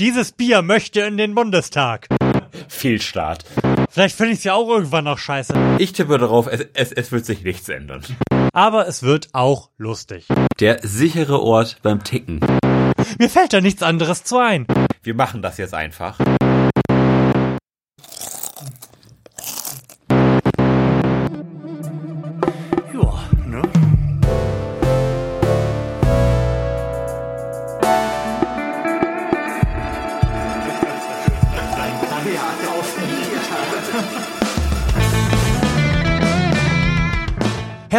Dieses Bier möchte in den Bundestag. Fehlstart. Vielleicht finde ich es ja auch irgendwann noch scheiße. Ich tippe darauf, es, es, es wird sich nichts ändern. Aber es wird auch lustig. Der sichere Ort beim Ticken. Mir fällt da nichts anderes zu ein. Wir machen das jetzt einfach.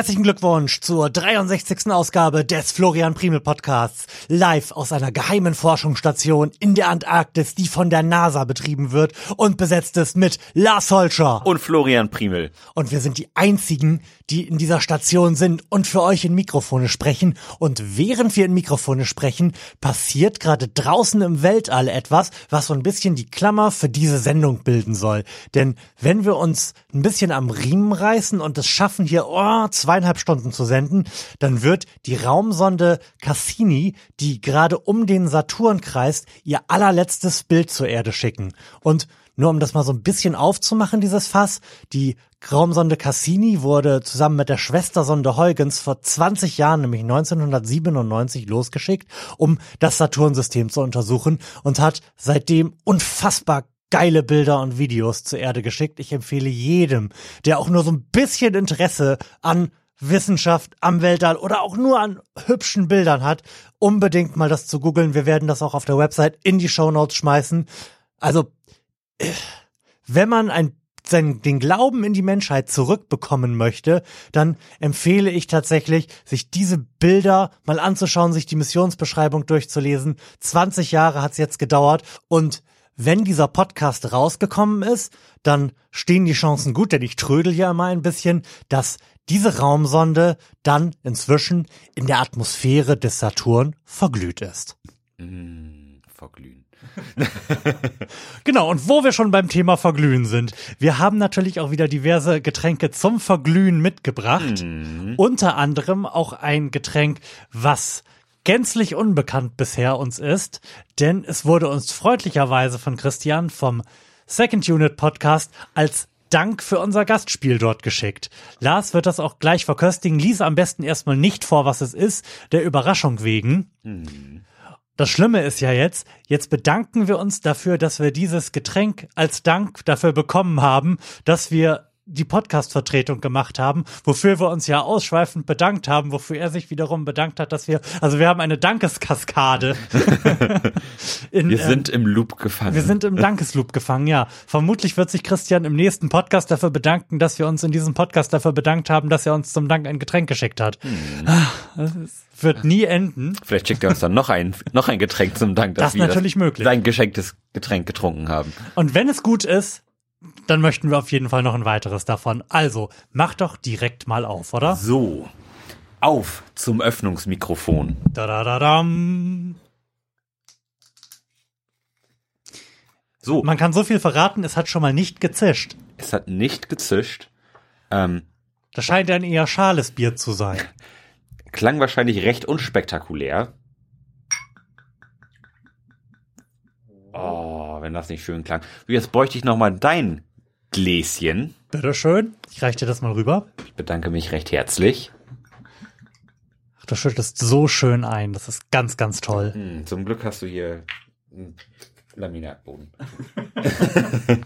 Herzlichen Glückwunsch zur 63. Ausgabe des Florian Primel Podcasts, live aus einer geheimen Forschungsstation in der Antarktis, die von der NASA betrieben wird und besetzt ist mit Lars Holscher. Und Florian Primel. Und wir sind die einzigen, die in dieser Station sind und für euch in Mikrofone sprechen. Und während wir in Mikrofone sprechen, passiert gerade draußen im Weltall etwas, was so ein bisschen die Klammer für diese Sendung bilden soll. Denn wenn wir uns ein bisschen am Riemen reißen und es schaffen, hier oh, zweieinhalb Stunden zu senden, dann wird die Raumsonde Cassini, die gerade um den Saturn kreist, ihr allerletztes Bild zur Erde schicken. Und nur um das mal so ein bisschen aufzumachen, dieses Fass, die Raumsonde Cassini wurde zusammen mit der Schwestersonde Huygens vor 20 Jahren, nämlich 1997, losgeschickt, um das Saturnsystem zu untersuchen und hat seitdem unfassbar geile Bilder und Videos zur Erde geschickt. Ich empfehle jedem, der auch nur so ein bisschen Interesse an Wissenschaft am Weltall oder auch nur an hübschen Bildern hat, unbedingt mal das zu googeln. Wir werden das auch auf der Website in die Show Notes schmeißen. Also, äh, wenn man ein sein, den Glauben in die Menschheit zurückbekommen möchte, dann empfehle ich tatsächlich, sich diese Bilder mal anzuschauen, sich die Missionsbeschreibung durchzulesen. 20 Jahre hat's jetzt gedauert und wenn dieser Podcast rausgekommen ist, dann stehen die Chancen gut, denn ich trödel ja immer ein bisschen, dass diese Raumsonde dann inzwischen in der Atmosphäre des Saturn verglüht ist. Mm, verglühen. Genau, und wo wir schon beim Thema Verglühen sind, wir haben natürlich auch wieder diverse Getränke zum Verglühen mitgebracht. Mhm. Unter anderem auch ein Getränk, was gänzlich unbekannt bisher uns ist, denn es wurde uns freundlicherweise von Christian vom Second Unit Podcast als Dank für unser Gastspiel dort geschickt. Lars wird das auch gleich verköstigen. Lies am besten erstmal nicht vor, was es ist, der Überraschung wegen. Das Schlimme ist ja jetzt, jetzt bedanken wir uns dafür, dass wir dieses Getränk als Dank dafür bekommen haben, dass wir die Podcast-Vertretung gemacht haben, wofür wir uns ja ausschweifend bedankt haben, wofür er sich wiederum bedankt hat, dass wir, also wir haben eine Dankeskaskade. In, Wir ähm, sind im Loop gefangen. wir sind im Dankesloop gefangen, ja. Vermutlich wird sich Christian im nächsten Podcast dafür bedanken, dass wir uns in diesem Podcast dafür bedankt haben, dass er uns zum Dank ein Getränk geschickt hat. Ah, Das ist- wird nie enden. Vielleicht schickt er uns dann noch ein, noch ein Getränk zum Dank, dass Das ist wir natürlich möglich. sein geschenktes Getränk getrunken haben. Und wenn es gut ist, dann möchten wir auf jeden Fall noch ein weiteres davon. Also, mach doch direkt mal auf, oder? So, auf zum Öffnungsmikrofon. Da da da dam. So, Man kann so viel verraten, es hat schon mal nicht gezischt. es hat nicht gezischt. Ähm, Das scheint ein eher schales Bier zu sein. klang wahrscheinlich recht unspektakulär. Wenn das nicht schön klang. Jetzt bräuchte ich noch mal dein Gläschen. Bitteschön. Ich reich dir das mal rüber. Ich bedanke mich recht herzlich. Ach, du schüttest so schön ein. Das ist ganz, ganz toll. Hm, zum Glück hast du hier einen Laminatboden.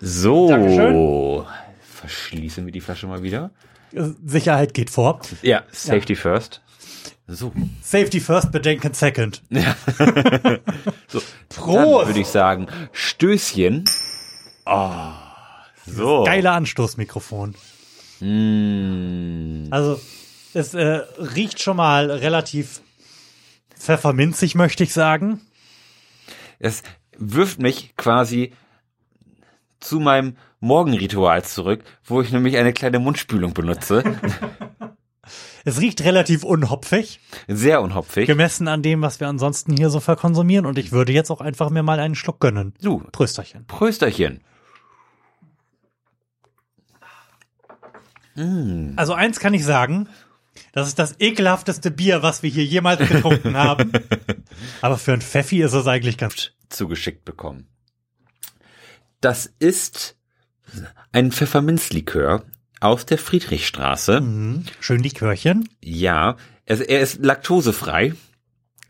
so. Dankeschön. Verschließen wir die Flasche mal wieder. Sicherheit geht vor. Ja, Safety first. So. Safety first, Bedenken second. Ja. so. Prost! Dann würde ich sagen, Stößchen. Oh, so. Geile Anstoßmikrofon. Mm. Also, es äh, riecht schon mal relativ pfefferminzig, möchte ich sagen. Es wirft mich quasi zu meinem Morgenritual zurück, wo ich nämlich eine kleine Mundspülung benutze. Es riecht relativ unhopfig, Sehr unhopfig. gemessen an dem, was wir ansonsten hier so verkonsumieren. Und ich würde jetzt auch einfach mir mal einen Schluck gönnen. Du, Prösterchen. Prösterchen. Also eins kann ich sagen, Das ist das ekelhafteste Bier, was wir hier jemals getrunken haben. Aber für ein Pfeffi ist es eigentlich ganz. zugeschickt bekommen. Das ist ein Pfefferminzlikör aus der Friedrichstraße. Mhm. Schön Likörchen. Ja, er, er ist laktosefrei,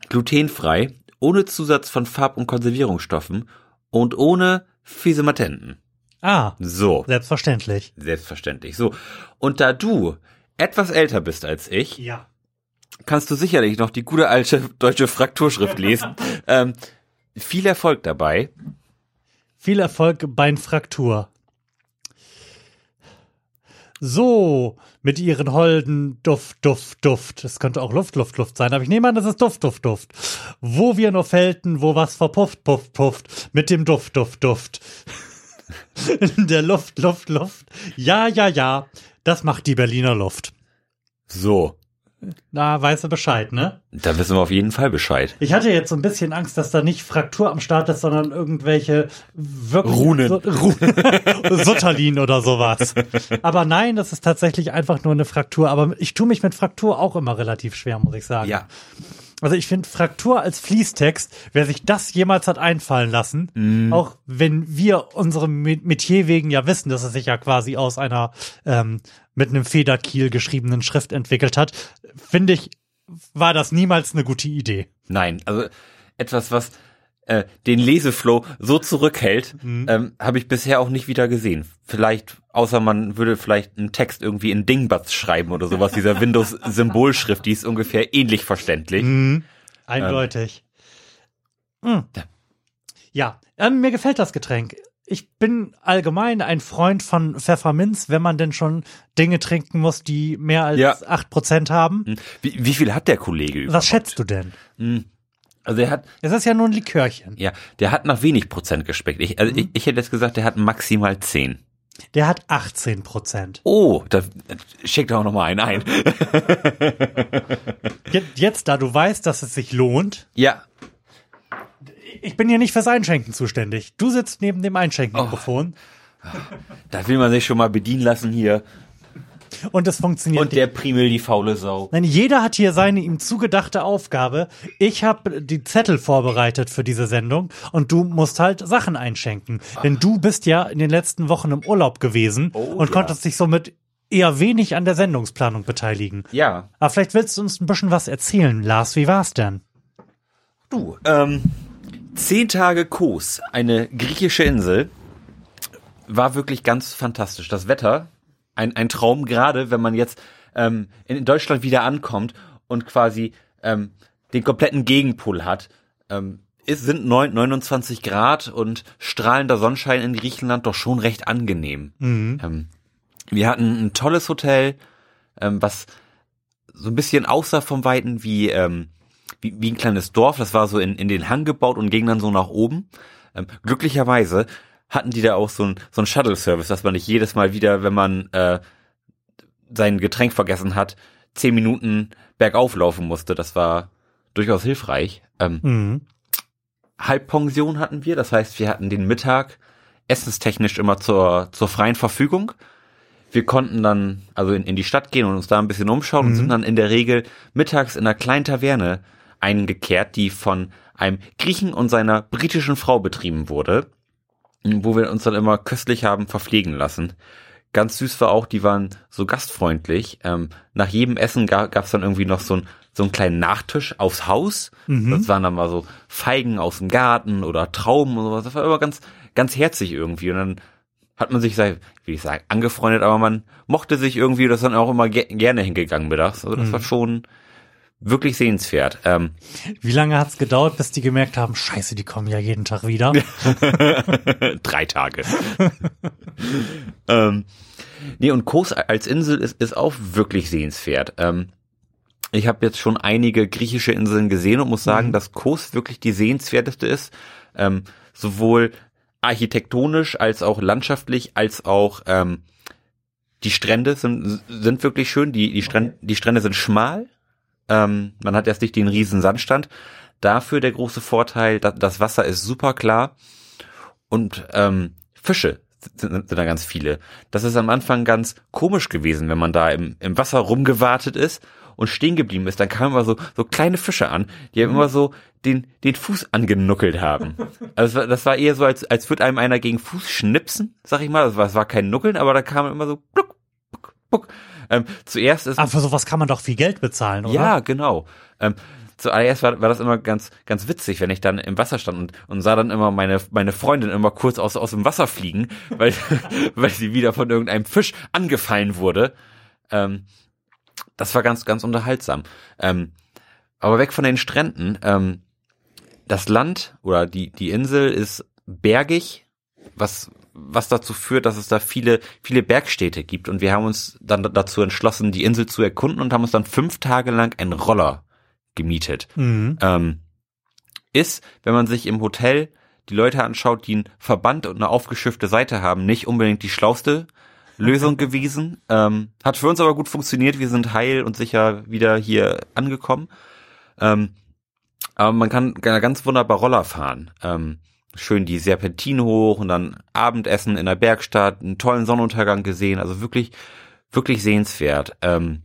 glutenfrei, ohne Zusatz von Farb- und Konservierungsstoffen und ohne Fiesematenten. Ah, So, selbstverständlich. selbstverständlich. So, und da du etwas älter bist als ich, Ja. kannst du sicherlich noch die gute alte deutsche Frakturschrift lesen. ähm, viel Erfolg dabei. Viel Erfolg bei Fraktur. So, mit ihren Holden Duft, Duft, Duft. Es könnte auch Luft, Luft, Luft sein, aber ich nehme an, das ist Duft, Duft, Duft. Wo wir nur fällten, wo was verpufft, pufft, pufft. Mit dem Duft, Duft, Duft. In der Luft, Luft, Luft. Ja, ja, ja. Das macht die Berliner Luft. So, Na, weißt du Bescheid, ne? da wissen wir auf jeden Fall Bescheid. Ich hatte jetzt so ein bisschen Angst, dass da nicht Fraktur am Start ist, sondern irgendwelche wirklich Runen. So, Runen. Sutterlin oder sowas. Aber nein, das ist tatsächlich einfach nur eine Fraktur. Aber ich tue mich mit Fraktur auch immer relativ schwer, muss ich sagen. Ja, Also ich finde Fraktur als Fließtext, wer sich das jemals hat einfallen lassen, Mhm. auch wenn wir unserem Met- Metier wegen ja wissen, dass es sich ja quasi aus einer ähm, mit einem Federkiel geschriebenen Schrift entwickelt hat, finde ich, war das niemals eine gute Idee. nein, also etwas, was äh, den Leseflow so zurückhält, ähm, habe ich bisher auch nicht wieder gesehen. Vielleicht, außer man würde vielleicht einen Text irgendwie in Dingbatz schreiben oder sowas, dieser Windows-Symbolschrift, die ist ungefähr ähnlich verständlich. Mhm. Eindeutig. Mm. Ja, ähm, mir gefällt das Getränk. Ich bin allgemein ein Freund von Pfefferminz, wenn man denn schon Dinge trinken muss, die mehr als Ja. acht Prozent haben. Hm. Wie, wie viel hat der Kollege überhaupt? Was schätzt du denn? Also er hat, Es ist ja nur ein Likörchen. ja, der hat nach wenig Prozent gespeckt. Ich, also ich, ich hätte jetzt gesagt, der hat maximal 10. Der hat 18 Prozent. Oh, da schickt doch noch mal einen ein. Jetzt, da du weißt, dass es sich lohnt, ja, ich bin hier nicht fürs Einschenken zuständig. Du sitzt neben dem Einschenkmikrofon da will man sich schon mal bedienen lassen hier. und es funktioniert. Und der Primel, die faule Sau. Nein, jeder hat hier seine ihm zugedachte Aufgabe. Ich habe die Zettel vorbereitet für diese Sendung und du musst halt Sachen einschenken. Denn du bist ja in den letzten Wochen im Urlaub gewesen Oh, und ja. konntest dich somit eher wenig an der Sendungsplanung beteiligen. Ja, Aber vielleicht willst du uns ein bisschen was erzählen, Lars. Wie war's denn? du. Ähm, zehn Tage Kos, eine griechische Insel, war wirklich ganz fantastisch. Das Wetter, ein, ein Traum, gerade wenn man jetzt ähm, in Deutschland wieder ankommt und quasi ähm, den kompletten Gegenpol hat. Ähm, es sind neun- 29 Grad und strahlender Sonnenschein in Griechenland doch schon recht angenehm. Ähm, wir hatten ein tolles Hotel, ähm, was so ein bisschen aussah vom Weiten wie, ähm, wie, wie ein kleines Dorf. Das war so in, in den Hang gebaut und ging dann so nach oben. Ähm, glücklicherweise hatten die da auch so ein, so ein Shuttle-Service, dass man nicht jedes Mal wieder, wenn man äh, sein Getränk vergessen hat, zehn Minuten bergauf laufen musste. Das war durchaus hilfreich. Ähm, Mhm. Halbpension hatten wir, das heißt, wir hatten den Mittag essenstechnisch immer zur, zur freien Verfügung. Wir konnten dann also in, in die Stadt gehen und uns da ein bisschen umschauen und sind dann in der Regel mittags in einer kleinen Taverne eingekehrt, die von einem Griechen und seiner britischen Frau betrieben wurde, wo wir uns dann immer köstlich haben verpflegen lassen. Ganz süß war auch, die waren so gastfreundlich. Ähm, nach jedem Essen ga, gab's dann irgendwie noch so, ein, so einen kleinen Nachtisch aufs Haus. Das waren dann mal so Feigen aus dem Garten oder Trauben und sowas. Das war immer ganz, ganz herzig irgendwie. Und dann hat man sich, sei- wie ich sagen, angefreundet, aber man mochte sich irgendwie, das dann auch immer ge gerne hingegangen mittags. Also das war schon wirklich sehenswert. Ähm, Wie lange hat's gedauert, bis die gemerkt haben, scheiße, die kommen ja jeden Tag wieder? Drei Tage. ähm, nee, und Kos als Insel ist, ist auch wirklich sehenswert. Ähm, ich habe jetzt schon einige griechische Inseln gesehen und muss sagen, dass Kos wirklich die sehenswerteste ist. Ähm, sowohl architektonisch als auch landschaftlich, als auch ähm, die Strände sind, sind wirklich schön. Die, die, Strände, die Strände sind schmal. Ähm, man hat erst nicht den riesen Sandstand. Dafür der große Vorteil, da, das Wasser ist super klar und ähm, Fische sind, sind da ganz viele. Das ist am Anfang ganz komisch gewesen, wenn man da im, im Wasser rumgewartet ist und stehen geblieben ist, dann kamen immer so, so kleine Fische an, die haben immer so den, den Fuß angenuckelt haben. Also das war, das war eher so, als, als würde einem einer gegen Fuß schnipsen, sag ich mal. Das war, das war kein Nuckeln, aber da kam immer so, pluck, pluck, pluck. Ähm, zuerst ist. Aber für sowas kann man doch viel Geld bezahlen, oder? Ja, genau. Ähm, zuallererst war, war das immer ganz, ganz witzig, wenn ich dann im Wasser stand und, und sah dann immer meine, meine Freundin immer kurz aus, aus dem Wasser fliegen, weil, weil sie wieder von irgendeinem Fisch angefallen wurde. Ähm, das war ganz, ganz unterhaltsam. Ähm, aber weg von den Stränden. Ähm, das Land oder die, die Insel ist bergig, was, was dazu führt, dass es da viele, viele Bergstädte gibt. Und wir haben uns dann dazu entschlossen, die Insel zu erkunden und haben uns dann fünf Tage lang einen Roller gemietet. Mhm. Ähm, ist, wenn man sich im Hotel die Leute anschaut, die einen Verband und eine aufgeschiffte Seite haben, nicht unbedingt die schlauste Lösung gewesen. Ähm, hat für uns aber gut funktioniert. Wir sind heil und sicher wieder hier angekommen. Ähm, aber man kann ganz wunderbar Roller fahren. Ähm, schön die Serpentine hoch und dann Abendessen in der Bergstadt, einen tollen Sonnenuntergang gesehen. Also wirklich, wirklich sehenswert. Ähm,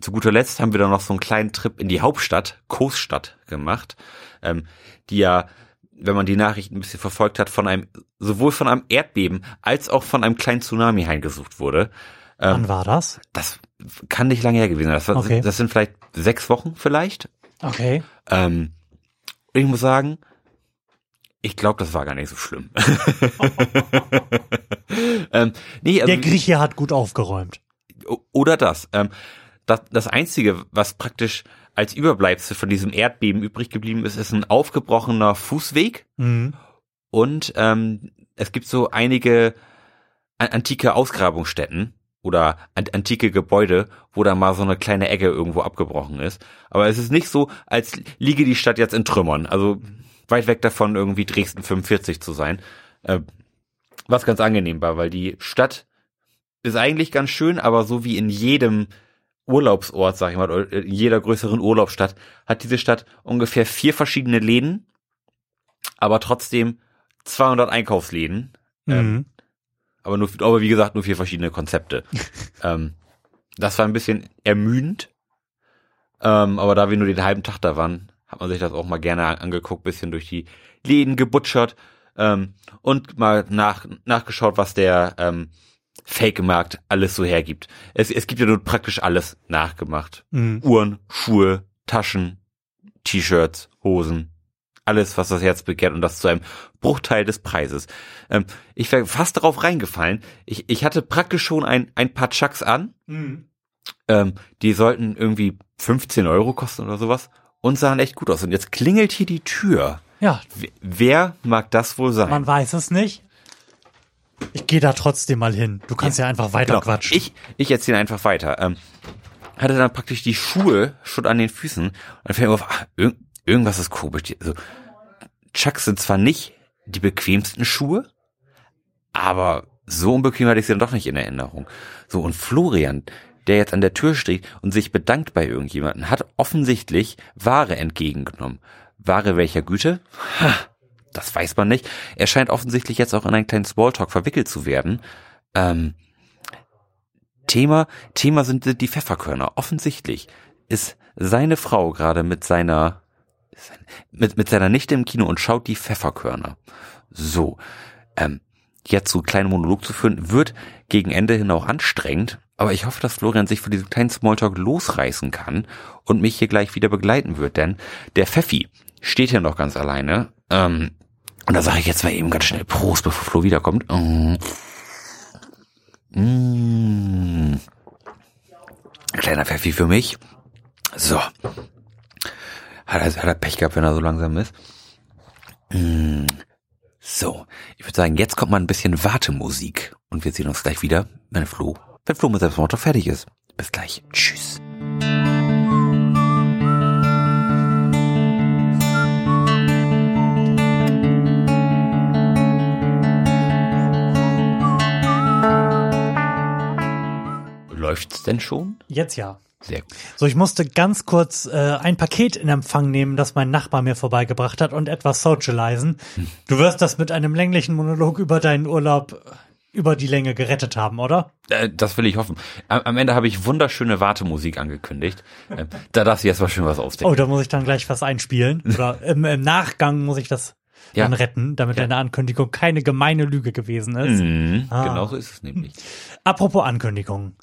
zu guter Letzt haben wir dann noch so einen kleinen Trip in die Hauptstadt, Coesstadt, gemacht, ähm, die ja, wenn man die Nachrichten ein bisschen verfolgt hat, von einem, sowohl von einem Erdbeben als auch von einem kleinen Tsunami heimgesucht wurde. Ähm, Wann war das? Das kann nicht lange her gewesen sein. Das, war, Okay. das sind vielleicht sechs Wochen vielleicht. Okay. Ähm, ich muss sagen, ich glaube, das war gar nicht so schlimm. ähm, nee, also, Der Grieche hat gut aufgeräumt. Oder das. Ähm, das. Das Einzige, was praktisch als Überbleibsel von diesem Erdbeben übrig geblieben ist, ist ein aufgebrochener Fußweg Mhm. und ähm, es gibt so einige an- antike Ausgrabungsstätten oder an antike Gebäude, wo da mal so eine kleine Ecke irgendwo abgebrochen ist. Aber es ist nicht so, als liege die Stadt jetzt in Trümmern. Also weit weg davon, irgendwie Dresden 45 zu sein. Äh, was ganz angenehm war, weil die Stadt ist eigentlich ganz schön, aber so wie in jedem Urlaubsort, sag ich mal, oder in jeder größeren Urlaubsstadt, hat diese Stadt ungefähr vier verschiedene Läden, aber trotzdem 200 Einkaufsläden. Ähm, Mhm. aber nur, aber wie gesagt, nur vier verschiedene Konzepte. ähm, das war ein bisschen ermüdend. Ähm, aber da wir nur den halben Tag da waren, hat man sich das auch mal gerne angeguckt, bisschen durch die Läden gebutschert ähm, und mal nach, nachgeschaut, was der ähm, Fake-Markt alles so hergibt. Es, es gibt ja nur praktisch alles nachgemacht. Mhm. Uhren, Schuhe, Taschen, T-Shirts, Hosen, alles, was das Herz begehrt und das zu einem Bruchteil des Preises. Ähm, ich wäre fast darauf reingefallen. Ich, ich hatte praktisch schon ein, ein paar Chucks an. Mhm. Ähm, die sollten irgendwie 15 Euro kosten oder sowas und sahen echt gut aus. Und jetzt klingelt hier die Tür. Ja, Wer mag das wohl sein? man weiß es nicht. Ich gehe da trotzdem mal hin. Du kannst ja, einfach weiter Genau. quatschen. Ich, ich erzähle einfach weiter. Ähm, hatte dann praktisch die Schuhe schon an den Füßen und dann fällt mir auf, ah, irg irgendwas ist komisch. Also, Chucks sind zwar nicht die bequemsten Schuhe, aber so unbequem hatte ich sie dann doch nicht in Erinnerung. So, und Florian, der jetzt an der Tür steht und sich bedankt bei irgendjemanden, hat offensichtlich Ware entgegengenommen. Ware welcher Güte? Ha, das weiß man nicht. Er scheint offensichtlich jetzt auch in einen kleinen Smalltalk verwickelt zu werden. Ähm, Thema, Thema sind die Pfefferkörner. Offensichtlich ist seine Frau gerade mit seiner, mit, mit seiner Nichte im Kino und schaut die Pfefferkörner. So, ähm, jetzt so einen kleinen Monolog zu führen, wird gegen Ende hin auch anstrengend, aber ich hoffe, dass Florian sich von diesem kleinen Smalltalk losreißen kann und mich hier gleich wieder begleiten wird, denn der Pfeffi steht hier noch ganz alleine, ähm, und da sage ich jetzt mal eben ganz schnell Prost, bevor Flo wiederkommt. Mm. Mm. Kleiner Pfeffi für mich. So. Hat er, hat er Pech gehabt, wenn er so langsam ist. Mm. So. Ich würde sagen, jetzt kommt mal ein bisschen Wartemusik. Und wir sehen uns gleich wieder, wenn Flo, wenn Flo mit seinem Smalltalk fertig ist. Bis gleich. Tschüss. Läuft's denn schon? Jetzt ja. Sehr gut. So, ich musste ganz kurz äh, ein Paket in Empfang nehmen, das mein Nachbar mir vorbeigebracht hat und etwas socialisen. Du wirst das mit einem länglichen Monolog über deinen Urlaub über die Länge gerettet haben, oder? Äh, das will ich hoffen. Am, am Ende habe ich wunderschöne Wartemusik angekündigt. Äh, da darfst du jetzt mal schön was ausdenken. Oh, da muss ich dann gleich was einspielen. Oder im, im Nachgang muss ich das Ja. dann retten, damit Ja. deine Ankündigung keine gemeine Lüge gewesen ist. Mhm, Ah. Genau so ist es nämlich. Apropos Ankündigungen.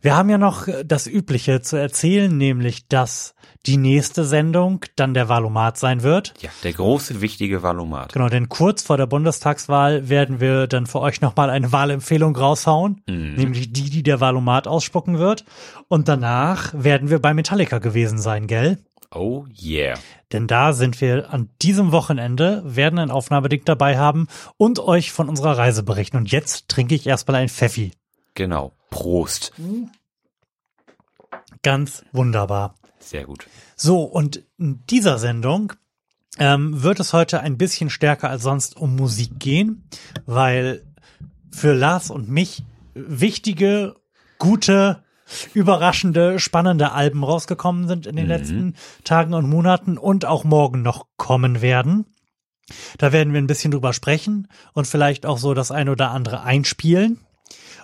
Wir haben ja noch äh, das Übliche zu erzählen, nämlich, dass die nächste Sendung dann der Valomat sein wird. Ja, der große, wichtige Valomat. Genau, denn kurz vor der Bundestagswahl werden wir dann für euch nochmal eine Wahlempfehlung raushauen, nämlich die, die der Valomat ausspucken wird. Und danach werden wir bei Metallica gewesen sein, gell? Oh yeah. Denn da sind wir an diesem Wochenende, werden ein Aufnahmeding dabei haben und euch von unserer Reise berichten. Und jetzt trinke ich erstmal ein Pfeffi. Genau. Prost. Ganz wunderbar. Sehr gut. So, und in dieser Sendung ähm, wird es heute ein bisschen stärker als sonst um Musik gehen, weil für Lars und mich wichtige, gute, überraschende, spannende Alben rausgekommen sind in den letzten Tagen und Monaten und auch morgen noch kommen werden. Da werden wir ein bisschen drüber sprechen und vielleicht auch so das ein oder andere einspielen.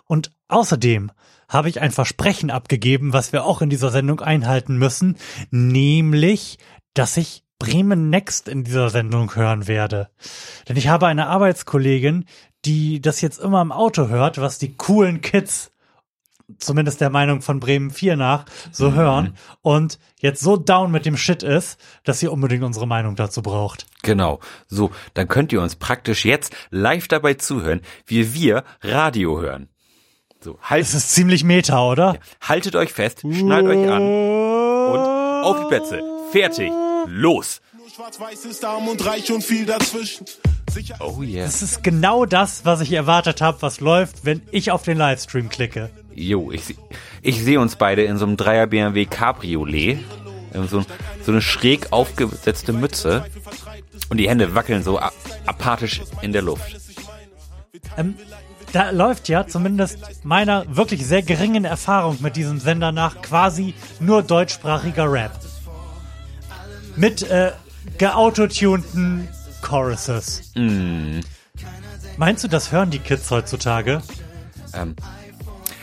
Und außerdem habe ich ein Versprechen abgegeben, was wir auch in dieser Sendung einhalten müssen, nämlich, dass ich Bremen Next in dieser Sendung hören werde. Denn ich habe eine Arbeitskollegin, die das jetzt immer im Auto hört, was die coolen Kids zumindest der Meinung von Bremen 4 nach, so hören und jetzt so down mit dem Shit ist, dass sie unbedingt unsere Meinung dazu braucht. Genau. So, dann könnt ihr uns praktisch jetzt live dabei zuhören, wie wir Radio hören. So, halt, Es ist ziemlich meta, oder? haltet euch fest, schnallt euch an und auf die Plätze. Fertig. Los. Schwarz-Weiß ist arm und reich und viel dazwischen. Sicher Oh yeah. Es ist genau das, was ich erwartet habe, was läuft, wenn ich auf den Livestream klicke. Jo, ich, ich sehe uns beide in so einem Dreier BMW Cabriolet. So, so eine schräg aufgesetzte Mütze. Und die Hände wackeln so apathisch in der Luft. Ähm, da läuft ja zumindest meiner wirklich sehr geringen Erfahrung mit diesem Sender nach quasi nur deutschsprachiger Rap. Mit äh, geautotunten Choruses. Meinst du, das hören die Kids heutzutage? Ähm,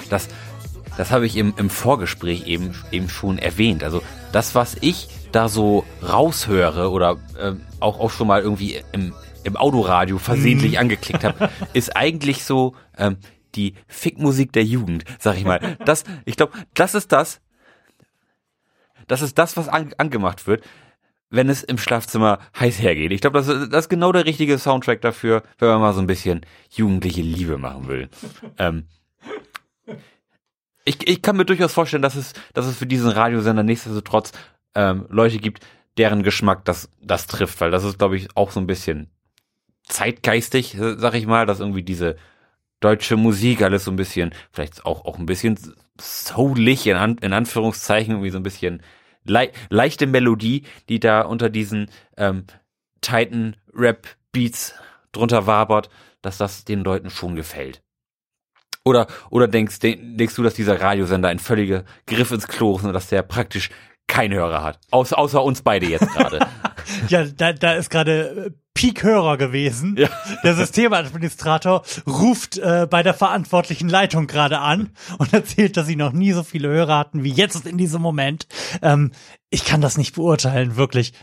das das habe ich im, im Vorgespräch eben, eben schon erwähnt. Also das, was ich da so raushöre oder ähm, auch, auch schon mal irgendwie im, im Autoradio versehentlich angeklickt habe, ist eigentlich so ähm, die Fickmusik der Jugend, sag ich mal. Das, ich glaube, das ist das, das ist das, was an, angemacht wird, wenn es im Schlafzimmer heiß hergeht. Ich glaube, das, ist- das ist genau der richtige Soundtrack dafür, wenn man mal so ein bisschen jugendliche Liebe machen will. Ähm, ich, ich kann mir durchaus vorstellen, dass es, dass es für diesen Radiosender nichtsdestotrotz ähm, Leute gibt, deren Geschmack das, das trifft, weil das ist, glaube ich, auch so ein bisschen zeitgeistig, sag ich mal, dass irgendwie diese deutsche Musik alles so ein bisschen, vielleicht auch, auch ein bisschen soulig in, An in Anführungszeichen, irgendwie so ein bisschen lei leichte Melodie, die da unter diesen ähm, Titan Rap Beats drunter wabert, dass das den Leuten schon gefällt. Oder, oder denkst, denk, denkst du, dass dieser Radiosender ein völliger Griff ins Klo ist und dass der praktisch keine Hörer hat? Außer, außer uns beide jetzt gerade. Ja, da, da ist gerade äh, Peak-Hörer gewesen. Ja. Der Systemadministrator ruft äh, bei der verantwortlichen Leitung gerade an und erzählt, dass sie noch nie so viele Hörer hatten wie jetzt in diesem Moment. Ähm, ich kann das nicht beurteilen, wirklich.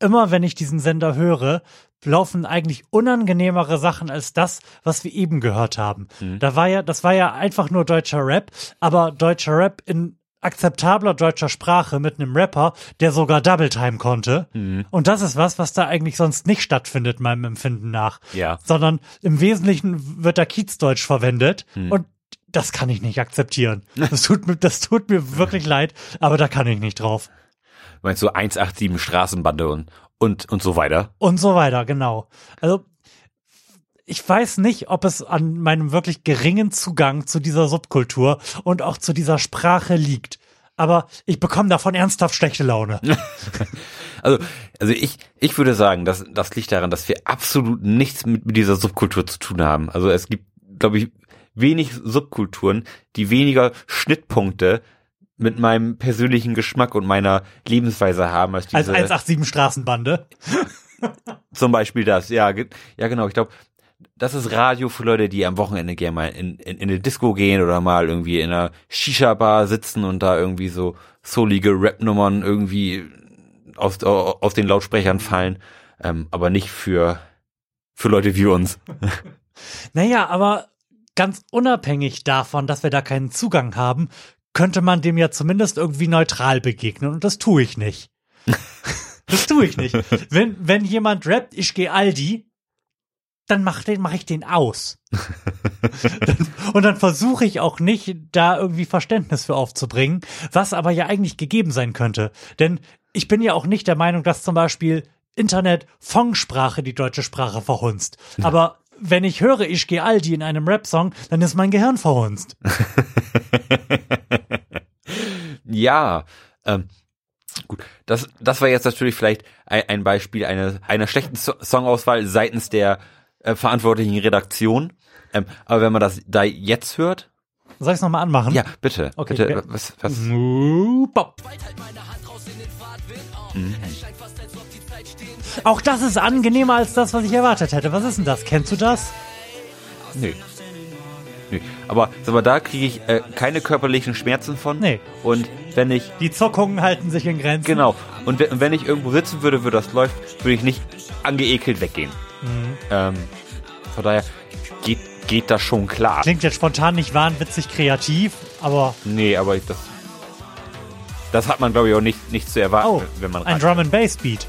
Immer wenn ich diesen Sender höre, laufen eigentlich unangenehmere Sachen als das, was wir eben gehört haben. Da war ja, das war ja einfach nur deutscher Rap, aber deutscher Rap in akzeptabler deutscher Sprache mit einem Rapper, der sogar Double Time konnte. Und das ist was, was da eigentlich sonst nicht stattfindet, meinem Empfinden nach. Ja. Sondern im Wesentlichen wird da Kiezdeutsch verwendet und das kann ich nicht akzeptieren. Das tut mir, das tut mir wirklich leid, aber da kann ich nicht drauf. Meinst du 187 Straßenbande und, und, und so weiter? Und so weiter, genau. Also, ich weiß nicht, ob es an meinem wirklich geringen Zugang zu dieser Subkultur und auch zu dieser Sprache liegt. Aber ich bekomme davon ernsthaft schlechte Laune. Also, also ich, ich würde sagen, dass das liegt daran, dass wir absolut nichts mit, mit dieser Subkultur zu tun haben. Also es gibt, glaube ich, wenig Subkulturen, die weniger Schnittpunkte mit meinem persönlichen Geschmack und meiner Lebensweise haben als Als diese. 187 Straßenbande. Zum Beispiel das, ja, ja genau. Ich glaube, das ist Radio für Leute, die am Wochenende gerne mal in, in, in eine Disco gehen oder mal irgendwie in einer Shisha-Bar sitzen und da irgendwie so soulige Rap-Nummern irgendwie aus, aus den Lautsprechern fallen, ähm, aber nicht für, für Leute wie uns. Naja, aber ganz unabhängig davon, dass wir da keinen Zugang haben, könnte man dem ja zumindest irgendwie neutral begegnen und das tue ich nicht. das tue ich nicht. Wenn, wenn jemand rappt, ich gehe Aldi, dann mach, den, mach ich den aus. dann, und dann versuche ich auch nicht, da irgendwie Verständnis für aufzubringen, was aber ja eigentlich gegeben sein könnte. Denn ich bin ja auch nicht der Meinung, dass zum Beispiel Internet Fongsprache die deutsche Sprache verhunzt. Aber wenn ich höre, ich gehe Aldi in einem Rap-Song, dann ist mein Gehirn verhunzt. ja, ähm, gut. Das, das war jetzt natürlich vielleicht ein, ein Beispiel einer, einer schlechten so Songauswahl seitens der äh, verantwortlichen Redaktion. Ähm, aber wenn man das da jetzt hört. Soll ich es nochmal anmachen? Ja, bitte. Okay, bitte. ja. Was, was? Mhm. Auch das ist angenehmer als das, was ich erwartet hätte. Was ist denn das? Kennst du das? Nee. Nee. Aber, aber da kriege ich äh, keine körperlichen Schmerzen von. Nee. Und wenn ich Die Zuckungen halten sich in Grenzen. Genau. Und wenn, wenn ich irgendwo sitzen würde, wo das läuft, würde ich nicht angeekelt weggehen. Mhm. Ähm, von daher geht, geht das schon klar. Klingt jetzt spontan nicht wahnwitzig kreativ, aber Nee, aber ich- das, das hat man, glaube ich, auch nicht, nicht zu erwarten, oh, wenn man ein Drum and Bass Beat.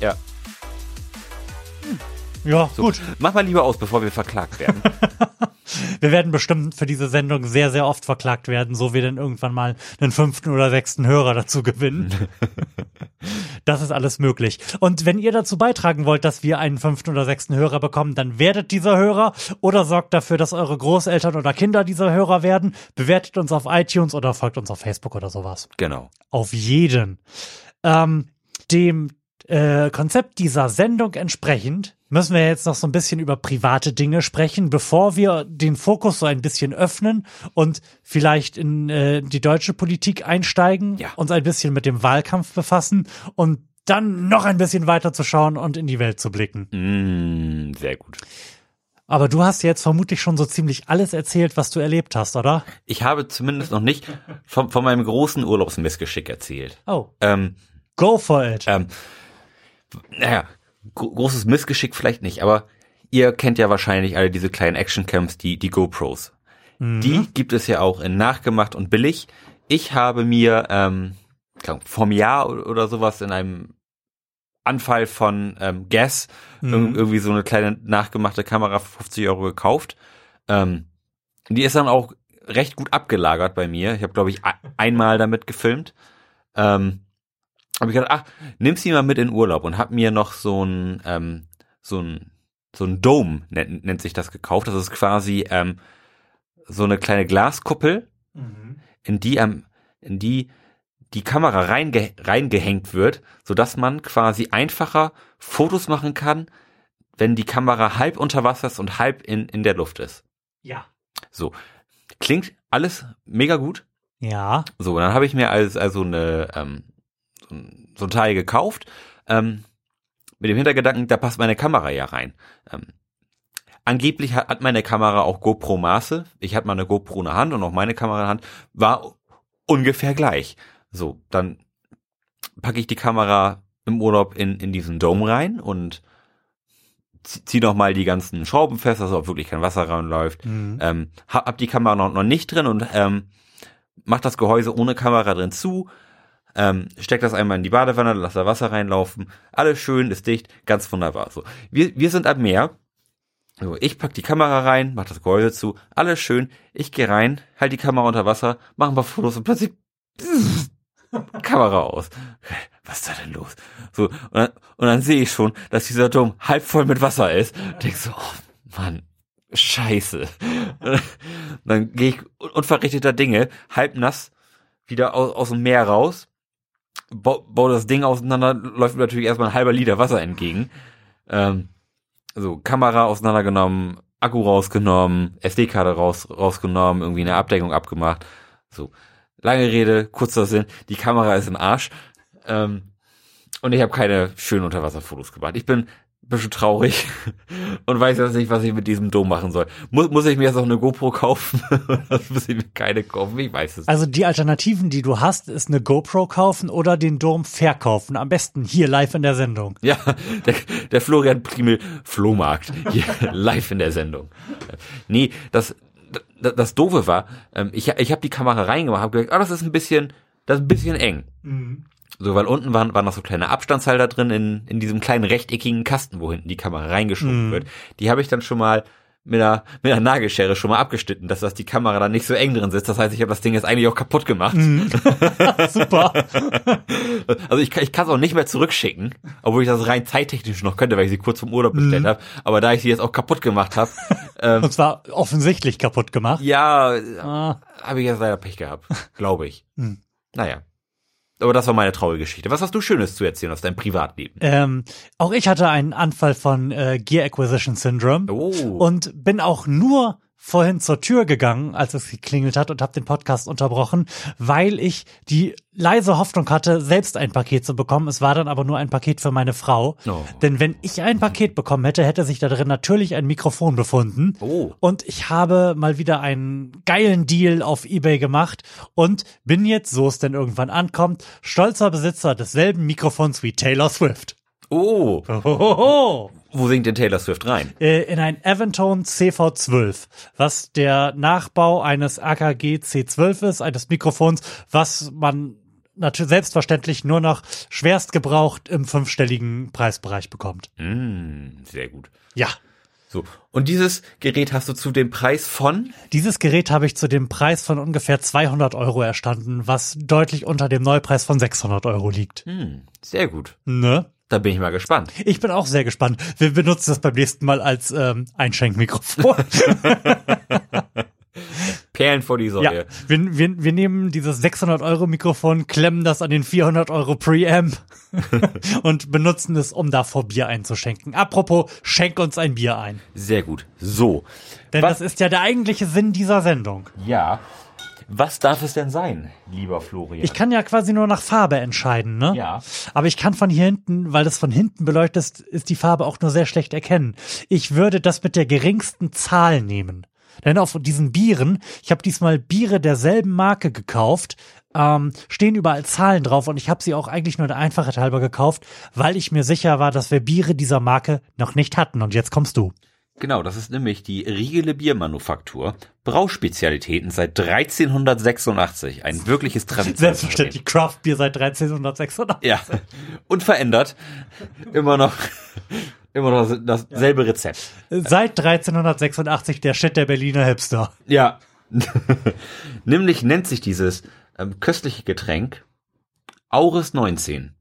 Ja. Ja, So, gut. Mach mal lieber aus, bevor wir verklagt werden. Wir werden bestimmt für diese Sendung sehr, sehr oft verklagt werden, so wir dann irgendwann mal einen fünften oder sechsten Hörer dazu gewinnen. das ist alles möglich. Und wenn ihr dazu beitragen wollt, dass wir einen fünften oder sechsten Hörer bekommen, dann werdet dieser Hörer oder sorgt dafür, dass eure Großeltern oder Kinder dieser Hörer werden. Bewertet uns auf iTunes oder folgt uns auf Facebook oder sowas. genau. Auf jeden. Ähm, dem äh, Konzept dieser Sendung entsprechend müssen wir jetzt noch so ein bisschen über private Dinge sprechen, bevor wir den Fokus so ein bisschen öffnen und vielleicht in äh, die deutsche Politik einsteigen, Ja. uns ein bisschen mit dem Wahlkampf befassen und dann noch ein bisschen weiter zu schauen und in die Welt zu blicken. Mm, sehr gut. Aber du hast jetzt vermutlich schon so ziemlich alles erzählt, was du erlebt hast, oder? Ich habe zumindest noch nicht von, von meinem großen Urlaubsmissgeschick erzählt. Oh, Ähm, go for it. Ähm, naja, gro großes Missgeschick vielleicht nicht, aber ihr kennt ja wahrscheinlich alle diese kleinen Actioncams, die, die GoPros. Die gibt es ja auch in nachgemacht und billig. Ich habe mir ähm, glaub, vom Jahr o- oder sowas in einem Anfall von ähm, Gas irg- irgendwie so eine kleine nachgemachte Kamera für 50 Euro gekauft. Ähm, die ist dann auch recht gut abgelagert bei mir. Ich habe, glaube ich, ein- einmal damit gefilmt. Ähm, habe ich gedacht, ach, nimm sie mal mit in Urlaub und hab mir noch so ein, ähm, so ein, so ein Dome nennt, nennt sich das gekauft. Das ist quasi ähm, so eine kleine Glaskuppel, in die am, in die die Kamera reinge reingehängt wird, so dass man quasi einfacher Fotos machen kann, wenn die Kamera halb unter Wasser ist und halb in, in der Luft ist. Ja. So. Klingt alles mega gut. Ja. So, dann habe ich mir als, also eine, ähm, so, ein, so ein Teil gekauft, ähm, mit dem Hintergedanken, da passt meine Kamera ja rein. Ähm, angeblich hat, hat meine Kamera auch GoPro-Maße. Ich hatte mal eine GoPro in der Hand und auch meine Kamera in der Hand war ungefähr gleich. So, dann packe ich die Kamera im Urlaub in, in diesen Dome rein und zie- zieh noch mal die ganzen Schrauben fest, dass auch wirklich kein Wasser reinläuft. Ähm, hab, hab die Kamera noch, noch nicht drin und ähm, mach das Gehäuse ohne Kamera drin zu, ähm, steck das einmal in die Badewanne, lass da Wasser reinlaufen, alles schön, ist dicht, ganz wunderbar. So, wir, wir sind am Meer. So, ich pack die Kamera rein, mach das Gehäuse zu, alles schön. Ich gehe rein, halt die Kamera unter Wasser, mach ein paar Fotos und plötzlich Kamera aus. Was ist da denn los? So, und dann, und dann sehe ich schon, dass dieser Dom halb voll mit Wasser ist. Denk so, oh Mann, scheiße. dann gehe ich unverrichteter Dinge, halb nass, wieder aus, aus dem Meer raus, bau, bau das Ding auseinander, läuft mir natürlich erstmal ein halber Liter Wasser entgegen. Ähm, so, Kamera auseinandergenommen, Akku rausgenommen, SD-Karte raus, rausgenommen, irgendwie eine Abdeckung abgemacht. So, lange Rede, kurzer Sinn, die Kamera ist im Arsch. Ähm, und ich habe keine schönen Unterwasserfotos gemacht. Ich bin bisschen traurig und weiß jetzt nicht, was ich mit diesem Dom machen soll. Muss, muss ich mir jetzt auch eine GoPro kaufen? oder muss ich mir keine kaufen? Ich weiß es nicht. Also die Alternativen, die du hast, ist eine GoPro kaufen oder den Dom verkaufen. Am besten hier live in der Sendung. Ja, der, der Florian Primel Flohmarkt. Hier live in der Sendung. Nee, das, das, das Doofe war, ähm, ich, ich habe die Kamera reingemacht, habe gedacht, ah, das ist ein bisschen, das ist ein bisschen eng. So, weil unten waren, waren noch so kleine Abstandshalter drin in, in diesem kleinen rechteckigen Kasten, wo hinten die Kamera reingeschoben wird. Die habe ich dann schon mal mit einer, mit einer Nagelschere schon mal abgeschnitten, dass das die Kamera dann nicht so eng drin sitzt. Das heißt, ich habe das Ding jetzt eigentlich auch kaputt gemacht. Super. Also ich, kann- ich kann es auch nicht mehr zurückschicken, obwohl ich das rein zeittechnisch noch könnte, weil ich sie kurz vom Urlaub bestellt habe. Aber da ich sie jetzt auch kaputt gemacht habe, ähm, Und zwar offensichtlich kaputt gemacht. ja, Ah, habe ich jetzt leider Pech gehabt, glaube ich. Naja. Aber das war meine traurige Geschichte. Was hast du Schönes zu erzählen aus deinem Privatleben? ähm, auch ich hatte einen Anfall von äh, Gear Acquisition Syndrome Oh. und bin auch nur vorhin zur Tür gegangen, als es geklingelt hat und habe den Podcast unterbrochen, weil ich die leise Hoffnung hatte, selbst ein Paket zu bekommen. Es war dann aber nur ein Paket für meine Frau. Oh. Denn wenn ich ein Paket bekommen hätte, hätte sich da drin natürlich ein Mikrofon befunden. Oh. Und ich habe mal wieder einen geilen Deal auf eBay gemacht und bin jetzt, so es denn irgendwann ankommt, stolzer Besitzer desselben Mikrofons wie Taylor Swift. Oh, Hohoho. Wo singt denn Taylor Swift rein? Äh, in ein Aventone CV12, was der Nachbau eines AKG C12 ist, eines Mikrofons, was man natürlich selbstverständlich nur noch schwerst gebraucht im fünfstelligen Preisbereich bekommt. Mm, sehr gut. Ja. So. Und dieses Gerät hast du zu dem Preis von? Dieses Gerät habe ich zu dem Preis von ungefähr 200 Euro erstanden, was deutlich unter dem Neupreis von 600 Euro liegt. Hm, sehr gut. Ne? Da bin ich mal gespannt. Ich bin auch sehr gespannt. Wir benutzen das beim nächsten Mal als ähm, Einschenkmikrofon. Perlen vor die ja, Säule. wir, wir, wir nehmen dieses 600 Euro Mikrofon, klemmen das an den 400 Euro Preamp und benutzen es, um davor Bier einzuschenken. Apropos, schenk uns ein Bier ein. Sehr gut. So. Denn Was- das ist ja der eigentliche Sinn dieser Sendung. Ja. Was darf es denn sein, lieber Florian? Ich kann ja quasi nur nach Farbe entscheiden, ne? Ja. Aber ich kann von hier hinten, weil das von hinten beleuchtet ist, ist die Farbe auch nur sehr schlecht erkennen. Ich würde das mit der geringsten Zahl nehmen. Denn auf diesen Bieren, ich habe diesmal Biere derselben Marke gekauft, ähm, stehen überall Zahlen drauf und ich habe sie auch eigentlich nur der Einfachheit halber gekauft, weil ich mir sicher war, dass wir Biere dieser Marke noch nicht hatten. Und jetzt kommst du. Genau, das ist nämlich die Riegele Biermanufaktur. Brauspezialitäten seit 1386. Ein wirkliches Tradition. Selbstverständlich Craft Bier seit 1386. Ja. Unverändert. Immer noch, immer noch das- dasselbe Rezept. Seit 1386 der Shit der Berliner Hipster. Ja. Nämlich nennt sich dieses ähm, köstliche Getränk Auris 19.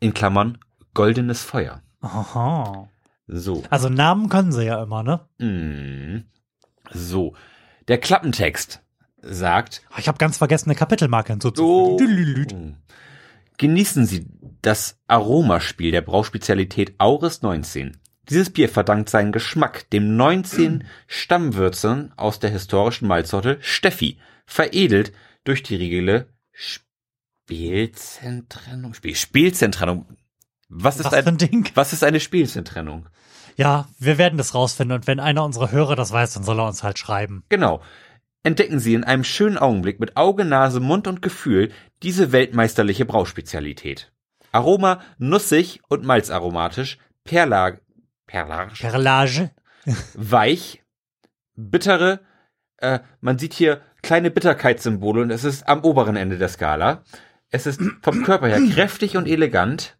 In Klammern goldenes Feuer. Aha. So. Also Namen können sie ja immer, ne? Mm. So. Der Klappentext sagt, Ich habe ganz vergessen, eine Kapitelmarke Oh. hinzuzufügen. Dülülüt. Genießen Sie das Aromaspiel der Brauspezialität Auris 19. Dieses Bier verdankt seinen Geschmack dem 19 Stammwürzen aus der historischen Malzsorte Steffi, veredelt durch die Riegele Spielzentrennung. Spiel, Spielzentrennung. Was ist, Was ein Ding? was ist eine Spielzentrennung? Ja, wir werden das rausfinden und wenn einer unserer Hörer das weiß, dann soll er uns halt schreiben. Genau. Entdecken Sie in einem schönen Augenblick mit Auge, Nase, Mund und Gefühl diese weltmeisterliche Brauspezialität. Aroma nussig und malzaromatisch, perlag, perlage, Perlage. weich, bittere, äh, man sieht hier kleine Bitterkeitssymbole und es ist am oberen Ende der Skala. Es ist vom Körper her kräftig und elegant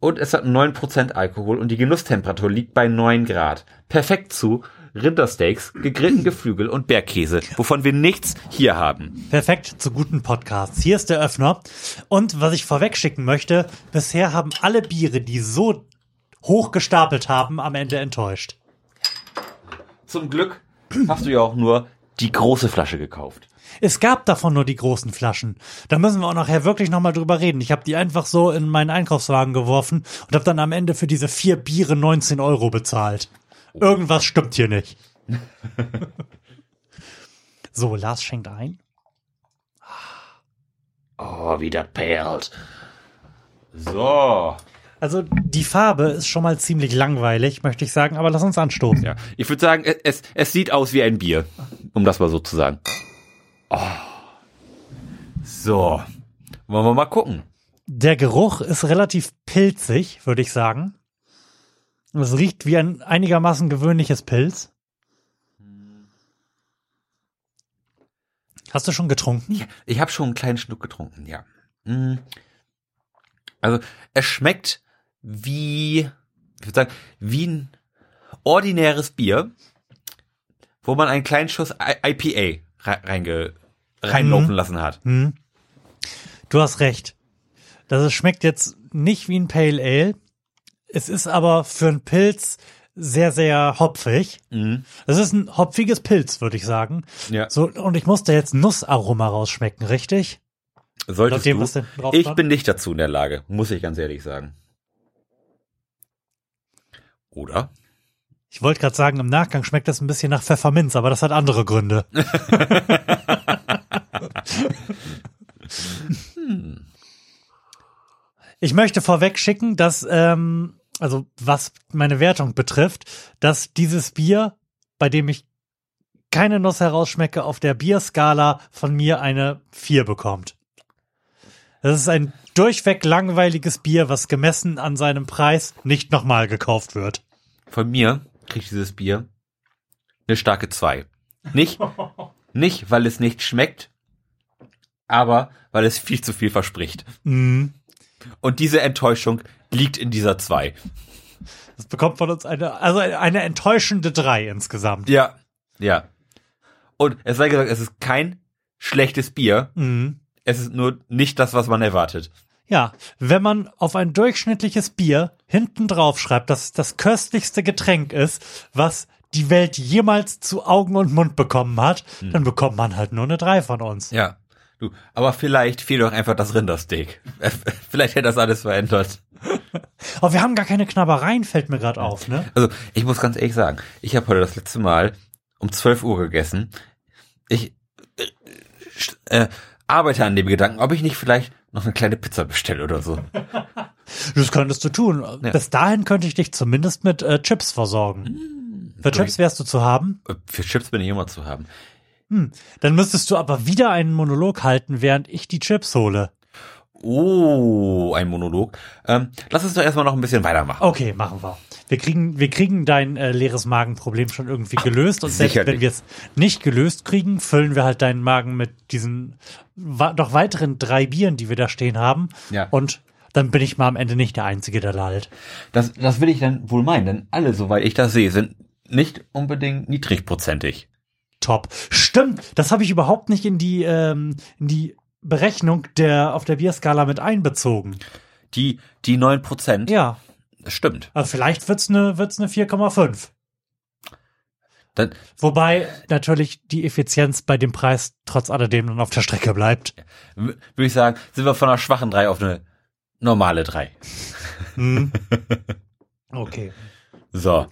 und es hat 9% Alkohol und die Genusstemperatur liegt bei 9 Grad. Perfekt zu Rindersteaks, gegrillten Geflügel und Bergkäse, wovon wir nichts hier haben. Perfekt zu guten Podcasts. Hier ist der Öffner. Und was ich vorweg schicken möchte, bisher haben alle Biere, die so hoch gestapelt haben, am Ende enttäuscht. Zum Glück hast du ja auch nur die große Flasche gekauft. Es gab davon nur die großen Flaschen. Da müssen wir auch nachher wirklich nochmal drüber reden. Ich habe die einfach so in meinen Einkaufswagen geworfen und habe dann am Ende für diese vier Biere 19 Euro bezahlt. Irgendwas stimmt hier nicht. so, Lars schenkt ein. Oh, wie das perlt. So. Also die Farbe ist schon mal ziemlich langweilig, möchte ich sagen, aber lass uns anstoßen. Ja. Ich würde sagen, es, es, es sieht aus wie ein Bier. Um das mal so zu sagen. Oh. So. Wollen wir mal gucken. Der Geruch ist relativ pilzig, würde ich sagen. Es riecht wie ein einigermaßen gewöhnliches Pilz. Hast du schon getrunken? Ja, ich habe schon einen kleinen Schluck getrunken, ja. Mm. Also es schmeckt wie, ich würde sagen, wie ein ordinäres Bier, wo man einen kleinen Schuss IPA reinge, reinlaufen lassen hat. Hm. Du hast recht. Das schmeckt jetzt nicht wie ein Pale Ale. Es ist aber für einen Pilz sehr, sehr hopfig. Mhm. Das ist ein hopfiges Pilz, würde ich sagen. Ja. So, und ich musste jetzt Nussaroma rausschmecken, richtig? Solltest Nachdem, du? Ich stand? bin nicht dazu in der Lage, muss ich ganz ehrlich sagen. Oder? Ich wollte gerade sagen, im Nachgang schmeckt das ein bisschen nach Pfefferminz, aber das hat andere Gründe. Ich möchte vorweg schicken, dass, ähm, also was meine Wertung betrifft, dass dieses Bier, bei dem ich keine Nuss herausschmecke, auf der Bierskala von mir eine 4 bekommt. Das ist ein durchweg langweiliges Bier, was gemessen an seinem Preis nicht nochmal gekauft wird. Von mir kriegt dieses Bier eine starke 2. Nicht, nicht, weil es nicht schmeckt, aber weil es viel zu viel verspricht. Mhm. Und diese Enttäuschung liegt in dieser 2. Das bekommt von uns eine, also eine enttäuschende 3 insgesamt. Ja. Ja. Und es sei gesagt, es ist kein schlechtes Bier. Mhm. Es ist nur nicht das, was man erwartet. Ja, wenn man auf ein durchschnittliches Bier hinten drauf schreibt, dass es das köstlichste Getränk ist, was die Welt jemals zu Augen und Mund bekommen hat, dann bekommt man halt nur eine 3 von uns. Ja. Du, aber vielleicht fehlt doch einfach das Rindersteak. vielleicht hätte das alles verändert. Aber wir haben gar keine Knabbereien, fällt mir gerade auf, ne? Also, ich muss ganz ehrlich sagen, ich habe heute das letzte Mal um 12 Uhr gegessen. Ich äh, äh, arbeite an dem Gedanken, ob ich nicht vielleicht noch eine kleine Pizza bestelle oder so. Das könntest du tun. Bis dahin könnte ich dich zumindest mit äh, Chips versorgen. Für Chips wärst du zu haben. Für Chips bin ich immer zu haben. Dann müsstest du aber wieder einen Monolog halten, während ich die Chips hole. Oh, ein Monolog. Ähm, lass uns doch erstmal noch ein bisschen weitermachen. Okay, machen wir. Wir kriegen, wir kriegen dein äh, leeres Magenproblem schon irgendwie gelöst. Und selbst wenn wir es nicht gelöst kriegen, füllen wir halt deinen Magen mit diesen noch weiteren drei Bieren, die wir da stehen haben. Ja. Und dann bin ich mal am Ende nicht der Einzige, der lallt. Das, das will ich dann wohl meinen, denn alle, soweit ich das sehe, sind nicht unbedingt niedrigprozentig. Top. Stimmt, das habe ich überhaupt nicht in die, ähm, in die Berechnung der auf der Bierskala mit einbezogen. Die, die 9%, Ja, das stimmt. also vielleicht wird's eine wird's eine 4,5. Dann, Wobei natürlich die Effizienz bei dem Preis trotz alledem dann auf der Strecke bleibt. würde ich sagen, sind wir von einer schwachen 3 auf eine normale 3. Okay. So,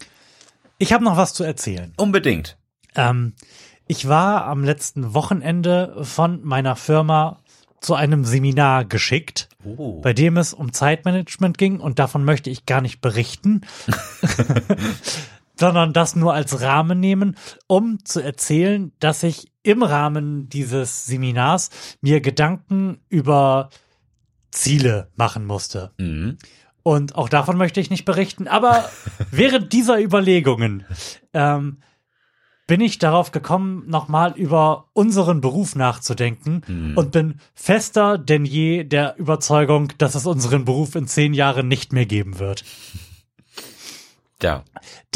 Ich habe noch was zu erzählen. unbedingt. Ähm, ich war am letzten Wochenende von meiner Firma zu einem Seminar geschickt, Oh. bei dem es um Zeitmanagement ging und davon möchte ich gar nicht berichten, sondern das nur als Rahmen nehmen, um zu erzählen, dass ich im Rahmen dieses Seminars mir Gedanken über Ziele machen musste. Mhm. Und auch davon möchte ich nicht berichten. Aber während dieser Überlegungen ähm, bin ich darauf gekommen, nochmal über unseren Beruf nachzudenken und bin fester denn je der Überzeugung, dass es unseren Beruf in zehn Jahren nicht mehr geben wird. Ja.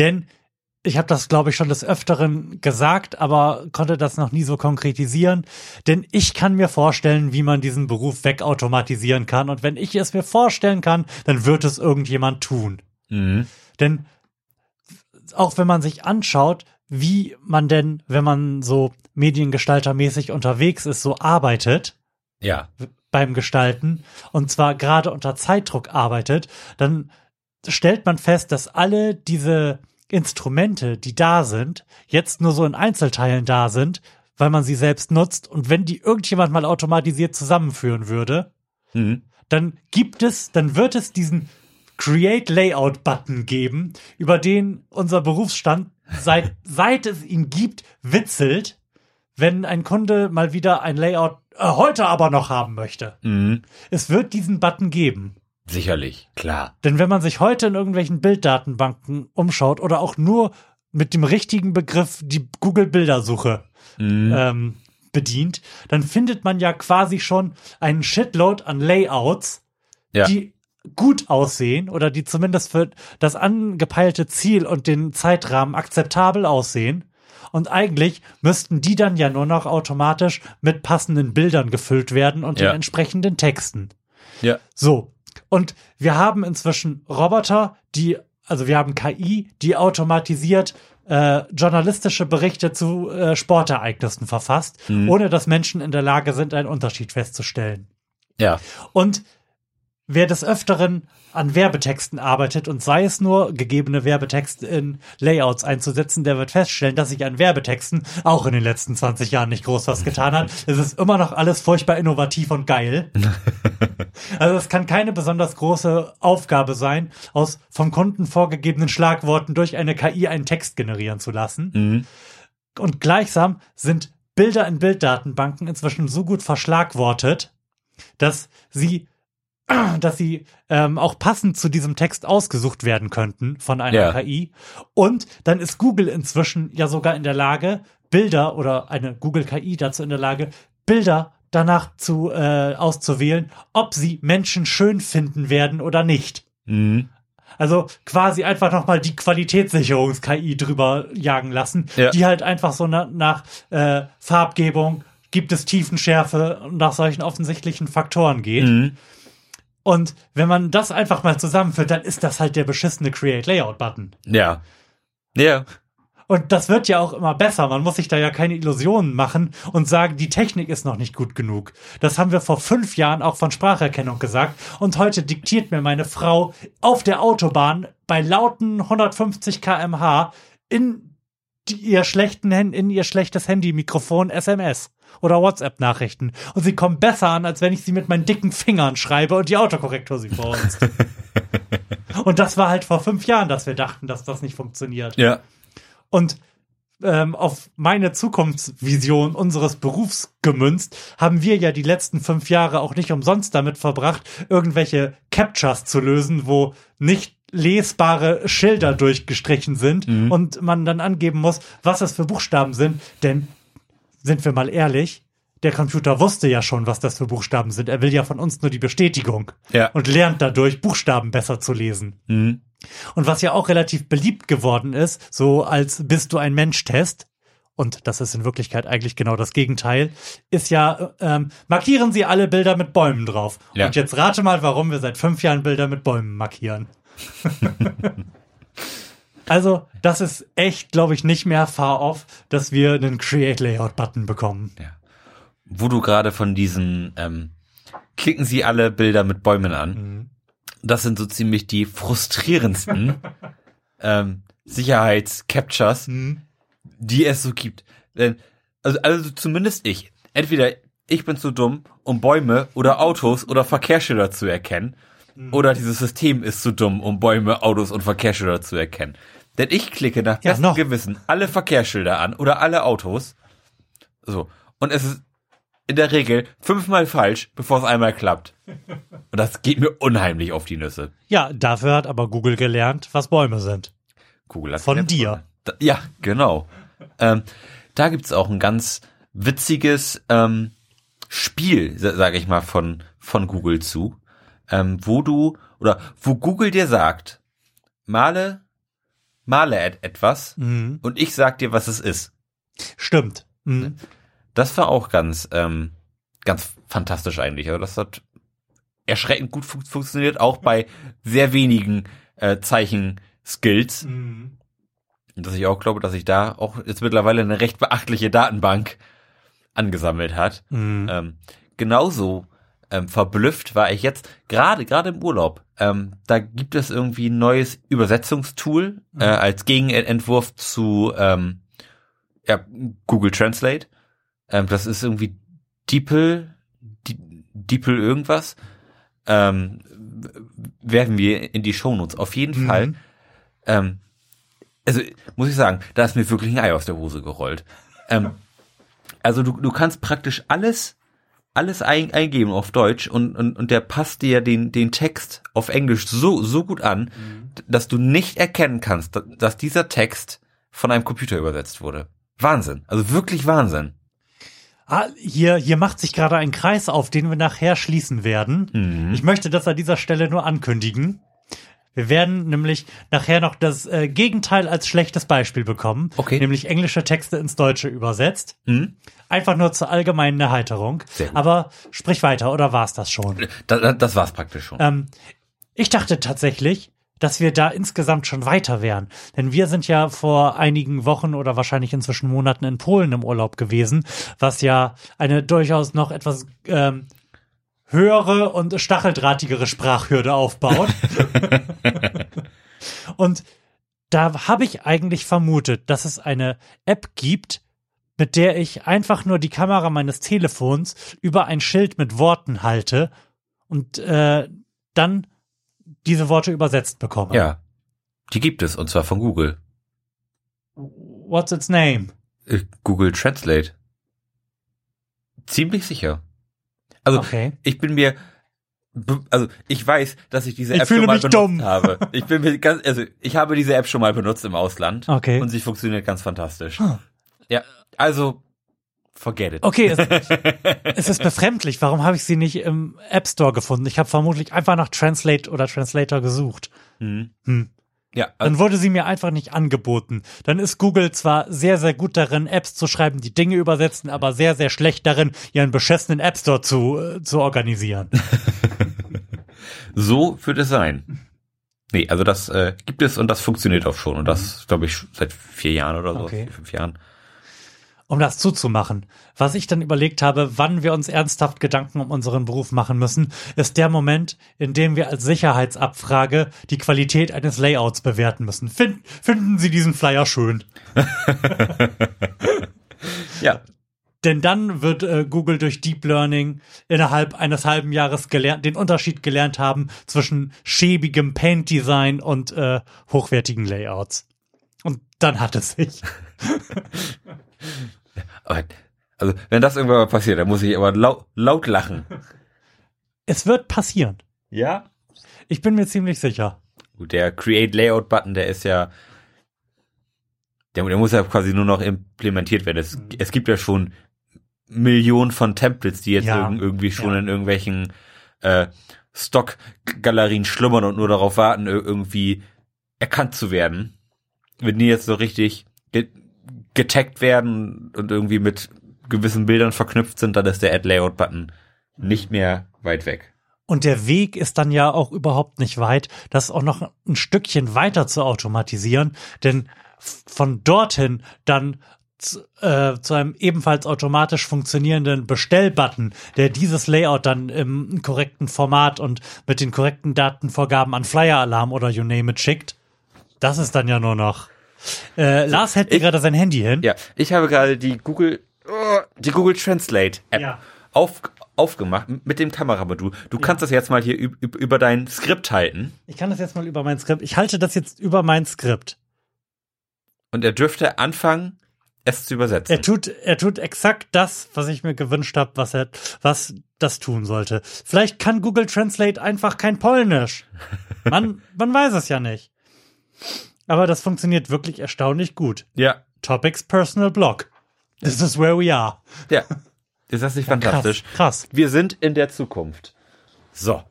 Denn ich habe das, glaube ich, schon des Öfteren gesagt, aber konnte das noch nie so konkretisieren. Denn ich kann mir vorstellen, wie man diesen Beruf wegautomatisieren kann. Und wenn ich es mir vorstellen kann, dann wird es irgendjemand tun. Mhm. Denn auch wenn man sich anschaut, wie man denn, wenn man so mediengestaltermäßig unterwegs ist, so arbeitet Ja. beim Gestalten und zwar gerade unter Zeitdruck arbeitet, dann stellt man fest, dass alle diese Instrumente, die da sind, jetzt nur so in Einzelteilen da sind, weil man sie selbst nutzt und wenn die irgendjemand mal automatisiert zusammenführen würde, Mhm. dann gibt es, dann wird es diesen Create Layout Button geben, über den unser Berufsstand seit, seit es ihn gibt, witzelt, wenn ein Kunde mal wieder ein Layout äh, heute aber noch haben möchte. Mhm. Es wird diesen Button geben. Sicherlich, klar. Denn wenn man sich heute in irgendwelchen Bilddatenbanken umschaut oder auch nur mit dem richtigen Begriff die Google-Bildersuche Mhm. ähm, bedient, dann findet man ja quasi schon einen Shitload an Layouts, Ja. die gut aussehen oder die zumindest für das angepeilte Ziel und den Zeitrahmen akzeptabel aussehen. Und eigentlich müssten die dann ja nur noch automatisch mit passenden Bildern gefüllt werden und Ja. den entsprechenden Texten. ja. So. Und wir haben inzwischen Roboter, die, also wir haben KI, die automatisiert äh, journalistische Berichte zu äh, Sportereignissen verfasst, ohne dass Menschen in der Lage sind, einen Unterschied festzustellen. Ja. Und wer des Öfteren an Werbetexten arbeitet und sei es nur gegebene Werbetexte in Layouts einzusetzen, der wird feststellen, dass sich an Werbetexten auch in den letzten 20 Jahren nicht groß was getan hat. Es ist immer noch alles furchtbar innovativ und geil. Also es kann keine besonders große Aufgabe sein, aus vom Kunden vorgegebenen Schlagworten durch eine KI einen Text generieren zu lassen. Mhm. Und gleichsam sind Bilder in Bilddatenbanken inzwischen so gut verschlagwortet, dass sie, dass sie ähm, auch passend zu diesem Text ausgesucht werden könnten von einer Ja. KI. Und dann ist Google inzwischen ja sogar in der Lage, Bilder oder eine Google KI dazu in der Lage, Bilder danach zu äh, auszuwählen, ob sie Menschen schön finden werden oder nicht. Mhm. Also quasi einfach nochmal die Qualitätssicherungs-KI drüber jagen lassen, Ja. die halt einfach so na, nach äh, Farbgebung, gibt es Tiefenschärfe und nach solchen offensichtlichen Faktoren geht. Mhm. Und wenn man das einfach mal zusammenführt, dann ist das halt der beschissene Create Layout-Button. Ja. Ja. Und das wird ja auch immer besser. Man muss sich da ja keine Illusionen machen und sagen, die Technik ist noch nicht gut genug. Das haben wir vor fünf Jahren auch von Spracherkennung gesagt. Und heute diktiert mir meine Frau auf der Autobahn bei lauten 150 kmh in die, ihr schlechten in ihr schlechtes Handy-Mikrofon SMS oder WhatsApp-Nachrichten. Und sie kommen besser an, als wenn ich sie mit meinen dicken Fingern schreibe und die Autokorrektur sie vor uns. und das war halt vor fünf Jahren, dass wir dachten, dass das nicht funktioniert. Ja. Und ähm, auf meine Zukunftsvision unseres Berufs gemünzt, haben wir ja die letzten fünf Jahre auch nicht umsonst damit verbracht, irgendwelche Captures zu lösen, wo nicht lesbare Schilder durchgestrichen sind und man dann angeben muss, was das für Buchstaben sind. Denn, sind wir mal ehrlich, der Computer wusste ja schon, was das für Buchstaben sind. Er will ja von uns nur die Bestätigung Ja. und lernt dadurch, Buchstaben besser zu lesen. Mhm. Und was ja auch relativ beliebt geworden ist, so als bist du ein Mensch-Test, und das ist in Wirklichkeit eigentlich genau das Gegenteil, ist ja, ähm, markieren Sie alle Bilder mit Bäumen drauf. Ja. Und jetzt rate mal, warum wir seit fünf Jahren Bilder mit Bäumen markieren. also, das ist echt, glaube ich, nicht mehr far off, dass wir einen Create Layout-Button bekommen. Ja. Wo du gerade von diesen, ähm, klicken Sie alle Bilder mit Bäumen an. Das sind so ziemlich die frustrierendsten ähm, Sicherheits-Captures, die es so gibt. Denn, also, also zumindest ich. Entweder ich bin zu dumm, um Bäume oder Autos oder Verkehrsschilder zu erkennen. Oder dieses System ist zu dumm, um Bäume, Autos und Verkehrsschilder zu erkennen. Denn ich klicke nach Ja, bestem noch. Gewissen alle Verkehrsschilder an oder alle Autos. So. Und es ist in der Regel fünfmal falsch, bevor es einmal klappt. Und das geht mir unheimlich auf die Nüsse. Ja, dafür hat aber Google gelernt, was Bäume sind. Google hat Von dir. Da, ja, genau. Ähm, da gibt's auch ein ganz witziges ähm, Spiel, sa- sage ich mal, von, von Google zu, ähm, wo du, oder wo Google dir sagt, male, male et etwas Mhm. und ich sag dir, was es ist. Stimmt. Mhm. Das war auch ganz, ähm, ganz fantastisch eigentlich. Also das hat erschreckend gut fun funktioniert, auch bei sehr wenigen äh, Zeichen-Skills. Mhm. Und dass ich auch glaube, dass sich da auch jetzt mittlerweile eine recht beachtliche Datenbank angesammelt hat. Mhm. Ähm, genauso ähm, verblüfft war ich jetzt, gerade gerade im Urlaub. Ähm, da gibt es irgendwie ein neues Übersetzungstool äh, als Gegenentwurf zu ähm, ja, Google Translate. Ähm, das ist irgendwie DeepL, DeepL irgendwas. Ähm, werden wir in die Shownotes. Auf jeden Fall. Ähm, also muss ich sagen, da ist mir wirklich ein Ei aus der Hose gerollt. Ähm, also du, du kannst praktisch alles alles ein, eingeben auf Deutsch und, und, und der passt dir den, den Text auf Englisch so, so gut an, dass du nicht erkennen kannst, dass, dass dieser Text von einem Computer übersetzt wurde. Wahnsinn. Also wirklich Wahnsinn. Ah, hier, hier macht sich gerade ein Kreis auf, den wir nachher schließen werden. Mhm. Ich möchte das an dieser Stelle nur ankündigen. Wir werden nämlich nachher noch das äh, Gegenteil als schlechtes Beispiel bekommen. Okay. Nämlich englische Texte ins Deutsche übersetzt. Mhm. Einfach nur zur allgemeinen Erheiterung. Sehr. Aber sprich weiter, oder war's das schon? Da, da, das war's praktisch schon. Ähm, ich dachte tatsächlich, dass wir da insgesamt schon weiter wären. Denn wir sind ja vor einigen Wochen oder wahrscheinlich inzwischen Monaten in Polen im Urlaub gewesen, was ja eine durchaus noch etwas ähm, höhere und stacheldrahtigere Sprachhürde aufbaut. und da habe ich eigentlich vermutet, dass es eine App gibt, mit der ich einfach nur die Kamera meines Telefons über ein Schild mit Worten halte und äh, dann diese Worte übersetzt bekomme. ja. Die gibt es, und zwar von Google. What's its name? Äh, Google Translate. Ziemlich sicher. Also, Okay. ich bin mir, also ich weiß, dass ich diese Ich App fühle schon mal mich benutzt dumm. habe. Ich bin mir ganz, also ich habe diese App schon mal benutzt im Ausland. Okay. Und sie funktioniert ganz fantastisch. Huh. Ja, also forget it. Okay, es, es ist befremdlich. Warum habe ich sie nicht im App Store gefunden? Ich habe vermutlich einfach nach Translate oder Translator gesucht. Hm. Hm. Ja, Dann also, wurde sie mir einfach nicht angeboten. Dann ist Google zwar sehr, sehr gut darin, Apps zu schreiben, die Dinge übersetzen, aber sehr, sehr schlecht darin, ihren beschissenen App Store zu, äh, zu organisieren. so wird es sein. Nee, also das äh, gibt es und das funktioniert auch schon. Und das, glaube ich, seit vier Jahren oder so, Okay. vier, fünf Jahren. Um das zuzumachen. Was ich dann überlegt habe, wann wir uns ernsthaft Gedanken um unseren Beruf machen müssen, ist der Moment, in dem wir als Sicherheitsabfrage die Qualität eines Layouts bewerten müssen. Find, finden Sie diesen Flyer schön? Ja, Denn dann wird äh, Google durch Deep Learning innerhalb eines halben Jahres gelernt, den Unterschied gelernt haben zwischen schäbigem Paint-Design und äh, hochwertigen Layouts. Und dann hat es sich. aber, also wenn das irgendwann mal passiert, dann muss ich aber laut, laut lachen. Es wird passieren. Ja? Ich bin mir ziemlich sicher. Gut, der Create Layout Button, der ist ja, der, der muss ja quasi nur noch implementiert werden. Es, es gibt ja schon Millionen von Templates, die jetzt Ja. irg irgendwie schon Ja. in irgendwelchen äh, Stock-Galerien schlummern und nur darauf warten, ir- irgendwie erkannt zu werden. Wenn die jetzt so richtig getaggt werden und irgendwie mit gewissen Bildern verknüpft sind, dann ist der Add Layout Button nicht mehr weit weg. Und der Weg ist dann ja auch überhaupt nicht weit, das auch noch ein Stückchen weiter zu automatisieren, denn von dorthin dann zu, äh, zu einem ebenfalls automatisch funktionierenden Bestellbutton, der dieses Layout dann im korrekten Format und mit den korrekten Datenvorgaben an Flyer Alarm oder you name it schickt. Das ist dann ja nur noch. Äh, Lars hält mir gerade sein Handy hin. Ja, ich habe gerade die Google, die Google Translate App Ja. auf, aufgemacht mit dem Kameramodul. Du kannst das jetzt mal hier üb, üb, über dein Skript halten Ich kann das jetzt mal über mein Skript. Ich halte das jetzt über mein Skript. und er dürfte anfangen, es zu übersetzen. Er tut, er tut exakt das, was ich mir gewünscht habe, was er, was das tun sollte. Vielleicht kann Google Translate einfach kein Polnisch. Man, man weiß es ja nicht. Aber das funktioniert wirklich erstaunlich gut. ja, Topics Personal Blog. This is where we are. ja. Ist das nicht fantastisch? Krass. Wir sind in der Zukunft. So.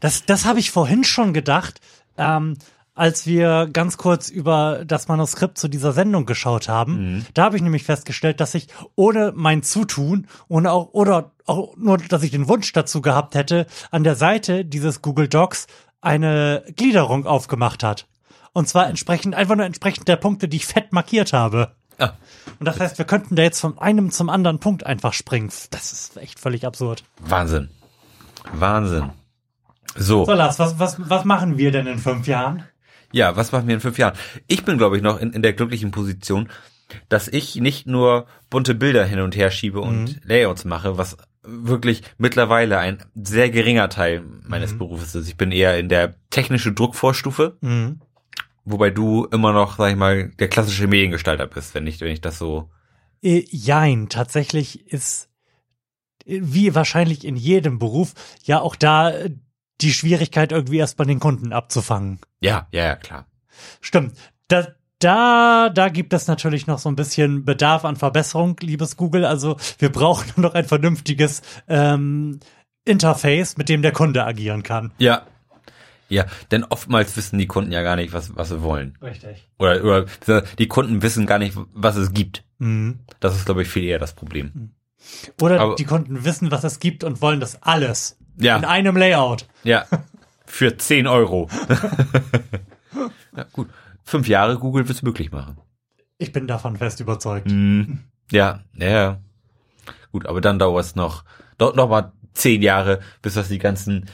Das, das habe ich vorhin schon gedacht, ähm, als wir ganz kurz über das Manuskript zu dieser Sendung geschaut haben. Da habe ich nämlich festgestellt, dass ich ohne mein Zutun ohne auch, oder auch nur, dass ich den Wunsch dazu gehabt hätte, an der Seite dieses Google Docs eine Gliederung aufgemacht hat. Und zwar entsprechend, einfach nur entsprechend der Punkte, die ich fett markiert habe. Ah, Und das heißt, wir könnten da jetzt von einem zum anderen Punkt einfach springen. Das ist echt völlig absurd. Wahnsinn. Wahnsinn. So. So, Lars, was, was, was machen wir denn in fünf Jahren? Ja, was machen wir in fünf Jahren? Ich bin, glaube ich, noch in, in der glücklichen Position, dass ich nicht nur bunte Bilder hin und her schiebe und Layouts mache, was wirklich mittlerweile ein sehr geringer Teil meines Berufes ist. Ich bin eher in der technische Druckvorstufe, Mhm. Wobei du immer noch, sag ich mal, der klassische Mediengestalter bist, wenn ich, wenn ich das so. Äh, jein, tatsächlich ist, äh, wie wahrscheinlich in jedem Beruf, ja auch da äh, die Schwierigkeit, irgendwie erstmal den Kunden abzufangen. Ja, ja, ja, klar. Stimmt. Da, da, da gibt es natürlich noch so ein bisschen Bedarf an Verbesserung, liebes Google. Also wir brauchen noch ein vernünftiges ähm, Interface, mit dem der Kunde agieren kann. Ja. Ja, denn oftmals wissen die Kunden ja gar nicht, was, was sie wollen. Richtig. Oder, oder die Kunden wissen gar nicht, was es gibt. Mhm. Das ist, glaube ich, viel eher das Problem. Oder Aber- die Kunden wissen, was es gibt und wollen das alles Ja. in einem Layout. Ja. Für 10 Euro. ja, gut. Fünf Jahre Google wird's möglich machen. Ich bin davon fest überzeugt. Mhm. Ja, ja. Gut, aber dann dauert es noch, noch mal zehn Jahre, bis das die ganzen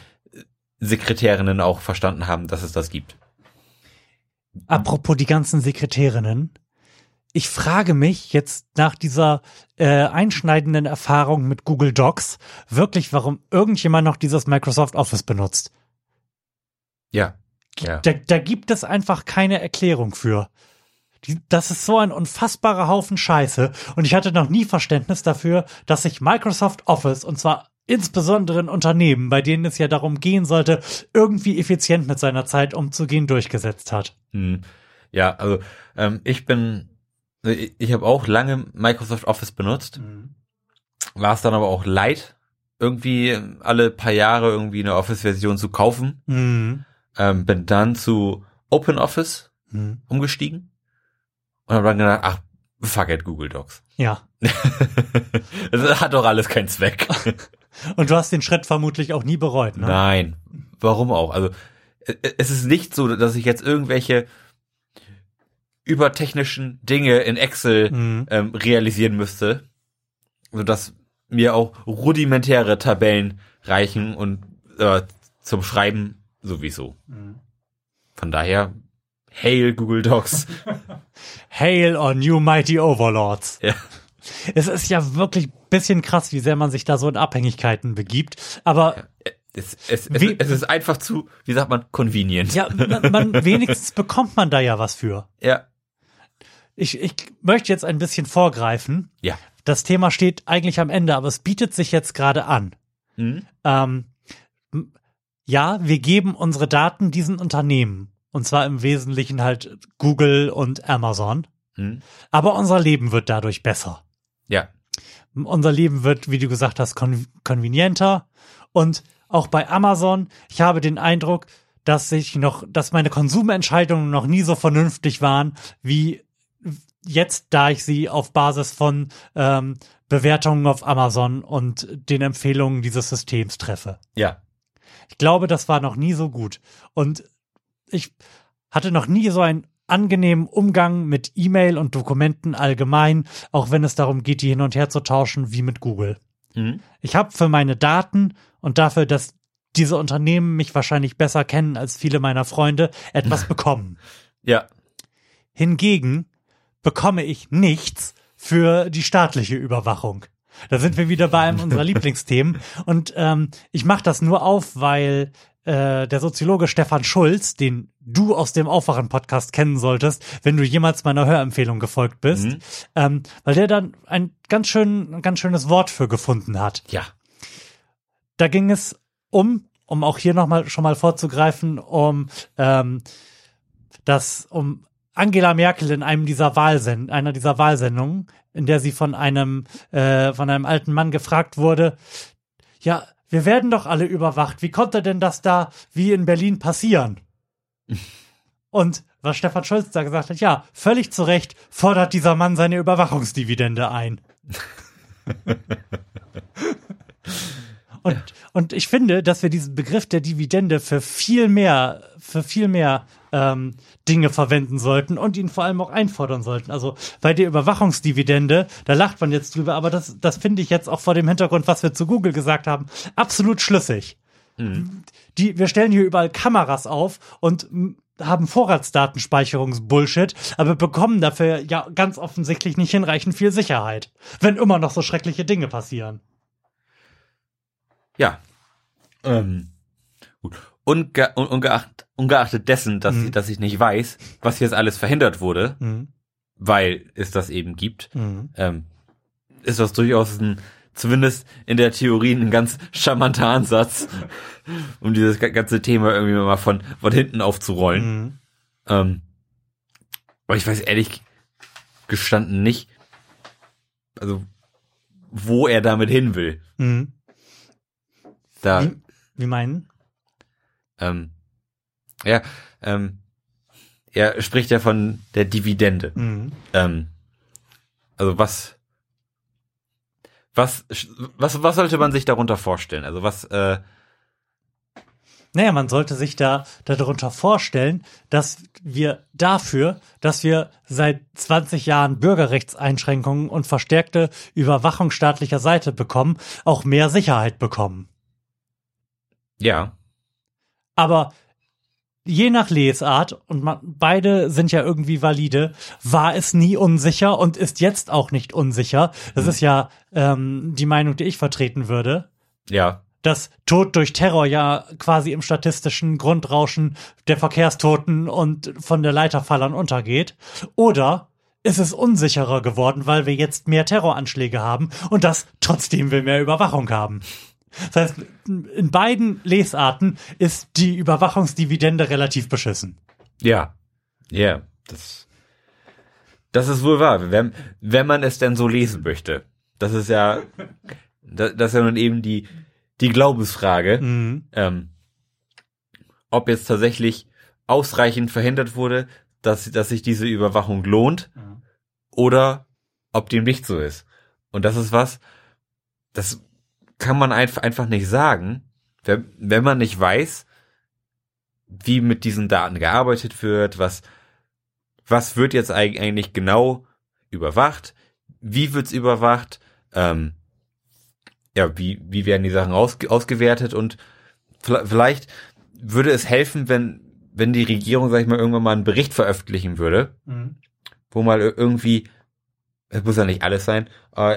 Sekretärinnen auch verstanden haben, dass es das gibt. Apropos die ganzen Sekretärinnen. Ich frage mich jetzt nach dieser äh, einschneidenden Erfahrung mit Google Docs wirklich, warum irgendjemand noch dieses Microsoft Office benutzt. Ja. Ja. Da, da gibt es einfach keine Erklärung für. Die, das ist so ein unfassbarer Haufen Scheiße. Und ich hatte noch nie Verständnis dafür, dass sich Microsoft Office, und zwar insbesondere in Unternehmen, bei denen es ja darum gehen sollte, irgendwie effizient mit seiner Zeit umzugehen, durchgesetzt hat. Hm. Ja, also ähm, ich bin, ich, ich habe auch lange Microsoft Office benutzt, war es dann aber auch leid, irgendwie alle paar Jahre irgendwie eine Office-Version zu kaufen. Mhm. Ähm, bin dann zu OpenOffice Mhm. umgestiegen und habe dann gedacht, ach, fuck it, Google Docs. Ja. Das hat doch alles keinen Zweck. Und du hast den Schritt vermutlich auch nie bereut, ne? Nein. Warum auch? Also e- es ist nicht so, dass ich jetzt irgendwelche übertechnischen Dinge in Excel Mhm. ähm, realisieren müsste, sodass mir auch rudimentäre Tabellen reichen und äh, zum Schreiben sowieso. Mhm. Von daher, hail Google Docs. Hail on you mighty overlords. ja. Es ist ja wirklich ein bisschen krass, wie sehr man sich da so in Abhängigkeiten begibt. Aber Es, es, es, Wie- es ist einfach zu, wie sagt man, convenient. ja, man, man, wenigstens bekommt man da ja was für. Ja. Ich, ich möchte jetzt ein bisschen vorgreifen. Ja. Das Thema steht eigentlich am Ende, aber es bietet sich jetzt gerade an. Hm? Ähm, ja, wir geben unsere Daten diesen Unternehmen. Und zwar im Wesentlichen halt Google und Amazon. Hm? Aber unser Leben wird dadurch besser. Ja. Unser Leben wird, wie du gesagt hast, kon konvenienter. Und auch bei Amazon, ich habe den Eindruck, dass ich noch, dass meine Konsumentscheidungen noch nie so vernünftig waren wie jetzt, da ich sie auf Basis von ähm, Bewertungen auf Amazon und den Empfehlungen dieses Systems treffe. Ja. Ich glaube, das war noch nie so gut. Und ich hatte noch nie so einen angenehmen Umgang mit E-Mail und Dokumenten allgemein, auch wenn es darum geht, die hin und her zu tauschen, wie mit Google. Hm? Ich habe für meine Daten und dafür, dass diese Unternehmen mich wahrscheinlich besser kennen als viele meiner Freunde, etwas bekommen. Ja. Hingegen bekomme ich nichts für die staatliche Überwachung. Da sind wir wieder bei einem unserer Lieblingsthemen. Und ähm, ich mache das nur auf, weil äh, der Soziologe Stefan Schulz, den du aus dem Aufwachen-Podcast kennen solltest, wenn du jemals meiner Hörempfehlung gefolgt bist, Mhm. ähm, weil der dann ein ganz schön, ein ganz schönes Wort für gefunden hat. Ja. Da ging es um, um auch hier nochmal schon mal vorzugreifen, um ähm, das, um Angela Merkel in einem dieser Wahlsend einer dieser Wahlsendungen, in der sie von einem äh, von einem alten Mann gefragt wurde, ja, wir werden doch alle überwacht. Wie konnte denn das da wie in Berlin passieren? Und was Stefan Schulz da gesagt hat, ja, völlig zu Recht fordert dieser Mann seine Überwachungsdividende ein. Und, und ich finde, dass wir diesen Begriff der Dividende für viel mehr, für viel mehr ähm, Dinge verwenden sollten und ihn vor allem auch einfordern sollten. Also bei der Überwachungsdividende, da lacht man jetzt drüber, aber das, das finde ich jetzt auch vor dem Hintergrund, was wir zu Google gesagt haben, absolut schlüssig. Die, wir stellen hier überall Kameras auf und haben Vorratsdatenspeicherungsbullshit, aber bekommen dafür ja ganz offensichtlich nicht hinreichend viel Sicherheit, wenn immer noch so schreckliche Dinge passieren. ja. Ähm, gut. Unge un ungeachtet, dessen, dass, Mhm. ich, dass ich nicht weiß, was jetzt alles verhindert wurde, Mhm. weil es das eben gibt, Mhm. ähm, ist das durchaus ein, zumindest in der Theorie ein ganz charmanter Ansatz, um dieses ga- ganze Thema irgendwie mal von, von hinten aufzurollen. Mhm. Ähm, aber ich weiß ehrlich gestanden nicht, also wo er damit hin will. Mhm. Da, Wie, wie meinen? Ähm, ja, ähm, er spricht ja von der Dividende. Mhm. Ähm, also was, was, was, was sollte man sich darunter vorstellen? Also was, äh, Naja, man sollte sich da darunter vorstellen, dass wir dafür, dass wir seit 20 Jahren Bürgerrechtseinschränkungen und verstärkte Überwachung staatlicher Seite bekommen, auch mehr Sicherheit bekommen. ja, Aber je nach Lesart, und man, beide sind ja irgendwie valide, war es nie unsicher und ist jetzt auch nicht unsicher. Das ist ja ähm, die Meinung, die ich vertreten würde. ja, dass Tod durch Terror ja quasi im statistischen Grundrauschen der Verkehrstoten und von der Leiterfallern untergeht. Oder ist es unsicherer geworden, weil wir jetzt mehr Terroranschläge haben und das trotzdem wir mehr Überwachung haben. Das heißt, in beiden Lesarten ist die Überwachungsdividende relativ beschissen. ja, ja, das, das ist wohl wahr, wenn, wenn man es denn so lesen möchte. Das ist ja, das, das ist ja nun eben die, die Glaubensfrage. Mhm. ähm, ob jetzt tatsächlich ausreichend verhindert wurde, dass, dass sich diese Überwachung lohnt Ja. oder ob dem nicht so ist. Und das ist was, das kann man einfach, einfach nicht sagen, wenn, wenn man nicht weiß, wie mit diesen Daten gearbeitet wird, was, was wird jetzt eig- eigentlich genau überwacht, wie wird's überwacht, ähm, ja, wie, wie werden die Sachen aus, ausgewertet und vielleicht würde es helfen, wenn, wenn die Regierung, sag ich mal, irgendwann mal einen Bericht veröffentlichen würde, Mhm. wo mal ir- irgendwie, es muss ja nicht alles sein, äh,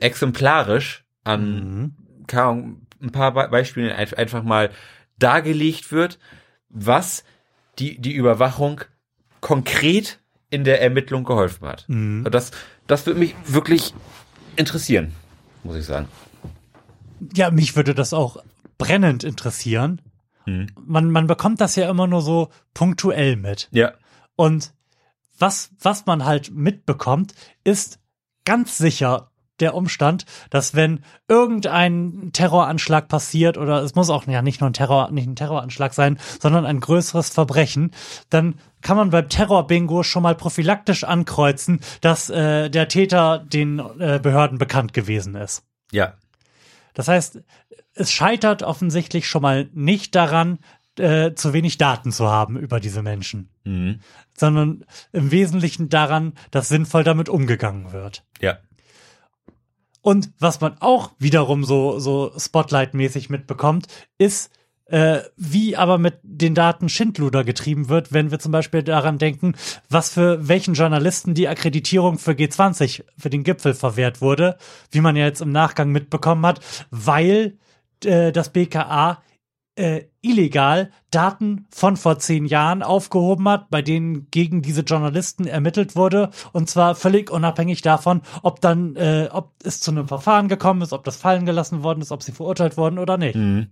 exemplarisch an Mhm. ein paar Be Beispielen ein- einfach mal dargelegt wird, was die, die Überwachung konkret in der Ermittlung geholfen hat. Mhm. Das, das würde mich wirklich interessieren, muss ich sagen. Ja, mich würde das auch brennend interessieren. Mhm. Man, man bekommt das ja immer nur so punktuell mit. Ja. Und was, was man halt mitbekommt, ist ganz sicher der Umstand, dass wenn irgendein Terroranschlag passiert oder es muss auch ja nicht nur ein Terror, nicht ein Terroranschlag sein, sondern ein größeres Verbrechen, dann kann man beim Terrorbingo schon mal prophylaktisch ankreuzen, dass äh, der Täter den äh, Behörden bekannt gewesen ist. Ja. Das heißt, es scheitert offensichtlich schon mal nicht daran, äh, zu wenig Daten zu haben über diese Menschen, Mhm. sondern im Wesentlichen daran, dass sinnvoll damit umgegangen wird. Ja. Und was man auch wiederum so, so Spotlight-mäßig mitbekommt, ist, äh, wie aber mit den Daten Schindluder getrieben wird, wenn wir zum Beispiel daran denken, was für welchen Journalisten die Akkreditierung für G20, für den Gipfel verwehrt wurde, wie man ja jetzt im Nachgang mitbekommen hat, weil äh, das BKA äh, illegal Daten von vor zehn Jahren aufgehoben hat, bei denen gegen diese Journalisten ermittelt wurde und zwar völlig unabhängig davon, ob dann, äh, ob es zu einem Verfahren gekommen ist, ob das fallen gelassen worden ist, ob sie verurteilt wurden oder nicht. Mhm.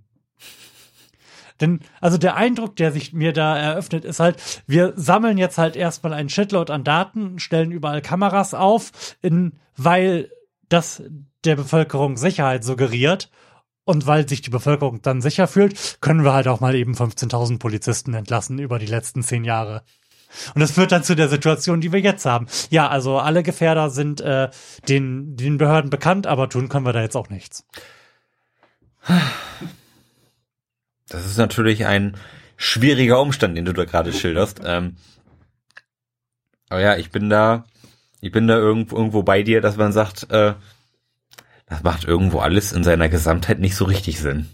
Denn, also der Eindruck, der sich mir da eröffnet, ist halt, wir sammeln jetzt halt erstmal einen Shitload an Daten, stellen überall Kameras auf, in, weil das der Bevölkerung Sicherheit suggeriert. Und weil sich die Bevölkerung dann sicher fühlt, können wir halt auch mal eben 15.000 Polizisten entlassen über die letzten zehn Jahre. Und das führt dann zu der Situation, die wir jetzt haben. Ja, also alle Gefährder sind äh, den, den Behörden bekannt, aber tun können wir da jetzt auch nichts. Das ist natürlich ein schwieriger Umstand, den du da gerade schilderst. Ähm, aber ja, ich bin da, ich bin da irgendwo, irgendwo bei dir, dass man sagt, äh, das macht irgendwo alles in seiner Gesamtheit nicht so richtig Sinn.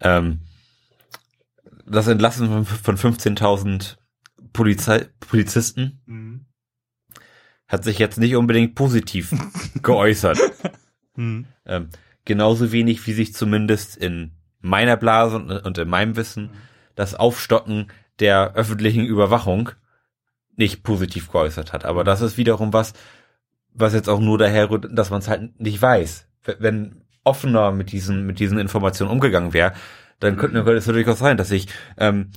Ähm, das Entlassen von, von 15.000 Polizei, Polizisten hat sich jetzt nicht unbedingt positiv geäußert. Hm. Ähm, genauso wenig wie sich zumindest in meiner Blase und, und in meinem Wissen das Aufstocken der öffentlichen Überwachung nicht positiv geäußert hat. Aber das ist wiederum was, was jetzt auch nur daher, rührt, dass man es halt nicht weiß. Wenn offener mit diesen, mit diesen Informationen umgegangen wäre, dann könnte könnte es durchaus sein, dass ich ähm,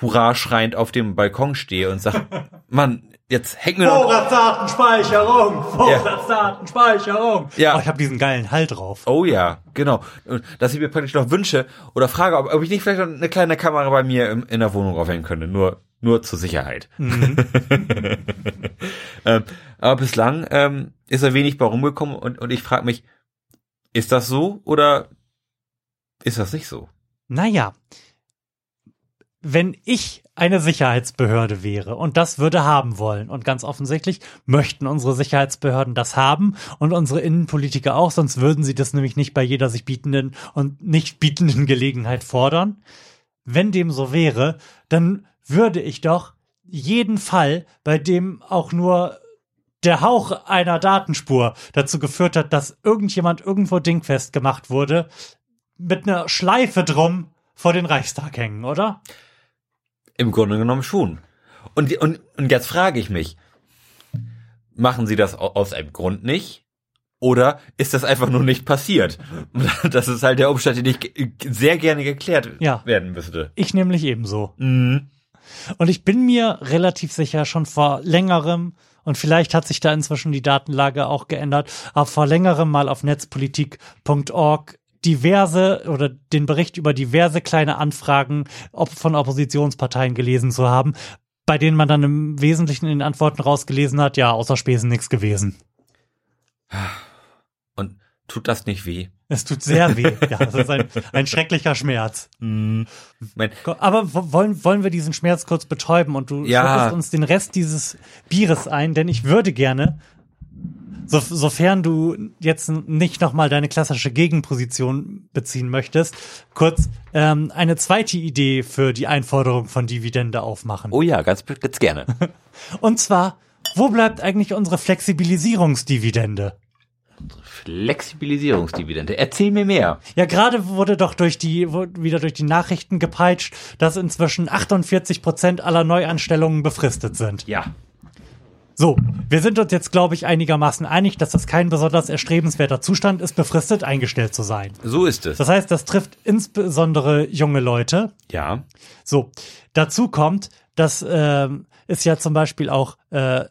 hurra schreiend auf dem Balkon stehe und sage, Mann, jetzt häng mir doch Vorratsdatenspeicherung! Vorratsdatenspeicherung! Ja. Oh, ich habe diesen geilen Hall drauf. Oh ja, genau. Und dass ich mir praktisch noch wünsche oder frage, ob, ob ich nicht vielleicht noch eine kleine Kamera bei mir im, in der Wohnung aufhängen könnte. Nur, nur zur Sicherheit. ähm, aber bislang ähm, ist er wenig bei rumgekommen und, und ich frage mich, ist das so oder ist das nicht so? Naja, wenn ich eine Sicherheitsbehörde wäre und das würde haben wollen und ganz offensichtlich möchten unsere Sicherheitsbehörden das haben und unsere Innenpolitiker auch, sonst würden sie das nämlich nicht bei jeder sich bietenden und nicht bietenden Gelegenheit fordern. Wenn dem so wäre, dann würde ich doch jeden Fall, bei dem auch nur der Hauch einer Datenspur dazu geführt hat, dass irgendjemand irgendwo dingfest gemacht wurde, mit einer Schleife drum vor den Reichstag hängen, oder? Im Grunde genommen schon. Und, und, und jetzt frage ich mich, machen sie das au- aus einem Grund nicht? Oder ist das einfach nur nicht passiert? Das ist halt der Umstand, den ich sehr gerne geklärt Ja. werden müsste. Ich nämlich ebenso. Mhm. Und ich bin mir relativ sicher, schon vor längerem, und vielleicht hat sich da inzwischen die Datenlage auch geändert, aber vor längerem mal auf netzpolitik.org diverse oder den Bericht über diverse kleine Anfragen von Oppositionsparteien gelesen zu haben, bei denen man dann im Wesentlichen in den Antworten rausgelesen hat, ja, außer Spesen nichts gewesen. Und tut das nicht weh? Es tut sehr weh. Ja, das ist ein, ein schrecklicher Schmerz. Mein, Aber wo- wollen, wollen wir diesen Schmerz kurz betäuben und du Ja. schüttest uns den Rest dieses Bieres ein, denn ich würde gerne, so, sofern du jetzt nicht nochmal deine klassische Gegenposition beziehen möchtest, kurz ähm, eine zweite Idee für die Einforderung von Dividende aufmachen. oh ja, ganz, ganz gerne. Und zwar, wo bleibt eigentlich unsere Flexibilisierungsdividende? Flexibilisierungsdividende. Erzähl mir mehr. Ja, gerade wurde doch durch die, wieder durch die Nachrichten gepeitscht, dass inzwischen 48 Prozent aller Neuanstellungen befristet sind. Ja. So, wir sind uns jetzt, glaube ich, einigermaßen einig, dass das kein besonders erstrebenswerter Zustand ist, befristet eingestellt zu sein. So ist es. Das heißt, das trifft insbesondere junge Leute. Ja. So, dazu kommt, dass ähm, es ja zum Beispiel auch äh,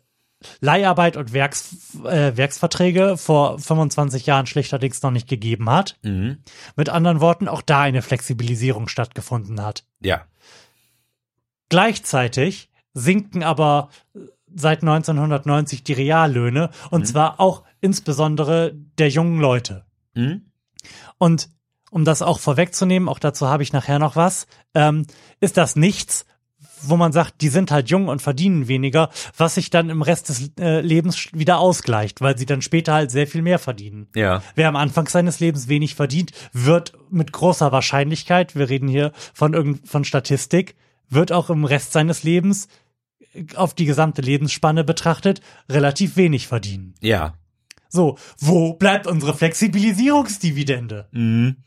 Leiharbeit und Werks, äh, Werksverträge vor 25 Jahren schlechterdings noch nicht gegeben hat. Mhm. Mit anderen Worten, auch da eine Flexibilisierung stattgefunden hat. Ja. Gleichzeitig sinken aber seit 1990 die Reallöhne und zwar auch insbesondere der jungen Leute. Mhm. Und um das auch vorwegzunehmen, auch dazu habe ich nachher noch was, ähm, ist das nichts, wo man sagt, die sind halt jung und verdienen weniger, was sich dann im Rest des äh, Lebens wieder ausgleicht, weil sie dann später halt sehr viel mehr verdienen. Ja. Wer am Anfang seines Lebens wenig verdient, wird mit großer Wahrscheinlichkeit, wir reden hier von irgend von Statistik, wird auch im Rest seines Lebens auf die gesamte Lebensspanne betrachtet relativ wenig verdienen. Ja. So, wo bleibt unsere Flexibilisierungsdividende? Mhm.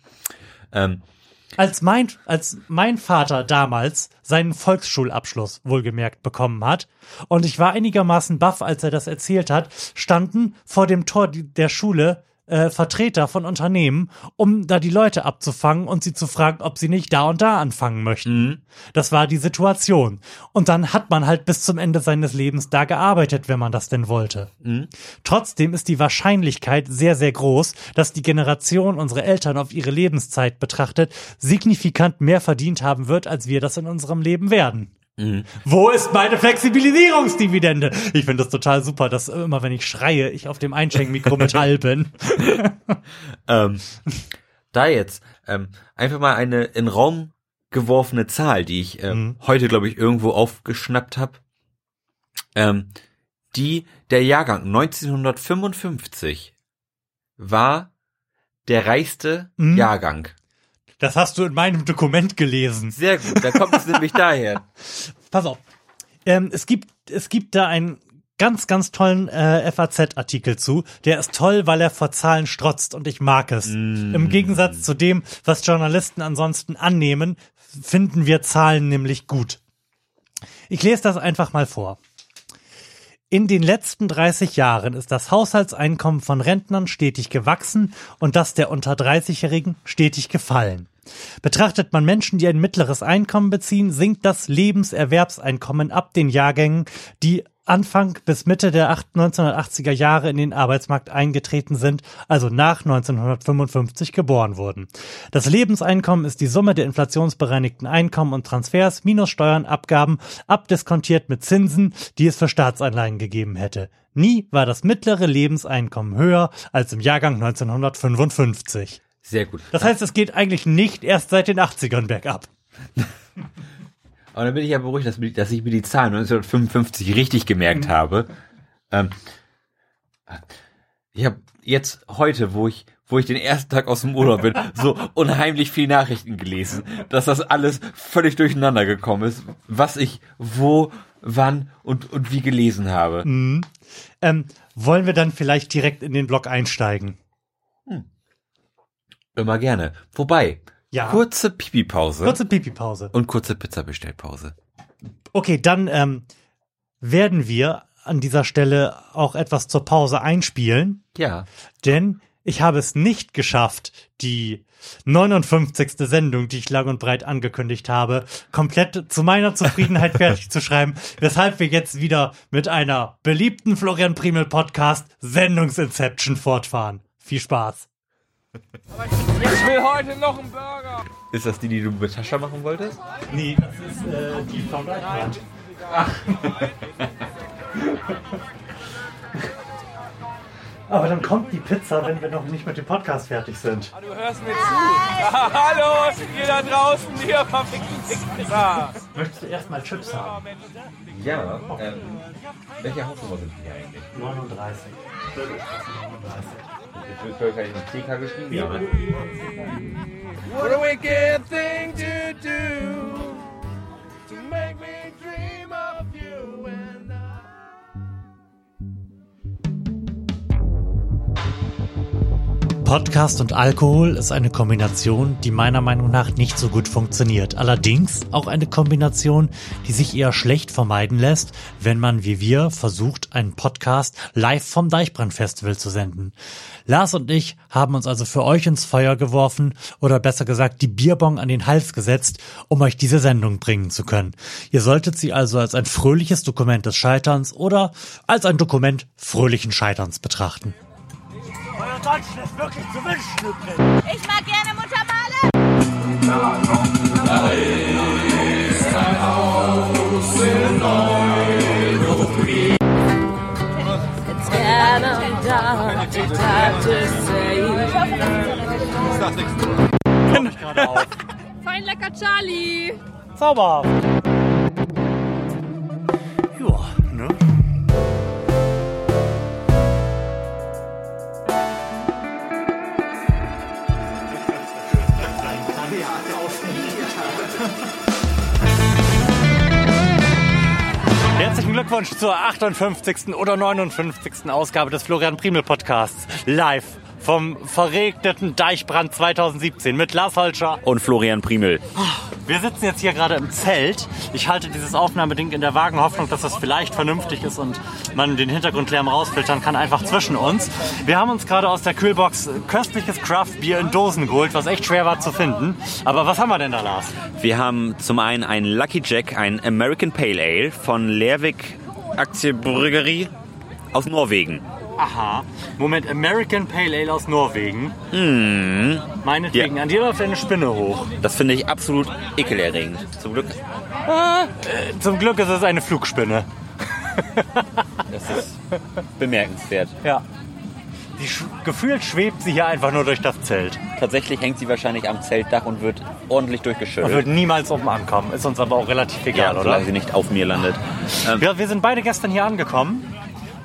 Ähm, Als mein, als mein Vater damals seinen Volksschulabschluss wohlgemerkt bekommen hat und ich war einigermaßen baff, als er das erzählt hat, standen vor dem Tor der Schule äh, Vertreter von Unternehmen, um da die Leute abzufangen und sie zu fragen, ob sie nicht da und da anfangen möchten. Das war die Situation. Und dann hat man halt bis zum Ende seines Lebens da gearbeitet, wenn man das denn wollte. Trotzdem ist die Wahrscheinlichkeit sehr, sehr groß, dass die Generation unserer Eltern auf ihre Lebenszeit betrachtet signifikant mehr verdient haben wird, als wir das in unserem Leben werden. Wo ist meine Flexibilisierungsdividende? Ich finde das total super, dass immer, wenn ich schreie, ich auf dem Einschenkmikro Metall bin. ähm, da jetzt ähm, einfach mal eine in Raum geworfene Zahl, die ich ähm, heute, glaube ich, irgendwo aufgeschnappt habe. Ähm, die, der Jahrgang 1955 war der reichste Mhm. Jahrgang. Das hast du in meinem Dokument gelesen. Sehr gut, da kommt es nämlich daher. Pass auf. Ähm, es gibt, es gibt da ein ganz, ganz tollen äh, FAZ-Artikel zu. Der ist toll, weil er vor Zahlen strotzt und ich mag es. Im Gegensatz zu dem, was Journalisten ansonsten annehmen, finden wir Zahlen nämlich gut. Ich lese das einfach mal vor. In den letzten 30 Jahren ist das Haushaltseinkommen von Rentnern stetig gewachsen und das der unter 30-Jährigen stetig gefallen. Betrachtet man Menschen, die ein mittleres Einkommen beziehen, sinkt das Lebenserwerbseinkommen ab den Jahrgängen, die Anfang bis Mitte der 1980er Jahre in den Arbeitsmarkt eingetreten sind, also nach 1955 geboren wurden. Das Lebenseinkommen ist die Summe der inflationsbereinigten Einkommen und Transfers minus Steuern, Abgaben, abdiskontiert mit Zinsen, die es für Staatsanleihen gegeben hätte. Nie war das mittlere Lebenseinkommen höher als im Jahrgang 1955. Sehr gut. Das heißt, es geht eigentlich nicht erst seit den 80ern bergab. Aber dann bin ich ja beruhigt, dass, dass ich mir die Zahlen 1955 richtig gemerkt habe. Ähm, ich habe jetzt heute, wo ich wo ich den ersten Tag aus dem Urlaub bin, so unheimlich viel Nachrichten gelesen, dass das alles völlig durcheinander gekommen ist, was ich wo, wann und, und wie gelesen habe. Ähm, wollen wir dann vielleicht direkt in den Blog einsteigen? Immer gerne. Wobei, Ja. kurze Pipi-Pause Kurze Pipi-Pause. und kurze Pizza-Bestellpause. Okay, dann ähm, werden wir an dieser Stelle auch etwas zur Pause einspielen, Ja. denn ich habe es nicht geschafft, die 59. Sendung, die ich lang und breit angekündigt habe, komplett zu meiner Zufriedenheit fertig zu schreiben, weshalb wir jetzt wieder mit einer beliebten Florian Primel Podcast Sendungsinception fortfahren. Viel Spaß. Ich will heute noch einen Burger. Ist das die, die du mit Tascha machen wolltest? Nee, das ist äh, die von Deichbrand. Aber dann kommt die Pizza, wenn wir noch nicht mit dem Podcast fertig sind. Du hörst mir zu. Hallo, ihr da draußen, ihr verfickten Pizza. Möchtest du erstmal Chips haben? Ja. Ähm, welche Hausnummer sind die eigentlich? 39. Jetzt wird wahrscheinlich ein TK geschrieben. Ja. ne? What a wicked thing to do. To make me dream of you Podcast und Alkohol ist eine Kombination, die meiner Meinung nach nicht so gut funktioniert. Allerdings auch eine Kombination, die sich eher schlecht vermeiden lässt, wenn man wie wir versucht, einen Podcast live vom Deichbrand Festival zu senden. Lars und ich haben uns also für euch ins Feuer geworfen oder besser gesagt die Bierbong an den Hals gesetzt, um euch diese Sendung bringen zu können. Ihr solltet sie also als ein fröhliches Dokument des Scheiterns oder als ein Dokument fröhlichen Scheiterns betrachten. Euer Deutsch lässt wirklich zu wünschen übrig. Ich mag gerne Muttermale. It's getting dark, it's hard to say. Fein lecker Charlie. Zauberhaft. Glückwunsch zur 58. oder 59. Ausgabe des Florian Primel Podcasts. Live vom verregneten Deichbrand 2017 mit Lars Holscher Und Florian Primel. wir sitzen jetzt hier gerade im Zelt. Ich halte dieses Aufnahmeding in der vagen Hoffnung, dass das vielleicht vernünftig ist und man den Hintergrundlärm rausfiltern kann, einfach zwischen uns. Wir haben uns gerade aus der Kühlbox köstliches Craftbier in Dosen geholt, was echt schwer war zu finden. Aber was haben wir denn da, Lars? Wir haben zum einen ein Lucky Jack, ein American Pale Ale von Lervik Aktienbrüggerie aus Norwegen. Aha. Moment, American Pale Ale aus Norwegen. Mm. Meinetwegen, Ja. an dir läuft eine Spinne hoch. Das finde ich absolut ekelerregend. Zum Glück. Zum Glück ist es eine Flugspinne. Das ist bemerkenswert. Ja. Die sch gefühlt schwebt sie hier einfach nur durch das Zelt. Tatsächlich hängt sie wahrscheinlich am Zeltdach und wird ordentlich Und durchgeschüttelt. wird niemals oben ankommen. Ist uns aber auch relativ ja, egal, oder? solange sie nicht auf mir landet. Ähm, Wir, wir sind beide gestern hier angekommen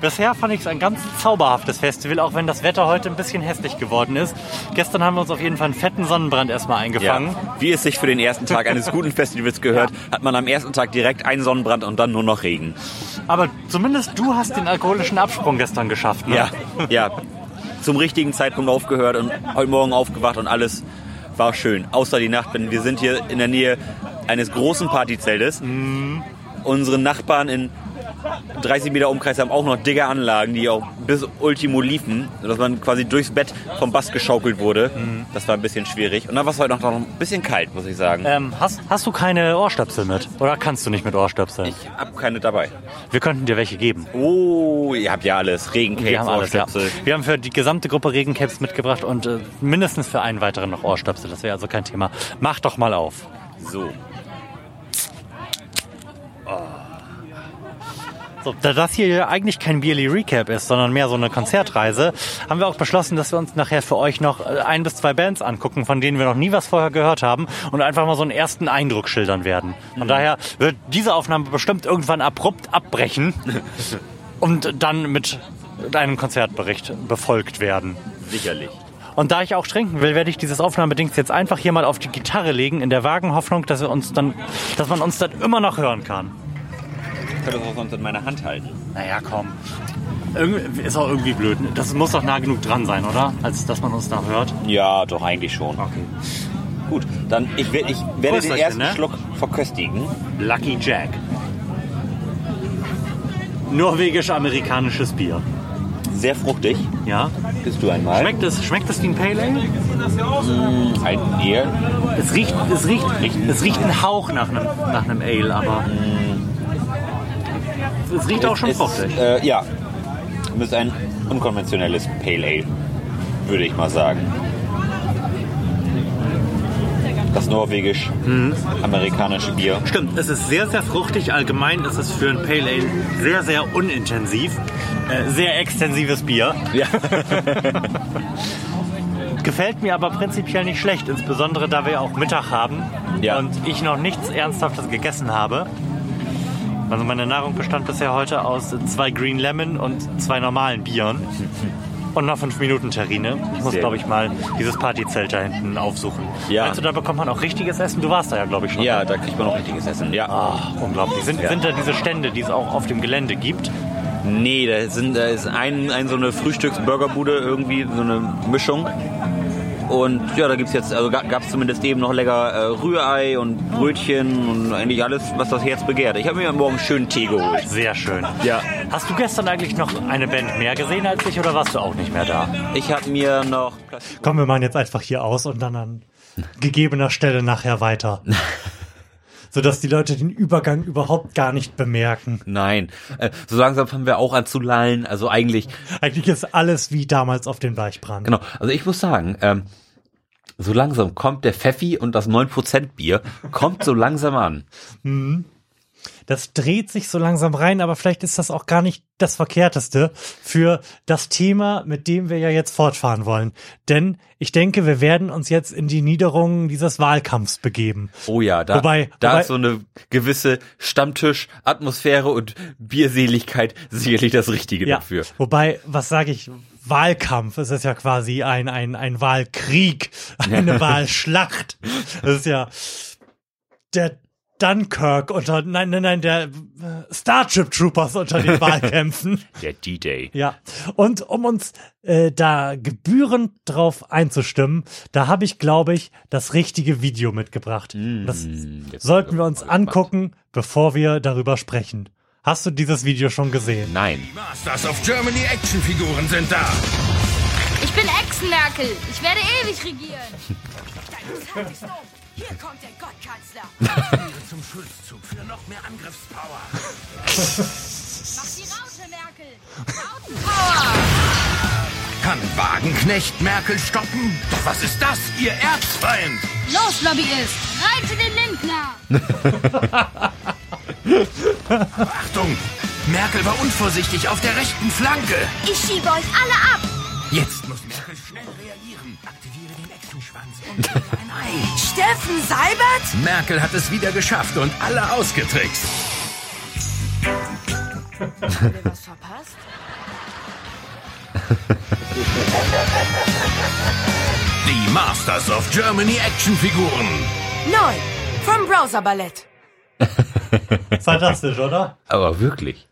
Bisher fand ich es ein ganz zauberhaftes Festival, auch wenn das Wetter heute ein bisschen hässlich geworden ist. Gestern haben wir uns auf jeden Fall einen fetten Sonnenbrand erstmal eingefangen. Ja. Wie es sich für den ersten Tag eines guten Festivals gehört, hat man am ersten Tag direkt einen Sonnenbrand und dann nur noch Regen. Aber zumindest du hast den alkoholischen Absprung gestern geschafft. Ne? Ja, ja. Zum richtigen Zeitpunkt aufgehört und heute Morgen aufgewacht und alles war schön. Außer die Nacht, denn wir sind hier in der Nähe eines großen Partyzeltes. Unsere Nachbarn in 30 Meter Umkreis haben auch noch dicke Anlagen, die auch bis Ultimo liefen, sodass man quasi durchs Bett vom Bass geschaukelt wurde. Das war ein bisschen schwierig. Und dann war es heute noch, noch ein bisschen kalt, muss ich sagen. Ähm, hast, hast du keine Ohrstöpsel mit? Oder kannst du nicht mit Ohrstöpseln? Ich hab keine dabei. Wir könnten dir welche geben. Oh, ihr habt ja alles. Regencapes, Wir haben alles, ja. Ohrstöpsel. Wir haben für die gesamte Gruppe Regencaps mitgebracht und äh, mindestens für einen weiteren noch Ohrstöpsel. Das wäre also kein Thema. Mach doch mal auf. So. So, da das hier ja eigentlich kein Beerly Recap ist, sondern mehr so eine Konzertreise, haben wir auch beschlossen, dass wir uns nachher für euch noch äh, ein bis zwei Bands angucken, von denen wir noch nie was vorher gehört haben und einfach mal so einen ersten Eindruck schildern werden. Von daher wird diese Aufnahme bestimmt irgendwann abrupt abbrechen und dann mit einem Konzertbericht befolgt werden. Sicherlich. Und da ich auch trinken will, werde ich dieses Aufnahmedings jetzt einfach hier mal auf die Gitarre legen, in der vagen Hoffnung, dass wir uns dann, dass man uns dann immer noch hören kann. Ich könnte es auch sonst in meiner Hand halten. Naja, komm. Irgendwie, ist auch irgendwie blöd. Das muss doch nah genug dran sein, oder? Als dass man uns da hört. Ja, doch, eigentlich schon. Okay. Gut, dann ich, ich werde den ersten ne? Schluck verköstigen. Lucky Jack. Norwegisch-amerikanisches Bier. Sehr fruchtig. Ja. Bist du einmal? Schmeckt es, schmeckt es wie ein Pale Ale? Ein eher. Es riecht, es riecht, es riecht ein Hauch nach einem, nach einem Ale, aber. Es riecht auch schon fruchtig. Äh, ja. Es ist ein unkonventionelles Pale Ale, würde ich mal sagen. Das norwegisch-amerikanische Bier. Stimmt, es ist sehr, sehr fruchtig. Allgemein ist es für ein Pale Ale sehr, sehr unintensiv. Äh, sehr extensives Bier. Ja. Gefällt mir aber prinzipiell nicht schlecht, insbesondere da wir auch Mittag haben Ja. und ich noch nichts Ernsthaftes gegessen habe. Also meine Nahrung bestand bisher heute aus zwei Green Lemon und zwei normalen Bieren. Und noch fünf Minuten Terrine. Ich muss, glaube ich, mal dieses Partyzelt da hinten aufsuchen. Ja. Du, da bekommt man auch richtiges Essen? Du warst da ja, glaube ich, schon. ja, da kriegt man auch richtiges Essen. Ja. Ach, unglaublich. Sind, sind da diese Stände, die es auch auf dem Gelände gibt? Nee, da, sind, da ist ein, ein so eine Frühstücksburgerbude irgendwie, so eine Mischung. Und ja, da gibt's jetzt, also gab es zumindest eben noch lecker äh, Rührei und Brötchen und eigentlich alles, was das Herz begehrt. Ich habe mir morgen schönen Tee geholt. Sehr schön. Ja. Hast du gestern eigentlich noch eine Band mehr gesehen als ich oder warst du auch nicht mehr da? Ich habe mir noch Komm, wir machen jetzt einfach hier aus und dann an gegebener Stelle nachher weiter. Sodass die Leute den Übergang überhaupt gar nicht bemerken. Nein, äh, so langsam fangen wir auch an zu lallen. Also eigentlich, Eigentlich ist alles wie damals auf dem Deichbrand. genau. Also ich muss sagen, ähm, so langsam kommt der Pfeffi und das 9% Bier, kommt so langsam an. Das dreht sich so langsam rein, aber vielleicht ist das auch gar nicht das Verkehrteste für das Thema, mit dem wir ja jetzt fortfahren wollen. Denn ich denke, wir werden uns jetzt in die Niederungen dieses Wahlkampfs begeben. Oh ja, da, Wobei- da wobei- ist so eine gewisse Stammtisch-Atmosphäre und Bierseligkeit sicherlich das Richtige dafür. Wobei, was sage ich? Wahlkampf, es ist ja quasi ein, ein, ein Wahlkrieg, eine Wahlschlacht. Das ist ja der Dunkirk unter, nein, nein, nein, der Starship Troopers unter den Wahlkämpfen. Der D-Day. Ja, und um uns äh, da gebührend drauf einzustimmen, da habe ich, glaube ich, das richtige Video mitgebracht. das jetzt sollten wir uns angucken, bevor wir darüber sprechen. Hast du dieses Video schon gesehen? Nein. Masters of Germany Actionfiguren sind da. Ich bin Ex-Merkel. Ich werde ewig regieren. Hier kommt der Gottkanzler. Zum Schulzzug für noch mehr Angriffspower. Mach die Raute, Merkel. Rautenpower. Kann Wagenknecht Merkel stoppen? Doch was ist das, ihr Erzfeind? Los, Lobbyist. Reite den Lindner. Achtung! Merkel war unvorsichtig auf der rechten Flanke. Ich schiebe euch alle ab. Jetzt muss Merkel Steffen Seibert? Merkel hat es wieder geschafft und alle ausgetrickst. Was verpasst? Die Masters of Germany Actionfiguren. Neu. Vom Browser Ballett. Fantastisch, oder? Aber wirklich.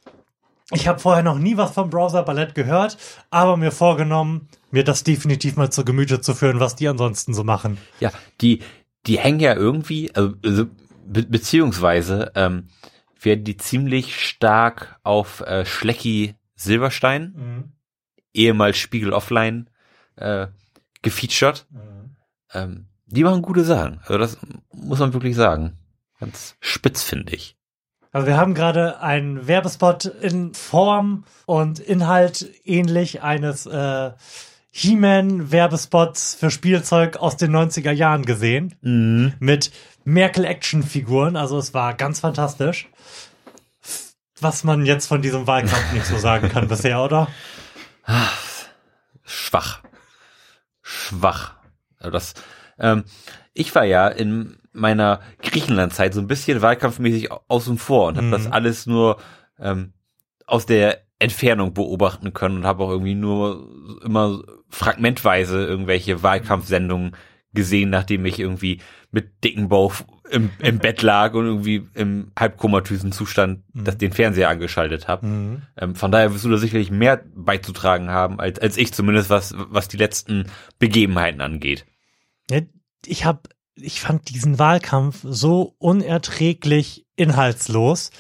Ich habe vorher noch nie was vom Browser Ballett gehört, aber mir vorgenommen, mir das definitiv mal zu Gemüte zu führen, was die ansonsten so machen. Ja, die, die hängen ja irgendwie, also, also be beziehungsweise ähm, werden die ziemlich stark auf äh, Schlecki Silberstein, ehemals Spiegel Offline, äh, gefeatured. Ähm, die machen gute Sachen. Also das muss man wirklich sagen. Ganz spitz, finde ich. Also wir haben gerade einen Werbespot in Form und Inhalt ähnlich eines äh, He-Man-Werbespots für Spielzeug aus den 90er Jahren gesehen. Mit Merkel-Action-Figuren. Also es war ganz fantastisch. Was man jetzt von diesem Wahlkampf nicht so sagen kann bisher, oder? Schwach. Schwach. Also das, ähm, ich war ja in meiner Griechenland-Zeit so ein bisschen wahlkampfmäßig au- außen vor und habe das alles nur ähm, aus der Entfernung beobachten können und habe auch irgendwie nur immer fragmentweise irgendwelche Wahlkampfsendungen gesehen, nachdem ich irgendwie mit dicken Bauch im, im Bett lag und irgendwie im halbkomatösen Zustand das, den Fernseher angeschaltet habe. Ähm, von daher wirst du da sicherlich mehr beizutragen haben, als, als ich zumindest, was, was die letzten Begebenheiten angeht. Ich hab, ich fand diesen Wahlkampf so unerträglich inhaltslos,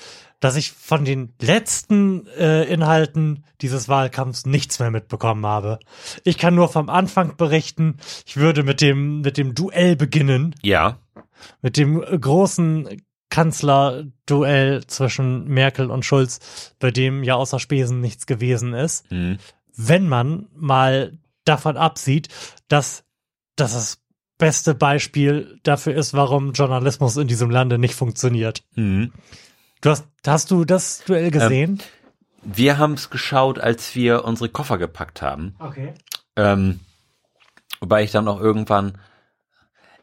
dass ich von den letzten äh, Inhalten dieses Wahlkampfs nichts mehr mitbekommen habe. Ich kann nur vom Anfang berichten. Ich würde mit dem mit dem Duell beginnen, Ja, mit dem großen Kanzlerduell zwischen Merkel und Schulz, bei dem ja außer Spesen nichts gewesen ist mhm. wenn man mal davon absieht, dass das das beste Beispiel dafür ist, warum Journalismus in diesem Lande nicht funktioniert. Mhm. Du hast, hast du das Duell gesehen? wir haben es geschaut, als wir unsere Koffer gepackt haben. okay. Ähm, wobei ich dann auch irgendwann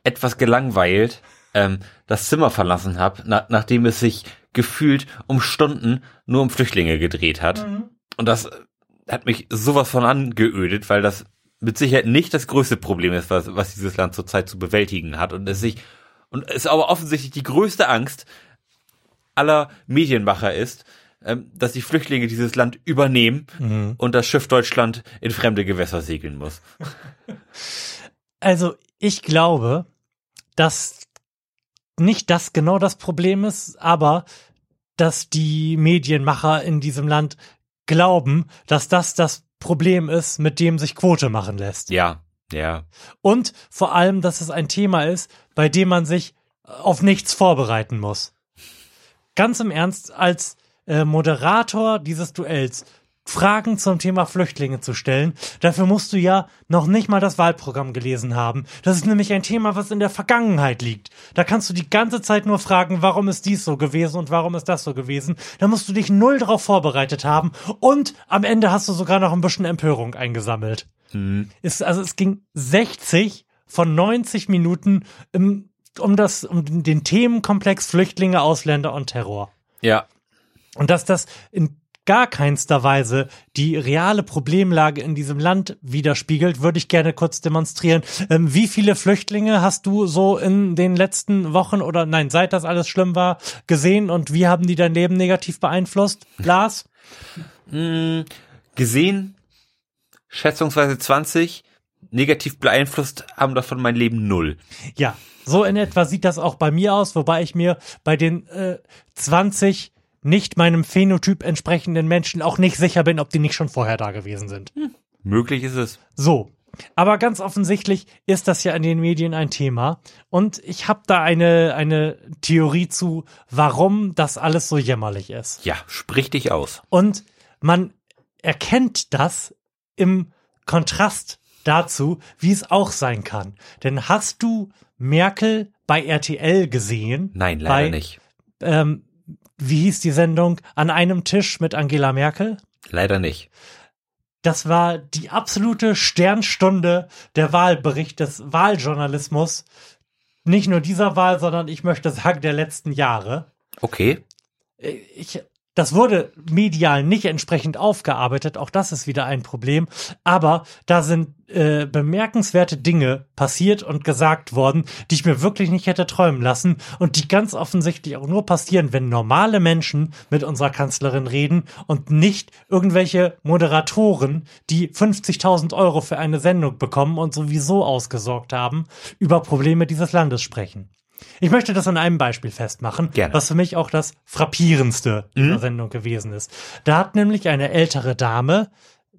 etwas gelangweilt ähm, das Zimmer verlassen habe, na, nachdem es sich gefühlt um Stunden nur um Flüchtlinge gedreht hat. Und das hat mich sowas von angeödet, weil das mit Sicherheit nicht das größte Problem ist, was, was dieses Land zurzeit zu bewältigen hat. Und es sich und es aber offensichtlich die größte Angst aller Medienmacher ist, ähm, dass die Flüchtlinge dieses Land übernehmen und das Schiff Deutschland in fremde Gewässer segeln muss. Also ich glaube, dass nicht das genau das Problem ist, aber dass die Medienmacher in diesem Land glauben, dass das das Problem ist, mit dem sich Quote machen lässt. Ja, ja. Und vor allem, dass es ein Thema ist, bei dem man sich auf nichts vorbereiten muss. Ganz im Ernst, als äh, Moderator dieses Duells Fragen zum Thema Flüchtlinge zu stellen, dafür musst du ja noch nicht mal das Wahlprogramm gelesen haben. Das ist nämlich ein Thema, was in der Vergangenheit liegt. Da kannst du die ganze Zeit nur fragen, warum ist dies so gewesen und warum ist das so gewesen. Da musst du dich null drauf vorbereitet haben und am Ende hast du sogar noch ein bisschen Empörung eingesammelt. Ist, also es ging 60 von 90 Minuten im, um das, um den Themenkomplex Flüchtlinge, Ausländer und Terror. Ja. Und dass das in gar keinster Weise die reale Problemlage in diesem Land widerspiegelt, würde ich gerne kurz demonstrieren. Ähm, wie viele Flüchtlinge hast du so in den letzten Wochen oder nein, seit das alles schlimm war, gesehen und wie haben die dein Leben negativ beeinflusst? Lars? Gesehen, schätzungsweise 20, negativ beeinflusst haben davon mein Leben null. Ja, so in etwa sieht das auch bei mir aus, wobei ich mir bei den äh, 20 nicht meinem Phänotyp entsprechenden Menschen auch nicht sicher bin, ob die nicht schon vorher da gewesen sind. Möglich ist es. So. Aber ganz offensichtlich ist das ja in den Medien ein Thema. Und ich habe da eine, eine Theorie zu, warum das alles so jämmerlich ist. Ja, sprich dich aus. Und man erkennt das im Kontrast dazu, wie es auch sein kann. Denn hast du Merkel bei RTL gesehen? Nein, leider bei, nicht. Ähm, wie hieß die Sendung? An einem Tisch mit Angela Merkel? Leider nicht. Das war die absolute Sternstunde der Wahlbericht des Wahljournalismus. Nicht nur dieser Wahl, sondern ich möchte sagen der letzten Jahre. Okay. Ich das wurde medial nicht entsprechend aufgearbeitet. Auch das ist wieder ein Problem. Aber da sind äh, bemerkenswerte Dinge passiert und gesagt worden, die ich mir wirklich nicht hätte träumen lassen und die ganz offensichtlich auch nur passieren, wenn normale Menschen mit unserer Kanzlerin reden und nicht irgendwelche Moderatoren, die 50.000 Euro für eine Sendung bekommen und sowieso ausgesorgt haben, über Probleme dieses Landes sprechen. Ich möchte das an einem Beispiel festmachen, Gerne. was für mich auch das frappierendste dieser Sendung gewesen ist. Da hat nämlich eine ältere Dame,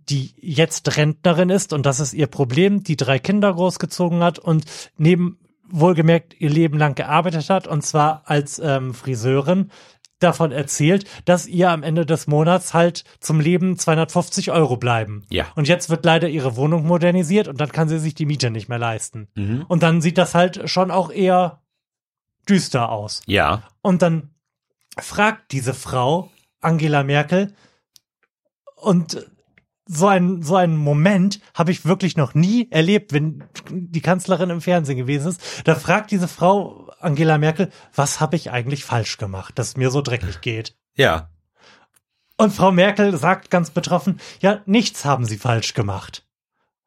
die jetzt Rentnerin ist und das ist ihr Problem, die drei Kinder großgezogen hat und neben wohlgemerkt ihr Leben lang gearbeitet hat und zwar als ähm, Friseurin davon erzählt, dass ihr am Ende des Monats halt zum Leben 250 Euro bleiben. Ja. Und jetzt wird leider ihre Wohnung modernisiert und dann kann sie sich die Miete nicht mehr leisten. Mhm. Und dann sieht das halt schon auch eher düster aus. Ja. Und dann fragt diese Frau Angela Merkel und so ein so einen Moment habe ich wirklich noch nie erlebt, wenn die Kanzlerin im Fernsehen gewesen ist. Da fragt diese Frau Angela Merkel, was habe ich eigentlich falsch gemacht, dass es mir so dreckig geht? Ja. Und Frau Merkel sagt ganz betroffen, ja, nichts haben sie falsch gemacht.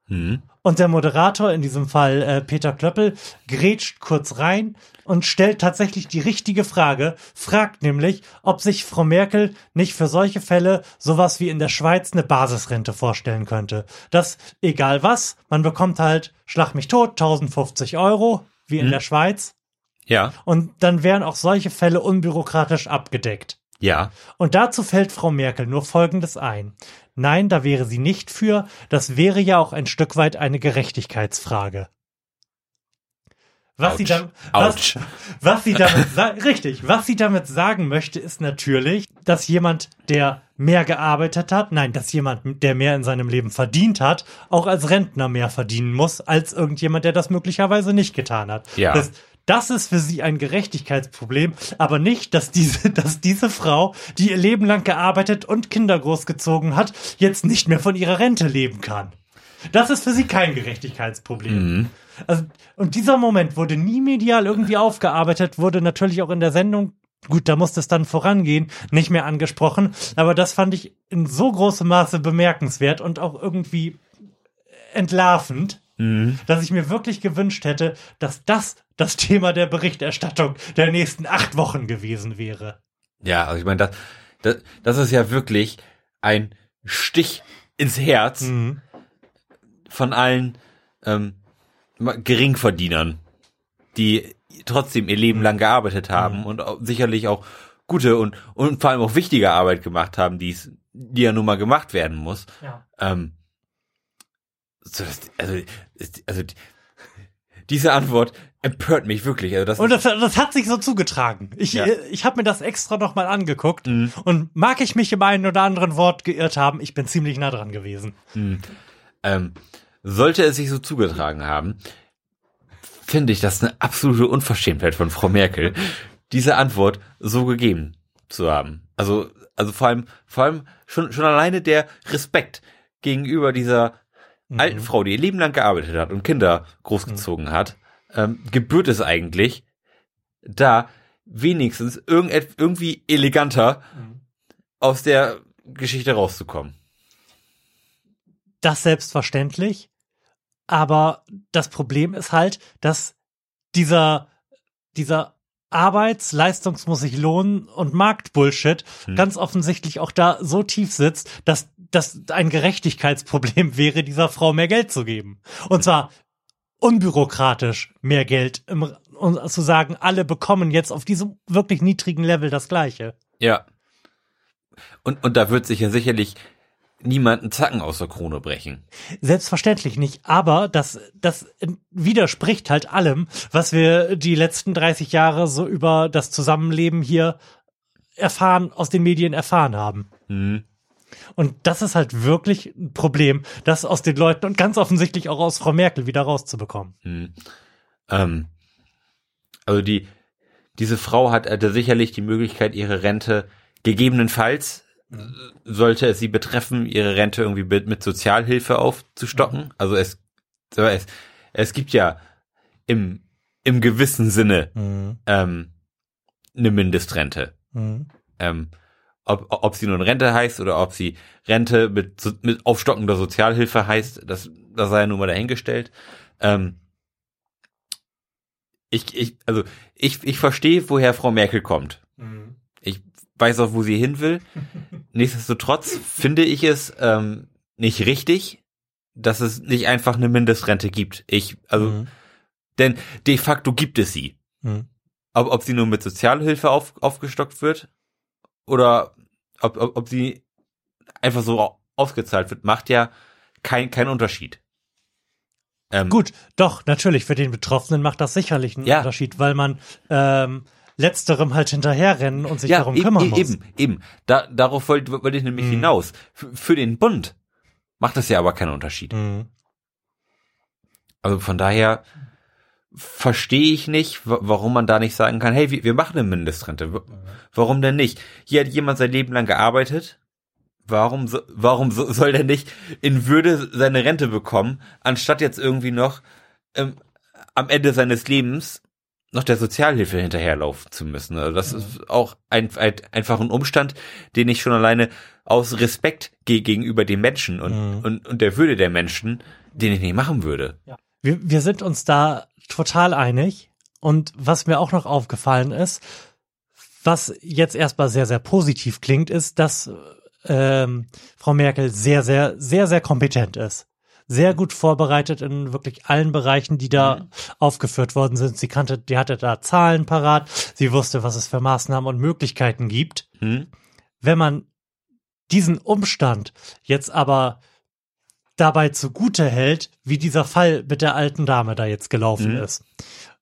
Mhm. Und der Moderator, in diesem Fall äh, Peter Klöppel, grätscht kurz rein und stellt tatsächlich die richtige Frage, fragt nämlich, ob sich Frau Merkel nicht für solche Fälle sowas wie in der Schweiz eine Basisrente vorstellen könnte. Das, egal was, man bekommt halt, schlag mich tot, 1050 Euro, wie in der Schweiz. Ja. Und dann wären auch solche Fälle unbürokratisch abgedeckt. Ja. Und dazu fällt Frau Merkel nur Folgendes ein. Nein, da wäre sie nicht für. Das wäre ja auch ein Stück weit eine Gerechtigkeitsfrage. Was sie, Autsch. dann, was, was sie damit richtig, was sie damit sagen möchte, ist natürlich, dass jemand, der mehr gearbeitet hat, nein, dass jemand, der mehr in seinem Leben verdient hat, auch als Rentner mehr verdienen muss, als irgendjemand, der das möglicherweise nicht getan hat. Ja. Das, das ist für sie ein Gerechtigkeitsproblem, aber nicht, dass diese, dass diese Frau, die ihr Leben lang gearbeitet und Kinder großgezogen hat, jetzt nicht mehr von ihrer Rente leben kann. Das ist für sie kein Gerechtigkeitsproblem. Also, und dieser Moment wurde nie medial irgendwie aufgearbeitet, wurde natürlich auch in der Sendung, gut, da musste es dann vorangehen, nicht mehr angesprochen. Aber das fand ich in so großem Maße bemerkenswert und auch irgendwie entlarvend, dass ich mir wirklich gewünscht hätte, dass das das Thema der Berichterstattung der nächsten acht Wochen gewesen wäre. Ja, also ich meine, das, das, das ist ja wirklich ein Stich ins Herz Mhm. von allen ähm, Geringverdienern, die trotzdem ihr Leben lang gearbeitet haben und auch, sicherlich auch gute und, und vor allem auch wichtige Arbeit gemacht haben, die es, die ja nun mal gemacht werden muss. Ja. Ähm, so das, also, also die- diese Antwort empört mich wirklich. Also das Und das, das hat sich so zugetragen. Ich, Ja. ich habe mir das extra nochmal angeguckt und mag ich mich im einen oder anderen Wort geirrt haben, ich bin ziemlich nah dran gewesen. ähm, sollte es sich so zugetragen haben, finde ich das eine absolute Unverschämtheit von Frau Merkel, diese Antwort so gegeben zu haben. Also, also vor allem, vor allem schon, schon alleine der Respekt gegenüber dieser alten Frau, die ihr Leben lang gearbeitet hat und Kinder großgezogen hat, ähm, gebührt es eigentlich, da wenigstens irgendet, irgendwie eleganter aus der Geschichte rauszukommen. Das selbstverständlich. Aber das Problem ist halt, dass dieser, dieser Arbeits-, Leistungs muss sich lohnen und Marktbullshit ganz offensichtlich auch da so tief sitzt, dass das ein Gerechtigkeitsproblem wäre, dieser Frau mehr Geld zu geben. Und zwar unbürokratisch mehr Geld, und zu sagen, alle bekommen jetzt auf diesem wirklich niedrigen Level das Gleiche. Ja. Und, und da wird sich ja sicherlich niemand einen Zacken aus der Krone brechen. Selbstverständlich nicht, aber das, das widerspricht halt allem, was wir die letzten 30 Jahre so über das Zusammenleben hier erfahren, aus den Medien erfahren haben. Mhm. Und das ist halt wirklich ein Problem, das aus den Leuten und ganz offensichtlich auch aus Frau Merkel wieder rauszubekommen. Ähm, also die, diese Frau hat hatte sicherlich die Möglichkeit, ihre Rente gegebenenfalls, äh, sollte es sie betreffen, ihre Rente irgendwie mit, mit Sozialhilfe aufzustocken. Also es, es, es gibt ja im, im gewissen Sinne Mhm. ähm, eine Mindestrente. Mhm. Ähm, ob, ob sie nun Rente heißt oder ob sie Rente mit, mit aufstockender Sozialhilfe heißt, das, das sei ja nun mal dahingestellt. Ähm, ich, ich, also ich, ich verstehe, woher Frau Merkel kommt. Ich weiß auch, wo sie hin will. Nichtsdestotrotz finde ich es ähm, nicht richtig, dass es nicht einfach eine Mindestrente gibt. Ich, also, Mhm. denn de facto gibt es sie. Mhm. Ob, ob sie nur mit Sozialhilfe auf, aufgestockt wird oder ob, ob, ob sie einfach so au- ausgezahlt wird, macht ja kein, kein Unterschied. Ähm, Gut, doch, natürlich, für den Betroffenen macht das sicherlich einen Ja. Unterschied, weil man ähm, letzterem halt hinterherrennen und sich ja, darum eben, kümmern e- muss. eben, eben. Da, darauf wollte, wollte ich nämlich Mhm. hinaus. Für, für den Bund macht das ja aber keinen Unterschied. Mhm. Also von daher verstehe ich nicht, wa- warum man da nicht sagen kann, hey, wir, wir machen eine Mindestrente. Warum denn nicht? Hier hat jemand sein Leben lang gearbeitet. Warum, so, warum so, soll der nicht in Würde seine Rente bekommen, anstatt jetzt irgendwie noch ähm, am Ende seines Lebens noch der Sozialhilfe hinterherlaufen zu müssen? Also das ist auch ein, ein, einfach ein Umstand, den ich schon alleine aus Respekt ge gegenüber den Menschen und, Mhm. und, und der Würde der Menschen, den ich nicht machen würde. Wir, wir sind uns da total einig. Und was mir auch noch aufgefallen ist, was jetzt erstmal sehr, sehr positiv klingt, ist, dass ähm, Frau Merkel sehr, sehr, sehr, sehr kompetent ist. Sehr gut vorbereitet in wirklich allen Bereichen, die da aufgeführt worden sind. Sie kannte, die hatte da Zahlen parat. Sie wusste, was es für Maßnahmen und Möglichkeiten gibt. Hm? Wenn man diesen Umstand jetzt aber dabei zugute hält, wie dieser Fall mit der alten Dame da jetzt gelaufen Mhm. ist,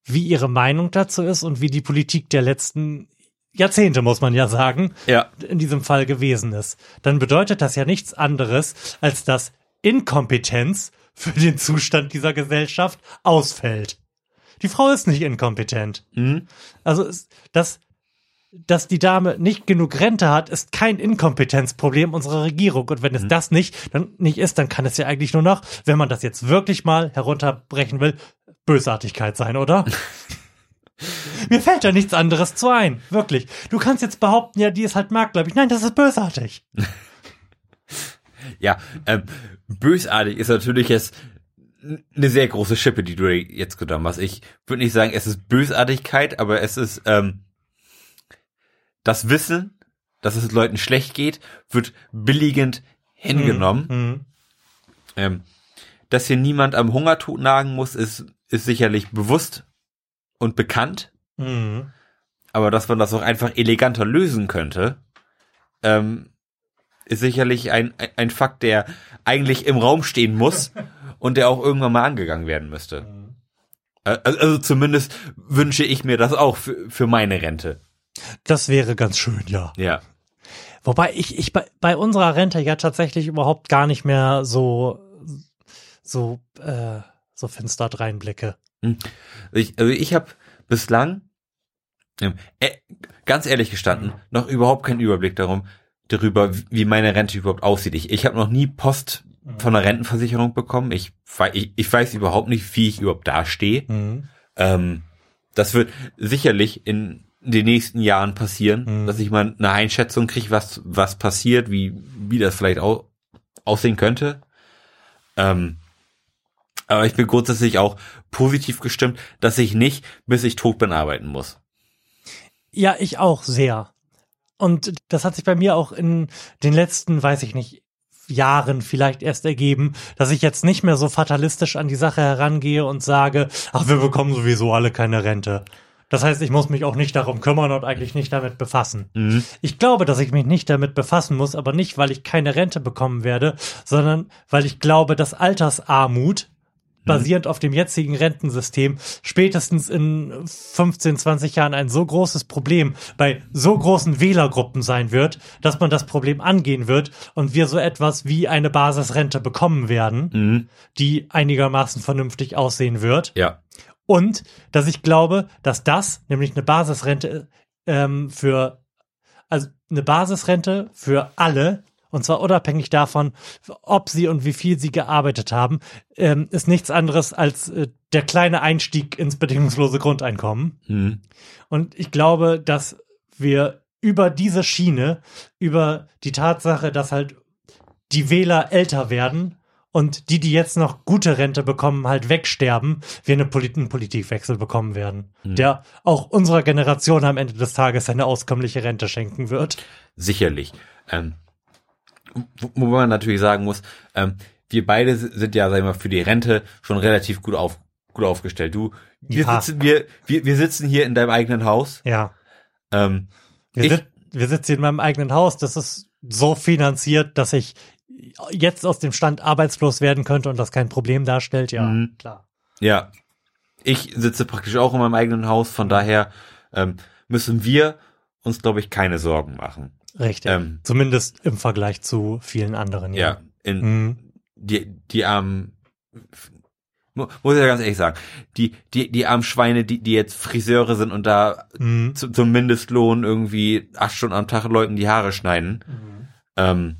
wie ihre Meinung dazu ist und wie die Politik der letzten Jahrzehnte, muss man ja sagen, Ja. in diesem Fall gewesen ist, dann bedeutet das ja nichts anderes, als dass Inkompetenz für den Zustand dieser Gesellschaft ausfällt. Die Frau ist nicht inkompetent. Mhm. Also ist das, dass die Dame nicht genug Rente hat, ist kein Inkompetenzproblem unserer Regierung. Und wenn es das nicht, dann nicht ist, dann kann es ja eigentlich nur noch, wenn man das jetzt wirklich mal herunterbrechen will, Bösartigkeit sein, oder? Mir fällt da nichts anderes zu ein. Wirklich. Du kannst jetzt behaupten, ja, die ist halt marktgläubig. Nein, das ist bösartig. Ja, ähm, bösartig ist natürlich jetzt eine sehr große Schippe, die du jetzt genommen hast. Ich würde nicht sagen, es ist Bösartigkeit, aber es ist ähm, das Wissen, dass es Leuten schlecht geht, wird billigend hingenommen. Mhm. Ähm, dass hier niemand am Hungertod nagen muss, ist, ist sicherlich bewusst und bekannt. Mhm. Aber dass man das auch einfach eleganter lösen könnte, ähm, ist sicherlich ein, ein- Fakt, der eigentlich im Raum stehen muss und der auch irgendwann mal angegangen werden müsste. Äh, Also zumindest wünsche ich mir das auch für, für meine Rente. Das wäre ganz schön, ja. Ja. Wobei ich, ich bei, bei unserer Rente ja tatsächlich überhaupt gar nicht mehr so, so, äh, so finster reinblicke. Ich, also ich habe bislang, äh, ganz ehrlich gestanden, noch überhaupt keinen Überblick darum, darüber, wie meine Rente überhaupt aussieht. Ich, ich habe noch nie Post von einer Rentenversicherung bekommen. Ich, ich, ich weiß überhaupt nicht, wie ich überhaupt dastehe. Mhm. Ähm, das wird sicherlich in den nächsten Jahren passieren, Mhm. dass ich mal eine Einschätzung kriege, was, was passiert, wie, wie das vielleicht au aussehen könnte. Ähm, aber ich bin grundsätzlich auch positiv gestimmt, dass ich nicht, bis ich tot bin, arbeiten muss. Ja, ich auch sehr. Und das hat sich bei mir auch in den letzten, weiß ich nicht, Jahren vielleicht erst ergeben, dass ich jetzt nicht mehr so fatalistisch an die Sache herangehe und sage, ach, wir bekommen sowieso alle keine Rente. Das heißt, ich muss mich auch nicht darum kümmern und eigentlich nicht damit befassen. Mhm. Ich glaube, dass ich mich nicht damit befassen muss, aber nicht, weil ich keine Rente bekommen werde, sondern weil ich glaube, dass Altersarmut basierend auf dem jetzigen Rentensystem spätestens in 15, 20 Jahren ein so großes Problem bei so großen Wählergruppen sein wird, dass man das Problem angehen wird und wir so etwas wie eine Basisrente bekommen werden, Mhm. die einigermaßen vernünftig aussehen wird. Ja. Und dass ich glaube, dass das, nämlich eine Basisrente ähm, für, also eine Basisrente für alle, und zwar unabhängig davon, ob sie und wie viel sie gearbeitet haben, ähm, ist nichts anderes als äh, der kleine Einstieg ins bedingungslose Grundeinkommen. Mhm. Und ich glaube, dass wir über diese Schiene, über die Tatsache, dass halt die Wähler älter werden und die, die jetzt noch gute Rente bekommen, halt wegsterben, wir eine Polit einen Politikwechsel bekommen werden, der auch unserer Generation am Ende des Tages eine auskömmliche Rente schenken wird. Sicherlich. Ähm, wo, man natürlich sagen muss, ähm, wir beide si- sind ja, sag ich mal, für die Rente schon relativ gut auf gut aufgestellt. Du, wir Ja. sitzen, wir, wir, wir sitzen hier in deinem eigenen Haus. Ja. Ähm, Wir, Ich- sit wir sitzen hier in meinem eigenen Haus. Das ist so finanziert, dass ich jetzt aus dem Stand arbeitslos werden könnte und das kein Problem darstellt. Ja, Mhm. klar. Ja, ich sitze praktisch auch in meinem eigenen Haus, von daher ähm, müssen wir uns, glaube ich, keine Sorgen machen. Richtig. Ähm, Zumindest im Vergleich zu vielen anderen. Ja, in Mhm. die die armen mu- muss ich ja ganz ehrlich sagen, die die die armen Schweine, die die jetzt Friseure sind und da Mhm. zu, zum Mindestlohn irgendwie acht Stunden am Tag Leuten die Haare schneiden, ähm,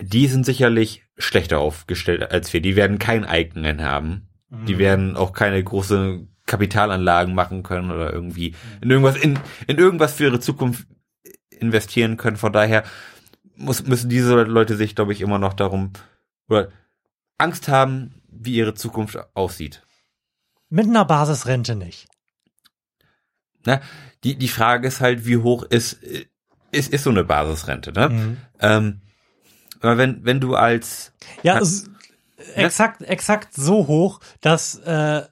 die sind sicherlich schlechter aufgestellt als wir. Die werden kein Eigenen haben. Die werden auch keine große Kapitalanlagen machen können oder irgendwie in irgendwas in, in irgendwas für ihre Zukunft investieren können. Von daher muss, müssen diese Leute sich, glaube ich, immer noch darum oder Angst haben, wie ihre Zukunft aussieht. Mit einer Basisrente nicht. Ne? Die, die Frage ist halt, wie hoch ist, ist, ist so eine Basisrente, ne? Mhm. Ähm, aber wenn, wenn du als, Ja, es, exakt, exakt so hoch, dass äh,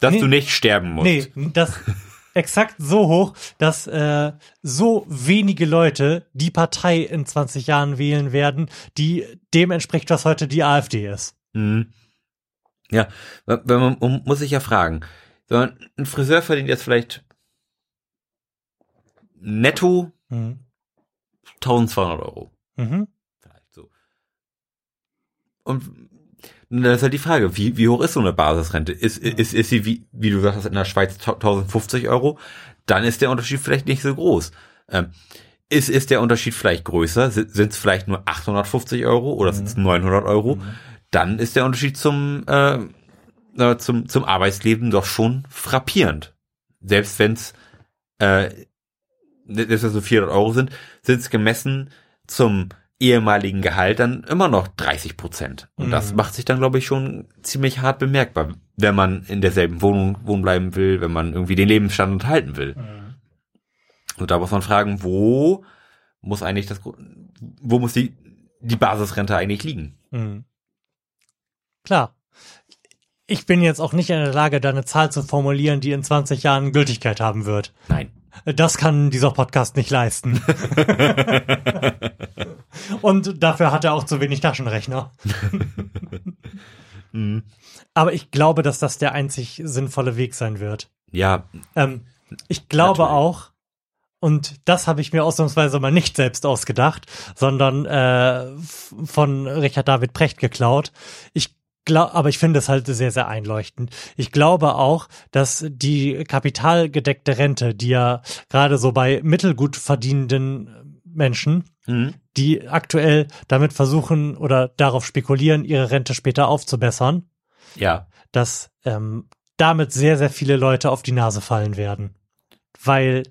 dass Nee. du nicht sterben musst. nee, das exakt so hoch, dass äh, so wenige Leute die Partei in 20 Jahren wählen werden, die dem entspricht, was heute die AfD ist. Mhm. Ja, wenn man, man muss sich ja fragen, so ein ein Friseur verdient jetzt vielleicht netto Mhm. 1200 Euro. Mhm. Und dann ist halt die Frage, wie, wie hoch ist so eine Basisrente? Ist, ist, ist sie, wie, wie du sagst, in der Schweiz 1050 Euro? Dann ist der Unterschied vielleicht nicht so groß. Ähm, ist, ist der Unterschied vielleicht größer? Sind es vielleicht nur 850 Euro oder sind es 900 Euro? Dann ist der Unterschied zum, äh, äh, zum, zum Arbeitsleben doch schon frappierend. Selbst wenn es äh, selbst wenn es so 400 Euro sind, sind es gemessen zum ehemaligen Gehalt dann immer noch 30 Prozent. Und das macht sich dann, glaube ich, schon ziemlich hart bemerkbar, wenn man in derselben Wohnung wohnen bleiben will, wenn man irgendwie den Lebensstandard halten will. Und da muss man fragen, wo muss eigentlich das, wo muss die, die Basisrente eigentlich liegen? Mhm. Klar. Ich bin jetzt auch nicht in der Lage, da eine Zahl zu formulieren, die in 20 Jahren Gültigkeit haben wird. Nein. Das kann dieser Podcast nicht leisten. Und dafür hat er auch zu wenig Taschenrechner. Aber ich glaube, dass das der einzig sinnvolle Weg sein wird. Ja, Ähm, ich glaube Natürlich. auch, und das habe ich mir ausnahmsweise mal nicht selbst ausgedacht, sondern äh, von Richard David Precht geklaut. Ich glaube, aber ich finde es halt sehr, sehr einleuchtend. Ich glaube auch, dass die kapitalgedeckte Rente, die ja gerade so bei mittelgut verdienenden Menschen, mhm. die aktuell damit versuchen oder darauf spekulieren, ihre Rente später aufzubessern, ja, dass ähm, damit sehr, sehr viele Leute auf die Nase fallen werden. Weil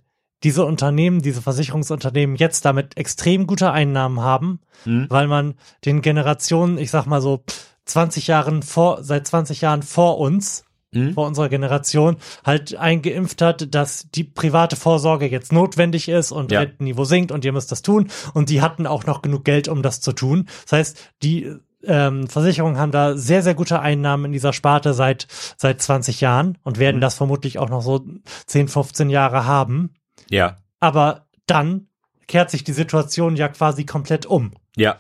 diese Unternehmen, diese Versicherungsunternehmen jetzt damit extrem gute Einnahmen haben, Mhm. weil man den Generationen, ich sag mal so 20 Jahren vor, seit 20 Jahren vor uns, Mhm. vor unserer Generation, halt eingeimpft hat, dass die private Vorsorge jetzt notwendig ist und Ja. Rentenniveau sinkt und ihr müsst das tun. Und die hatten auch noch genug Geld, um das zu tun. Das heißt, die ähm, Versicherungen haben da sehr, sehr gute Einnahmen in dieser Sparte seit, seit 20 Jahren und werden das vermutlich auch noch so 10, 15 Jahre haben. ja, Aber dann kehrt sich die Situation ja quasi komplett um. ja,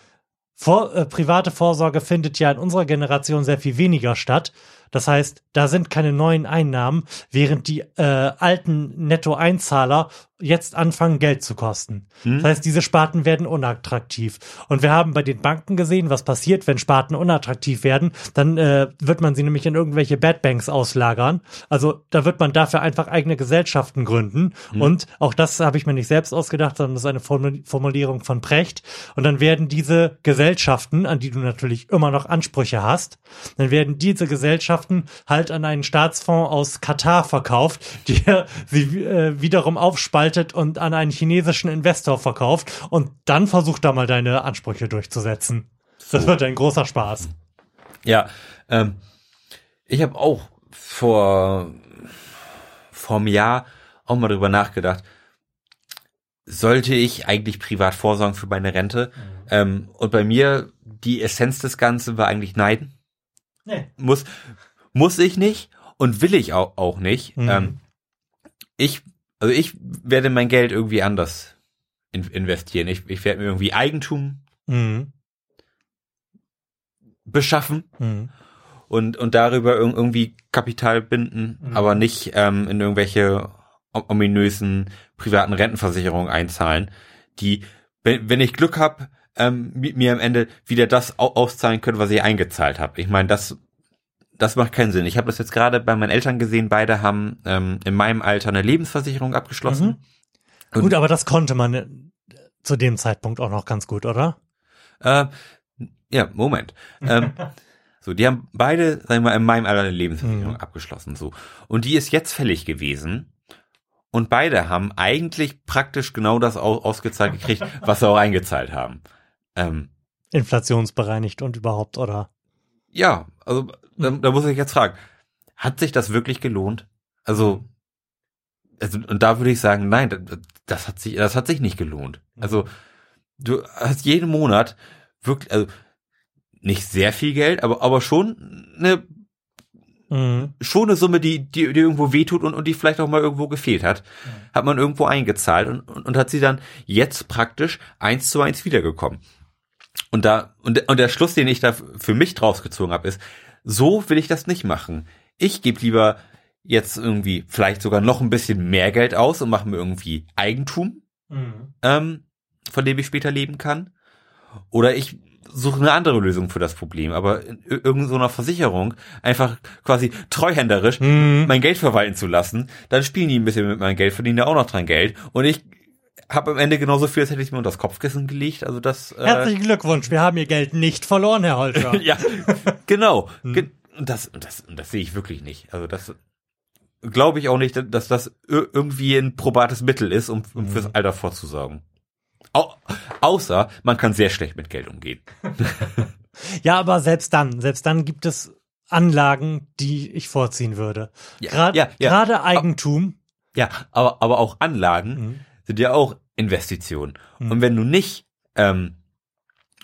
Vor, äh, private Vorsorge findet ja in unserer Generation sehr viel weniger statt. Das heißt, da sind keine neuen Einnahmen, während die äh, alten Nettoeinzahler jetzt anfangen, Geld zu kosten. Das heißt, diese Sparten werden unattraktiv. Und wir haben bei den Banken gesehen, was passiert, wenn Sparten unattraktiv werden. Dann äh, wird man sie nämlich in irgendwelche Bad Banks auslagern. Also da wird man dafür einfach eigene Gesellschaften gründen. Und auch das habe ich mir nicht selbst ausgedacht, sondern das ist eine Formu- Formulierung von Precht. Und dann werden diese Gesellschaften, an die du natürlich immer noch Ansprüche hast, dann werden diese Gesellschaften halt an einen Staatsfonds aus Katar verkauft, der sie äh, wiederum aufspaltet und an einen chinesischen Investor verkauft und dann versucht da mal deine Ansprüche durchzusetzen. Das wird ein großer Spaß. Ja, ähm, ich habe auch vor vor einem Jahr auch mal drüber nachgedacht. Sollte ich eigentlich privat vorsorgen für meine Rente? Ähm, und bei mir die Essenz des Ganzen war eigentlich nein. Nee. Muss muss ich nicht und will ich auch, auch nicht. Mhm. Ähm, ich also ich werde mein Geld irgendwie anders in, investieren. Ich, ich werde mir irgendwie Eigentum Mhm. beschaffen Mhm. und, und darüber irg- irgendwie Kapital binden, aber nicht ähm, in irgendwelche om- ominösen privaten Rentenversicherungen einzahlen, die, wenn, wenn ich Glück habe, ähm, mi- mir am Ende wieder das au- auszahlen können, was ich eingezahlt habe. Ich meine, das das macht keinen Sinn. Ich habe das jetzt gerade bei meinen Eltern gesehen. Beide haben ähm, in meinem Alter eine Lebensversicherung abgeschlossen. Und- Gut, aber das konnte man äh, zu dem Zeitpunkt auch noch ganz gut, oder? Äh, ja, Moment. Ähm, so, die haben beide, sagen wir mal, in meinem Alter eine Lebensversicherung Mhm. abgeschlossen. So. Und die ist jetzt fällig gewesen. Und beide haben eigentlich praktisch genau das au ausgezahlt gekriegt, was sie auch eingezahlt haben. Ähm, Inflationsbereinigt und überhaupt, oder? ja, also da, da muss ich jetzt fragen, hat sich das wirklich gelohnt? Also, also und da würde ich sagen, nein, das, das hat sich, das hat sich nicht gelohnt. Also du hast jeden Monat wirklich, also nicht sehr viel Geld, aber aber schon eine Mhm. schon eine Summe, die die, die irgendwo wehtut und, und die vielleicht auch mal irgendwo gefehlt hat, hat man irgendwo eingezahlt und, und, und hat sie dann jetzt praktisch eins zu eins wiedergekommen. Und da und, und der Schluss, den ich da für mich draus gezogen habe, ist, so will ich das nicht machen. Ich gebe lieber jetzt irgendwie vielleicht sogar noch ein bisschen mehr Geld aus und mache mir irgendwie Eigentum, Mhm. ähm, von dem ich später leben kann. Oder ich suche eine andere Lösung für das Problem, aber in ir- irgendeiner so Versicherung einfach quasi treuhänderisch Mhm. mein Geld verwalten zu lassen, dann spielen die ein bisschen mit meinem Geld, verdienen ja auch noch dran Geld und ich habe am Ende genauso viel, als hätte ich mir unter das Kopfkissen gelegt, also das äh, Herzlichen Glückwunsch, wir haben Ihr Geld nicht verloren, Herr Holscher. ja, genau. Ge und das, das, das sehe ich wirklich nicht. Also das glaube ich auch nicht, dass das ir- irgendwie ein probates Mittel ist, um, um fürs Alter vorzusorgen. Au außer man kann sehr schlecht mit Geld umgehen. Ja, aber selbst dann, selbst dann gibt es Anlagen, die ich vorziehen würde. Ja, Gerade ja, ja. Eigentum. Ja, aber, aber auch Anlagen Mhm. Sind ja auch Investitionen. Und wenn du nicht, ähm,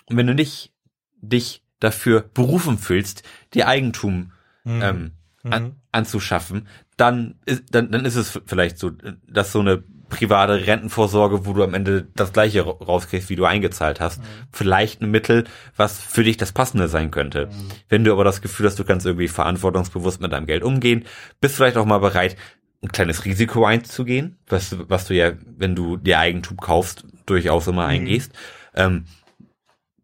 wenn du nicht dich dafür berufen fühlst, dir Eigentum Mhm. ähm, Mhm. an, anzuschaffen, dann ist, dann, dann ist es vielleicht so, dass so eine private Rentenvorsorge, wo du am Ende das gleiche ra- rauskriegst, wie du eingezahlt hast, Mhm. vielleicht ein Mittel, was für dich das Passende sein könnte. Mhm. Wenn du aber das Gefühl hast, du kannst irgendwie verantwortungsbewusst mit deinem Geld umgehen, bist vielleicht auch mal bereit, ein kleines Risiko einzugehen, was, was du ja, wenn du dir Eigentum kaufst, durchaus immer eingehst, ähm,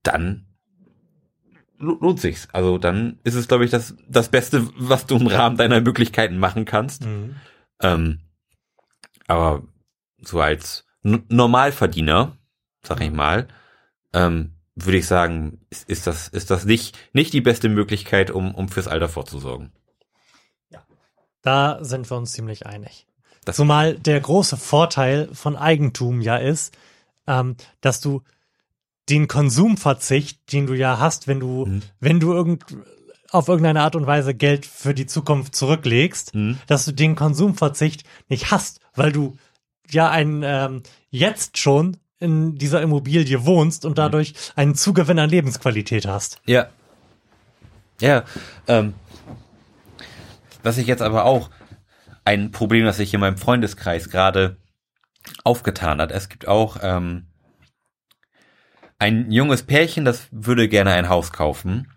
dann lo- lohnt sich's. Also dann ist es, glaube ich, das, das Beste, was du im Rahmen deiner Möglichkeiten machen kannst. Mhm. Ähm, aber so als N Normalverdiener, sag ich mal, ähm, würde ich sagen, ist, ist das, ist das nicht, nicht die beste Möglichkeit, um, um fürs Alter vorzusorgen. Da sind wir uns ziemlich einig. Das- Zumal der große Vorteil von Eigentum ja ist, ähm, dass du den Konsumverzicht, den du ja hast, wenn du, Mhm. wenn du irgend, auf irgendeine Art und Weise Geld für die Zukunft zurücklegst, Mhm. dass du den Konsumverzicht nicht hast, weil du ja ein ähm, jetzt schon in dieser Immobilie wohnst und dadurch einen Zugewinn an Lebensqualität hast. Ja. Ja, ähm, was ich jetzt aber auch ein Problem, das sich in meinem Freundeskreis gerade aufgetan hat. Es gibt auch ähm, ein junges Pärchen, das würde gerne ein Haus kaufen.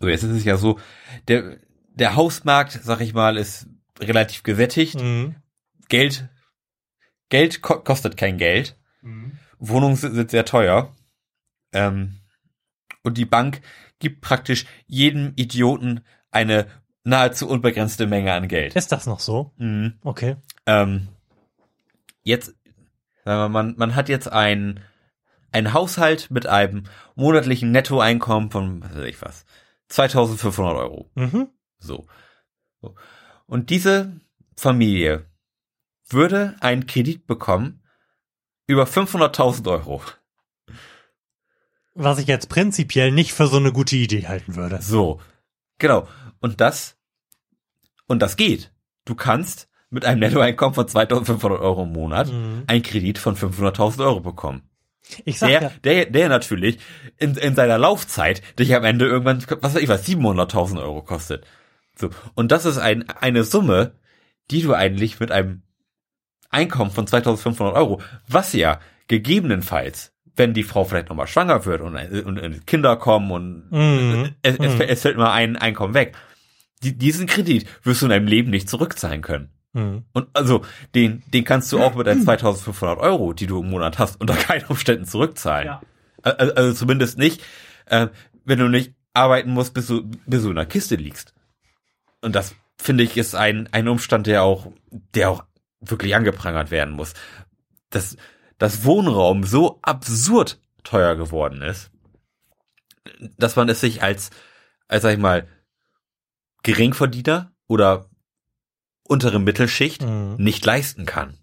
So, jetzt ist es ja so, der, der Hausmarkt, sag ich mal, ist relativ gesättigt. Mhm. Geld, Geld ko kostet kein Geld. Wohnungen sind, sind sehr teuer. Ähm, und die Bank gibt praktisch jedem Idioten eine nahezu unbegrenzte Menge an Geld. Ist das noch so? Mhm. Okay. Ähm, jetzt, sagen wir, man, man hat jetzt ein, ein Haushalt mit einem monatlichen Nettoeinkommen von, was weiß ich was, 2500 Euro. Mhm. So. so. Und diese Familie würde einen Kredit bekommen über 500.000 Euro. Was ich jetzt prinzipiell nicht für so eine gute Idee halten würde. So. Genau. Und das, und das geht. Du kannst mit einem Nettoeinkommen von 2500 Euro im Monat einen Kredit von 500.000 Euro bekommen. Ich sag Der, ja, der, der natürlich in, in seiner Laufzeit dich am Ende irgendwann, was weiß ich was, 700.000 Euro kostet. So. Und das ist ein, eine Summe, die du eigentlich mit einem Einkommen von 2500 Euro, was ja gegebenenfalls, wenn die Frau vielleicht nochmal schwanger wird und, und, und Kinder kommen und Mhm. es, es, es fällt mal ein Einkommen weg, die, diesen Kredit wirst du in deinem Leben nicht zurückzahlen können. Mhm. Und also, den, den kannst du auch mit deinen 2500 Euro, die du im Monat hast, unter keinen Umständen zurückzahlen. Ja. Also, also zumindest nicht, äh, wenn du nicht arbeiten musst, bis du, bis du in der Kiste liegst. Und das, finde ich, ist ein, ein Umstand, der auch, der auch wirklich angeprangert werden muss. Dass, dass Wohnraum so absurd teuer geworden ist, dass man es sich als, als sag ich mal, Geringverdiener oder untere Mittelschicht Mhm. nicht leisten kann.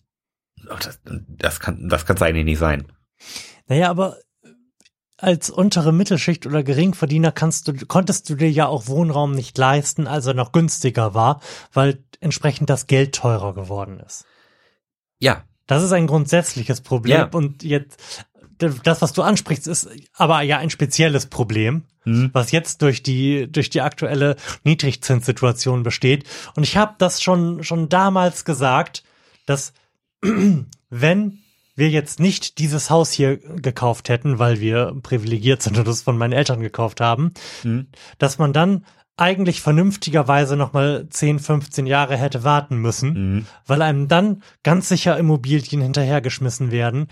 Das, das kann das kann's eigentlich nicht sein. Naja, aber als untere Mittelschicht oder Geringverdiener kannst du, konntest du dir ja auch Wohnraum nicht leisten, als er noch günstiger war, weil entsprechend das Geld teurer geworden ist. Ja, Das ist ein grundsätzliches Problem Ja. und jetzt das, was du ansprichst, ist aber ja ein spezielles Problem, Mhm. was jetzt durch die durch die aktuelle Niedrigzinssituation besteht. Und ich habe das schon schon damals gesagt, dass wenn wir jetzt nicht dieses Haus hier gekauft hätten, weil wir privilegiert sind und es von meinen Eltern gekauft haben, Mhm. dass man dann eigentlich vernünftigerweise nochmal 10, 15 Jahre hätte warten müssen, Mhm. weil einem dann ganz sicher Immobilien hinterhergeschmissen werden,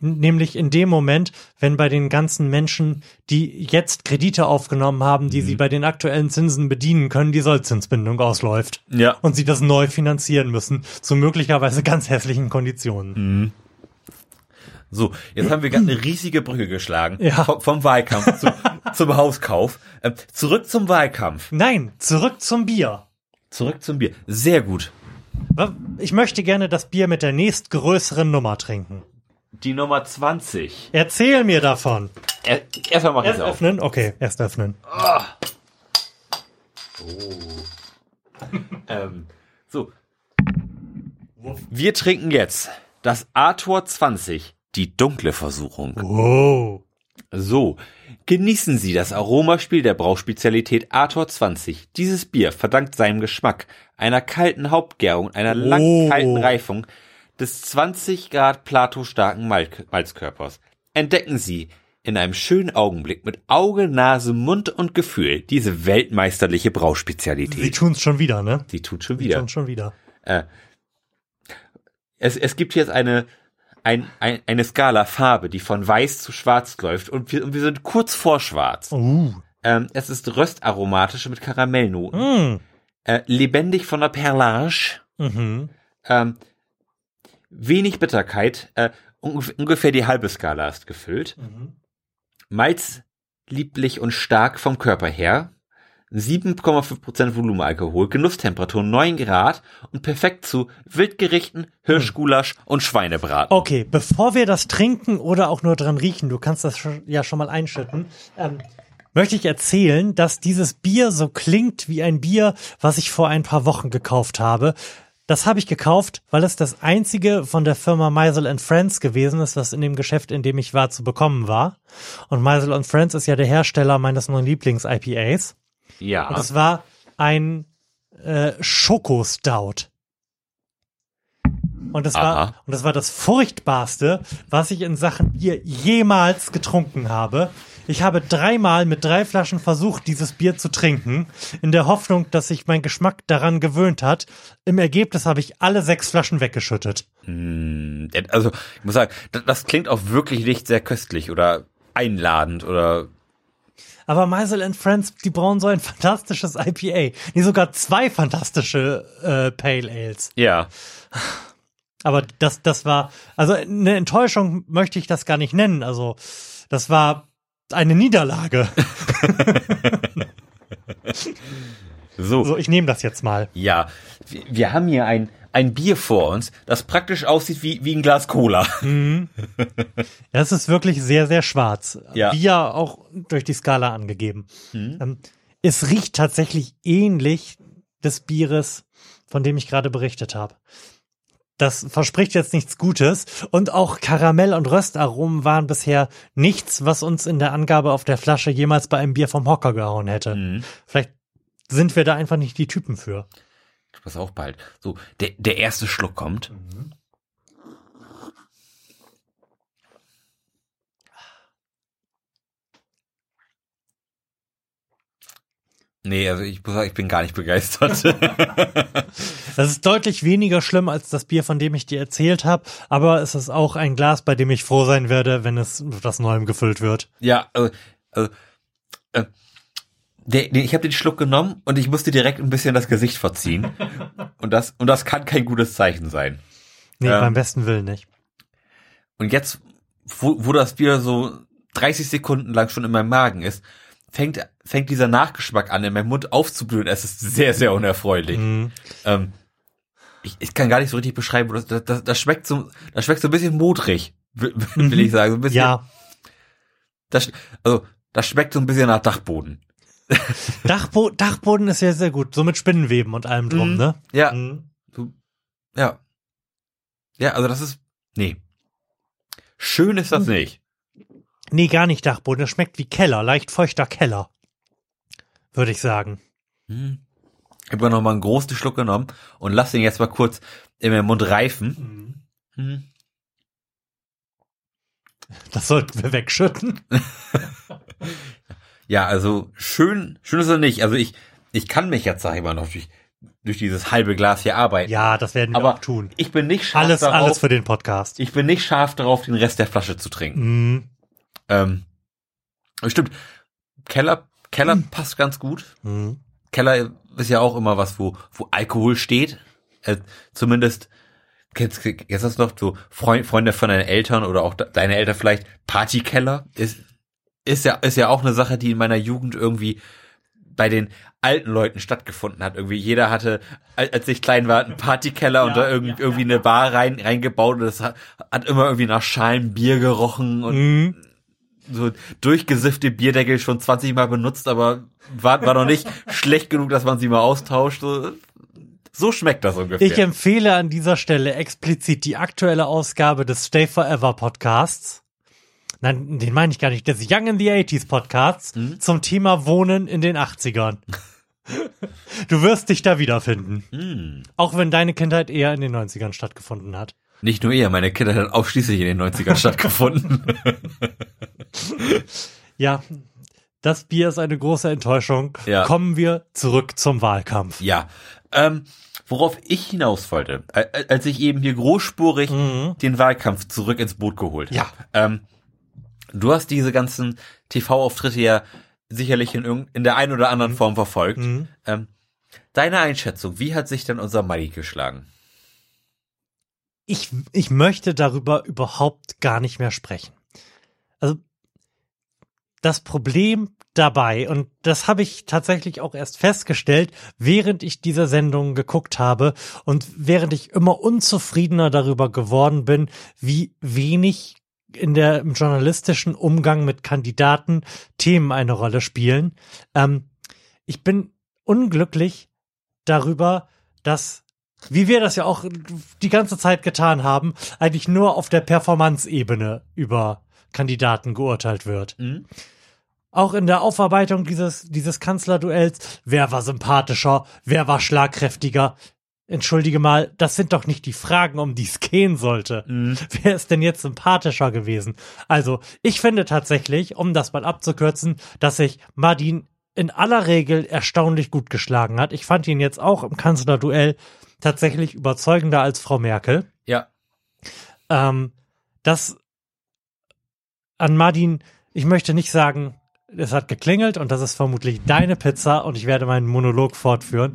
nämlich in dem Moment, wenn bei den ganzen Menschen, die jetzt Kredite aufgenommen haben, die Mhm. sie bei den aktuellen Zinsen bedienen können, die Sollzinsbindung ausläuft ja. und sie das neu finanzieren müssen, zu möglicherweise ganz hässlichen Konditionen. So, jetzt haben wir gerade eine riesige Brücke geschlagen. Ja. Vom, vom Wahlkampf zu, zum Hauskauf. Ähm, zurück zum Wahlkampf. Nein, zurück zum Bier. Zurück zum Bier. Sehr gut. Ich möchte gerne das Bier mit der nächstgrößeren Nummer trinken. Die Nummer 20. Erzähl mir davon. Er, erstmal mach ich Erst es auf. öffnen? Okay, erst öffnen. Ähm, so. Wir trinken jetzt das Arthur 20, die dunkle Versuchung. Wow. So, genießen Sie das Aromaspiel der Brauspezialität Arthur 20. Dieses Bier verdankt seinem Geschmack einer kalten Hauptgärung, einer langen Oh. kalten Reifung des 20 Grad Plato starken Mal Malzkörpers. Entdecken Sie in einem schönen Augenblick mit Auge, Nase, Mund und Gefühl diese weltmeisterliche Sie Brauspezialität. tun's schon wieder, ne? Sie tut schon Sie wieder. tun's schon wieder. Es, es gibt jetzt eine, ein, ein, eine Skala Farbe, die von weiß zu schwarz läuft und wir, und wir sind kurz vor schwarz. Uh. Ähm, es ist röstaromatisch mit Karamellnoten, Mm. äh, lebendig von der Perlage, Mhm. ähm, wenig Bitterkeit, äh, ungef ungefähr die halbe Skala ist gefüllt. Malz lieblich und stark vom Körper her. 7,5% Volumenalkohol, Genusstemperatur 9 Grad und perfekt zu Wildgerichten, Hirschgulasch und Schweinebraten. Okay, bevor wir das trinken oder auch nur dran riechen, du kannst das ja schon mal einschütten, ähm, möchte ich erzählen, dass dieses Bier so klingt wie ein Bier, was ich vor ein paar Wochen gekauft habe. Das habe ich gekauft, weil es das einzige von der Firma Meisel Friends gewesen ist, was in dem Geschäft, in dem ich war, zu bekommen war. Und Meisel Friends ist ja der Hersteller meines neuen Lieblings-IPAs. Und Ja. es war ein äh, Schoko-Stout. Und das war, und das war das furchtbarste, was ich in Sachen Bier jemals getrunken habe. Ich habe dreimal mit drei Flaschen versucht, dieses Bier zu trinken, in der Hoffnung, dass sich mein Geschmack daran gewöhnt hat. Im Ergebnis habe ich alle sechs Flaschen weggeschüttet. Also, ich muss sagen, das klingt auch wirklich nicht sehr köstlich oder einladend oder Aber Meisel and Friends, die brauen so ein fantastisches IPA. Nee, sogar zwei fantastische äh, Pale Ales. ja. Aber das, das war, also eine Enttäuschung möchte ich das gar nicht nennen. Also, das war eine Niederlage. So. So, ich nehme das jetzt mal. Ja, wir, wir haben hier ein, ein Bier vor uns, das praktisch aussieht wie, wie ein Glas Cola. Das ist wirklich sehr, sehr schwarz. Ja. Wie ja auch durch die Skala angegeben. Ähm, es riecht tatsächlich ähnlich des Bieres, von dem ich gerade berichtet habe. Das verspricht jetzt nichts Gutes. Und auch Karamell- und Röstaromen waren bisher nichts, was uns in der Angabe auf der Flasche jemals bei einem Bier vom Hocker gehauen hätte. Vielleicht sind wir da einfach nicht die Typen für. Pass auf bald. So, der, der erste Schluck kommt. Nee, also ich muss sagen, ich bin gar nicht begeistert. Das ist deutlich weniger schlimm als das Bier, von dem ich dir erzählt habe, aber es ist auch ein Glas, bei dem ich froh sein werde, wenn es mit was Neuem gefüllt wird. ja, also, also äh, der, der, ich habe den Schluck genommen und ich musste direkt ein bisschen das Gesicht verziehen. Und das, und das kann kein gutes Zeichen sein. Nee, Ähm. beim besten Willen nicht. Und jetzt, wo, wo das Bier so 30 Sekunden lang schon in meinem Magen ist, fängt, fängt dieser Nachgeschmack an, in meinem Mund aufzublühen. Es ist sehr, sehr unerfreulich. Ähm, ich, ich kann gar nicht so richtig beschreiben, das, das, das, das schmeckt so, das schmeckt so ein bisschen modrig, will, will ich sagen. So ein bisschen, Ja, Das, also, das schmeckt so ein bisschen nach Dachboden. Dachbo Dachboden ist ja sehr gut, so mit Spinnenweben und allem drum, Mhm. ne? Ja, Mhm. ja. Ja, also das ist, nee. Schön ist das nicht. Nee, gar nicht Dachboden, das schmeckt wie Keller, leicht feuchter Keller. Würde ich sagen. Ich habe noch mal einen großen Schluck genommen und lass den jetzt mal kurz in meinem Mund reifen. Mhm. Das sollten wir wegschütten. Ja, also schön, schön ist er nicht. Also ich, ich kann mich jetzt, sag ich mal, noch durch, durch dieses halbe Glas hier arbeiten. Ja, das werden wir aber auch tun. ich bin nicht scharf Alles, darauf, alles für den Podcast. ich bin nicht scharf darauf, den Rest der Flasche zu trinken. Mhm. Ähm, stimmt. Keller, Keller passt ganz gut. Mhm. Keller ist ja auch immer was, wo, wo Alkohol steht. Äh, zumindest, kennst, kennst du das noch, so Freund, Freunde von deinen Eltern oder auch de- deine Eltern vielleicht, Partykeller ist, ist ja, ist ja auch eine Sache, die in meiner Jugend irgendwie bei den alten Leuten stattgefunden hat. Irgendwie jeder hatte, al- als ich klein war, einen Partykeller und da irgendwie, irgendwie eine Bar rein, reingebaut und das hat, hat immer irgendwie nach Schalen Bier gerochen und Mhm. so durchgesiffte Bierdeckel schon 20 Mal benutzt, aber war, war noch nicht schlecht genug, dass man sie mal austauscht. So, so schmeckt das ungefähr. Ich empfehle an dieser Stelle explizit die aktuelle Ausgabe des Stay Forever Podcasts. Nein, den meine ich gar nicht, des Young in the 80s Podcasts Mhm. zum Thema Wohnen in den 80ern. Du wirst dich da wiederfinden. Mhm. Auch wenn deine Kindheit eher in den 90ern stattgefunden hat. Nicht nur ihr, meine Kinder hat ausschließlich in den 90ern stattgefunden. Ja, das Bier ist eine große Enttäuschung. Ja. Kommen wir zurück zum Wahlkampf. ja. Ähm, worauf ich hinaus wollte, als ich eben hier großspurig den Wahlkampf zurück ins Boot geholt Ja. habe. Ähm, du hast diese ganzen TV-Auftritte ja sicherlich in, in der einen oder anderen Form verfolgt. Ähm, deine Einschätzung, wie hat sich denn unser Mali geschlagen? ich, ich möchte darüber überhaupt gar nicht mehr sprechen. Also das Problem dabei, und das habe ich tatsächlich auch erst festgestellt, während ich diese Sendung geguckt habe und während ich immer unzufriedener darüber geworden bin, wie wenig in der im journalistischen Umgang mit Kandidaten Themen eine Rolle spielen. Ähm, ich bin unglücklich darüber, dass wie wir das ja auch die ganze Zeit getan haben, eigentlich nur auf der Performance-Ebene über Kandidaten geurteilt wird. Auch in der Aufarbeitung dieses, dieses Kanzlerduells, wer war sympathischer, wer war schlagkräftiger. Entschuldige mal, das sind doch nicht die Fragen, um die es gehen sollte. Wer ist denn jetzt sympathischer gewesen? Also, ich finde tatsächlich, um das mal abzukürzen, dass sich Madin in aller Regel erstaunlich gut geschlagen hat. Ich fand ihn jetzt auch im Kanzlerduell tatsächlich überzeugender als Frau Merkel. Ja. Ähm, das an Madin, ich möchte nicht sagen, es hat geklingelt und das ist vermutlich deine Pizza und ich werde meinen Monolog fortführen.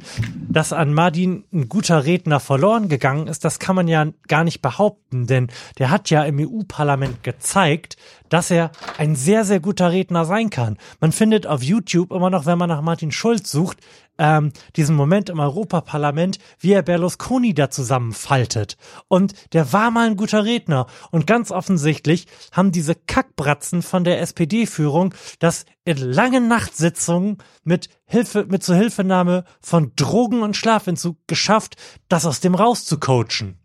Dass an Madin ein guter Redner verloren gegangen ist, das kann man ja gar nicht behaupten, denn der hat ja im EU-Parlament gezeigt, dass er ein sehr, sehr guter Redner sein kann. Man findet auf YouTube immer noch, wenn man nach Martin Schulz sucht, ähm, diesen Moment im Europaparlament, wie er Berlusconi da zusammenfaltet. Und der war mal ein guter Redner. Und ganz offensichtlich haben diese Kackbratzen von der SPD-Führung das in langen Nachtsitzungen mit Hilfe, mit Zuhilfenahme von Drogen und Schlafentzug geschafft, das aus dem rauszucoachen.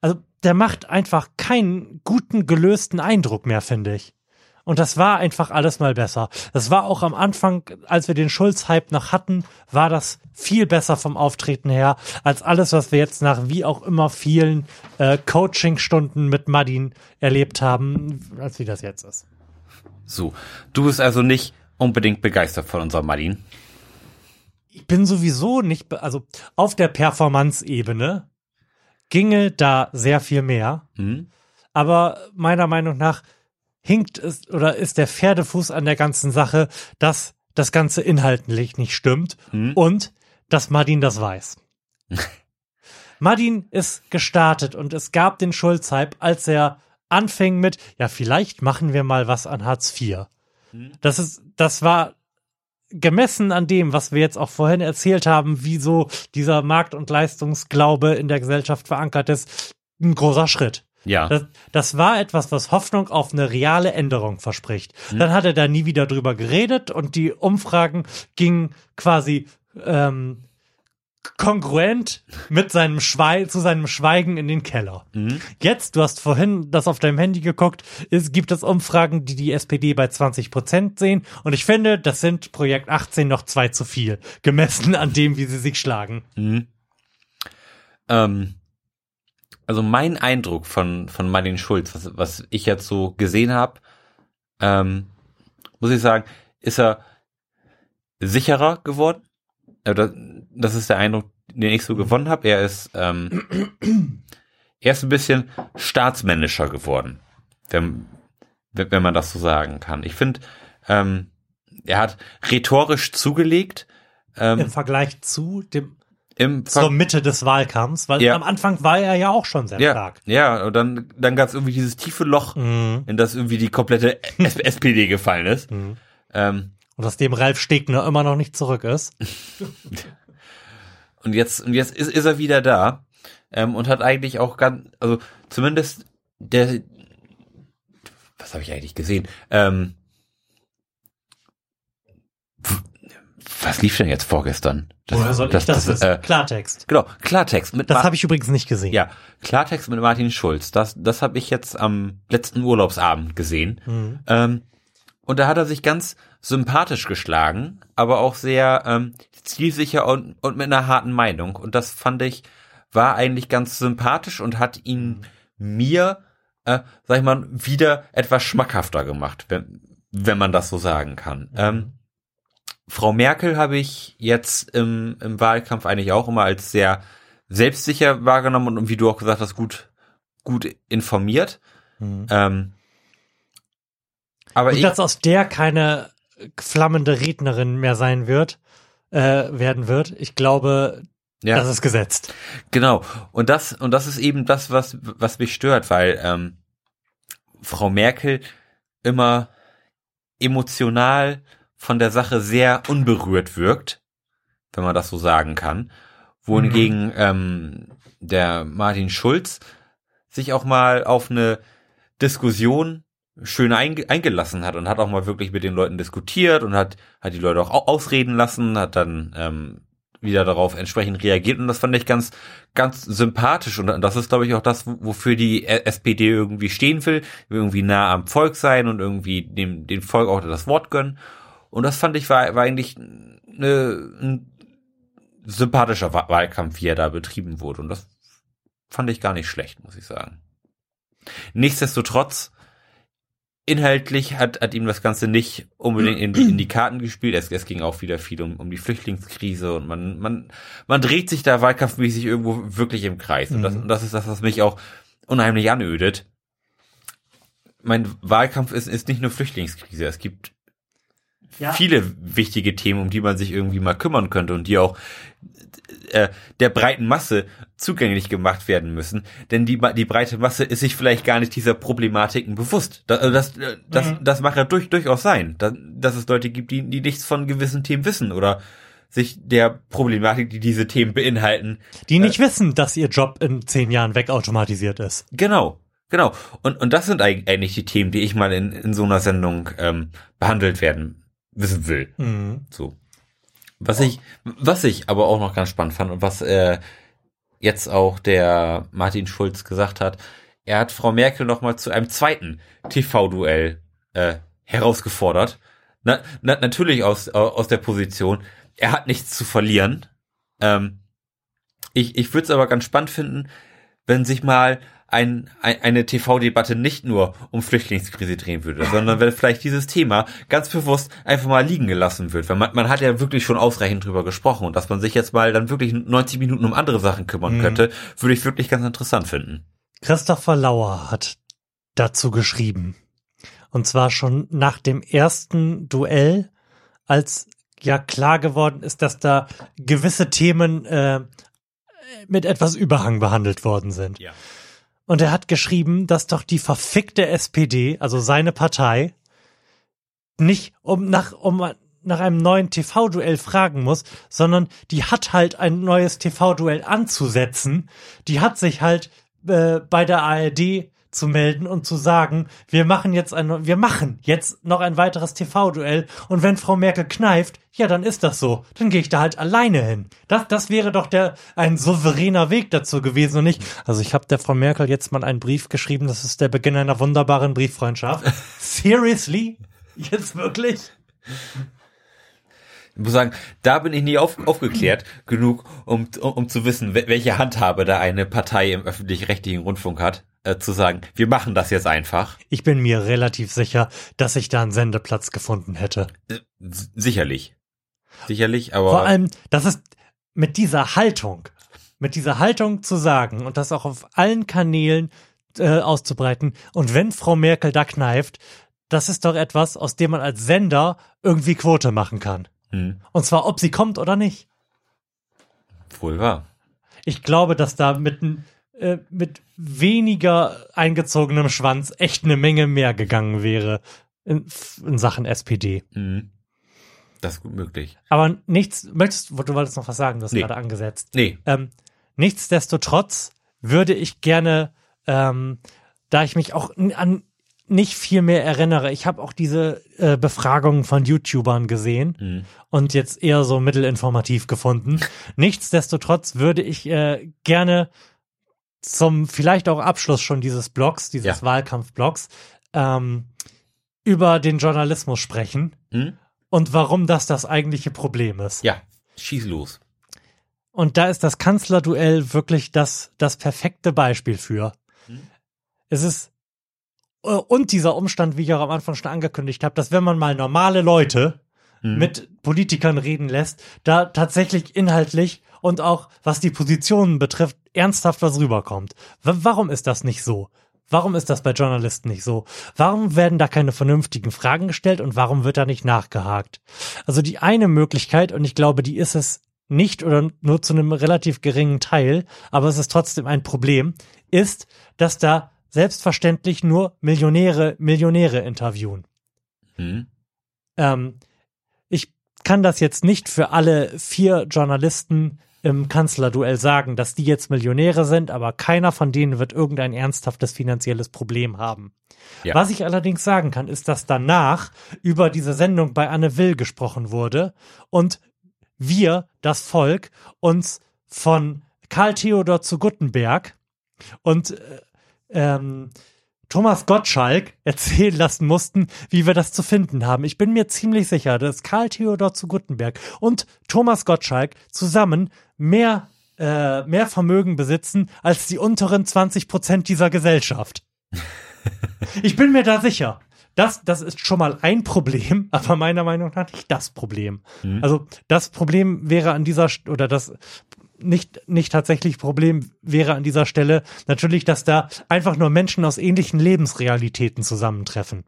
Also, der macht einfach keinen guten, gelösten Eindruck mehr, finde ich. Und das war einfach alles mal besser. Das war auch am Anfang, als wir den Schulz-Hype noch hatten, war das viel besser vom Auftreten her, als alles, was wir jetzt nach wie auch immer vielen äh, Coaching-Stunden mit Madin erlebt haben, als wie das jetzt ist. So, du bist also nicht unbedingt begeistert von unserem Martin. Ich bin sowieso nicht, also auf der Performance-Ebene ginge da sehr viel mehr. Hm? aber meiner Meinung nach hinkt es oder ist der Pferdefuß an der ganzen Sache, dass das Ganze inhaltlich nicht stimmt und dass Martin das weiß. Martin ist gestartet und es gab den Schulz-Hype, als er anfing mit, ja, vielleicht machen wir mal was an Hartz IV. Das ist, das war gemessen an dem, was wir jetzt auch vorhin erzählt haben, wie so dieser Markt- und Leistungsglaube in der Gesellschaft verankert ist, ein großer Schritt. Ja. Das, das war etwas, was Hoffnung auf eine reale Änderung verspricht. Dann hat er da nie wieder drüber geredet und die Umfragen gingen quasi ähm, kongruent mit seinem Schwei zu seinem Schweigen in den Keller. Jetzt, du hast vorhin das auf deinem Handy geguckt, es gibt es Umfragen, die die SPD bei 20 Prozent sehen und ich finde, das sind Projekt 18 noch zwei zu viel, gemessen an dem, wie sie sich schlagen. Ähm, also mein Eindruck von, von Martin Schulz, was, was ich jetzt so gesehen habe, ähm, muss ich sagen, ist er sicherer geworden. Äh, das, das ist der Eindruck, den ich so gewonnen habe. Er ist, ähm, er ist ein bisschen staatsmännischer geworden, wenn, wenn man das so sagen kann. Ich finde, ähm, er hat rhetorisch zugelegt. Im Ähm, Vergleich zu dem im zur Mitte des Wahlkampfs, weil Ja. am Anfang war er ja auch schon sehr ja, stark. Ja, und dann, dann gab es irgendwie dieses tiefe Loch, Mhm. in das irgendwie die komplette SPD gefallen ist. Ähm, Und aus dem Ralf Stegner immer noch nicht zurück ist. und jetzt, und jetzt ist, ist er wieder da ähm, und hat eigentlich auch ganz, also zumindest der, was habe ich eigentlich gesehen? Ähm, was lief denn jetzt vorgestern? Das, Woher soll ich das, wissen? äh, Klartext. genau, Klartext mit Das habe ich übrigens nicht gesehen. Ja, Klartext mit Martin Schulz. Das, das habe ich jetzt am letzten Urlaubsabend gesehen. Mhm. Ähm, und da hat er sich ganz sympathisch geschlagen, aber auch sehr ähm, zielsicher und, und mit einer harten Meinung. Und das fand ich, war eigentlich ganz sympathisch und hat ihn mir, äh, sag ich mal, wieder etwas schmackhafter gemacht, wenn, wenn man das so sagen kann. Ähm, Frau Merkel habe ich jetzt im, im Wahlkampf eigentlich auch immer als sehr selbstsicher wahrgenommen und wie du auch gesagt hast, gut, gut informiert. Ähm, aber Und ich, dass aus der keine flammende Rednerin mehr sein wird, äh, werden wird. Ich glaube, ja, das ist gesetzt. genau. Und das, und das ist eben das, was, was mich stört, weil ähm, Frau Merkel immer emotional von der Sache sehr unberührt wirkt, wenn man das so sagen kann. Wohingegen ähm, der Martin Schulz sich auch mal auf eine Diskussion schön einge eingelassen hat und hat auch mal wirklich mit den Leuten diskutiert und hat, hat die Leute auch au- ausreden lassen, hat dann ähm, wieder darauf entsprechend reagiert und das fand ich ganz, ganz sympathisch und das ist, glaube ich, auch das, wo- wofür die SPD irgendwie stehen will, irgendwie nah am Volk sein und irgendwie dem, dem Volk auch das Wort gönnen und das fand ich war, war eigentlich eine, ein sympathischer Wa- Wahlkampf, wie er da betrieben wurde und das fand ich gar nicht schlecht, muss ich sagen. Nichtsdestotrotz, inhaltlich hat, hat ihm das Ganze nicht unbedingt in, die- in die Karten gespielt. Es, es ging auch wieder viel um, um die Flüchtlingskrise und man, man, man dreht sich da wahlkampfmäßig irgendwo wirklich im Kreis. Und, das, und das ist das, was mich auch unheimlich anödet. Mein Wahlkampf ist, ist nicht nur Flüchtlingskrise. Es gibt viele wichtige Themen, um die man sich irgendwie mal kümmern könnte und die auch äh, der breiten Masse zugänglich gemacht werden müssen, denn die, die breite Masse ist sich vielleicht gar nicht dieser Problematiken bewusst. Das, das, das, Mhm. das mag ja durch, durchaus sein, dass, dass es Leute gibt, die, die nichts von gewissen Themen wissen oder sich der Problematik, die diese Themen beinhalten, Die nicht wissen, dass ihr Job in zehn Jahren wegautomatisiert ist. Genau, genau. Und, und das sind eig- eigentlich die Themen, die ich mal in, in so einer Sendung ähm, behandelt werden wissen will. Mhm. So. Was ich, was ich aber auch noch ganz spannend fand und was äh, jetzt auch der Martin Schulz gesagt hat, er hat Frau Merkel noch mal zu einem zweiten TV-Duell äh, herausgefordert. Na, na, natürlich aus, aus der Position, er hat nichts zu verlieren. Ähm, ich ich würde es aber ganz spannend finden, wenn sich mal ein, ein, eine TV-Debatte nicht nur um Flüchtlingskrise drehen würde, sondern wenn vielleicht dieses Thema ganz bewusst einfach mal liegen gelassen wird. Weil man, man hat ja wirklich schon ausreichend drüber gesprochen und dass man sich jetzt mal dann wirklich 90 Minuten um andere Sachen kümmern könnte, würde ich wirklich ganz interessant finden. Christopher Lauer hat dazu geschrieben. Und zwar schon nach dem ersten Duell, als ja klar geworden ist, dass da gewisse Themen äh, mit etwas Überhang behandelt worden sind. Ja. Und er hat geschrieben, dass doch die verfickte SPD, also seine Partei, nicht um nach, um nach einem neuen TV-Duell fragen muss, sondern die hat halt ein neues TV-Duell anzusetzen. Die hat sich halt äh, bei der ARD zu melden und zu sagen, wir machen jetzt ein, wir machen jetzt noch ein weiteres TV-Duell und wenn Frau Merkel kneift, ja, dann ist das so. Dann gehe ich da halt alleine hin. Das, das wäre doch der ein souveräner Weg dazu gewesen und nicht. Also ich habe der Frau Merkel jetzt mal einen Brief geschrieben. Das ist der Beginn einer wunderbaren Brieffreundschaft. Seriously? Jetzt wirklich? Ich muss sagen, da bin ich nie auf, aufgeklärt genug, um, um, um zu wissen, wel- welche Handhabe da eine Partei im öffentlich-rechtlichen Rundfunk hat, äh, zu sagen, wir machen das jetzt einfach. Ich bin mir relativ sicher, dass ich da einen Sendeplatz gefunden hätte. Sicherlich. Sicherlich, aber. Vor allem, das ist mit dieser Haltung, mit dieser Haltung zu sagen und das auch auf allen Kanälen äh, auszubreiten. Und wenn Frau Merkel da kneift, das ist doch etwas, aus dem man als Sender irgendwie Quote machen kann. Hm, Und zwar, ob sie kommt oder nicht. wohl wahr. Ich glaube, dass da mit, n- äh, mit weniger eingezogenem Schwanz echt eine Menge mehr gegangen wäre in, in Sachen SPD. Hm. Das ist gut möglich. Aber nichts, möchtest du, du wolltest noch was sagen, du hast Nee. gerade angesetzt. Nee, Ähm, nichtsdestotrotz würde ich gerne, ähm, da ich mich auch an nicht viel mehr erinnere, ich habe auch diese äh, Befragungen von YouTubern gesehen Mhm. und jetzt eher so mittelinformativ gefunden. Nichtsdestotrotz würde ich äh, gerne zum vielleicht auch Abschluss schon dieses Blogs, dieses Ja. Wahlkampfblogs, ähm, über den Journalismus sprechen Hm? und warum das das eigentliche Problem ist. ja, schieß los. Und da ist das Kanzlerduell wirklich das, das perfekte Beispiel für. Es ist, äh, und dieser Umstand, wie ich auch am Anfang schon angekündigt habe, dass wenn man mal normale Leute Hm. mit Politikern reden lässt, da tatsächlich inhaltlich und auch was die Positionen betrifft, ernsthaft was rüberkommt. W warum ist das nicht so? Warum ist das bei Journalisten nicht so? Warum werden da keine vernünftigen Fragen gestellt und warum wird da nicht nachgehakt? Also die eine Möglichkeit, und ich glaube, die ist es nicht oder nur zu einem relativ geringen Teil, aber es ist trotzdem ein Problem, ist, dass da selbstverständlich nur Millionäre Millionäre interviewen. Hm? Ähm, ich kann das jetzt nicht für alle vier Journalisten im Kanzlerduell sagen, dass die jetzt Millionäre sind, aber keiner von denen wird irgendein ernsthaftes finanzielles Problem haben. Ja. Was ich allerdings sagen kann, ist, dass danach über diese Sendung bei Anne Will gesprochen wurde und wir, das Volk, uns von Karl Theodor zu Guttenberg und äh, ähm, Thomas Gottschalk erzählen lassen mussten, wie wir das zu finden haben. Ich bin mir ziemlich sicher, dass Karl Theodor zu Guttenberg und Thomas Gottschalk zusammen mehr, äh, mehr Vermögen besitzen als die unteren 20 Prozent dieser Gesellschaft. Ich bin mir da sicher. Das, das ist schon mal ein Problem, aber meiner Meinung nach nicht das Problem. Also das Problem wäre an dieser oder das nicht, nicht tatsächlich Problem wäre an dieser Stelle natürlich, dass da einfach nur Menschen aus ähnlichen Lebensrealitäten zusammentreffen.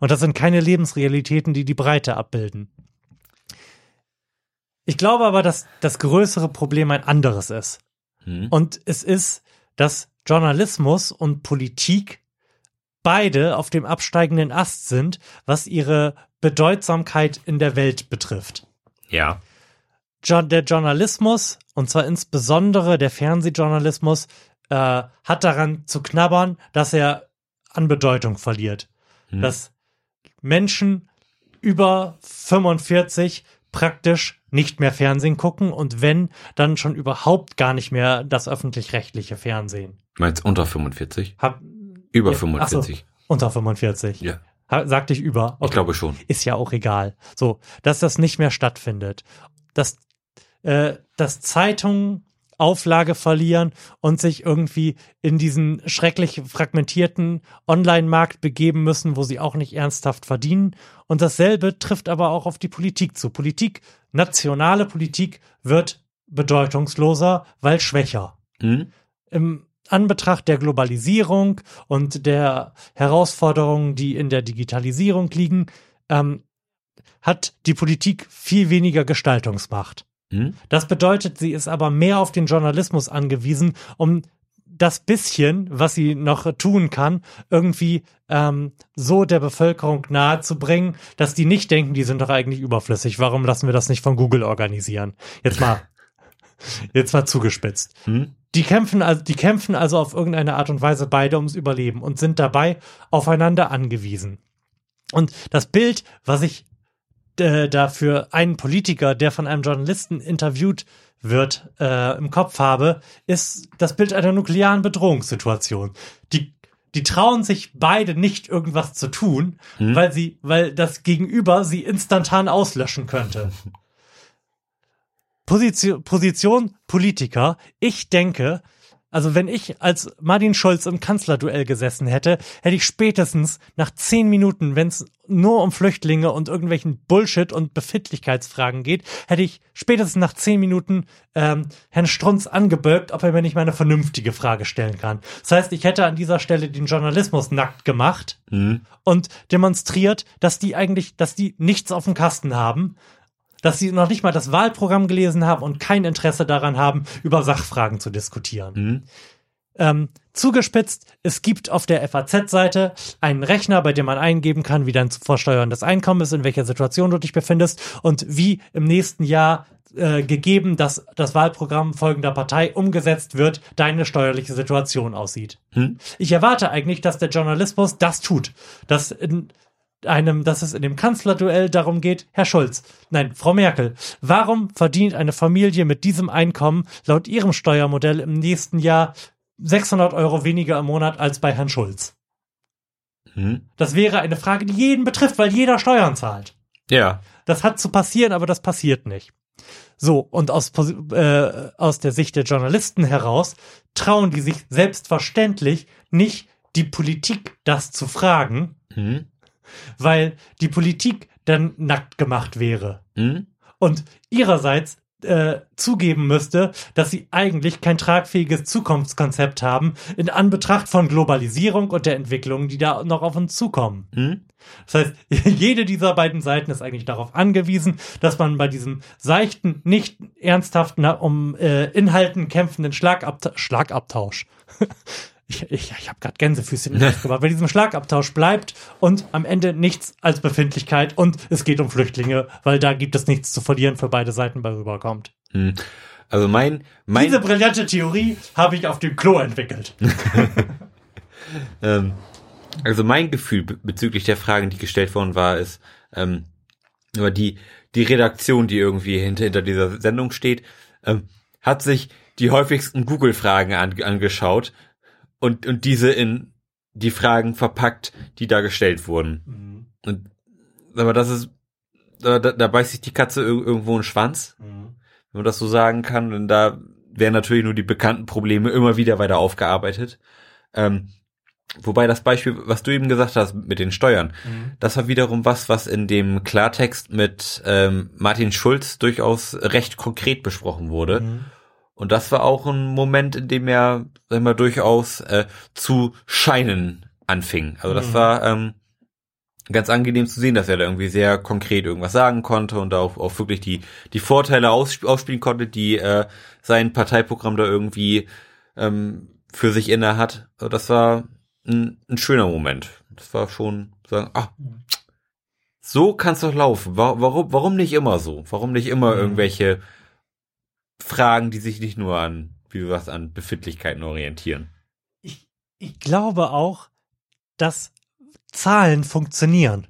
Und das sind keine Lebensrealitäten, die die Breite abbilden. Ich glaube aber, dass das größere Problem ein anderes ist. Und es ist, dass Journalismus und Politik beide auf dem absteigenden Ast sind, was ihre Bedeutsamkeit in der Welt betrifft. Ja. Jo der Journalismus, und zwar insbesondere der Fernsehjournalismus, äh, hat daran zu knabbern, dass er an Bedeutung verliert. Dass Menschen über 45 praktisch nicht mehr Fernsehen gucken und wenn, dann schon überhaupt gar nicht mehr das öffentlich-rechtliche Fernsehen. Meinst unter 45? Hab, Über Ja, 45. ach so, unter 45. Ja. Ha- Sagte ich über. Ich glaube schon. Ist ja auch egal. So, dass das nicht mehr stattfindet. Dass, äh, dass Zeitungen Auflage verlieren und sich irgendwie in diesen schrecklich fragmentierten Online-Markt begeben müssen, wo sie auch nicht ernsthaft verdienen. Und dasselbe trifft aber auch auf die Politik zu. Politik, nationale Politik wird bedeutungsloser, weil schwächer Hm? im Anbetracht der Globalisierung und der Herausforderungen, die in der Digitalisierung liegen, ähm, hat die Politik viel weniger Gestaltungsmacht. Hm? Das bedeutet, sie ist aber mehr auf den Journalismus angewiesen, um das bisschen, was sie noch tun kann, irgendwie ähm, so der Bevölkerung nahezubringen, dass die nicht denken, die sind doch eigentlich überflüssig. Warum lassen wir das nicht von Google organisieren? Jetzt mal, jetzt mal zugespitzt. Hm? Die kämpfen also, die kämpfen also auf irgendeine Art und Weise beide ums Überleben und sind dabei aufeinander angewiesen. Und das Bild, was ich äh, da für einen Politiker, der von einem Journalisten interviewt wird, äh, im Kopf habe, ist das Bild einer nuklearen Bedrohungssituation. Die die trauen sich beide nicht irgendwas zu tun, weil sie, weil das Gegenüber sie instantan auslöschen könnte. Position, Position Politiker. Ich denke, also wenn ich als Martin Schulz im Kanzlerduell gesessen hätte, hätte ich spätestens nach zehn Minuten, wenn es nur um Flüchtlinge und irgendwelchen Bullshit und Befindlichkeitsfragen geht, hätte ich spätestens nach zehn Minuten ähm, Herrn Strunz angebölkt, ob er mir nicht mal eine vernünftige Frage stellen kann. Das heißt, ich hätte an dieser Stelle den Journalismus nackt gemacht und demonstriert, dass die eigentlich, dass die nichts auf dem Kasten haben, dass sie noch nicht mal das Wahlprogramm gelesen haben und kein Interesse daran haben, über Sachfragen zu diskutieren. Ähm, zugespitzt, es gibt auf der FAZ-Seite einen Rechner, bei dem man eingeben kann, wie dein vorsteuerndes Einkommen ist, in welcher Situation du dich befindest und wie im nächsten Jahr äh, gegeben, dass das Wahlprogramm folgender Partei umgesetzt wird, deine steuerliche Situation aussieht. Ich erwarte eigentlich, dass der Journalismus das tut, dass in einem, dass es in dem Kanzlerduell darum geht, Herr Schulz, nein, Frau Merkel, warum verdient eine Familie mit diesem Einkommen laut ihrem Steuermodell im nächsten Jahr 600 Euro weniger im Monat als bei Herrn Schulz? Hm? Das wäre eine Frage, die jeden betrifft, weil jeder Steuern zahlt. Ja. Das hat zu passieren, aber das passiert nicht. So, und aus, äh, aus der Sicht der Journalisten heraus trauen die sich selbstverständlich nicht, die Politik das zu fragen, Hm? Weil die Politik dann nackt gemacht wäre Hm? und ihrerseits äh, zugeben müsste, dass sie eigentlich kein tragfähiges Zukunftskonzept haben in Anbetracht von Globalisierung und der Entwicklungen, die da noch auf uns zukommen. Hm? Das heißt, jede dieser beiden Seiten ist eigentlich darauf angewiesen, dass man bei diesem seichten, nicht ernsthaft na, um äh, Inhalten kämpfenden Schlagabta Schlagabtausch. Ich, ich, ich habe gerade Gänsefüßchen gemacht. Bei diesem Schlagabtausch bleibt und am Ende nichts als Befindlichkeit und es geht um Flüchtlinge, weil da gibt es nichts zu verlieren für beide Seiten bei rüberkommt. Hm. Also mein, mein, Diese brillante Theorie habe ich auf dem Klo entwickelt. ähm, also mein Gefühl be- bezüglich der Fragen, die gestellt worden war, ist, ähm, aber die, die Redaktion, die irgendwie hinter, hinter dieser Sendung steht, ähm, hat sich die häufigsten Google-Fragen an, angeschaut und, und diese in die Fragen verpackt, die da gestellt wurden. Und aber das ist, da, da, beißt sich die Katze ir- irgendwo einen Schwanz, wenn man das so sagen kann. Und da werden natürlich nur die bekannten Probleme immer wieder weiter aufgearbeitet. Ähm, wobei das Beispiel, was du eben gesagt hast mit den Steuern, das war wiederum was, was in dem Klartext mit ähm, Martin Schulz durchaus recht konkret besprochen wurde. Und das war auch ein Moment, in dem er, sagen wir, durchaus äh, zu scheinen anfing. Also das war, ähm, ganz angenehm zu sehen, dass er da irgendwie sehr konkret irgendwas sagen konnte und da auch, auch wirklich die, die Vorteile aus, ausspielen konnte, die äh, sein Parteiprogramm da irgendwie ähm, für sich inne hat. Also Das war ein, ein schöner Moment. Das war schon sagen, ah, so kann's doch laufen. Wa- Warum, warum nicht immer so? Warum nicht immer irgendwelche Fragen, die sich nicht nur an, wie du sagst, an Befindlichkeiten orientieren? Ich, ich glaube auch, dass Zahlen funktionieren.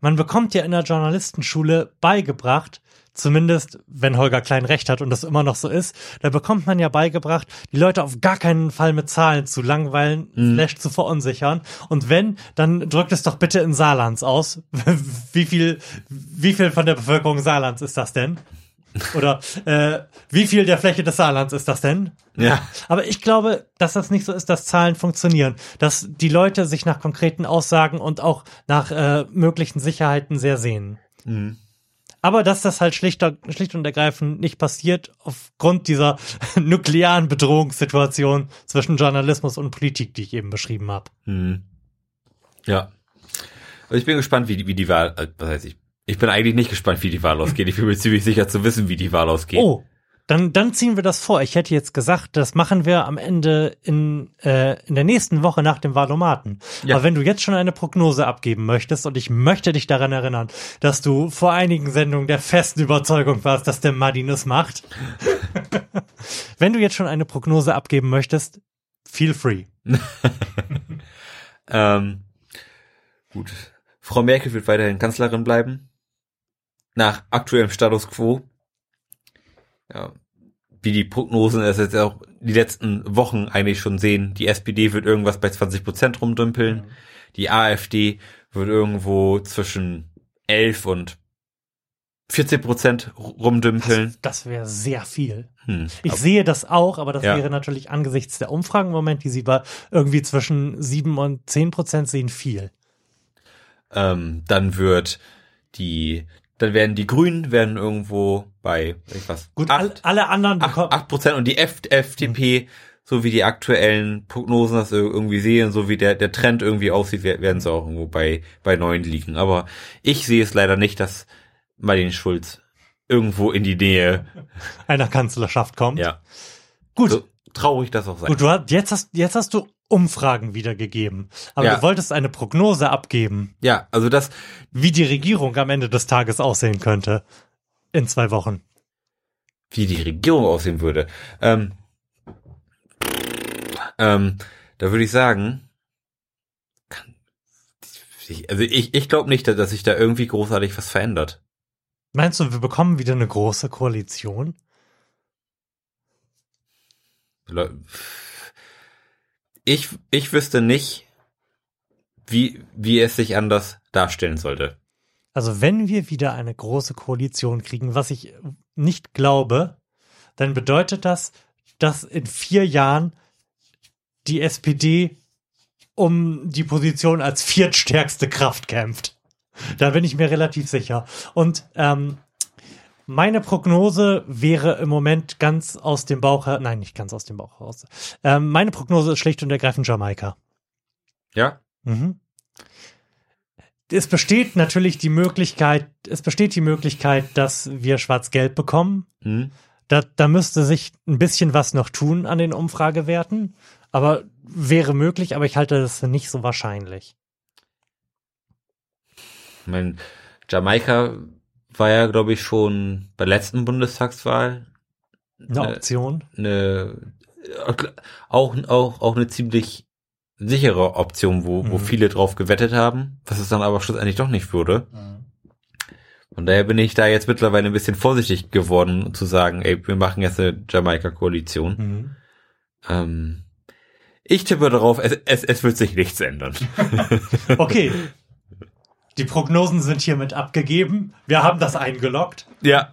Man bekommt ja in der Journalistenschule beigebracht, zumindest wenn Holger Klein recht hat und das immer noch so ist, da bekommt man ja beigebracht, die Leute auf gar keinen Fall mit Zahlen zu langweilen, slash zu verunsichern. Und wenn, dann drückt es doch bitte in Saarlands aus. wie viel, wie viel von der Bevölkerung Saarlands ist das denn? Oder äh, wie viel der Fläche des Saarlands ist das denn? Ja. Aber ich glaube, dass das nicht so ist, dass Zahlen funktionieren, dass die Leute sich nach konkreten Aussagen und auch nach äh, möglichen Sicherheiten sehr sehnen. Aber dass das halt schlicht, schlicht und ergreifend nicht passiert aufgrund dieser nuklearen Bedrohungssituation zwischen Journalismus und Politik, die ich eben beschrieben habe. Ja. Also ich bin gespannt, wie die, wie die Wahl, äh, was heißt ich? Ich bin eigentlich nicht gespannt, wie die Wahl ausgeht. Ich bin mir ziemlich sicher zu wissen, wie die Wahl ausgeht. Oh, dann, dann ziehen wir das vor. Ich hätte jetzt gesagt, das machen wir am Ende in, äh, in der nächsten Woche nach dem Valomaten. Ja. Aber wenn du jetzt schon eine Prognose abgeben möchtest und ich möchte dich daran erinnern, dass du vor einigen Sendungen der festen Überzeugung warst, dass der Madin es macht. wenn du jetzt schon eine Prognose abgeben möchtest, feel free. Ähm, gut. Frau Merkel wird weiterhin Kanzlerin bleiben. Nach aktuellem Status quo. Ja. Wie die Prognosen es jetzt auch die letzten Wochen eigentlich schon sehen. Die SPD wird irgendwas bei 20 Prozent rumdümpeln. Die AfD wird irgendwo zwischen 11 und 14 Prozent rumdümpeln. Das wäre sehr viel. Hm. Ich sehe das auch, aber das Ja. wäre natürlich angesichts der Umfragen im Moment, die sie bei irgendwie zwischen sieben und zehn Prozent sehen, viel. Ähm, dann wird die, dann werden die Grünen werden irgendwo bei, ich was, Gut, acht, alle anderen acht, bekommen. acht Prozent und die F, FDP, so wie die aktuellen Prognosen das irgendwie sehen, so wie der, der Trend irgendwie aussieht, wer- werden sie auch irgendwo bei, bei neun liegen. Aber ich sehe es leider nicht, dass Martin Schulz irgendwo in die Nähe, einer Kanzlerschaft kommt. ja, Gut, so traurig das auch sein. gut, du hast, jetzt hast, jetzt hast du Umfragen wiedergegeben. Aber Ja. du wolltest eine Prognose abgeben, Ja, also das, wie die Regierung am Ende des Tages aussehen könnte. In zwei Wochen. wie die Regierung aussehen würde. Ähm, ähm, da würde ich sagen, kann, also ich, ich glaube nicht, dass sich da irgendwie großartig was verändert. Meinst du, wir bekommen wieder eine große Koalition? Le- Ich, ich wüsste nicht, wie, wie es sich anders darstellen sollte. Also wenn wir wieder eine große Koalition kriegen, was ich nicht glaube, dann bedeutet das, dass in vier Jahren die SPD um die Position als viertstärkste Kraft kämpft. Da bin ich mir relativ sicher. Und ähm, meine Prognose wäre im Moment ganz aus dem Bauch her, nein, nicht ganz aus dem Bauch heraus. Ähm, meine Prognose ist schlicht und ergreifend Jamaika. Ja? Mhm. Es besteht natürlich die Möglichkeit, es besteht die Möglichkeit, dass wir Schwarz-Gelb bekommen. Hm? Da, da müsste sich ein bisschen was noch tun an den Umfragewerten, aber wäre möglich, aber ich halte das für nicht so wahrscheinlich. Ich mein, Jamaika war ja, glaube ich, schon bei der letzten Bundestagswahl Eine Äh, Option. eine auch auch auch eine ziemlich sichere Option, wo, wo Mhm. viele drauf gewettet haben, was es dann aber schlussendlich doch nicht wurde. Von daher bin ich da jetzt mittlerweile ein bisschen vorsichtig geworden, zu sagen, ey, wir machen jetzt eine Jamaika-Koalition. Mhm. Ähm, ich tippe darauf, es, es, es wird sich nichts ändern. Okay. Die Prognosen sind hiermit abgegeben. Wir haben das eingeloggt. ja.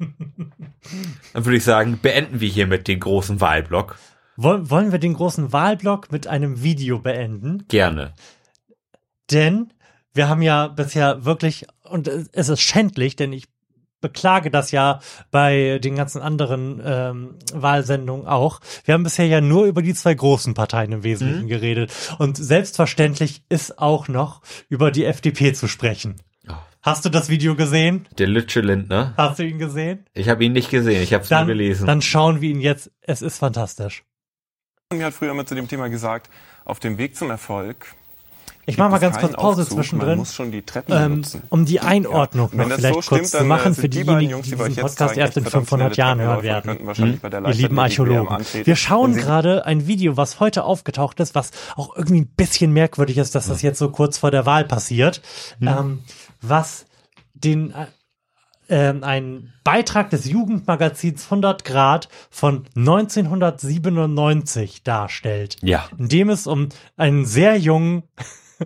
Dann würde ich sagen, beenden wir hiermit den großen Wahlblock. Woll- Wollen wir den großen Wahlblock mit einem Video beenden? Gerne. Denn wir haben ja bisher wirklich, und es ist schändlich, denn ich beklage das ja bei den ganzen anderen ähm, Wahlsendungen auch. Wir haben bisher ja nur über die zwei großen Parteien im Wesentlichen geredet. Und selbstverständlich ist auch noch über die FDP zu sprechen. Hast du das Video gesehen? Der Lütsche Lindner. Hast du ihn gesehen? Ich habe ihn nicht gesehen, ich habe es nur Dann, gelesen. dann schauen wir ihn jetzt. Es ist fantastisch. Mir hat früher immer zu dem Thema gesagt, auf dem Weg zum Erfolg. Ich mache mal ganz kurz Pause Aufzug, zwischendrin. die ähm, um die Einordnung Ja. Noch vielleicht so kurz stimmt, zu dann, machen äh, für diejenigen, die Jungs, die wir diesen Podcast erst in echt verdammt 500 schnelle Jahren hören werden. Ihr Leichtathletik lieben Archäologen. Wir schauen gerade ein Video, was heute aufgetaucht ist, was auch irgendwie ein bisschen merkwürdig ist, dass das jetzt so kurz vor der Wahl passiert, ähm, was den äh, ähm, ein Beitrag des Jugendmagazins 100 Grad von 1997 darstellt ja. in dem es um einen sehr jungen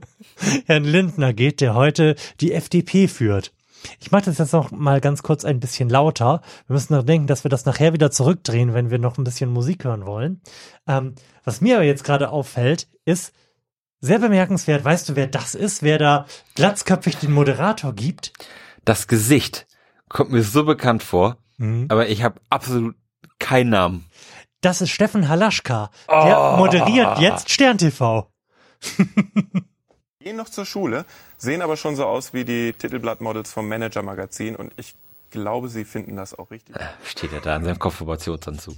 Herrn Lindner geht, der heute die FDP führt. Ich mache das jetzt noch mal ganz kurz ein bisschen lauter. Wir müssen noch denken, dass wir das nachher wieder zurückdrehen, wenn wir noch ein bisschen Musik hören wollen. Ähm, was mir aber jetzt gerade auffällt, ist sehr bemerkenswert. Weißt du, wer das ist? Wer da glatzköpfig den Moderator gibt? Das Gesicht kommt mir so bekannt vor, Mhm. aber ich habe absolut keinen Namen. Das ist Steffen Halaschka. Der moderiert jetzt Stern TV. gehen noch zur Schule, sehen aber schon so aus wie die Titelblattmodels vom Manager-Magazin und ich glaube, sie finden das auch richtig. Steht er da in seinem Konfirmationsanzug.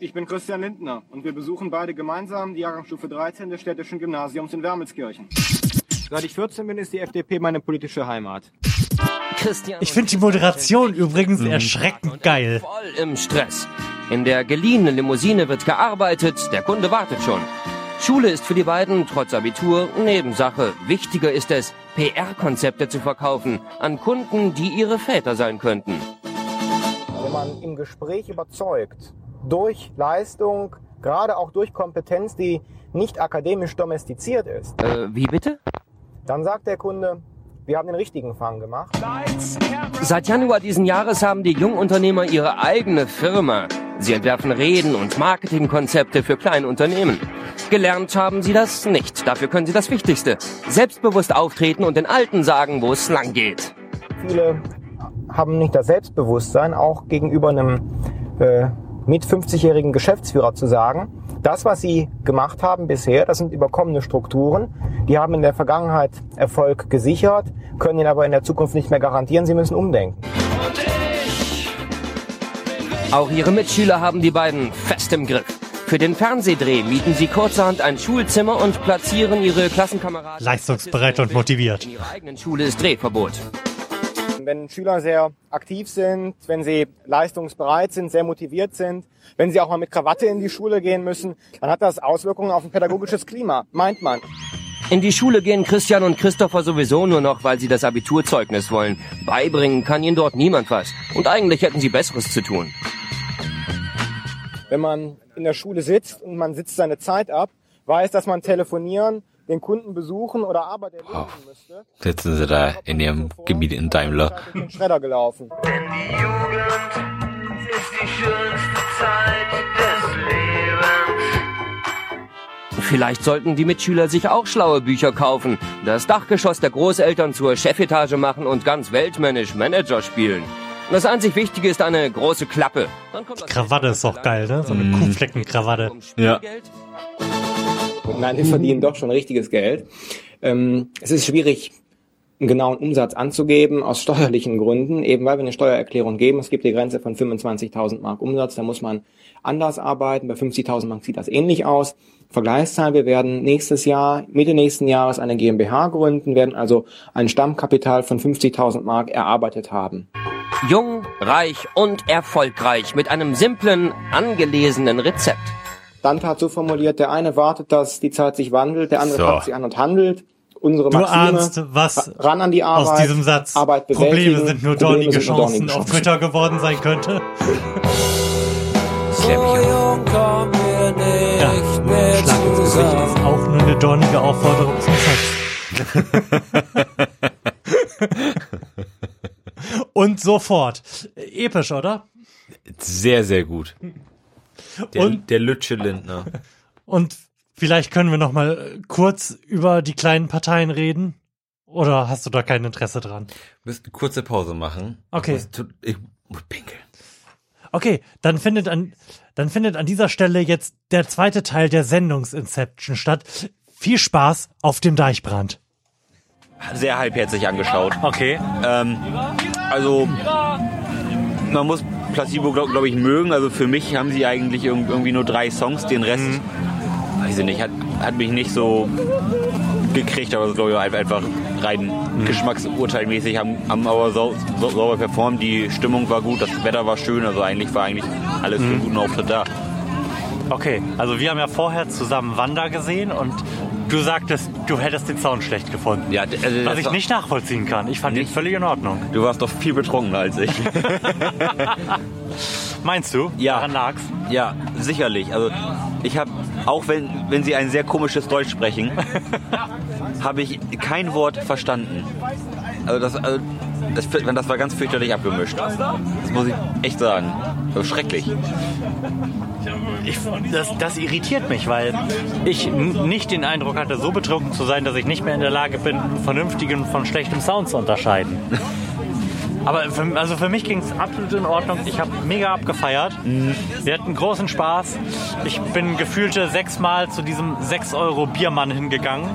Ich bin Christian Lindner und wir besuchen beide gemeinsam die Jahrgangsstufe 13 des städtischen Gymnasiums in Wermelskirchen. Seit ich 14 bin, ist die FDP meine politische Heimat. Ich finde die Moderation übrigens erschreckend geil. Voll im Stress. In der geliehenen Limousine wird gearbeitet, der Kunde wartet schon. Schule ist für die beiden trotz Abitur Nebensache. Wichtiger ist es, PR-Konzepte zu verkaufen an Kunden, die ihre Väter sein könnten. Wenn man im Gespräch überzeugt, durch Leistung, gerade auch durch Kompetenz, die nicht akademisch domestiziert ist, Äh, wie bitte? dann sagt der Kunde, wir haben den richtigen Fang gemacht. Seit Januar diesen Jahres haben die Jungunternehmer ihre eigene Firma. Sie entwerfen Reden und Marketingkonzepte für kleine Unternehmen. Gelernt haben sie das nicht. Dafür können sie das Wichtigste. Selbstbewusst auftreten und den Alten sagen, wo es lang geht. Viele haben nicht das Selbstbewusstsein, auch gegenüber einem äh, mit 50-jährigen Geschäftsführer zu sagen, das, was sie gemacht haben bisher, das sind überkommene Strukturen. Die haben in der Vergangenheit Erfolg gesichert, können ihn aber in der Zukunft nicht mehr garantieren. Sie müssen umdenken. Auch ihre Mitschüler haben die beiden fest im Griff. Für den Fernsehdreh mieten sie kurzerhand ein Schulzimmer und platzieren ihre Klassenkameraden. Leistungsbereit und motiviert. In ihrer eigenen Schule ist Drehverbot. Wenn Schüler sehr aktiv sind, wenn sie leistungsbereit sind, sehr motiviert sind, wenn sie auch mal mit Krawatte in die Schule gehen müssen, dann hat das Auswirkungen auf ein pädagogisches Klima, meint man. In die Schule gehen Christian und Christopher sowieso nur noch, weil sie das Abiturzeugnis wollen. Beibringen kann ihnen dort niemand was. Und eigentlich hätten sie Besseres zu tun. Wenn man in der Schule sitzt und man sitzt seine Zeit ab, weiß, dass man telefonieren, den Kunden besuchen oder Arbeit erledigen müsste. Sitzen sie da in ihrem gemieteten Daimler. Durch den Schredder gelaufen. Vielleicht sollten die Mitschüler sich auch schlaue Bücher kaufen, das Dachgeschoss der Großeltern zur Chefetage machen und ganz weltmännisch Manager spielen. Das einzig Wichtige ist eine große Klappe. Dann kommt das Krawatte ist doch geil, ne? So eine Kuhfleckenkrawatte. Ja. Nein, wir verdienen doch schon richtiges Geld. Ähm, es ist schwierig, einen genauen Umsatz anzugeben, aus steuerlichen Gründen, eben weil wir eine Steuererklärung geben. Es gibt die Grenze von 25.000 Mark Umsatz, da muss man anders arbeiten. Bei 50.000 Mark sieht das ähnlich aus. Vergleichszahl, wir werden nächstes Jahr, Mitte nächsten Jahres eine GmbH gründen, werden also ein Stammkapital von 50.000 Mark erarbeitet haben. Jung, reich und erfolgreich mit einem simplen, angelesenen Rezept. Dante hat so formuliert, der eine wartet, dass die Zeit sich wandelt, der andere So. packt sie an und handelt. Unsere Du Maxime, ahnst, was ran an die Arbeit, aus diesem Satz Arbeit Probleme sind nur Probleme dornige sind Chancen dornige auf Twitter geworden sein könnte. Ja, Schlag ins Gesicht ist auch nur eine dornige Aufforderung zum Sex. Und sofort. Episch, oder? Sehr, sehr gut. Der, Und- der Lütsche Lindner. Und vielleicht können wir noch mal kurz über die kleinen Parteien reden Oder hast du da kein Interesse dran? Wir müssen eine kurze Pause machen. Okay. Ich muss, ich muss pinkeln. Okay, dann findet an, dann findet an dieser Stelle jetzt der zweite Teil der Sendungsinception statt. Viel Spaß auf dem Deichbrand. Sehr halbherzig angeschaut. Okay. Ähm, also, man muss Placebo, glaube glaub ich, mögen. Also für mich haben sie eigentlich irg- irgendwie nur drei Songs. Den Rest, weiß ich nicht, hat, hat mich nicht so gekriegt, aber glaube ich ein- einfach rein geschmacksurteilmäßig haben, haben aber sau, sau, sauber performt. Die Stimmung war gut, das Wetter war schön, also eigentlich war eigentlich alles für einen guten Auftritt da. Okay, also wir haben ja vorher zusammen Wanda gesehen und du sagtest, du hättest den Sound schlecht gefunden. Ja, also Was ich nicht nachvollziehen kann. Ich fand ihn völlig in Ordnung. Du warst doch viel betrunkener als ich. Meinst du? Ja. Daran lag's? Ja, sicherlich. Also ich habe, auch wenn, wenn sie ein sehr komisches Deutsch sprechen, habe ich kein Wort verstanden. Also das, also das, das war ganz fürchterlich abgemischt. Das muss ich echt sagen. Schrecklich. Ich, das, das irritiert mich, weil ich nicht den Eindruck hatte, so betrunken zu sein, dass ich nicht mehr in der Lage bin, vernünftigen von schlechtem Sound zu unterscheiden. Aber für, also für mich ging es absolut in Ordnung. Ich habe mega abgefeiert. Wir hatten großen Spaß. Ich bin gefühlte sechsmal zu diesem 6 Euro Biermann hingegangen.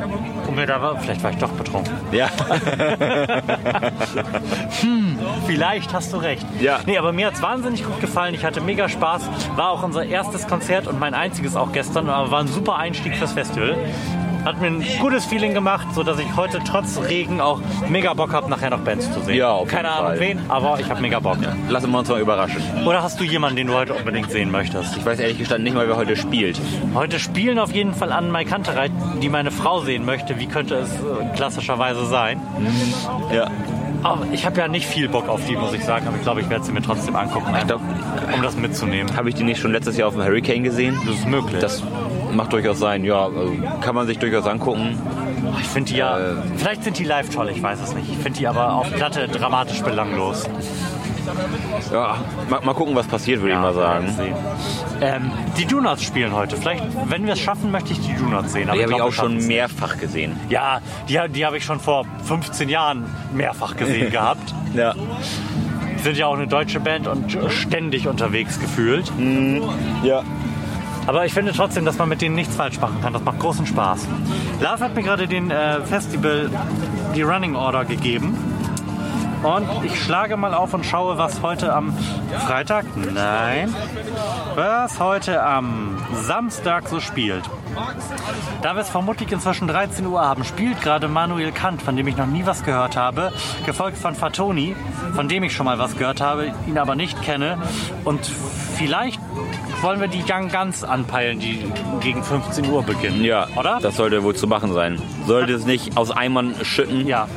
Und mir da war, vielleicht war ich doch betrunken. Ja. Hm, vielleicht hast du recht. Ja. Nee, aber mir hat es wahnsinnig gut gefallen. Ich hatte mega Spaß. War auch unser erstes Konzert und mein einziges auch gestern. Aber war ein super Einstieg fürs Festival. Hat mir ein gutes Feeling gemacht, sodass ich heute trotz Regen auch mega Bock habe, nachher noch Bands zu sehen. Ja, auf Keine Ahnung Fall. wen, aber ich habe mega Bock. Lassen wir uns mal überraschen. Oder hast du jemanden, den du heute unbedingt sehen möchtest? Ich weiß ehrlich gestanden nicht mal, wer heute spielt. Heute spielen auf jeden Fall an Mai Kantereit, die meine Frau sehen möchte. Wie könnte es äh, klassischerweise sein? Ja. Aber ich habe ja nicht viel Bock auf die, muss ich sagen. Aber ich glaube, ich werde sie mir trotzdem angucken, um das mitzunehmen. Habe ich die nicht schon letztes Jahr auf dem Hurricane gesehen? Das ist möglich. Das macht durchaus sein, ja. Also kann man sich durchaus angucken. ich finde die ja, vielleicht sind die live toll, ich weiß es nicht. Ich finde die aber auf Platte dramatisch belanglos. Ja, mal, mal gucken, was passiert, würde ich mal sagen. Ähm, die Donuts spielen heute. Vielleicht, wenn wir es schaffen, möchte ich die Donuts sehen. Aber Die habe ich auch schon mehrfach gesehen. Ja, die, die habe ich schon vor 15 Jahren mehrfach gesehen gehabt. Ja. Die sind ja auch eine deutsche Band und ständig unterwegs gefühlt. Ja. Aber ich finde trotzdem, dass man mit denen nichts falsch machen kann. Das macht großen Spaß. Lars hat mir gerade den äh, Festival die Running Order gegeben. Und ich schlage mal auf und schaue, was heute am Freitag, nein, was heute am Samstag so spielt. Da wir es vermutlich inzwischen 13 Uhr haben, spielt gerade Manuel Kant, von dem ich noch nie was gehört habe, gefolgt von Fatoni, von dem ich schon mal was gehört habe, ihn aber nicht kenne. Und vielleicht wollen wir die Young Guns anpeilen, die gegen 15 Uhr beginnen. Ja, Oder? das sollte wohl zu machen sein. Sollte es nicht aus Eimern schütten, Ja.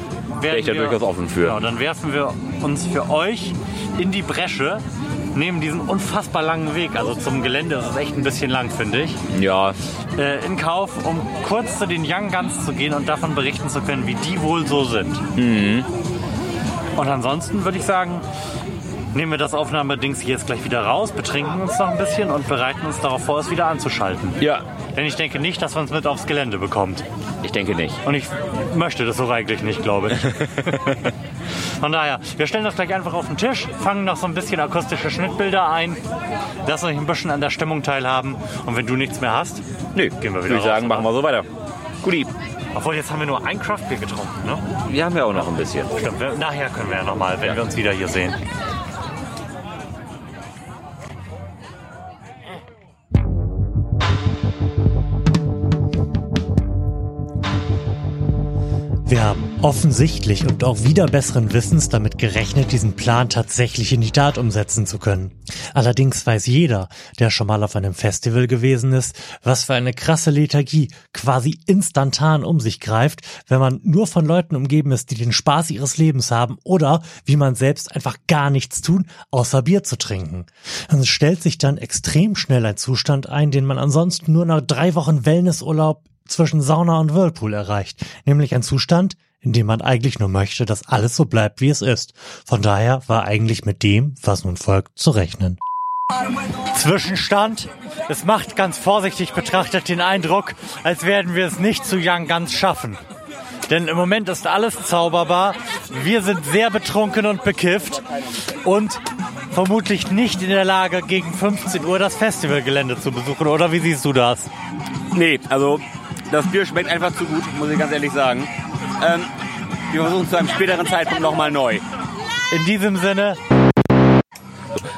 wäre ich da durchaus offen für. Genau, dann werfen wir uns für euch in die Bresche, nehmen diesen unfassbar langen Weg, also zum Gelände, das ist echt ein bisschen lang, finde ich, Ja, äh, in Kauf, um kurz zu den Young Guns zu gehen und davon berichten zu können, wie die wohl so sind. Mhm. Und ansonsten würde ich sagen, nehmen wir das Aufnahmedings jetzt gleich wieder raus, betrinken uns noch ein bisschen und bereiten uns darauf vor, es wieder anzuschalten. ja, Denn ich denke nicht, dass man es mit aufs Gelände bekommt. ich denke nicht. Und ich möchte das auch eigentlich nicht, glaube ich. Von daher, wir stellen das gleich einfach auf den Tisch, fangen noch so ein bisschen akustische Schnittbilder ein, lassen euch ein bisschen an der Stimmung teilhaben. Und wenn du nichts mehr hast, Nö, gehen wir wieder würde ich sagen, machen wir so weiter. Guti, Obwohl, jetzt haben wir nur ein Craftbier getrunken, ne? wir haben ja auch noch ein bisschen. Stimmt, wir, nachher können wir ja nochmal, wenn wir uns wieder hier sehen. Wir haben offensichtlich und auch wieder besseren Wissens damit gerechnet, diesen Plan tatsächlich in die Tat umsetzen zu können. Allerdings weiß jeder, der schon mal auf einem Festival gewesen ist, was für eine krasse Lethargie quasi instantan um sich greift, wenn man nur von Leuten umgeben ist, die den Spaß ihres Lebens haben oder, wie man selbst, einfach gar nichts tun, außer Bier zu trinken. Es stellt sich dann extrem schnell ein Zustand ein, den man ansonsten nur nach drei Wochen Wellnessurlaub zwischen Sauna und Whirlpool erreicht, nämlich ein Zustand, in dem man eigentlich nur möchte, dass alles so bleibt, wie es ist. Von daher war eigentlich mit dem, was nun folgt, zu rechnen. Zwischenstand. Es macht ganz vorsichtig betrachtet den Eindruck, als werden wir es nicht zu Young ganz schaffen. Denn im Moment ist alles zauberbar. Wir sind sehr betrunken und bekifft und vermutlich nicht in der Lage, gegen 15 Uhr das Festivalgelände zu besuchen. Oder wie siehst du das? Nee, also das Bier schmeckt einfach zu gut, muss ich ganz ehrlich sagen. Ähm, wir versuchen zu einem späteren Zeitpunkt nochmal neu. In diesem Sinne,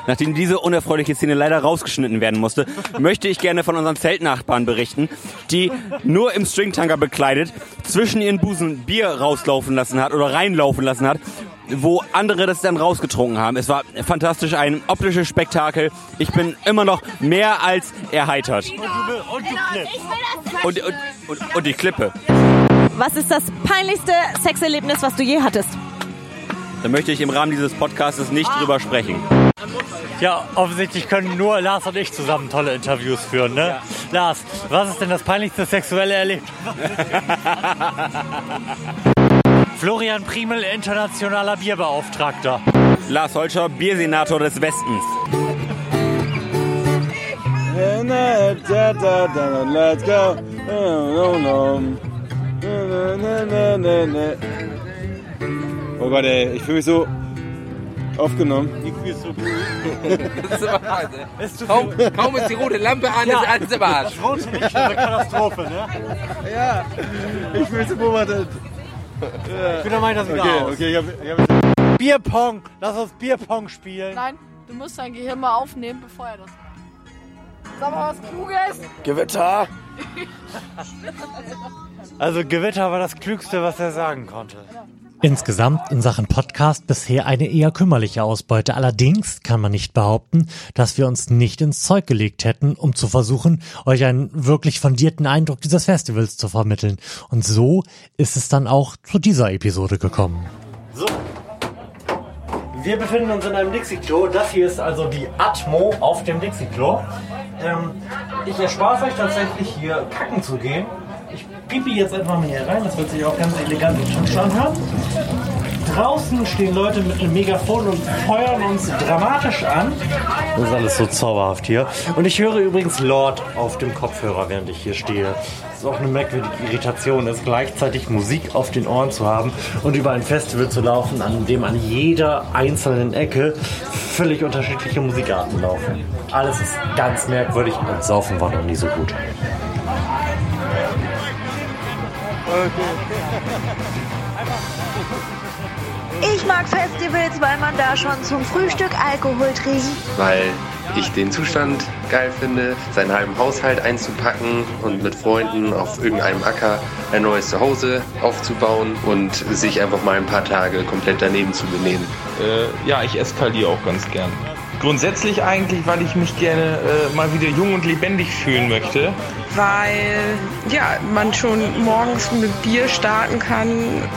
Nachdem diese unerfreuliche Szene leider rausgeschnitten werden musste, möchte ich gerne von unseren Zeltnachbarn berichten, die nur im Stringtanker bekleidet zwischen ihren Busen Bier rauslaufen lassen hat oder reinlaufen lassen hat, wo andere das dann rausgetrunken haben. Es war fantastisch, ein optisches Spektakel. Ich bin immer noch mehr als erheitert. Und, und, und, und die Klippe. Was ist das peinlichste Sexerlebnis, was du je hattest? Da möchte ich im Rahmen dieses Podcasts nicht drüber sprechen. ja, offensichtlich können nur Lars und ich zusammen tolle Interviews führen, ne? Lars, was ist denn das peinlichste sexuelle Erlebnis? Florian Primel, internationaler Bierbeauftragter. Lars Holscher, Biersenator des Westens. Let's go. No, no. Oh Gott, ey, ich fühle mich so aufgenommen. Ich fühle so gut. Das ist aber scheiße. Kaum, kaum ist die rote Lampe an, ist alles im Arsch. Rote Licht ist eine Katastrophe, ne? Ja, ich fühle mich so beobachtet. Ich bin der Meinung, das wieder Okay, aus. okay, ich hab, ich hab Bierpong, lass uns Bierpong spielen. Nein, du musst dein Gehirn mal aufnehmen, bevor er das macht. Sag mal was Kluges. Gewitter. Also Gewitter war das Klügste, was er sagen konnte. Insgesamt in Sachen Podcast bisher eine eher kümmerliche Ausbeute. Allerdings kann man nicht behaupten, dass wir uns nicht ins Zeug gelegt hätten, um zu versuchen, euch einen wirklich fundierten Eindruck dieses Festivals zu vermitteln. Und so ist es dann auch zu dieser Episode gekommen. So. Wir befinden uns in einem Dixie-Klo. Das hier ist also die Atmo auf dem Dixie-Klo. Ähm, ich erspare euch tatsächlich hier kacken zu gehen. Pipi jetzt einfach mal hier rein. Das wird sich auch ganz elegant und schön anhören. Draußen stehen Leute mit einem Megafon und feuern uns dramatisch an. Das ist alles so zauberhaft hier. Und ich höre übrigens Lord auf dem Kopfhörer, während ich hier stehe. Das ist auch eine merkwürdige Irritation, ist gleichzeitig Musik auf den Ohren zu haben und über ein Festival zu laufen, an dem an jeder einzelnen Ecke völlig unterschiedliche Musikarten laufen. Alles ist ganz merkwürdig und Saufen war noch nie so gut. Ich mag Festivals, weil man da schon zum Frühstück Alkohol trinkt. weil ich den Zustand geil finde, seinen halben Haushalt einzupacken und mit Freunden auf irgendeinem Acker ein neues Zuhause aufzubauen und sich einfach mal ein paar Tage komplett daneben zu benehmen. Äh, ja, ich eskaliere auch ganz gern. Grundsätzlich eigentlich, weil ich mich gerne äh, mal wieder jung und lebendig fühlen möchte. weil ja, man schon morgens mit Bier starten kann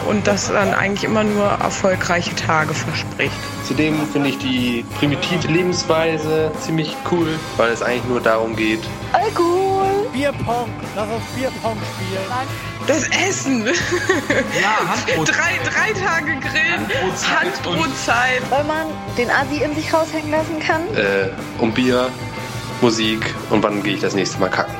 und das dann eigentlich immer nur erfolgreiche Tage verspricht. Zudem finde ich die primitive Lebensweise ziemlich cool, weil es eigentlich nur darum geht, Alkohol. Bierpong. Lass uns Bierpong spielen. Das Essen. Ja, Handbrot. drei, drei Tage Grillen, Handbrotzeit. Weil man den Asi in sich raushängen lassen kann. äh, um Bier, Musik und wann gehe ich das nächste Mal kacken.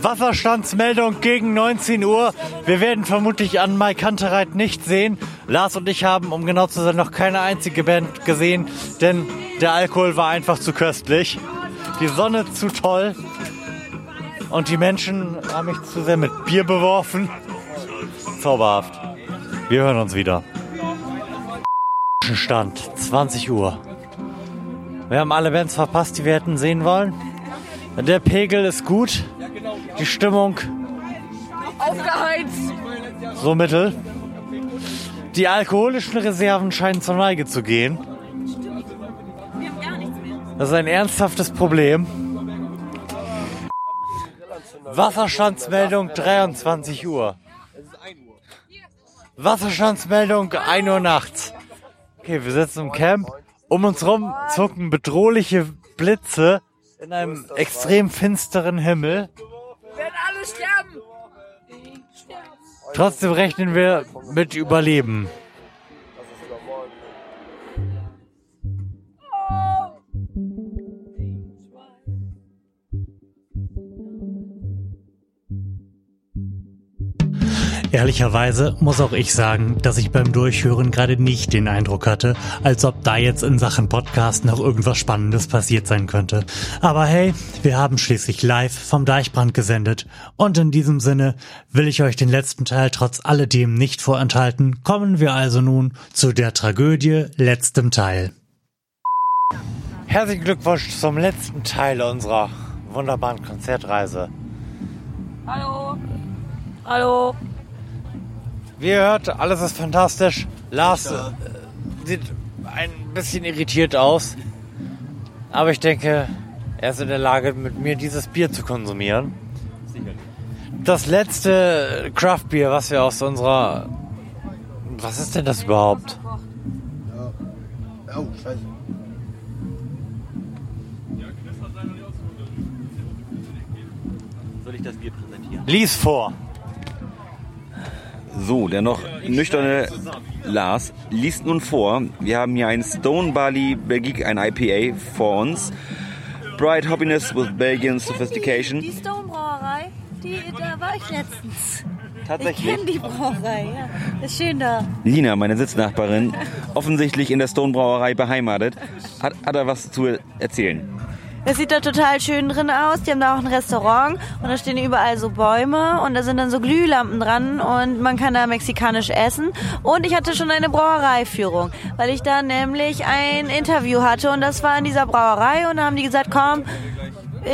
Wasserstandsmeldung gegen 19 Uhr. Wir werden vermutlich an Mike Hunterreit nicht sehen. Lars und ich haben, um genau zu sein, noch keine einzige Band gesehen, denn der Alkohol war einfach zu köstlich. Die Sonne zu toll. Und die Menschen haben mich zu sehr mit Bier beworfen. Zauberhaft. Wir hören uns wieder. Stand, 20 Uhr. Wir haben alle Bands verpasst, die wir hätten sehen wollen. Der Pegel ist gut. Die Stimmung Aufgeheizt. so mittel. Die alkoholischen Reserven scheinen zur Neige zu gehen. Das ist ein ernsthaftes Problem. Wasserstandsmeldung 23 Uhr. Wasserstandsmeldung 1 Uhr nachts. Okay, wir sitzen im Camp. Um uns rum zucken bedrohliche Blitze in einem extrem finsteren Himmel. Wir werden alle sterben. Trotzdem rechnen wir mit Überleben. Ehrlicherweise muss auch ich sagen, dass ich beim Durchhören gerade nicht den Eindruck hatte, als ob da jetzt in Sachen Podcast noch irgendwas Spannendes passiert sein könnte. Aber hey, wir haben schließlich live vom Deichbrand gesendet. Und in diesem Sinne will ich euch den letzten Teil trotz alledem nicht vorenthalten. Kommen wir also nun zu der Tragödie letztem Teil. Herzlichen Glückwunsch zum letzten Teil unserer wunderbaren Konzertreise. Hallo. Hallo. Wie ihr hört, alles ist fantastisch. Lars äh, sieht ein bisschen irritiert aus. Aber ich denke, er ist in der Lage, mit mir dieses Bier zu konsumieren. Das letzte Craft Bier, was wir aus unserer. Was ist denn das überhaupt? Oh, scheiße. Soll ich das Bier präsentieren? Lies vor. So, der noch nüchterne Lars liest nun vor. Wir haben hier ein Stone Barley Belgique, ein IPA vor uns. Bright Happiness with Belgian Sophistication. Die Stone Brauerei, die, da war ich letztens. Tatsächlich? Ich kenne die Brauerei, ja. Ist schön da. Lina, meine Sitznachbarin, offensichtlich in der Stone Brauerei beheimatet, hat, hat er was zu erzählen. Es sieht da total schön drin aus. Die haben da auch ein Restaurant und da stehen überall so Bäume und da sind dann so Glühlampen dran und man kann da mexikanisch essen. Und ich hatte schon eine Brauereiführung, weil ich da nämlich ein Interview hatte und das war in dieser Brauerei und da haben die gesagt, komm,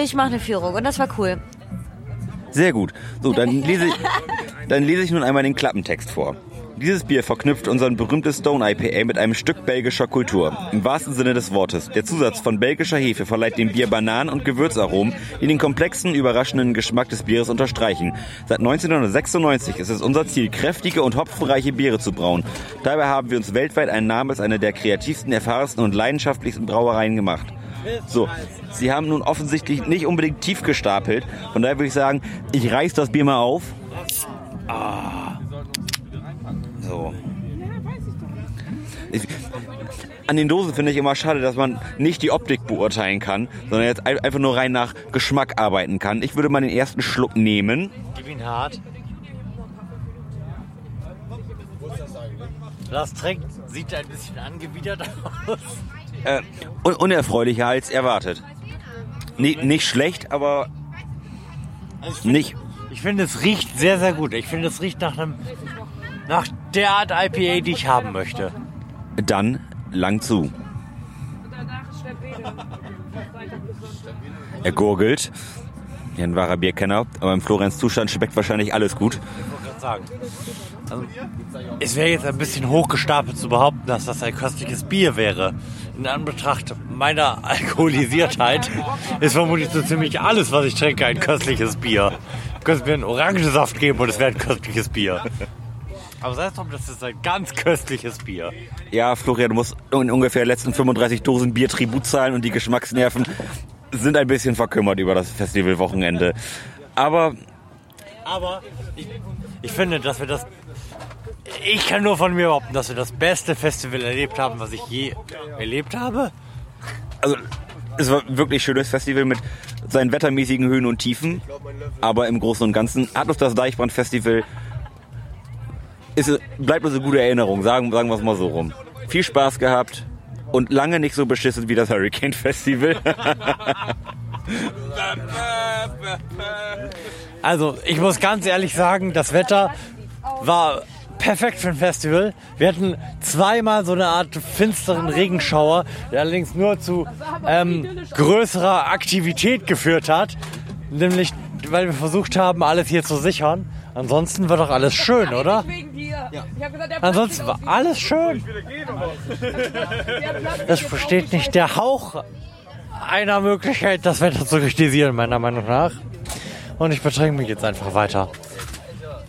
ich mache eine Führung und das war cool. Sehr gut. So, dann lese, ich, dann lese ich nun einmal den Klappentext vor. Dieses Bier verknüpft unseren berühmtes Stone IPA mit einem Stück belgischer Kultur. Im wahrsten Sinne des Wortes. Der Zusatz von belgischer Hefe verleiht dem Bier Bananen- und Gewürzaromen, die den komplexen, überraschenden Geschmack des Bieres unterstreichen. Seit 1996 ist es unser Ziel, kräftige und hopfenreiche Biere zu brauen. Dabei haben wir uns weltweit einen Namen als eine der kreativsten, erfahrensten und leidenschaftlichsten Brauereien gemacht. So, Sie haben nun offensichtlich nicht unbedingt tief gestapelt. Von daher würde ich sagen, ich reiß das Bier mal auf. Ah. So. Ich, an den Dosen finde ich immer schade, dass man nicht die Optik beurteilen kann, sondern jetzt ein- einfach nur rein nach Geschmack arbeiten kann. Ich würde mal den ersten Schluck nehmen. Gib ihn hart. Das trinkt, sieht ein bisschen angewidert aus. Äh, un unerfreulicher als erwartet. Nie, nicht schlecht, aber nicht. Ich finde, es riecht sehr, sehr gut. Ich finde, es riecht nach einem, nach der Art IPA, die ich haben möchte. Dann lang zu. Er gurgelt. Ein wahrer Bierkenner. Aber im Florenz Zustand schmeckt wahrscheinlich alles gut. Also, es wäre jetzt ein bisschen hochgestapelt zu behaupten, dass das ein köstliches Bier wäre. In Anbetracht meiner Alkoholisiertheit ist vermutlich so ziemlich alles, was ich trinke, ein köstliches Bier. Du könntest mir einen Orangensaft geben und es wäre ein köstliches Bier. Aber es drum, das ist ein ganz köstliches Bier. Ja, Florian, du musst in ungefähr letzten 35 Dosen Bier Tribut zahlen und die Geschmacksnerven sind ein bisschen verkümmert über das Festivalwochenende. Aber Aber ich, ich finde, dass wir das. Ich kann nur von mir behaupten, dass wir das beste Festival erlebt haben, was ich je erlebt habe. also es war ein wirklich schönes Festival mit seinen wettermäßigen Höhen und Tiefen. Aber im Großen und Ganzen hat uns das Deichbrand-Festival ist, bleibt uns eine gute Erinnerung, sagen, sagen wir es mal so rum. Viel Spaß gehabt und lange nicht so beschissen wie das Hurricane Festival. Also, ich muss ganz ehrlich sagen, das Wetter war perfekt für ein Festival. Wir hatten zweimal so eine Art finsteren Regenschauer, der allerdings nur zu ähm, größerer Aktivität geführt hat. Nämlich, weil wir versucht haben, alles hier zu sichern. Ansonsten war doch alles schön, oder? Ansonsten war alles schön. Es besteht nicht der Hauch einer Möglichkeit, das Wetter zu kritisieren, meiner Meinung nach. Und ich betrinke mich jetzt einfach weiter.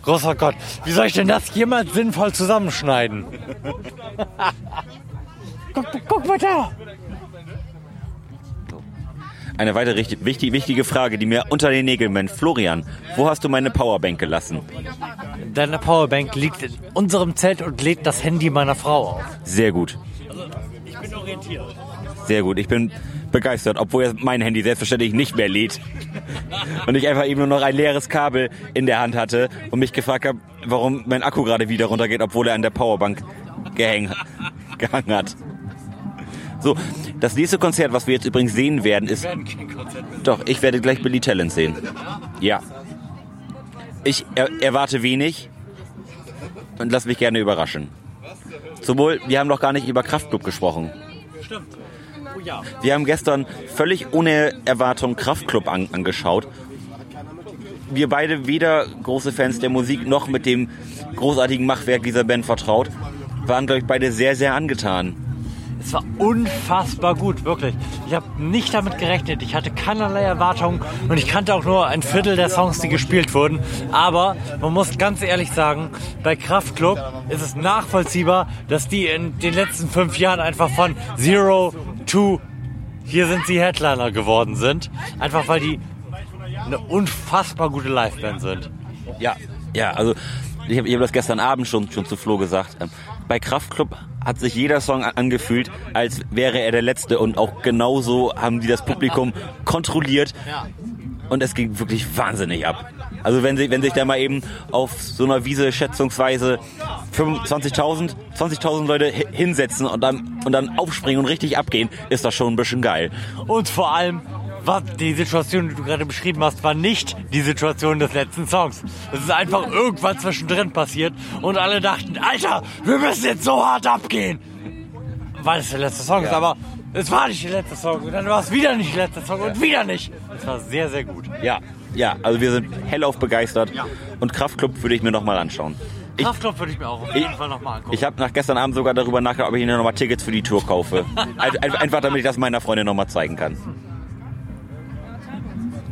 Großer Gott, wie soll ich denn das jemals sinnvoll zusammenschneiden? guck, guck mal da! Eine weitere wichtig, wichtige Frage, die mir unter den Nägeln brennt. Florian, wo hast du meine Powerbank gelassen? Deine Powerbank liegt in unserem Zelt und lädt das Handy meiner Frau auf. Sehr gut. Ich bin orientiert. Sehr gut, ich bin begeistert, obwohl jetzt mein Handy selbstverständlich nicht mehr lädt. Und ich einfach eben nur noch ein leeres Kabel in der Hand hatte und mich gefragt habe, warum mein Akku gerade wieder runtergeht, obwohl er an der Powerbank gehäng, gehangen hat. So, das nächste Konzert, was wir jetzt übrigens sehen werden, ist... Doch, ich werde gleich Billy Talent sehen. Ja. Ich er, erwarte wenig und lass mich gerne überraschen. Sowohl, wir haben noch gar nicht über Kraftclub gesprochen. Stimmt. Oh ja. Wir haben gestern völlig ohne Erwartung Kraftclub an, angeschaut. Wir beide weder große Fans der Musik noch mit dem großartigen Machwerk dieser Band vertraut, waren, glaube ich, beide sehr, sehr angetan. Es war unfassbar gut, wirklich. Ich habe nicht damit gerechnet. Ich hatte keinerlei Erwartungen und ich kannte auch nur ein Viertel der Songs, die gespielt wurden. Aber man muss ganz ehrlich sagen, bei Kraftklub ist es nachvollziehbar, dass die in den letzten fünf Jahren einfach von Zero to hier sind sie Headliner geworden sind. Einfach weil die eine unfassbar gute Liveband sind. Ja, ja, also ich habe hab das gestern Abend schon, schon zu Flo gesagt. Ähm, Bei Kraftclub hat sich jeder Song angefühlt, als wäre er der letzte und auch genauso haben die das Publikum kontrolliert und es ging wirklich wahnsinnig ab. Also wenn sich wenn sich da mal eben auf so einer Wiese schätzungsweise 25.000 20.000 Leute hi- hinsetzen und dann und dann aufspringen und richtig abgehen, ist das schon ein bisschen geil. Und vor allem, was die Situation, die du gerade beschrieben hast, war nicht die Situation des letzten Songs. Es ist einfach irgendwann zwischendrin passiert und alle dachten, Alter, wir müssen jetzt so hart abgehen. Weil es der letzte Song ist, aber es war nicht der letzte Song. Und dann war es wieder nicht der letzte Song und wieder nicht. Es war sehr, sehr gut. Ja, ja, also wir sind hellauf begeistert und Kraftclub würde ich mir noch mal anschauen. Ich, Kraftklub würde ich mir auch auf jeden Fall nochmal angucken. ich habe nach gestern Abend sogar darüber nachgedacht, ob ich mir noch mal Tickets für die Tour kaufe. Ein- ein- Einfach damit ich das meiner Freundin noch mal zeigen kann.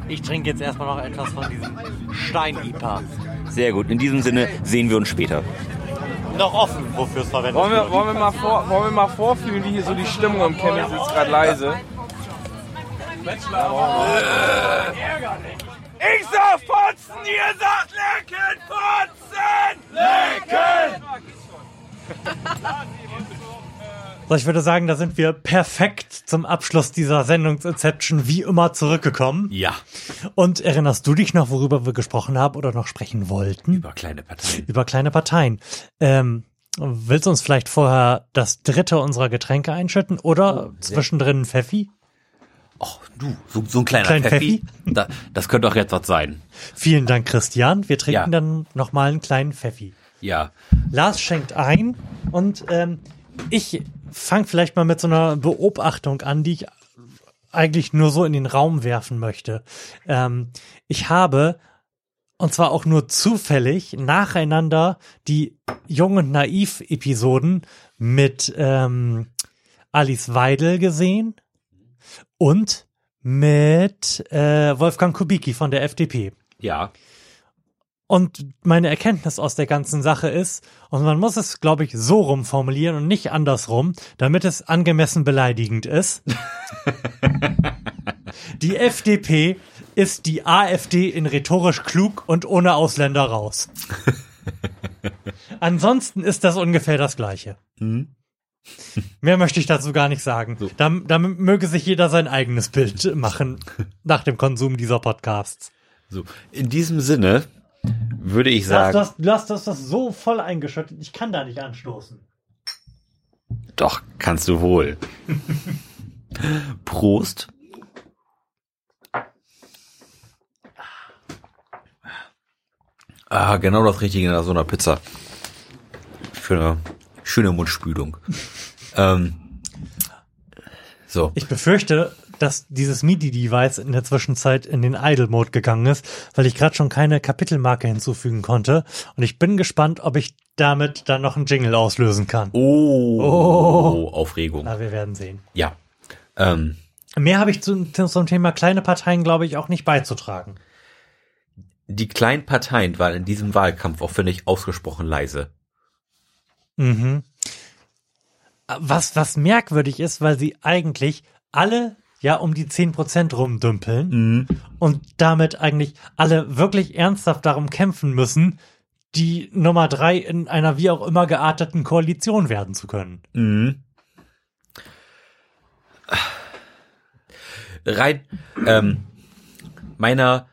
Ich trinke jetzt erstmal noch etwas von diesem Stein-IPA. Sehr gut. In diesem Sinne sehen wir uns später. Noch offen, wofür es verwendet Wollen wir, wird. wollen, wir mal vor, wollen wir mal vorfühlen, wie hier so die Stimmung im Chemnitz ist gerade leise? Ich sag Fotzen, ihr sagt lecken, Fotzen! Lecken! So, ich würde sagen, da sind wir perfekt zum Abschluss dieser Sendungsinception wie immer zurückgekommen. Ja. Und erinnerst du dich noch, worüber wir gesprochen haben oder noch sprechen wollten? Über kleine Parteien. Über kleine Parteien. Ähm, willst du uns vielleicht vorher das dritte unserer Getränke einschütten oder zwischendrin ein Pfeffi? Du, so, so ein kleiner Klein Pfeffi. Da, das könnte doch jetzt was sein. Vielen Dank, Christian. Wir trinken Ja. dann nochmal einen kleinen Pfeffi. Ja. Lars schenkt ein und ähm, ich fange vielleicht mal mit so einer Beobachtung an, die ich eigentlich nur so in den Raum werfen möchte. Ähm, ich habe, und zwar auch nur zufällig, nacheinander die Jung und Naiv-Episoden mit ähm, Alice Weidel gesehen und mit äh, Wolfgang Kubicki von der FDP. Ja. Und meine Erkenntnis aus der ganzen Sache ist, und man muss es, glaube ich, so rum formulieren und nicht andersrum, damit es angemessen beleidigend ist. die FDP ist die AfD in rhetorisch klug und ohne Ausländer raus. Ansonsten ist das ungefähr das Gleiche. Mehr möchte ich dazu gar nicht sagen. Da, da möge sich jeder sein eigenes Bild machen nach dem Konsum dieser Podcasts. So, in diesem Sinne würde ich Lass sagen, das, lass das, das so voll eingeschüttet. Ich kann da nicht anstoßen. doch, kannst du wohl. Prost. Ah, genau das Richtige nach so einer Pizza. Für eine schöne Mundspülung. ähm, so. Ich befürchte, dass dieses MIDI-Device in der Zwischenzeit in den Idle-Mode gegangen ist, weil ich gerade schon keine Kapitelmarke hinzufügen konnte. Und ich bin gespannt, ob ich damit dann noch einen Jingle auslösen kann. Oh, Oh. Aufregung. Na, wir werden sehen. Ja. Ähm, Mehr habe ich zu, zum Thema kleine Parteien, glaube ich, auch nicht beizutragen. die kleinen Parteien waren in diesem Wahlkampf auch, finde ich, ausgesprochen leise. Mhm. Was, was merkwürdig ist, weil sie eigentlich alle ja um die 10% rumdümpeln und damit eigentlich alle wirklich ernsthaft darum kämpfen müssen, die Nummer drei in einer wie auch immer gearteten Koalition werden zu können. Mhm. rein ähm, meiner,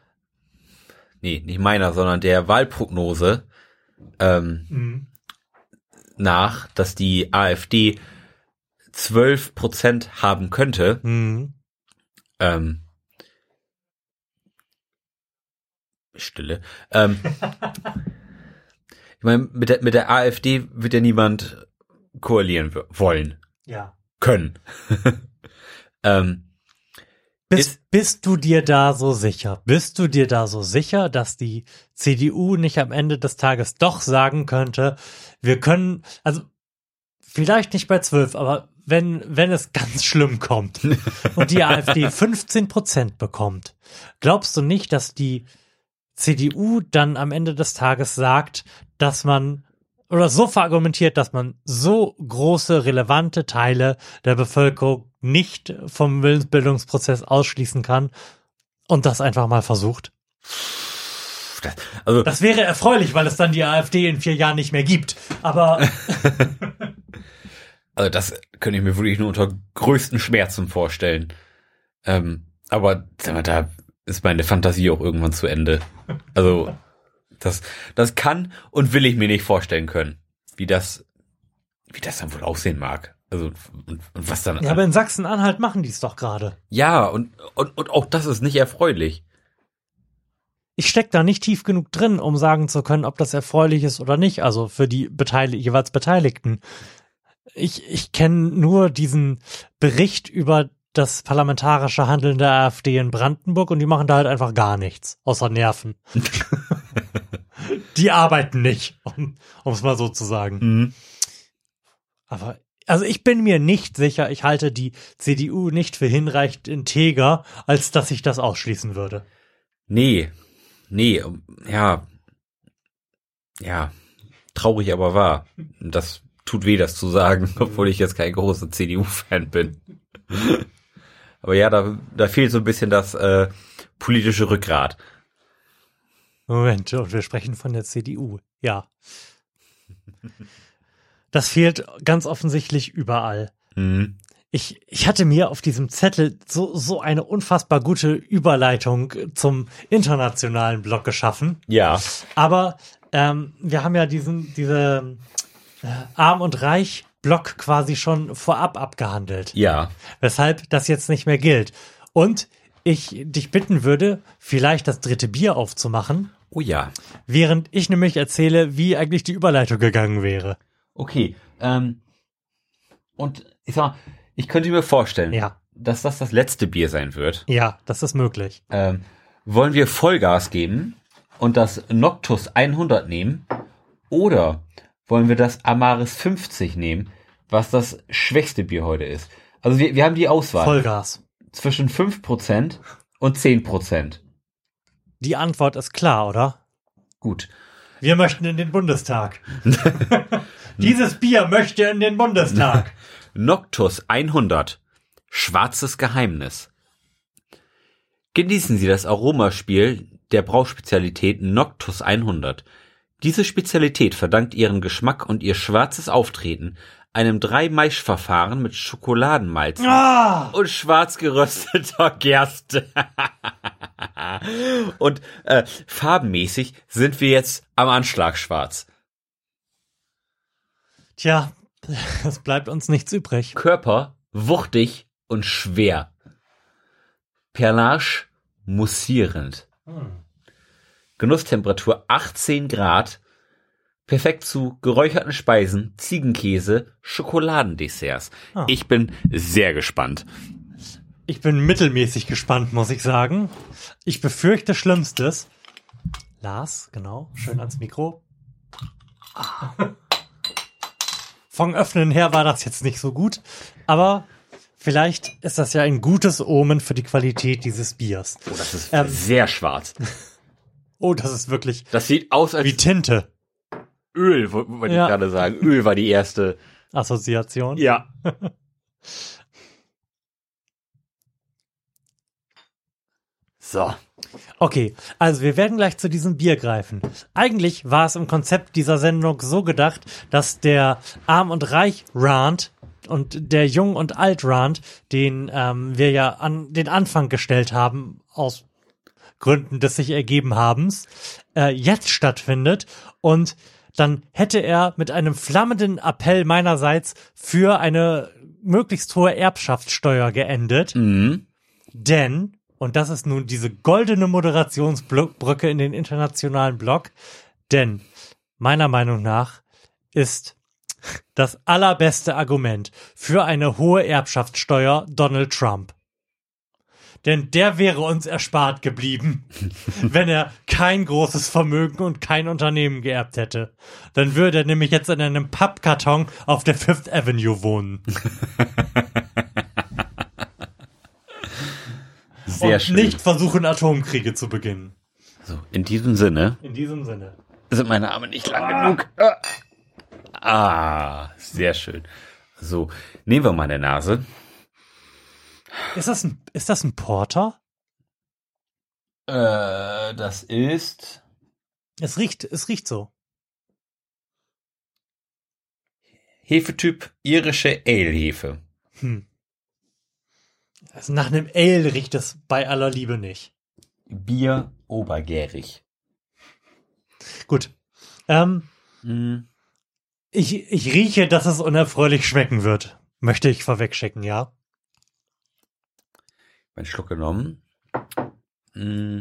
nee, nicht meiner, sondern der Wahlprognose ähm, Mhm. nach, dass die AfD 12 Prozent haben könnte. Mhm. Ähm, Stille. Ähm, ich meine, mit der, mit der AfD wird ja niemand koalieren wollen. Ja. Können. ähm, Bist, bist du dir da so sicher? Bist du dir da so sicher, dass die CDU nicht am Ende des Tages doch sagen könnte, wir können, also vielleicht nicht bei zwölf, aber wenn, wenn es ganz schlimm kommt und die AfD 15 Prozent bekommt, glaubst du nicht, dass die CDU dann am Ende des Tages sagt, dass man oder so verargumentiert, dass man so große, relevante Teile der Bevölkerung nicht vom Willensbildungsprozess ausschließen kann und das einfach mal versucht? also Das wäre erfreulich, weil es dann die AfD in vier Jahren nicht mehr gibt. Aber Also das könnte ich mir wirklich nur unter größten Schmerzen vorstellen. Ähm, aber sag mal, da ist meine Fantasie auch irgendwann zu Ende. Also das, das kann und will ich mir nicht vorstellen können, wie das, wie das dann wohl aussehen mag. Also und, und was dann. ja, aber in Sachsen-Anhalt machen die es doch gerade. ja und, und und auch das ist nicht erfreulich. Ich steck da nicht tief genug drin, um sagen zu können, ob das erfreulich ist oder nicht. Also für die Beteil jeweils Beteiligten. Ich, ich kenne nur diesen Bericht über das parlamentarische Handeln der AfD in Brandenburg und die machen da halt einfach gar nichts, außer Nerven. die arbeiten nicht, um es mal so zu sagen. Mhm. Aber also ich bin mir nicht sicher, ich halte die CDU nicht für hinreichend integer, als dass ich das ausschließen würde. Nee, nee, ja, ja, traurig aber wahr. Das tut weh, das zu sagen, obwohl ich jetzt kein großer CDU-Fan bin. Aber ja, da, da fehlt so ein bisschen das äh, politische Rückgrat. Moment, und wir sprechen von der CDU. Ja. Das fehlt ganz offensichtlich überall. Mhm. Ich, ich hatte mir auf diesem Zettel so, so eine unfassbar gute Überleitung zum internationalen Block geschaffen. Ja. Aber ähm, wir haben ja diesen, diese Arm und Reich Block quasi schon vorab abgehandelt. Ja. Weshalb das jetzt nicht mehr gilt. Und ich dich bitten würde, vielleicht das dritte Bier aufzumachen. Oh ja. Während ich nämlich erzähle, wie eigentlich die Überleitung gegangen wäre. Okay. Ähm, und ich sag mal, ich könnte mir vorstellen, Ja. dass das das letzte Bier sein wird. Ja, das ist möglich. Ähm, wollen wir Vollgas geben und das Noctus 100 nehmen? Oder wollen wir das Amaris 50 nehmen, was das schwächste Bier heute ist? Also wir, wir haben die Auswahl. Vollgas. Zwischen 5% und 10%. Die Antwort ist klar, oder? Gut. Wir möchten in den Bundestag. Dieses Bier möchte in den Bundestag. Noctus 100. Schwarzes Geheimnis. Genießen Sie das Aromaspiel der Brauspezialität Noctus 100. Diese Spezialität verdankt ihren Geschmack und ihr schwarzes Auftreten einem Drei-Maisch-Verfahren mit Schokoladenmalz Ah! und schwarz gerösteter Gerste. und äh, farbenmäßig sind wir jetzt am Anschlag schwarz. Tja, es bleibt uns nichts übrig. Körper wuchtig und schwer. Perlage mussierend. Genusstemperatur 18 Grad. Perfekt zu geräucherten Speisen, Ziegenkäse, Schokoladendesserts. Ah. Ich bin sehr gespannt. Ich bin mittelmäßig gespannt, muss ich sagen. Ich befürchte Schlimmstes. Lars, genau, schön ans Mikro. Ah. Vom Öffnen her war das jetzt nicht so gut, aber vielleicht ist das ja ein gutes Omen für die Qualität dieses Biers. Oh, das ist Ähm, sehr schwarz. Oh, das ist wirklich Das sieht aus als wie Tinte. Öl, wo- wollte Ja. ich gerade sagen. Öl war die erste. Assoziation. Ja. so. Okay, also wir werden gleich zu diesem Bier greifen. Eigentlich war es im Konzept dieser Sendung so gedacht, dass der Arm und Reich Rant und der Jung und Alt Rand, den ähm, wir ja an den Anfang gestellt haben aus Gründen des sich ergeben habens, äh, jetzt stattfindet und dann hätte er mit einem flammenden Appell meinerseits für eine möglichst hohe Erbschaftssteuer geendet. Denn, und das ist nun diese goldene Moderationsbrücke in den internationalen Blog, denn meiner Meinung nach ist das allerbeste Argument für eine hohe Erbschaftssteuer Donald Trump. Denn der wäre uns erspart geblieben, wenn er kein großes Vermögen und kein Unternehmen geerbt hätte. Dann würde er nämlich jetzt in einem Pappkarton auf der Fifth Avenue wohnen. Sehr und schön. nicht versuchen, Atomkriege zu beginnen. So, in diesem Sinne In diesem Sinne. sind meine Arme nicht lang genug. Ah, sehr schön. So, nehmen wir mal eine Nase. Ist das ein, ist das ein Porter? Äh, das ist Es riecht, es riecht so. Hefetyp irische Ale-Hefe. Hm. Also nach einem Ale riecht es bei aller Liebe nicht. Bier obergärig. Gut. Ähm, Mhm. ich, ich rieche, dass es unerfreulich schmecken wird. Möchte ich vorwegschicken, ja? Einen Schluck genommen. Mm.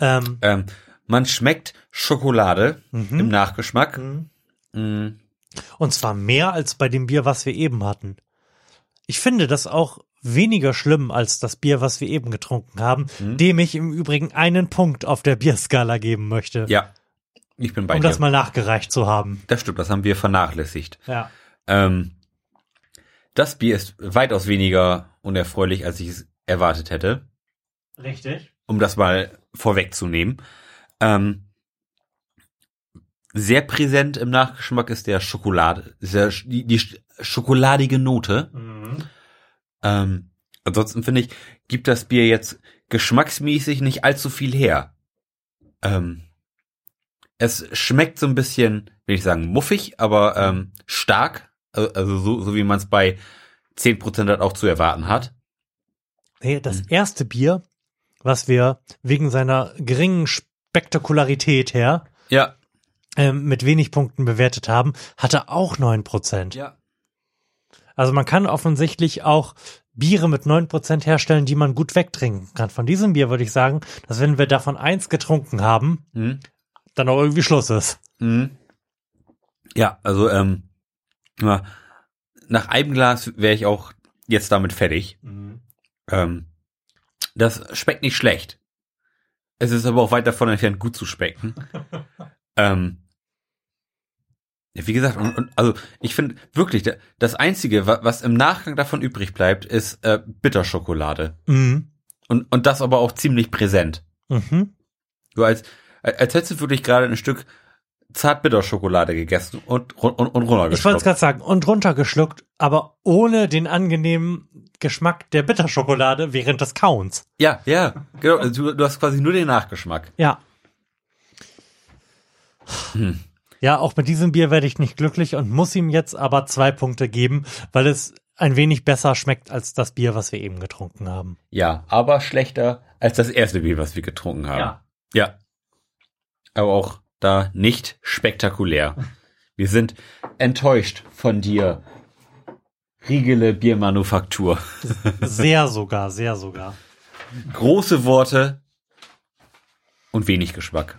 Ähm, Ähm, man schmeckt Schokolade Mhm. im Nachgeschmack. Mhm. Mm. Und zwar mehr als bei dem Bier, was wir eben hatten. Ich finde das auch weniger schlimm als das Bier, was wir eben getrunken haben, Mhm. dem ich im Übrigen einen Punkt auf der Bierskala geben möchte. Ja, ich bin bei um dir. das mal nachgereicht zu haben. das stimmt, das haben wir vernachlässigt. Ja. Ähm, das Bier ist weitaus weniger unerfreulich, als ich es erwartet hätte, Richtig. um das mal vorwegzunehmen. Ähm, sehr präsent im Nachgeschmack ist der Schokolade, der, die, die schokoladige Note. Mhm. Ähm, ansonsten finde ich, gibt das Bier jetzt geschmacksmäßig nicht allzu viel her. Ähm, es schmeckt so ein bisschen, will ich sagen, muffig, aber ähm, stark. Also, also so, so wie man es bei 10% halt auch zu erwarten hat. Nee, das erste Bier, was wir wegen seiner geringen Spektakularität her Ja. ähm, mit wenig Punkten bewertet haben, hatte auch 9%. Ja. Also man kann offensichtlich auch Biere mit 9% herstellen, die man gut wegtrinken kann. Von diesem Bier würde ich sagen, dass wenn wir davon eins getrunken haben, Mhm. dann auch irgendwie Schluss ist. Mhm. Ja, also ähm, nach einem Glas wäre ich auch jetzt damit fertig. Ähm, das schmeckt nicht schlecht. Es ist aber auch weit davon entfernt, gut zu schmecken. ähm, wie gesagt, und, und, also ich finde wirklich, da- das Einzige, wa- was im Nachgang davon übrig bleibt, ist äh, Bitterschokolade. Mhm. Und, und das aber auch ziemlich präsent. Mhm. Du als, als hättest du wirklich gerade ein Stück Zartbitterschokolade gegessen und, und, und, und Ich wollte es runtergeschluckt. gerade sagen, und runtergeschluckt, aber ohne den angenehmen Geschmack der Bitterschokolade während des Kauens. Ja, ja, genau. Also Du, du hast quasi nur den Nachgeschmack. Ja. Hm. Ja, auch mit diesem Bier werde ich nicht glücklich und muss ihm jetzt aber zwei Punkte geben, weil es ein wenig besser schmeckt als das Bier, was wir eben getrunken haben. Ja, aber schlechter als das erste Bier, was wir getrunken haben. Ja. Ja. Aber auch da nicht spektakulär. Wir sind enttäuscht von dir. Riegele Biermanufaktur. Sehr sogar, sehr sogar. Große Worte und wenig Geschmack.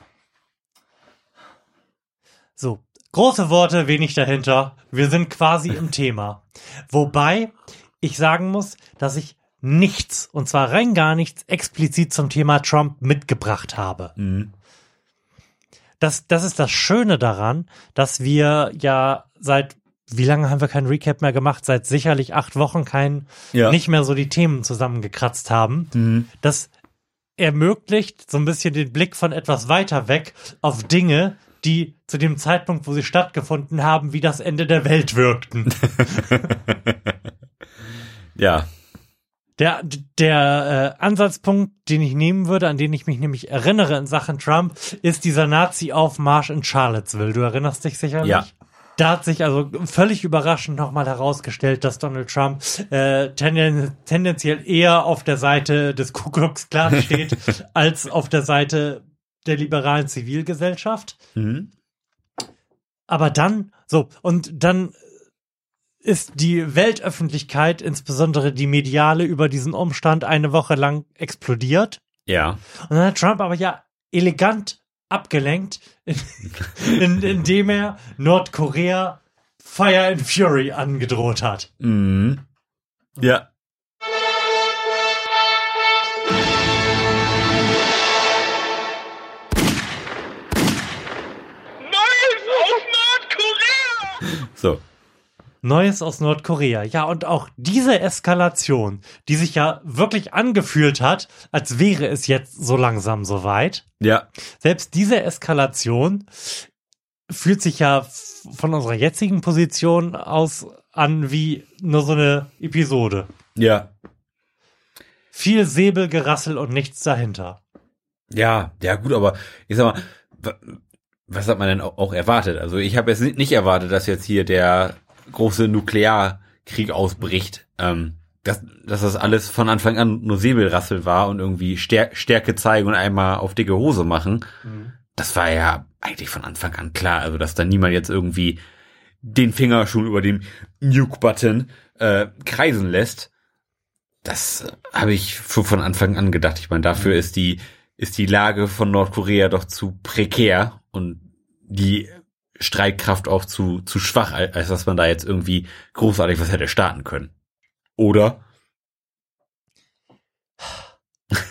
So, große Worte, wenig dahinter. Wir sind quasi im Thema. Wobei ich sagen muss, dass ich nichts, und zwar rein gar nichts, explizit zum Thema Trump mitgebracht habe. Mhm. Das, das ist das Schöne daran, dass wir ja seit, wie lange haben wir kein Recap mehr gemacht? Seit sicherlich acht Wochen kein, Ja. nicht mehr so die Themen zusammengekratzt haben. Mhm. Das ermöglicht so ein bisschen den Blick von etwas weiter weg auf Dinge, die zu dem Zeitpunkt, wo sie stattgefunden haben, wie das Ende der Welt wirkten. Ja. Der, der äh, Ansatzpunkt, den ich nehmen würde, an den ich mich nämlich erinnere in Sachen Trump, ist dieser Nazi-Aufmarsch in Charlottesville. Du erinnerst dich sicherlich? Ja. da hat sich also völlig überraschend nochmal herausgestellt, dass Donald Trump äh, tenden, tendenziell eher auf der Seite des Ku Klux Klan steht, als auf der Seite der liberalen Zivilgesellschaft. Mhm. Aber dann, so, und dann ist die Weltöffentlichkeit, insbesondere die mediale, über diesen Umstand eine Woche lang explodiert. Ja. Und dann hat Trump aber ja elegant abgelenkt, in, in, indem er Nordkorea Fire and Fury angedroht hat. Mhm. Ja. So. Neues aus Nordkorea. Ja, und auch diese Eskalation, die sich ja wirklich angefühlt hat, als wäre es jetzt so langsam soweit. Ja. Selbst diese Eskalation fühlt sich ja von unserer jetzigen Position aus an wie nur so eine Episode. Ja. Viel Säbelgerassel und nichts dahinter. Ja, ja gut, aber ich sag mal, wa- was hat man denn au- auch erwartet? Also ich habe jetzt ni- nicht erwartet, dass jetzt hier der große Nuklearkrieg ausbricht. Ähm, dass, dass das alles von Anfang an nur Säbelrassel war und irgendwie Stär Stärke zeigen und einmal auf dicke Hose machen. Das war ja eigentlich von Anfang an klar. Also dass da niemand jetzt irgendwie den Finger schon über dem Nuke-Button äh, kreisen lässt. Das habe ich von Anfang an gedacht. Ich meine, dafür ist die ist die Lage von Nordkorea doch zu prekär und die Streitkraft auch zu zu schwach, al- als dass man da jetzt irgendwie großartig was hätte starten können. Oder?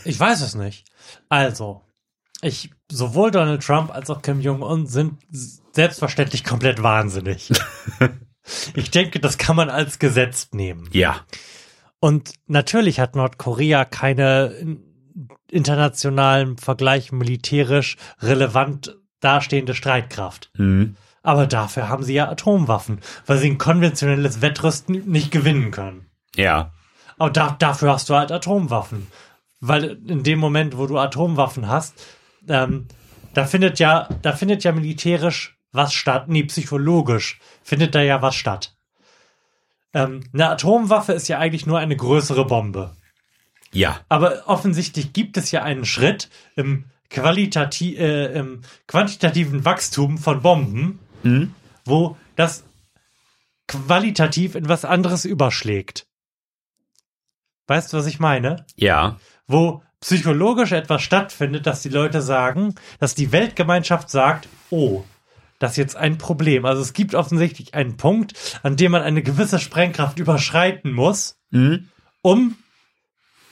Ich weiß es nicht. Also, ich, sowohl Donald Trump als auch Kim Jong-un sind selbstverständlich komplett wahnsinnig. ich denke, das kann man als Gesetz nehmen. Ja. Und natürlich hat Nordkorea keine in- internationalen Vergleich militärisch relevant dastehende Streitkraft. Mhm. Aber dafür haben sie ja Atomwaffen, weil sie ein konventionelles Wettrüsten nicht gewinnen können. Ja. Aber da, dafür hast du halt Atomwaffen. Weil in dem Moment, wo du Atomwaffen hast, ähm, da findet ja, da findet ja militärisch was statt, nee, psychologisch findet da ja was statt. Ähm, eine Atomwaffe ist ja eigentlich nur eine größere Bombe. Ja. Aber offensichtlich gibt es ja einen Schritt im, qualitati äh, im quantitativen Wachstum von Bomben, Mhm. wo das qualitativ in was anderes überschlägt. Weißt du, was ich meine? Ja. Wo psychologisch etwas stattfindet, dass die Leute sagen, dass die Weltgemeinschaft sagt, oh, das ist jetzt ein Problem. Also es gibt offensichtlich einen Punkt, an dem man eine gewisse Sprengkraft überschreiten muss, Mhm. um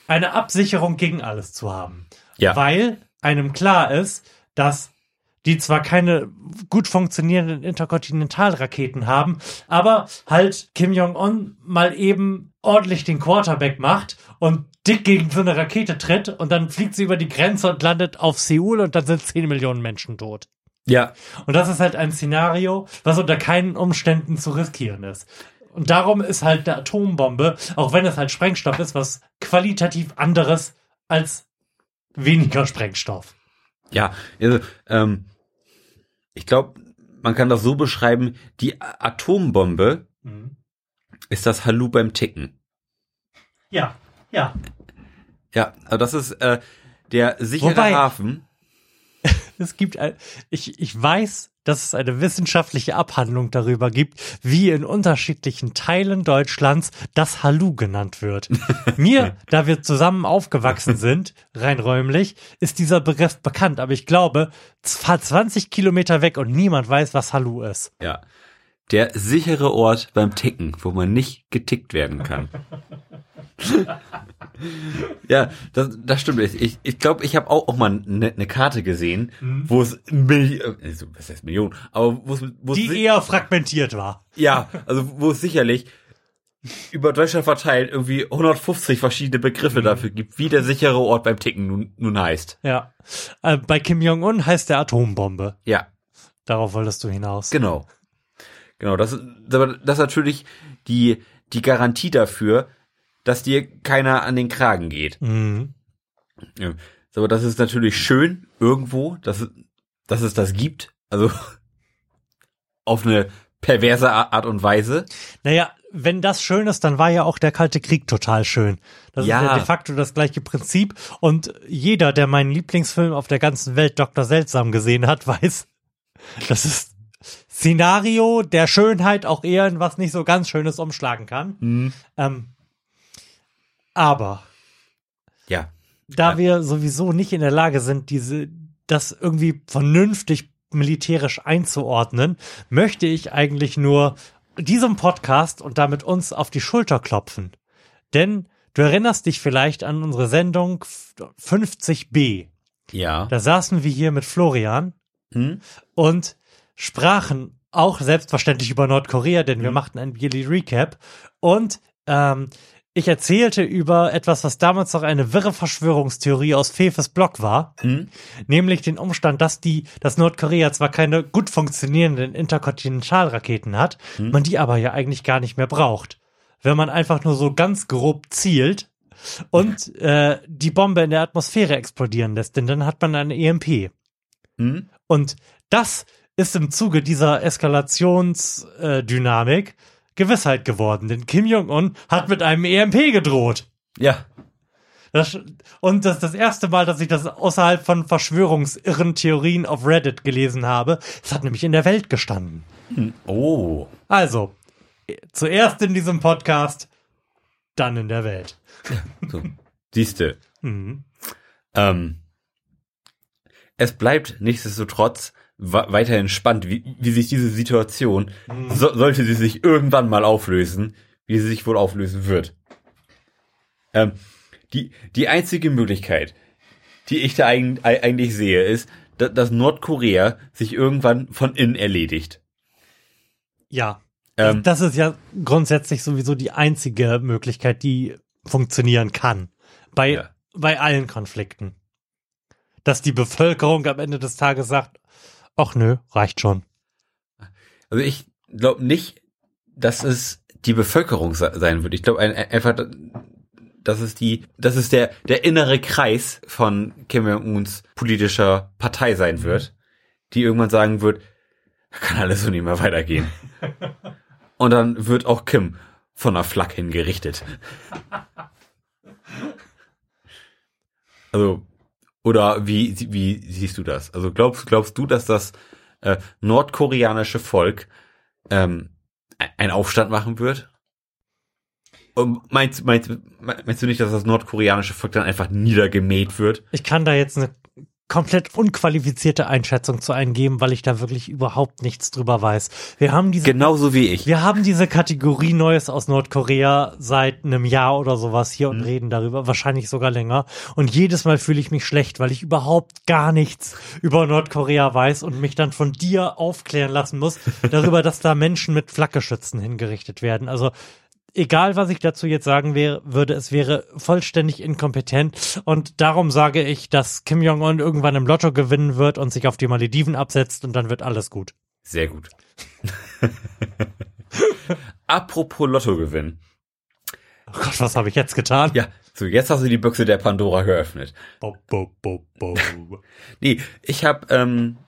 eine Absicherung gegen alles zu haben. Ja. Weil einem klar ist, dass die zwar keine gut funktionierenden Interkontinentalraketen haben, aber halt Kim Jong-un mal eben ordentlich den Quarterback macht und dick gegen so eine Rakete tritt und dann fliegt sie über die Grenze und landet auf Seoul und dann sind 10 Millionen Menschen tot. Ja. Und das ist halt ein Szenario, was unter keinen Umständen zu riskieren ist. Und darum ist halt eine Atombombe, auch wenn es halt Sprengstoff ist, was qualitativ anderes als weniger Sprengstoff. Ja, also, ähm, ich glaube, man kann das so beschreiben, die Atombombe Mhm. ist das Hallo beim Ticken. Ja, ja. Ja, also das ist äh, der sichere Wobei- Hafen. Es gibt, ein, ich, ich weiß, dass es eine wissenschaftliche Abhandlung darüber gibt, wie in unterschiedlichen Teilen Deutschlands das Hallu genannt wird. Mir, da wir zusammen aufgewachsen sind, rein räumlich, ist dieser Begriff bekannt, aber ich glaube, fahr 20 Kilometer weg und niemand weiß, was Hallu ist. Ja. Der sichere Ort beim Ticken, wo man nicht getickt werden kann. ja, das, das stimmt. Ich glaube, ich, glaub, ich habe auch, auch mal eine ne Karte gesehen, Mhm. wo es Milli äh, so, was heißt Millionen, aber wo es, Die eher fragmentiert war. ja, also wo es sicherlich über Deutschland verteilt irgendwie 150 verschiedene Begriffe Mhm. dafür gibt, wie der sichere Ort beim Ticken nun, nun heißt. Ja. Äh, bei Kim Jong-un heißt der Atombombe. Ja. Darauf wolltest du hinaus. Genau. Genau, das, ist- aber das ist natürlich die, die Garantie dafür, dass dir keiner an den Kragen geht. Mhm. Ja. Aber das ist natürlich schön irgendwo, dass, es- dass es das gibt. Also auf eine perverse Art und Weise. Naja, wenn das schön ist, dann war ja auch der Kalte Krieg total schön. Das Ja. ist ja de facto das gleiche Prinzip. Und jeder, der meinen Lieblingsfilm auf der ganzen Welt Dr. Seltsam gesehen hat, weiß, das ist Szenario der Schönheit auch eher in was nicht so ganz Schönes umschlagen kann. Mhm. Ähm, aber Ja. da wir sowieso nicht in der Lage sind, diese, das irgendwie vernünftig militärisch einzuordnen, möchte ich eigentlich nur diesem Podcast und damit uns auf die Schulter klopfen. Denn du erinnerst dich vielleicht an unsere Sendung 50b. Ja. Da saßen wir hier mit Florian Hm? und sprachen auch selbstverständlich über Nordkorea, denn wir Mhm. machten ein Yearly Recap. Und ähm, ich erzählte über etwas, was damals noch eine wirre Verschwörungstheorie aus Fefes Blog war, Hm? nämlich den Umstand, dass die, dass Nordkorea zwar keine gut funktionierenden Interkontinentalraketen hat, Mhm. man die aber ja eigentlich gar nicht mehr braucht. Wenn man einfach nur so ganz grob zielt und äh, die Bombe in der Atmosphäre explodieren lässt, denn dann hat man eine EMP. Hm? Und das ist im Zuge dieser Eskalationsdynamik Gewissheit geworden, denn Kim Jong-un hat mit einem EMP gedroht. Ja. Das, und das ist das erste Mal, dass ich das außerhalb von verschwörungsirren Theorien auf Reddit gelesen habe. Es hat nämlich in der Welt gestanden. Oh. Also, zuerst in diesem Podcast, dann in der Welt. So. Siehste. Mhm. Ähm, es bleibt nichtsdestotrotz weiterhin spannend, wie, wie sich diese Situation, so, sollte sie sich irgendwann mal auflösen, wie sie sich wohl auflösen wird. Ähm, die, die einzige Möglichkeit, die ich da eig eigentlich sehe, ist, da, dass Nordkorea sich irgendwann von innen erledigt. Ja. Ähm, das ist ja grundsätzlich sowieso die einzige Möglichkeit, die funktionieren kann. Bei, bei allen Konflikten. Dass die Bevölkerung am Ende des Tages sagt, ach nö, reicht schon. Also ich glaube nicht, dass es die Bevölkerung se- sein wird. Ich glaube ein, ein- einfach, dass es die, dass es der der innere Kreis von Kim Jong Uns politischer Partei sein wird, die irgendwann sagen wird, kann alles so nicht mehr weitergehen. Und dann wird auch Kim von der Flak hingerichtet. Also oder wie wie siehst du das? Also glaubst glaubst du, dass das äh, nordkoreanische Volk ähm, einen Aufstand machen wird? Und meinst, meinst, meinst du nicht, dass das nordkoreanische Volk dann einfach niedergemäht wird? Ich kann da jetzt eine komplett unqualifizierte Einschätzung zu eingeben, weil ich da wirklich überhaupt nichts drüber weiß. Wir haben diese Genauso wie ich. Wir haben diese Kategorie Neues aus Nordkorea seit einem Jahr oder sowas hier und reden darüber, wahrscheinlich sogar länger. Und jedes Mal fühle ich mich schlecht, weil ich überhaupt gar nichts über Nordkorea weiß und mich dann von dir aufklären lassen muss darüber, dass da Menschen mit Flakgeschützen hingerichtet werden. Also egal was ich dazu jetzt sagen wäre, würde, es wäre vollständig inkompetent und darum sage ich, dass Kim Jong-un irgendwann im Lotto gewinnen wird und sich auf die Malediven absetzt und dann wird alles gut. Sehr gut. Apropos Lottogewinn. Oh Gott, was habe ich jetzt getan? Ja, so jetzt hast du die Büchse der Pandora geöffnet. Bo, bo, bo, bo. Nee, ich habe ähm,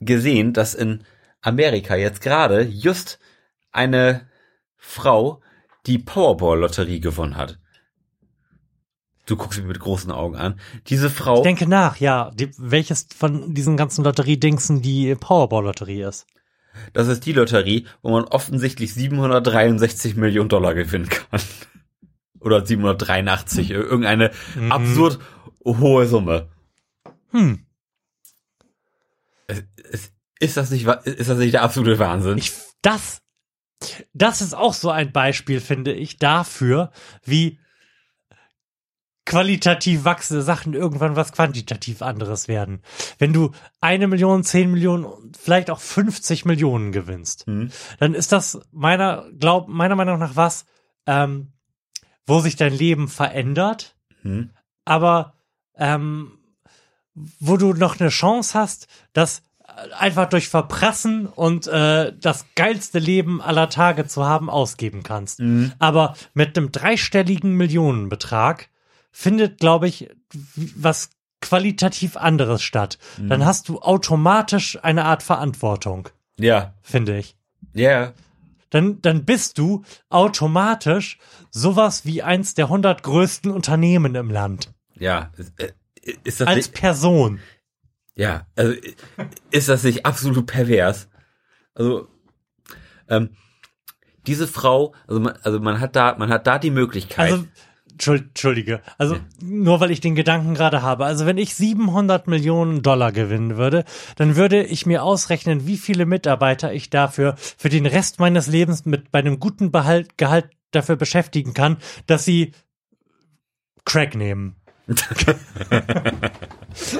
gesehen, dass in Amerika jetzt gerade just eine Frau die Powerball-Lotterie gewonnen hat. Du guckst mich mit großen Augen an. Diese Frau. Ich denke nach, ja. Die, welches von diesen ganzen Lotteriedingsen die Powerball-Lotterie ist. Das ist die Lotterie, wo man offensichtlich 763 Millionen Dollar gewinnen kann. Oder 783, irgendeine absurd hohe Summe. Hm. Es, es, ist das nicht, ist das nicht der absolute Wahnsinn? Ich, das, das ist auch so ein Beispiel, finde ich, dafür, wie qualitativ wachsende Sachen irgendwann was quantitativ anderes werden. Wenn du eine Million, zehn Millionen, vielleicht auch 50 Millionen gewinnst, dann ist das meiner, glaub, meiner Meinung nach was, ähm, wo sich dein Leben verändert, Hm? aber ähm, wo du noch eine Chance hast, das einfach durch Verpressen und äh, das geilste Leben aller Tage zu haben, ausgeben kannst. Aber mit einem dreistelligen Millionenbetrag findet, glaube ich, was qualitativ anderes statt. Dann hast du automatisch eine Art Verantwortung, Ja, finde ich. Ja. Dann, dann bist du automatisch sowas wie eins der 100 größten Unternehmen im Land. Ja. Ist, äh, ist das Als Person. Ja, also ist das nicht absolut pervers? Also, ähm, diese Frau, also man, also man hat da, man hat da die Möglichkeit. Also, Entschuld- Entschuldige. Also, nur weil ich den Gedanken gerade habe. Also, wenn ich 700 Millionen Dollar gewinnen würde, dann würde ich mir ausrechnen, wie viele Mitarbeiter ich dafür für den Rest meines Lebens mit bei einem guten Behalt, Gehalt dafür beschäftigen kann, dass sie Crack nehmen.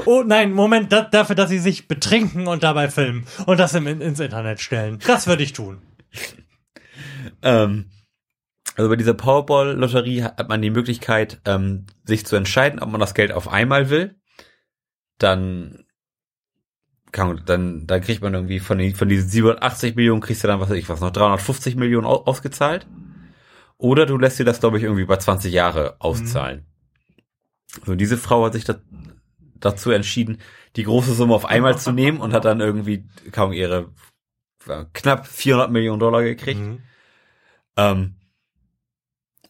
oh nein, Moment, da, dafür, dass sie sich betrinken und dabei filmen und das im, ins Internet stellen. Das würde ich tun. Ähm, also bei dieser Powerball-Lotterie hat man die Möglichkeit, ähm, sich zu entscheiden, ob man das Geld auf einmal will. Dann kann, man- dann, dann kriegt man irgendwie von, den, von diesen 780 Millionen kriegst du dann, was weiß ich was, noch 350 Millionen au- ausgezahlt. Oder du lässt dir das, glaube ich, irgendwie über 20 Jahre auszahlen. So, diese Frau hat sich da, dazu entschieden, die große Summe auf einmal zu nehmen und hat dann irgendwie kaum ihre knapp 400 Millionen Dollar gekriegt. Ähm,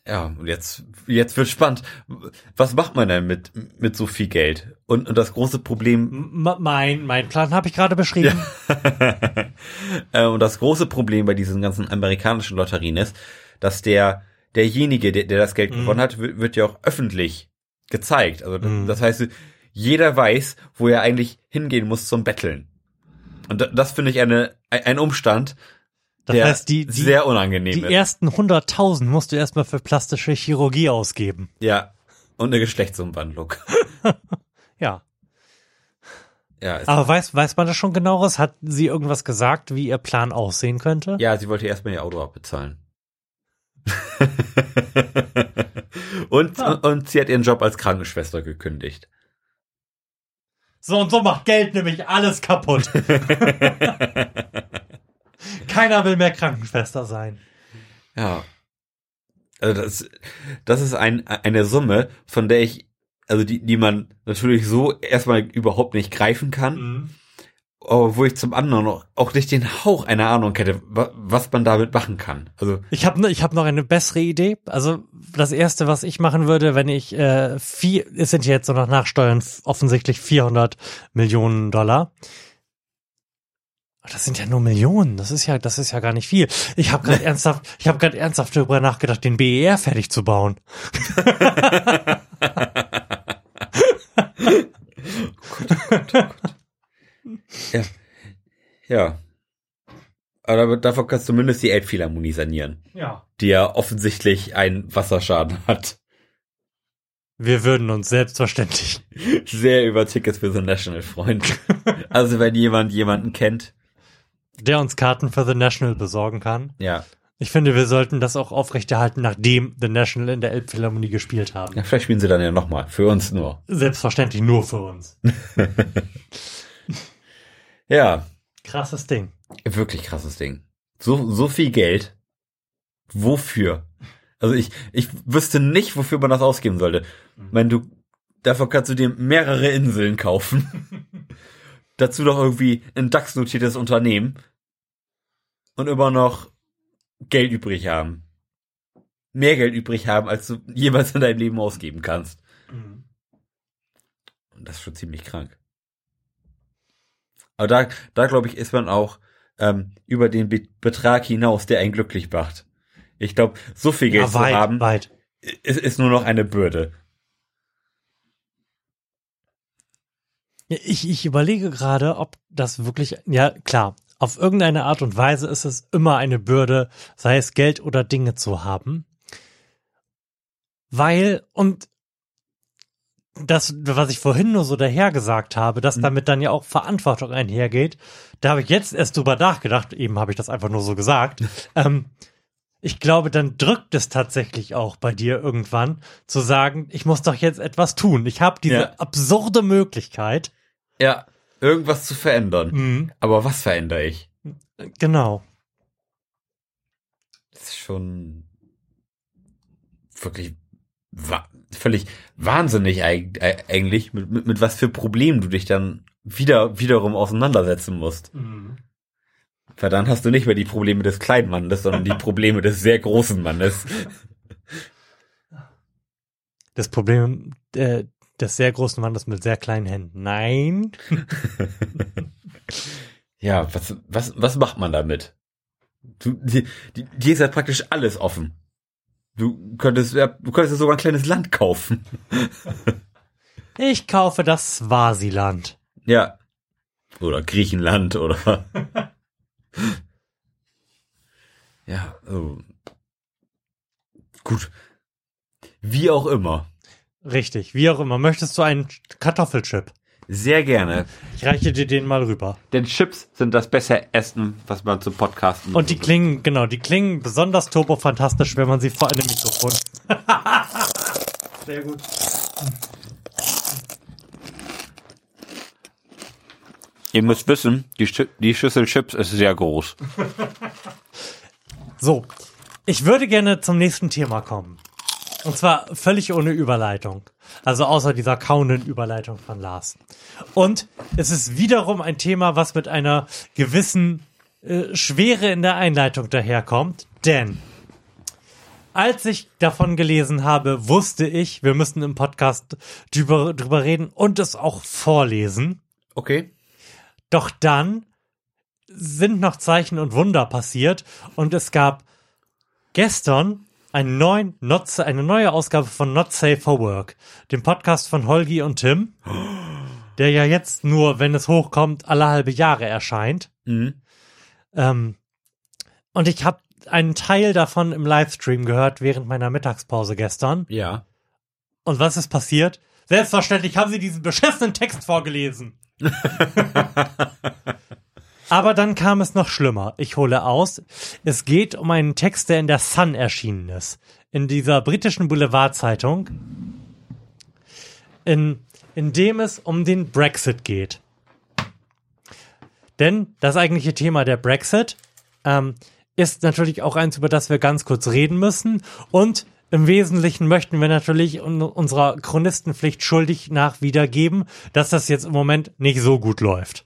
ja, und jetzt, jetzt wird spannend. Was macht man denn mit, mit so viel Geld? Und, und das große Problem, M mein, mein Plan habe ich gerade beschrieben. äh, und das große Problem bei diesen ganzen amerikanischen Lotterien ist, dass der, derjenige, der, der das Geld gewonnen hat, wird, wird ja auch öffentlich gezeigt. Also, das- das heißt, jeder weiß, wo er eigentlich hingehen muss zum Betteln. Und da- das finde ich eine, ein Umstand, Das der heißt, die, die, sehr unangenehm die ist. ersten 100.000 musst du erstmal für plastische Chirurgie ausgeben. Ja. Und eine Geschlechtsumwandlung. Ja. Ja, Aber weiß, weiß man das schon genaueres? Hat sie irgendwas gesagt, wie ihr Plan aussehen könnte? ja, sie wollte erstmal ihr Auto abbezahlen. und, und sie hat ihren Job als Krankenschwester gekündigt. So und so macht Geld nämlich alles kaputt. Keiner will mehr Krankenschwester sein. Ja. Also das, das ist ein, eine Summe, von der ich, also die, die man natürlich so erstmal überhaupt nicht greifen kann, aber wo ich zum anderen auch, nicht den Hauch einer Ahnung hätte, wa- was man damit machen kann. Also Ich habe ich hab noch eine bessere Idee. Also das erste, was ich machen würde, wenn ich äh, vier, es sind jetzt so noch Nachsteuern offensichtlich 400 Millionen Dollar. Das sind ja nur Millionen. Das ist ja, das ist ja gar nicht viel. Ich habe gerade ernsthaft, ich habe gerade ernsthaft darüber nachgedacht, den BER fertig zu bauen. Ja. Ja. Aber davon kannst du zumindest die Elbphilharmonie sanieren. Ja. Die ja offensichtlich einen Wasserschaden hat. Wir würden uns selbstverständlich. Sehr über Tickets für The National freuen. also wenn jemand jemanden kennt. Der uns Karten für The National besorgen kann. Ja. Ich finde, wir sollten das auch aufrechterhalten, nachdem The National in der Elbphilharmonie gespielt haben. ja vielleicht spielen sie dann ja nochmal. Für uns nur. Selbstverständlich nur für uns. Ja. Krasses Ding. Wirklich krasses Ding. So, so viel Geld. Wofür? Also ich, ich wüsste nicht, wofür man das ausgeben sollte. Wenn du, davon kannst du dir mehrere Inseln kaufen. Dazu noch irgendwie ein DAX-notiertes Unternehmen. Und immer noch Geld übrig haben. Mehr Geld übrig haben, als du jemals in deinem Leben ausgeben kannst. Und das ist schon ziemlich krank. Aber da, da glaube ich, ist man auch ähm, über den Be Betrag hinaus, der einen glücklich macht. Ich glaube, so viel Geld Ja, weit, zu haben, weit. Ist, ist nur noch eine Bürde. Ich, ich überlege gerade, ob das wirklich, ja klar, auf irgendeine Art und Weise ist es immer eine Bürde, sei es Geld oder Dinge zu haben. Weil, und das, was ich vorhin nur so daher gesagt habe, dass damit dann ja auch Verantwortung einhergeht, da habe ich jetzt erst drüber nachgedacht, eben habe ich das einfach nur so gesagt. ähm, ich glaube, dann drückt es tatsächlich auch bei dir irgendwann zu sagen, ich muss doch jetzt etwas tun. Ich habe diese Ja. absurde Möglichkeit. Ja, irgendwas zu verändern. Mhm. Aber was verändere ich? Genau. Das ist schon wirklich wa völlig wahnsinnig äh, eigentlich, mit, mit, mit was für Problemen du dich dann wieder wiederum auseinandersetzen musst. Weil dann hast du nicht mehr die Probleme des kleinen Mannes, sondern die Probleme des sehr großen Mannes. Das Problem äh, des sehr großen Mannes mit sehr kleinen Händen. Nein. Ja, was, was, was macht man damit? Du, die, die, dir ist ja praktisch alles offen. Du könntest, ja, du könntest ja sogar ein kleines Land kaufen. Ich kaufe das Swasiland. Ja. Oder Griechenland oder. ja, also. Gut. Wie auch immer. Richtig, wie auch immer. Möchtest du einen Kartoffelchip? Sehr gerne. Ich reiche dir den mal rüber. Denn Chips sind das bessere Essen, was man zum Podcasten Und die klingen, genau, die klingen besonders turbofantastisch, wenn man sie vor einem Mikrofon. Sehr gut. Ihr müsst wissen, die, Sch die Schüssel Chips ist sehr groß. So, ich würde gerne zum nächsten Thema kommen. Und zwar völlig ohne Überleitung. Also außer dieser kauenden Überleitung von Lars. Und es ist wiederum ein Thema, was mit einer gewissen äh, Schwere in der Einleitung daherkommt. Denn als ich davon gelesen habe, wusste ich, wir müssen im Podcast drüber, drüber reden und es auch vorlesen. Okay. Doch dann sind noch Zeichen und Wunder passiert und es gab gestern einen neuen Not, eine neue Ausgabe von Not Safe for Work, dem Podcast von Holgi und Tim, der ja jetzt nur, wenn es hochkommt, alle halbe Jahre erscheint. Mhm. Ähm, und ich habe einen Teil davon im Livestream gehört während meiner Mittagspause gestern. Ja. Und was ist passiert? Selbstverständlich haben sie diesen beschissenen Text vorgelesen. Aber dann kam es noch schlimmer. Ich hole aus. Es geht um einen Text, der in der Sun erschienen ist. In dieser britischen Boulevardzeitung. In, in dem es um den Brexit geht. Denn das eigentliche Thema der Brexit ähm, ist natürlich auch eins, über das wir ganz kurz reden müssen. Und im Wesentlichen möchten wir natürlich un unserer Chronistenpflicht schuldig nach wiedergeben, dass das jetzt im Moment nicht so gut läuft.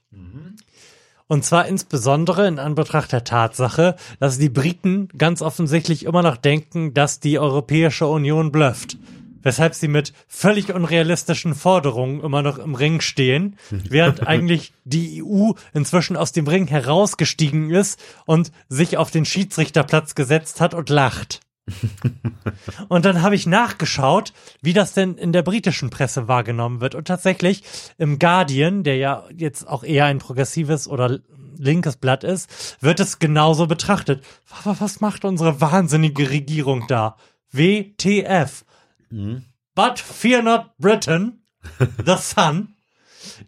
Und zwar insbesondere in Anbetracht der Tatsache, dass die Briten ganz offensichtlich immer noch denken, dass die Europäische Union blufft. Weshalb sie mit völlig unrealistischen Forderungen immer noch im Ring stehen, während eigentlich die EU inzwischen aus dem Ring herausgestiegen ist und sich auf den Schiedsrichterplatz gesetzt hat und lacht. Und dann habe ich nachgeschaut, wie das denn in der britischen Presse wahrgenommen wird. Und tatsächlich im Guardian, der ja jetzt auch eher ein progressives oder linkes Blatt ist, wird es genauso betrachtet. Was, macht unsere wahnsinnige Regierung da? WTF. But fear not Britain. The Sun.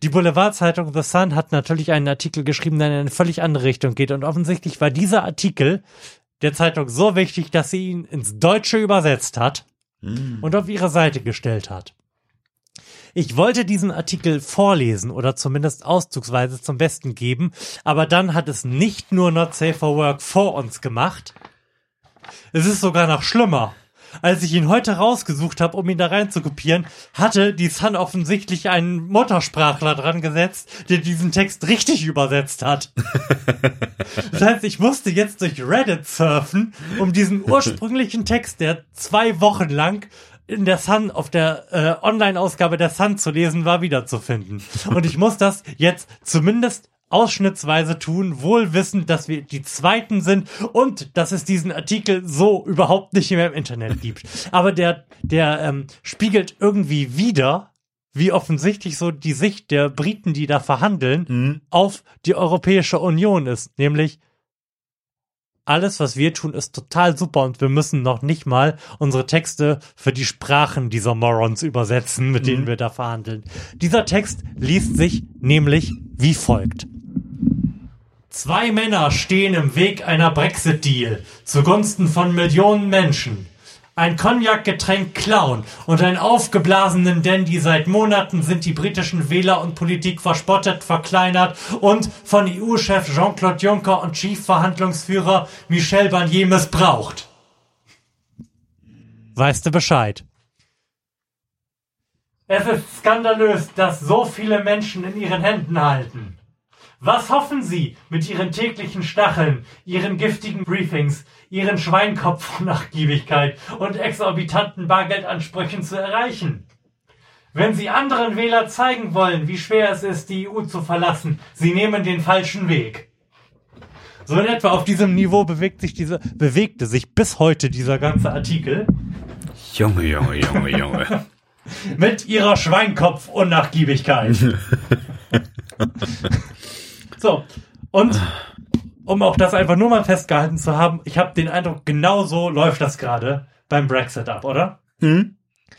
Die Boulevardzeitung The Sun hat natürlich einen Artikel geschrieben, der in eine völlig andere Richtung geht. Und offensichtlich war dieser Artikel der Zeitung so wichtig, dass sie ihn ins Deutsche übersetzt hat und auf ihre Seite gestellt hat. Ich wollte diesen Artikel vorlesen oder zumindest auszugsweise zum Besten geben, aber dann hat es nicht nur Not Safe for Work vor uns gemacht. Es ist sogar noch schlimmer. Als ich ihn heute rausgesucht habe, um ihn da rein zu kopieren, hatte die Sun offensichtlich einen Muttersprachler dran gesetzt, der diesen Text richtig übersetzt hat. Das heißt, ich musste jetzt durch Reddit surfen, um diesen ursprünglichen Text, der zwei Wochen lang in der Sun, auf der äh, Online-Ausgabe der Sun zu lesen war, wiederzufinden. Und ich muss das jetzt zumindest ausschnittsweise tun, wohl wissend, dass wir die Zweiten sind und dass es diesen Artikel so überhaupt nicht mehr im Internet gibt. Aber der, der ähm, spiegelt irgendwie wieder, wie offensichtlich so die Sicht der Briten, die da verhandeln, auf die Europäische Union ist. Nämlich, alles, was wir tun, ist total super und wir müssen noch nicht mal unsere Texte für die Sprachen dieser Morons übersetzen, mit denen wir da verhandeln. Dieser Text liest sich nämlich wie folgt. Zwei Männer stehen im Weg einer Brexit-Deal zugunsten von Millionen Menschen. Ein Cognac-Getränk klauen und einen aufgeblasenen Dandy seit Monaten sind die britischen Wähler und Politik verspottet, verkleinert und von EU-Chef Jean-Claude Juncker und Chief-Verhandlungsführer Michel Barnier missbraucht. Weißt du Bescheid? Es ist skandalös, dass so viele Menschen in ihren Händen halten. Was hoffen Sie mit Ihren täglichen Stacheln, Ihren giftigen Briefings, Ihren Schweinkopf-Nachgiebigkeit und exorbitanten Bargeldansprüchen zu erreichen? Wenn Sie anderen Wähler zeigen wollen, wie schwer es ist, die EU zu verlassen, Sie nehmen den falschen Weg. So in etwa auf diesem Niveau bewegt sich diese, bewegte sich bis heute dieser ganze Artikel Junge, Junge, Junge, Junge. mit ihrer Schweinkopf-Unnachgiebigkeit. so, und um auch das einfach nur mal festgehalten zu haben, ich habe den Eindruck, genau so läuft das gerade beim Brexit ab, oder? Hm?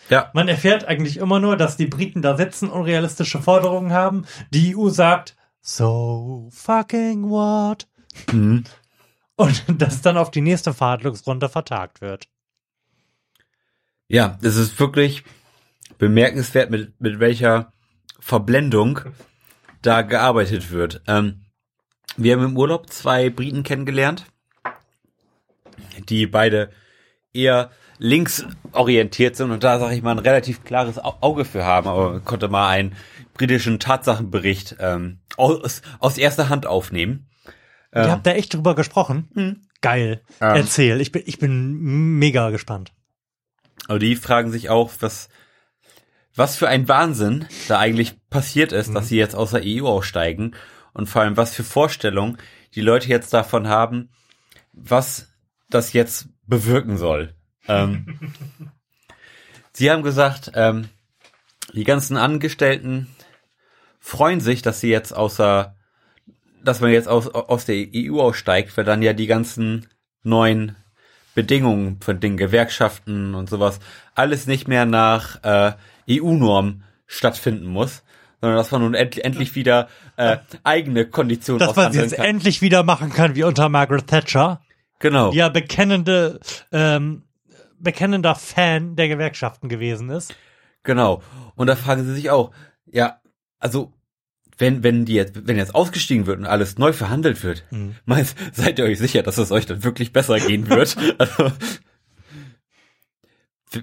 Ja. Man erfährt eigentlich immer nur, dass die Briten da sitzen, unrealistische Forderungen haben. Die EU sagt, so fucking what? Mhm. Und das dann auf die nächste Verhandlungsrunde vertagt wird. Ja, es ist wirklich bemerkenswert, mit, mit welcher Verblendung da gearbeitet wird. Ähm, wir haben im Urlaub zwei Briten kennengelernt, die beide eher links orientiert sind und da, sage ich mal, ein relativ klares Au- Auge für haben, aber konnte mal einen britischen Tatsachenbericht ähm, aus, aus erster Hand aufnehmen. Ihr Ähm, habt da echt drüber gesprochen? Geil. Ähm. Erzähl. Ich bin, ich bin mega gespannt. Aber die fragen sich auch, was, was für ein Wahnsinn da eigentlich passiert ist, dass sie jetzt aus der EU aussteigen und vor allem, was für Vorstellungen die Leute jetzt davon haben, was das jetzt bewirken soll. Ähm, sie haben gesagt, ähm, die ganzen Angestellten freuen sich, dass sie jetzt außer, dass man jetzt aus, aus der EU aussteigt, weil dann ja die ganzen neuen Bedingungen von den Gewerkschaften und sowas alles nicht mehr nach äh, EU-Norm stattfinden muss, sondern dass man nun end endlich wieder äh, eigene Konditionen Dass man jetzt kann. endlich wieder machen kann wie unter Margaret Thatcher. Genau. Die ja bekennende, ähm, bekennender Fan der Gewerkschaften gewesen ist. Genau. Und da fragen sie sich auch, ja, also wenn wenn die jetzt wenn jetzt ausgestiegen wird und alles neu verhandelt wird, Mhm. meinst, seid ihr euch sicher, dass es euch dann wirklich besser gehen wird? also,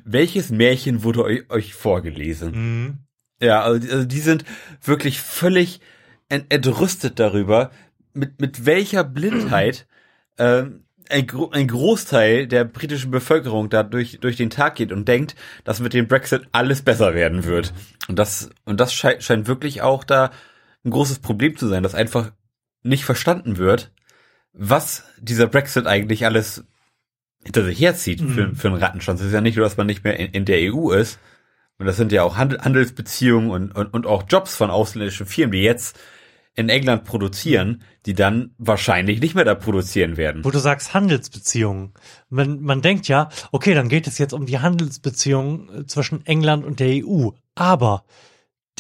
welches Märchen wurde euch, euch vorgelesen? Mhm. Ja, also die, also die sind wirklich völlig ent entrüstet darüber, mit, mit welcher Blindheit ähm, ein, Gro ein Großteil der britischen Bevölkerung da durch, durch den Tag geht und denkt, dass mit dem Brexit alles besser werden wird. Und das, und das scheint, scheint wirklich auch da ein großes Problem zu sein, dass einfach nicht verstanden wird, was dieser Brexit eigentlich alles hinter sich herzieht für, Mhm. für einen Rattenschwanz. Es ist ja nicht nur, dass man nicht mehr in, in der EU ist, und das sind ja auch Handel, Handelsbeziehungen und, und, und auch Jobs von ausländischen Firmen, die jetzt in England produzieren, die dann wahrscheinlich nicht mehr da produzieren werden. Wo du sagst Handelsbeziehungen. Man, man denkt ja, okay, dann geht es jetzt um die Handelsbeziehungen äh, zwischen England und der EU. Aber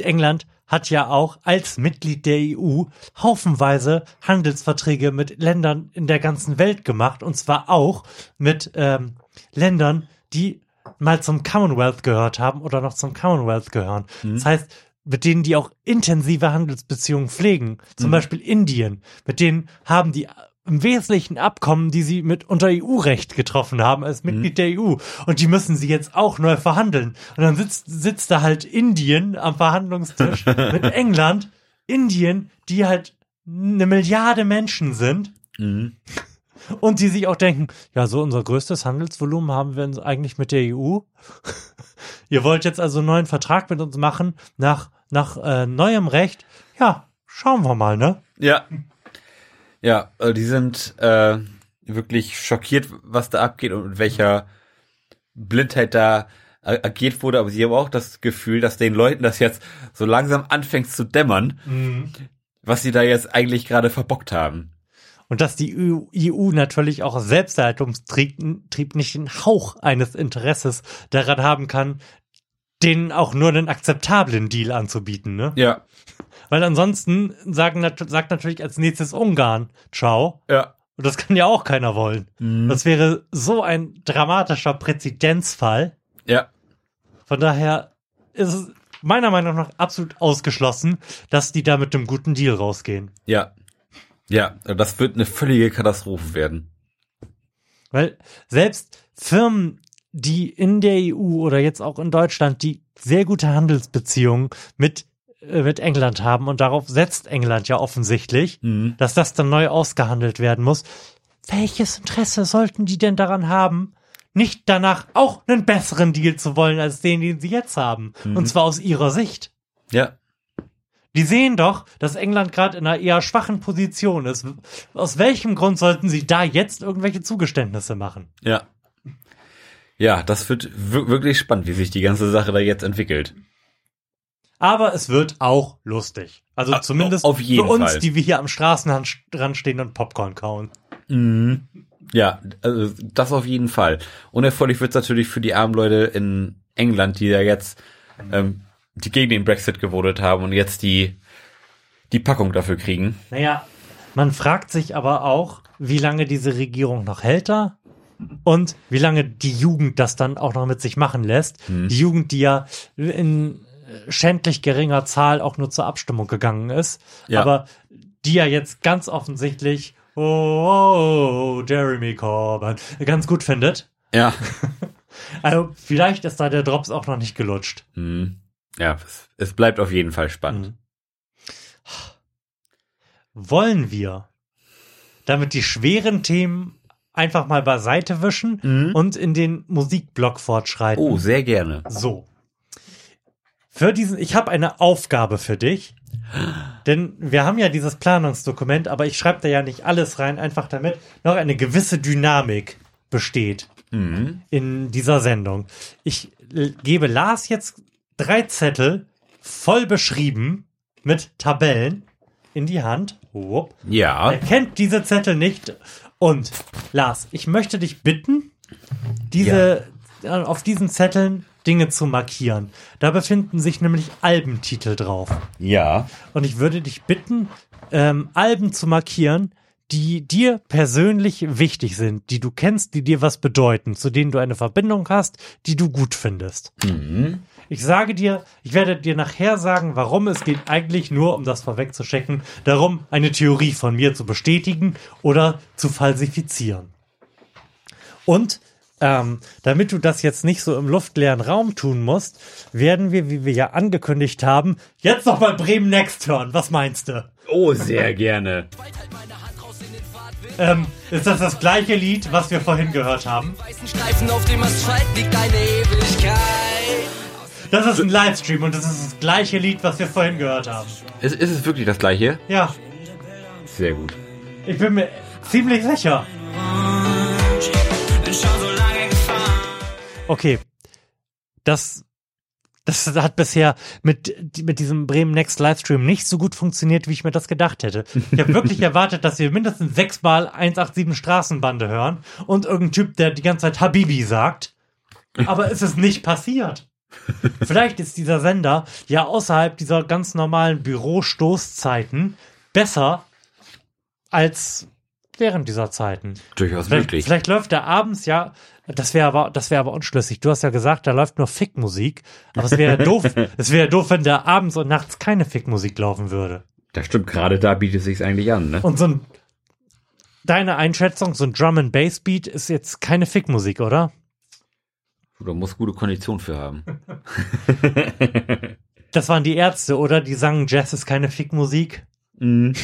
England hat ja auch als Mitglied der EU haufenweise Handelsverträge mit Ländern in der ganzen Welt gemacht. Und zwar auch mit ähm, Ländern, die mal zum Commonwealth gehört haben oder noch zum Commonwealth gehören. Das heißt, mit denen die auch intensive Handelsbeziehungen pflegen. Zum Mhm. Beispiel Indien. Mit denen haben die im Wesentlichen Abkommen, die sie mit unter EU-Recht getroffen haben als Mitglied der EU. Und die müssen sie jetzt auch neu verhandeln. Und dann sitzt, sitzt da halt Indien am Verhandlungstisch mit England. Indien, die halt eine Milliarde Menschen sind. Mhm. Und die sich auch denken, ja, so unser größtes Handelsvolumen haben wir eigentlich mit der EU. Ihr wollt jetzt also einen neuen Vertrag mit uns machen nach, nach äh, neuem Recht. Ja, schauen wir mal, ne? Ja. Ja, also die sind äh, wirklich schockiert, was da abgeht und mit welcher Blindheit da agiert wurde. Aber sie haben auch das Gefühl, dass den Leuten das jetzt so langsam anfängt zu dämmern, Mhm. was sie da jetzt eigentlich gerade verbockt haben. Und dass die EU, natürlich auch aus Selbsterhaltungstrieb Trieb nicht den Hauch eines Interesses daran haben kann, denen auch nur einen akzeptablen Deal anzubieten, ne? Ja. Weil ansonsten sagen, sagt natürlich als nächstes Ungarn, ciao. Ja. Und das kann ja auch keiner wollen. Mhm. Das wäre so ein dramatischer Präzedenzfall. Ja. Von daher ist es meiner Meinung nach absolut ausgeschlossen, dass die da mit einem guten Deal rausgehen. Ja. Ja, das wird eine völlige Katastrophe werden. Weil selbst Firmen, die in der EU oder jetzt auch in Deutschland, die sehr gute Handelsbeziehungen mit mit England haben und darauf setzt England ja offensichtlich, Mhm. dass das dann neu ausgehandelt werden muss. Welches Interesse sollten die denn daran haben, nicht danach auch einen besseren Deal zu wollen als den, den sie jetzt haben? Mhm. Und zwar aus ihrer Sicht. Ja. Die sehen doch, dass England gerade in einer eher schwachen Position ist. Aus welchem Grund sollten sie da jetzt irgendwelche Zugeständnisse machen? Ja. Ja, das wird wir- wirklich spannend, wie sich die ganze Sache da jetzt entwickelt. Aber es wird auch lustig. Also Ah, zumindest für uns, Fall. die wir hier am Straßenrand stehen und Popcorn kauen. Mhm. Ja, also das auf jeden Fall. Unerfreulich wird es natürlich für die armen Leute in England, die ja jetzt ähm, die gegen den Brexit gewotet haben und jetzt die die Packung dafür kriegen. Naja, man fragt sich aber auch, wie lange diese Regierung noch hält da und wie lange die Jugend das dann auch noch mit sich machen lässt. Hm. Die Jugend, die ja in schändlich geringer Zahl auch nur zur Abstimmung gegangen ist, Ja. aber die ja jetzt ganz offensichtlich oh, oh, oh, Jeremy Corbyn ganz gut findet. Ja. Also vielleicht ist da der Drops auch noch nicht gelutscht. Mhm. Ja, es, es bleibt auf jeden Fall spannend. Wollen wir damit die schweren Themen einfach mal beiseite wischen und in den Musikblock fortschreiten? Oh, sehr gerne. So. Für diesen, ich habe eine Aufgabe für dich. Denn wir haben ja dieses Planungsdokument, aber ich schreibe da ja nicht alles rein, einfach damit noch eine gewisse Dynamik besteht Mhm. in dieser Sendung. Ich gebe Lars jetzt drei Zettel voll beschrieben mit Tabellen in die Hand. Wupp. Ja. Er kennt diese Zettel nicht. Und Lars, ich möchte dich bitten, diese äh, auf diesen Zetteln Dinge zu markieren. Da befinden sich nämlich Albentitel drauf. Ja. Und ich würde dich bitten, ähm, Alben zu markieren, die dir persönlich wichtig sind, die du kennst, die dir was bedeuten, zu denen du eine Verbindung hast, die du gut findest. Mhm. Ich sage dir, ich werde dir nachher sagen, warum es geht eigentlich nur, um das vorwegzuschecken, darum, eine Theorie von mir zu bestätigen oder zu falsifizieren. Und ähm, damit du das jetzt nicht so im luftleeren Raum tun musst, werden wir, wie wir ja angekündigt haben, jetzt noch mal Bremen Next hören. Was meinst du? Oh, sehr gerne. Ähm, ist das das gleiche Lied, was wir vorhin gehört haben? Das ist ein Livestream und das ist das gleiche Lied, was wir vorhin gehört haben. Ist, ist es wirklich das gleiche? Ja, Sehr gut. ich bin mir ziemlich sicher. Okay. Das, das hat bisher mit, mit diesem Bremen Next Livestream nicht so gut funktioniert, wie ich mir das gedacht hätte. Ich habe wirklich erwartet, dass wir mindestens sechsmal 187 Straßenbande hören und irgendein Typ, der die ganze Zeit Habibi sagt. Aber es ist nicht passiert. Vielleicht ist dieser Sender ja außerhalb dieser ganz normalen Bürostoßzeiten besser als während dieser Zeiten. Durchaus Vielleicht, möglich. vielleicht läuft er abends ja, das wäre aber, das wäre aber unschlüssig. Du hast ja gesagt, da läuft nur Fickmusik, aber es wäre doof, es wäre doof, wenn da abends und nachts keine Fickmusik laufen würde. Das stimmt, gerade da bietet es sich eigentlich an, ne? Und so ein, deine Einschätzung, so ein Drum and Bass Beat ist jetzt keine Fickmusik, oder? Du musst gute Kondition für haben. Das waren die Ärzte, oder? Die sangen Jazz ist keine Fickmusik. Mhm.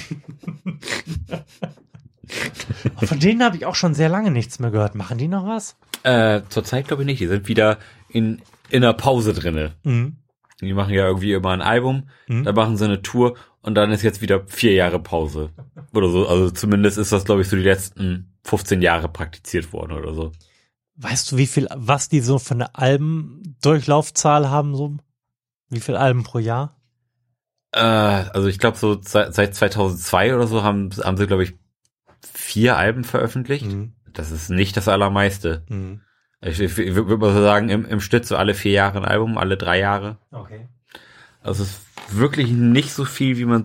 Von denen habe ich auch schon sehr lange nichts mehr gehört. Machen die noch was? Äh, zurzeit glaube ich nicht. Die sind wieder in, in einer Pause drinne. Mhm. Die machen ja irgendwie immer ein Album, da machen sie eine Tour und dann ist jetzt wieder vier Jahre Pause. Oder so. Also zumindest ist das, glaube ich, so die letzten 15 Jahre praktiziert worden oder so. Weißt du, wie viel, was die so für eine Albendurchlaufzahl haben, so? Wie viel Alben pro Jahr? Äh, also ich glaube, so seit, seit 2002 oder so haben, haben sie, glaube ich, vier Alben veröffentlicht. Das ist nicht das allermeiste. Mhm. Ich, ich, ich würde mal so sagen, im, im Schnitt so alle vier Jahre ein Album, alle drei Jahre. Okay. Also es ist wirklich nicht so viel, wie man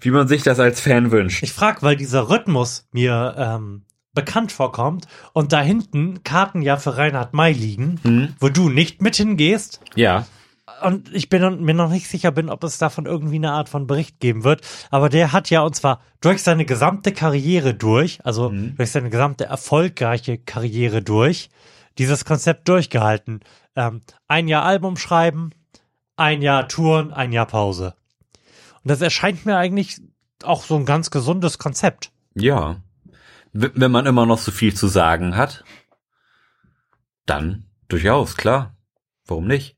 wie man sich das als Fan wünscht. Ich frage, weil dieser Rhythmus mir ähm, bekannt vorkommt und da hinten Karten ja für Reinhard May liegen, wo du nicht mit hingehst. Ja. Und ich bin mir noch nicht sicher bin, ob es davon irgendwie eine Art von Bericht geben wird. Aber der hat ja und zwar durch seine gesamte Karriere durch, also durch seine gesamte erfolgreiche Karriere durch, dieses Konzept durchgehalten. Ähm, ein Jahr Album schreiben, ein Jahr Touren, ein Jahr Pause. Und das erscheint mir eigentlich auch so ein ganz gesundes Konzept. Ja. Wenn man immer noch so viel zu sagen hat, dann durchaus, klar. Warum nicht?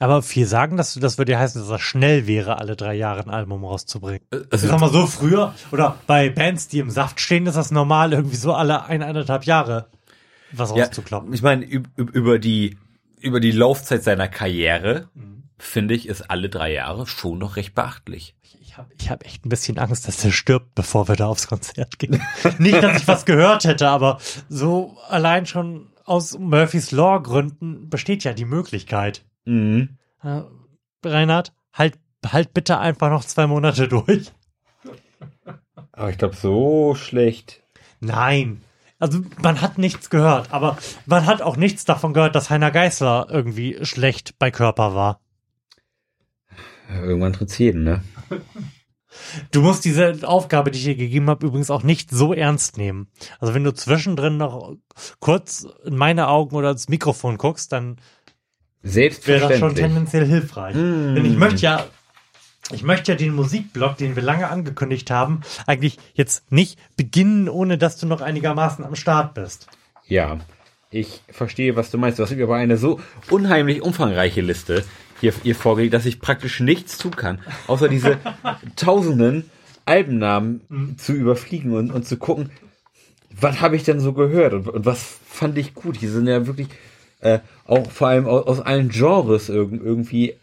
Aber viel sagen, das, das würde ja heißen, dass das schnell wäre, alle drei Jahre ein Album rauszubringen. also- sag mal so früher, oder bei Bands, die im Saft stehen, ist das normal, irgendwie so alle ein, eineinhalb Jahre was Ja, rauszukloppen. ich meine, üb- üb- über die, über die Laufzeit seiner Karriere, finde ich, ist alle drei Jahre schon noch recht beachtlich. Ich habe ich hab echt ein bisschen Angst, dass der stirbt, bevor wir da aufs Konzert gehen. Nicht, dass ich was gehört hätte, aber so allein schon aus Murphys Law Gründen besteht ja die Möglichkeit. Mhm. Äh, Reinhard, halt, halt bitte einfach noch zwei Monate durch. Aber ich glaube, so schlecht. Nein. Also man hat nichts gehört, aber man hat auch nichts davon gehört, dass Heiner Geißler irgendwie schlecht bei Körper war. Irgendwann tritt's jeden, ne? Du musst diese Aufgabe, die ich dir gegeben habe, übrigens auch nicht so ernst nehmen. Also wenn du zwischendrin noch kurz in meine Augen oder ins Mikrofon guckst, dann wäre das schon tendenziell hilfreich. Mm. Denn ich möchte ja, ich möchte ja den Musikblock, den wir lange angekündigt haben, eigentlich jetzt nicht beginnen, ohne dass du noch einigermaßen am Start bist. Ja, ich verstehe, was du meinst. Du hast mir aber eine so unheimlich umfangreiche Liste hier, hier vorgelegt, dass ich praktisch nichts tun kann, außer diese tausenden Albennamen zu überfliegen und, und zu gucken, was habe ich denn so gehört und, und was fand ich gut. Hier sind ja wirklich äh, auch vor allem aus, aus allen Genres irg irgendwie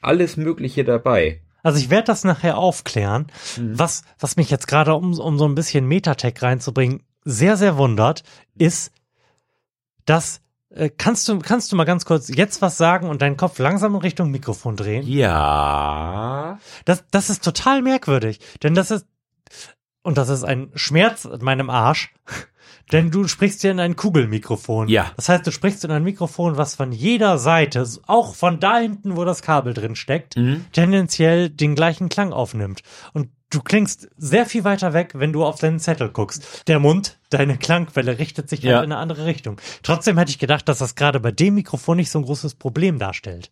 alles Mögliche dabei. Also ich werde das nachher aufklären. Was, was mich jetzt gerade, um, um so ein bisschen Metatech reinzubringen, sehr, sehr wundert, ist, dass äh, kannst du, kannst du mal ganz kurz jetzt was sagen und deinen Kopf langsam in Richtung Mikrofon drehen? Ja. Das, das ist total merkwürdig, denn das ist, und das ist ein Schmerz in meinem Arsch, denn du sprichst hier in ein Kugelmikrofon. Ja. Das heißt, du sprichst in ein Mikrofon, was von jeder Seite, auch von da hinten, wo das Kabel drin steckt, Mhm. tendenziell den gleichen Klang aufnimmt. Und du klingst sehr viel weiter weg, wenn du auf deinen Zettel guckst. Der Mund, deine Klangquelle richtet sich Ja. halt in eine andere Richtung. Trotzdem hätte ich gedacht, dass das gerade bei dem Mikrofon nicht so ein großes Problem darstellt.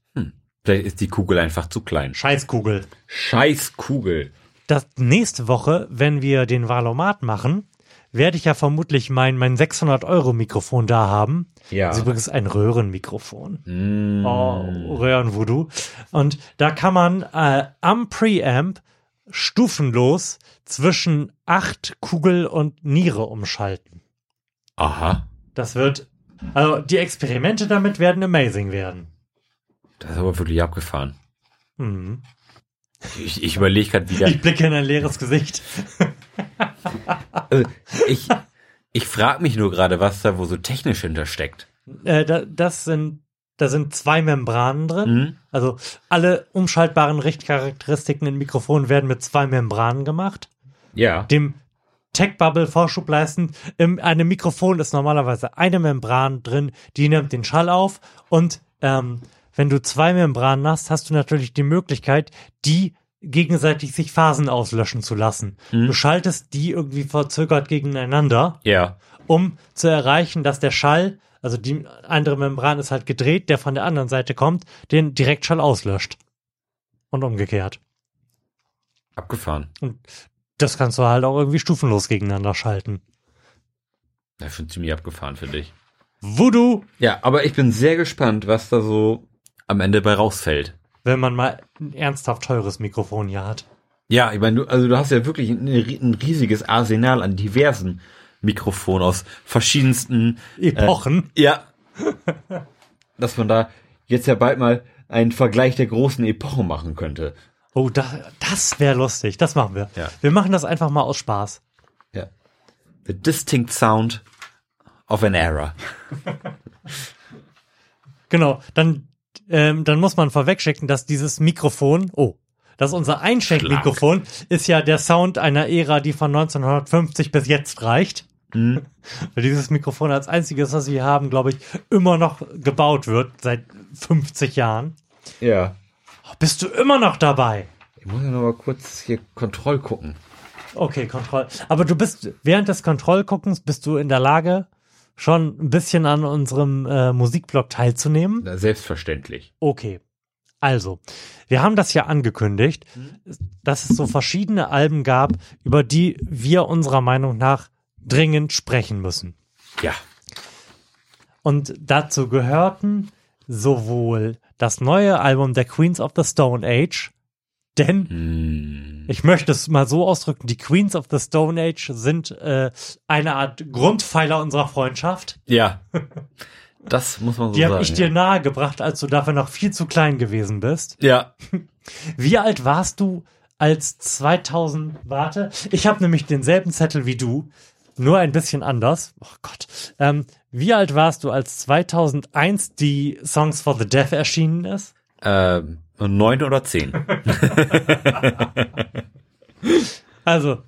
Vielleicht ist die Kugel einfach zu klein. Scheißkugel. Scheißkugel. Das nächste Woche, wenn wir den Valomat machen, werde ich ja vermutlich mein, mein 600 Euro Mikrofon da haben. Ja. Das ist übrigens ein Röhrenmikrofon. Mm. Oh, Röhrenvoodoo. Und da kann man äh, am Preamp stufenlos zwischen acht Kugel und Niere umschalten. Aha. Das wird, also die Experimente damit werden amazing werden. Das ist aber wirklich abgefahren. Mhm. Ich, ich überlege gerade wieder. Ich blicke in ein leeres Gesicht. Äh, ich ich frage mich nur gerade, was da wo so technisch hintersteckt. Äh, da, das sind, da sind zwei Membranen drin. Mhm. Also alle umschaltbaren Richtcharakteristiken in Mikrofonen werden mit zwei Membranen gemacht. Ja. Dem Tech-Bubble Vorschub leisten. In einem Mikrofon ist normalerweise eine Membran drin, die nimmt den Schall auf. Und ähm, wenn du zwei Membranen hast, hast du natürlich die Möglichkeit, die gegenseitig sich Phasen auslöschen zu lassen. Mhm. Du schaltest die irgendwie verzögert gegeneinander Ja. um zu erreichen, dass der Schall, also die andere Membran ist halt gedreht, der von der anderen Seite kommt, den Direktschall auslöscht. Und umgekehrt. Abgefahren. Und das kannst du halt auch irgendwie stufenlos gegeneinander schalten. Das ist schon ziemlich abgefahren, finde ich. Voodoo! Ja, aber ich bin sehr gespannt, was da so am Ende bei rausfällt. Wenn man mal ein ernsthaft teures Mikrofon hier hat. Ja, ich meine, du, also du hast ja wirklich ein, ein riesiges Arsenal an diversen Mikrofonen aus verschiedensten Epochen. Äh, ja. Dass man da jetzt ja bald mal einen Vergleich der großen Epochen machen könnte. Oh, da, das wäre lustig. Das machen wir. Ja. Wir machen das einfach mal aus Spaß. Ja. The distinct sound of an era. Genau. Dann, ähm, dann muss man vorwegschicken, dass dieses Mikrofon, oh, dass unser Einschenkmikrofon ist ja der Sound einer Ära, die von 1950 bis jetzt reicht. Mhm. Weil dieses Mikrofon als einziges, was wir haben, glaube ich, immer noch gebaut wird, seit 50 Jahren. Ja. Bist du immer noch dabei? Ich muss ja noch mal kurz hier Kontroll gucken. Okay, Kontroll. Aber du bist während des Kontrollguckens bist du in der Lage, schon ein bisschen an unserem äh, Musikblog teilzunehmen. Na, selbstverständlich. Okay. Also, wir haben das ja angekündigt, dass es so verschiedene Alben gab, über die wir unserer Meinung nach dringend sprechen müssen. Ja. Und dazu gehörten sowohl das neue Album der Queens of the Stone Age, denn ich möchte es mal so ausdrücken, die Queens of the Stone Age sind äh, eine Art Grundpfeiler unserer Freundschaft. Ja. Das muss man so Die sagen. habe ich dir ja. nahegebracht, als du dafür noch viel zu klein gewesen bist. Ja. Wie alt warst du als 2000, warte, ich habe nämlich denselben Zettel wie du, nur ein bisschen anders. Oh Gott. Ähm, wie alt warst du, als 2001 die Songs for the Deaf erschienen ist? Ähm, neun oder zehn. Also,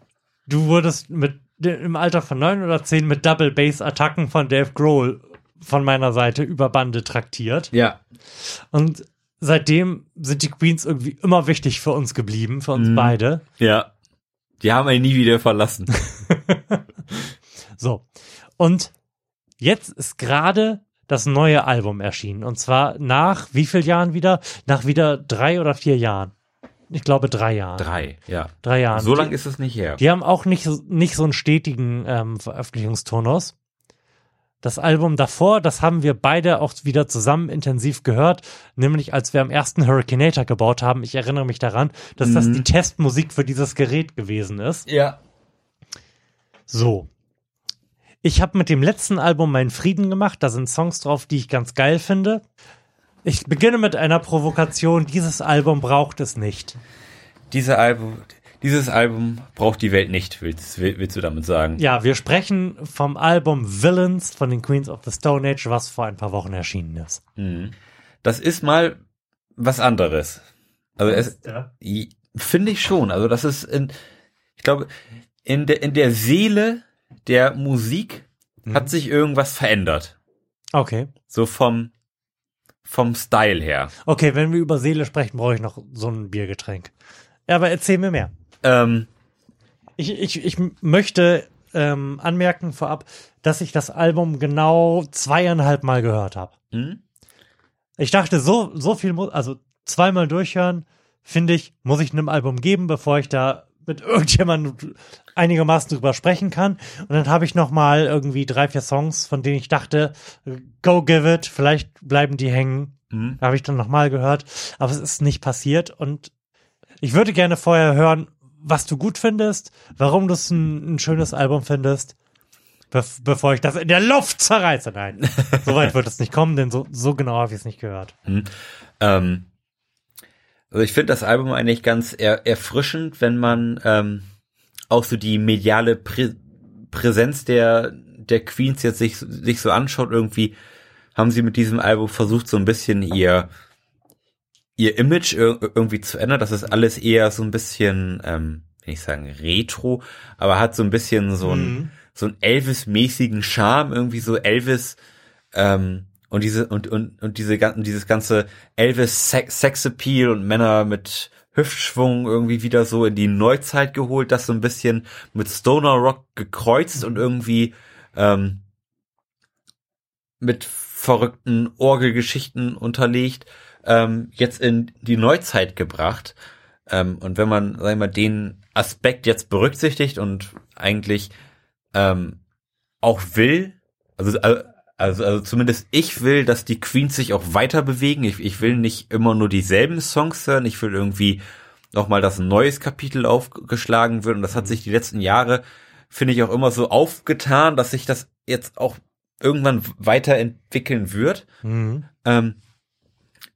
du wurdest mit im Alter von neun oder zehn mit Double Bass Attacken von Dave Grohl von meiner Seite über Bande traktiert. Ja. Und seitdem sind die Queens irgendwie immer wichtig für uns geblieben, für uns Mhm. beide. Ja. Die haben ihn nie wieder verlassen. So. Und jetzt ist gerade das neue Album erschienen. Und zwar nach wie viel Jahren wieder? Nach wieder drei oder vier Jahren. Ich glaube drei Jahren. Drei, ja. Drei Jahren. So Die- lang ist es nicht her. Die haben auch nicht, so- nicht so einen stetigen ähm, Veröffentlichungsturnus. Das Album davor, das haben wir beide auch wieder zusammen intensiv gehört, nämlich als wir am ersten Hurricanator gebaut haben. Ich erinnere mich daran, dass das Mhm. die Testmusik für dieses Gerät gewesen ist. Ja. So. Ich habe mit dem letzten Album meinen Frieden gemacht. Da sind Songs drauf, die ich ganz geil finde. Ich beginne mit einer Provokation. Dieses Album braucht es nicht. Diese Album, dieses Album braucht die Welt nicht, willst, will- willst du damit sagen? Ja, wir sprechen vom Album Villains von den Queens of the Stone Age, was vor ein paar Wochen erschienen ist. Mhm. Das ist mal was anderes. Also es Ja. finde ich schon. Also das ist in, ich glaube, in der in der Seele der Musik hat sich irgendwas verändert. Okay. So vom vom Style her. Okay, wenn wir über Seele sprechen, brauche ich noch so ein Biergetränk. Ja, aber erzähl mir mehr. Ähm, Ich, ich, ich möchte ähm, anmerken vorab, dass ich das Album genau zweieinhalb Mal gehört habe. hm? Ich dachte, so, so viel muss, also zweimal durchhören, finde ich, muss ich einem Album geben, bevor ich da mit irgendjemandem einigermaßen drüber sprechen kann. Und dann habe ich noch mal irgendwie drei, vier Songs, von denen ich dachte, go give it, vielleicht bleiben die hängen. Mhm. Habe ich dann noch mal gehört, aber es ist nicht passiert. Und ich würde gerne vorher hören, was du gut findest, warum du es ein, ein schönes Album findest, bev bevor ich das in der Luft zerreiße. Nein, so weit wird es nicht kommen, denn so, so genau habe ich es nicht gehört. Hm. Ähm, also ich finde das Album eigentlich ganz er erfrischend, wenn man ähm, auch so die mediale Prä Präsenz der der Queens jetzt sich sich so anschaut. Irgendwie haben sie mit diesem Album versucht, so ein bisschen ihr ihr Image ir irgendwie zu ändern. Das ist alles eher so ein bisschen, ähm, will ich sagen, retro, aber hat so ein bisschen so ein Mhm. so einen Elvis-mäßigen Charme, irgendwie so Elvis ähm, und diese und und und diese ganzen dieses ganze Elvis Sex, Appeal und Männer mit Hüftschwung irgendwie wieder so in die Neuzeit geholt, das so ein bisschen mit Stoner Rock gekreuzt und irgendwie ähm, mit verrückten Orgelgeschichten unterlegt, ähm, jetzt in die Neuzeit gebracht. Ähm, und wenn man, sag ich mal, den Aspekt jetzt berücksichtigt und eigentlich ähm, auch will, also, also, also zumindest ich will, dass die Queens sich auch weiter bewegen. Ich, ich will nicht immer nur dieselben Songs hören. Ich will irgendwie nochmal, dass ein neues Kapitel aufgeschlagen wird. Und das hat sich die letzten Jahre, finde ich, auch immer so aufgetan, dass sich das jetzt auch irgendwann weiterentwickeln wird. Mhm. Ähm,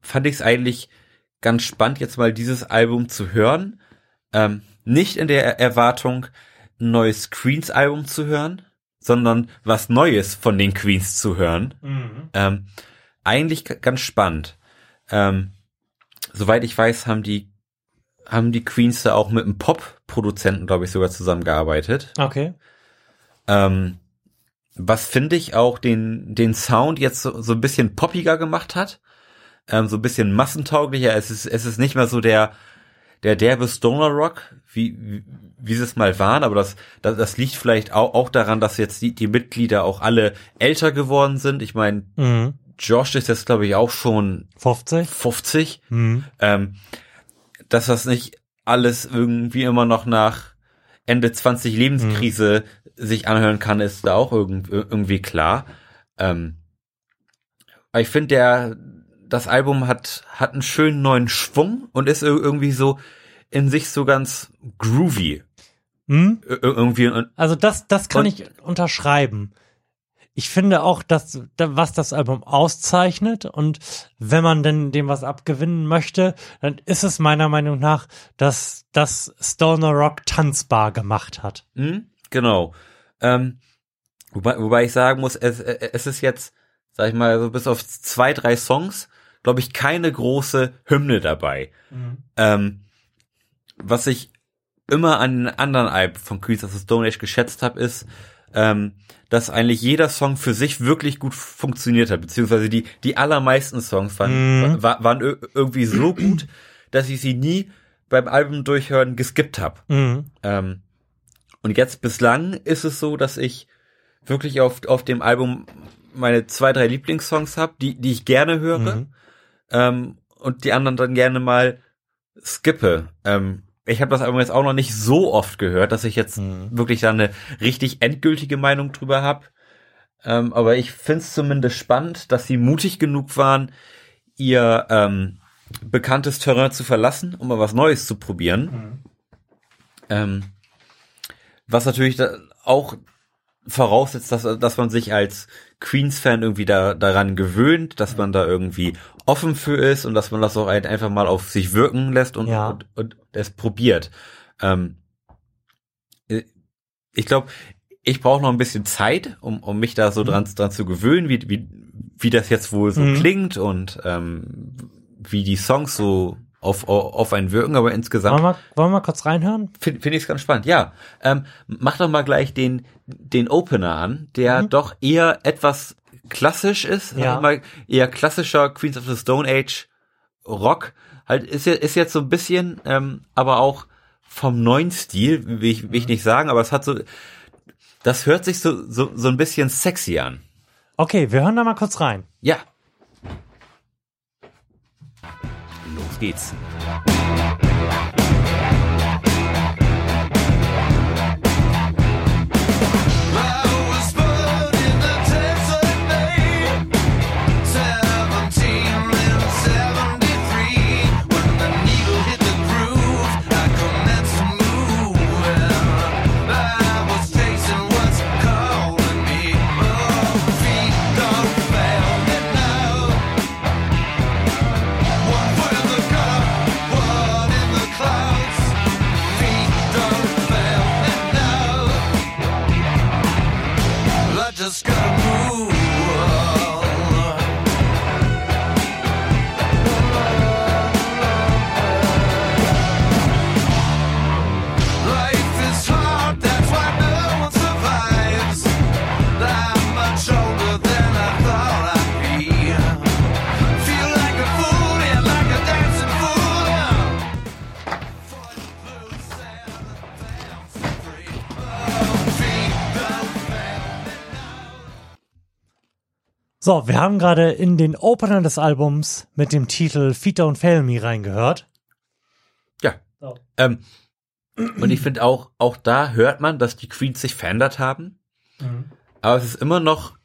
fand ich es eigentlich ganz spannend, jetzt mal dieses Album zu hören. Ähm, nicht in der Erwartung, ein neues Queens-Album zu hören, sondern was Neues von den Queens zu hören. Mhm. Ähm, eigentlich ganz spannend. Ähm, soweit ich weiß, haben die haben die Queens da auch mit einem Pop-Produzenten, glaube ich, sogar zusammengearbeitet. Okay. Ähm, was finde ich auch den, den Sound jetzt so, so ein bisschen poppiger gemacht hat. Ähm, so ein bisschen massentauglicher. Es ist, es ist nicht mehr so der, der derbe Stoner Rock, wie, wie, wie sie es mal waren, aber das, das, das liegt vielleicht auch, auch daran, dass jetzt die, die Mitglieder auch alle älter geworden sind. Ich meine, Mhm. Josh ist jetzt, glaube ich, auch schon 50. 50. Mhm. Ähm, dass das nicht alles irgendwie immer noch nach Ende 20 Lebenskrise sich anhören kann, ist da auch irgend, irgendwie klar. Ähm, ich finde, der, das Album hat, hat einen schönen neuen Schwung und ist ir- irgendwie so in sich so ganz groovy. Hm? Ir- Irgendwie, Also das, das kann ich unterschreiben. Ich finde auch, dass da- was das Album auszeichnet und wenn man denn dem was abgewinnen möchte, dann ist es meiner Meinung nach, dass das Stoner Rock tanzbar gemacht hat. Hm, genau. Ähm, wobei, wobei ich sagen muss, es, es ist jetzt, sag ich mal, so bis auf zwei, drei Songs, glaube ich, keine große Hymne dabei. Ähm, was ich immer an den anderen Alben von Queens of the Stone Age geschätzt habe, ist, ähm, dass eigentlich jeder Song für sich wirklich gut funktioniert hat, beziehungsweise die, die allermeisten Songs waren, Mhm. wa- waren ir- irgendwie so gut, dass ich sie nie beim Album durchhören geskippt habe. Mhm. Ähm, und jetzt bislang ist es so, dass ich wirklich auf, auf dem Album meine zwei, drei Lieblingssongs habe, die, die ich gerne höre. Mhm. Ähm, und die anderen dann gerne mal skippe. Ähm, ich habe das Album jetzt auch noch nicht so oft gehört, dass ich jetzt wirklich da eine richtig endgültige Meinung drüber habe. Ähm, aber ich finde es zumindest spannend, dass sie mutig genug waren, ihr ähm, bekanntes Terrain zu verlassen, um mal was Neues zu probieren. Ähm, was natürlich auch voraussetzt, dass, dass man sich als Queens-Fan irgendwie da, daran gewöhnt, dass man da irgendwie offen für ist und dass man das auch ein- einfach mal auf sich wirken lässt und, Ja. und, und es probiert. Ähm, äh, ich glaube, ich brauche noch ein bisschen Zeit, um, um mich da so dran, dran zu gewöhnen, wie, wie, wie das jetzt wohl so Mhm. klingt und ähm, wie die Songs so auf, auf, einen wirken, aber insgesamt Wollen wir, wollen wir mal kurz reinhören? finde find ich es ganz spannend. Ja, ähm, mach doch mal gleich den den Opener an, der doch eher etwas klassisch ist, Ja. mal eher klassischer Queens of the Stone Age Rock. Halt ist ja- ist jetzt so ein bisschen, ähm, aber auch vom neuen Stil, will ich, will ich nicht sagen, aber es hat so, das hört sich so so so ein bisschen sexy an. Okay, wir hören da mal kurz rein. Ja. Geht's. So, wir haben gerade in den Opener des Albums mit dem Titel Feed Don't Fail Me reingehört. Ja. Ähm, und ich finde auch, auch da hört man, dass die Queens sich verändert haben. Aber es ist immer noch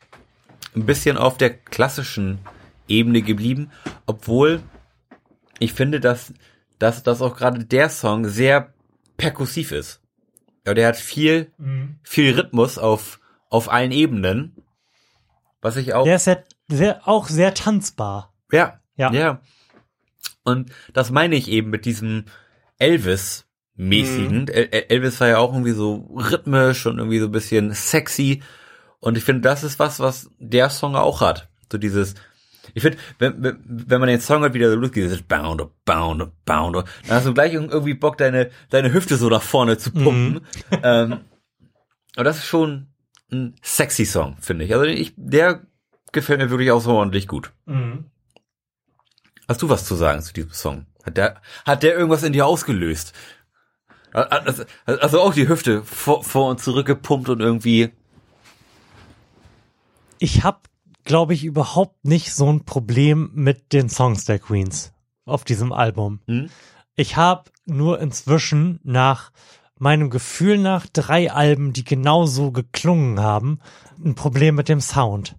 ein bisschen auf der klassischen Ebene geblieben, obwohl ich finde, dass, dass, dass auch gerade der Song sehr perkussiv ist. Ja, der hat viel, Mhm. viel Rhythmus auf, auf allen Ebenen. Was ich auch. Der ist ja sehr, auch sehr tanzbar. Ja, Ja. ja. Und das meine ich eben mit diesem Elvis-mäßigen. Mhm. El El- Elvis war ja auch irgendwie so rhythmisch und irgendwie so ein bisschen sexy. Und ich finde, das ist was, was der Song auch hat. So dieses, ich finde, wenn, wenn, wenn man den Song halt wieder so losgeht, dieses Bound, Bound, Bound, dann hast du gleich irgendwie Bock, deine, deine Hüfte so nach vorne zu pumpen. Ähm, aber das ist schon ein sexy Song, finde ich. Also ich, der gefällt mir wirklich außerordentlich gut. Mhm. Hast du was zu sagen zu diesem Song? Hat der, hat der irgendwas in dir ausgelöst? Also, auch die Hüfte vor, vor und zurück gepumpt und irgendwie. Ich habe glaube ich, überhaupt nicht so ein Problem mit den Songs der Queens auf diesem Album. Ich habe nur inzwischen nach meinem Gefühl nach drei Alben, die genauso geklungen haben, ein Problem mit dem Sound.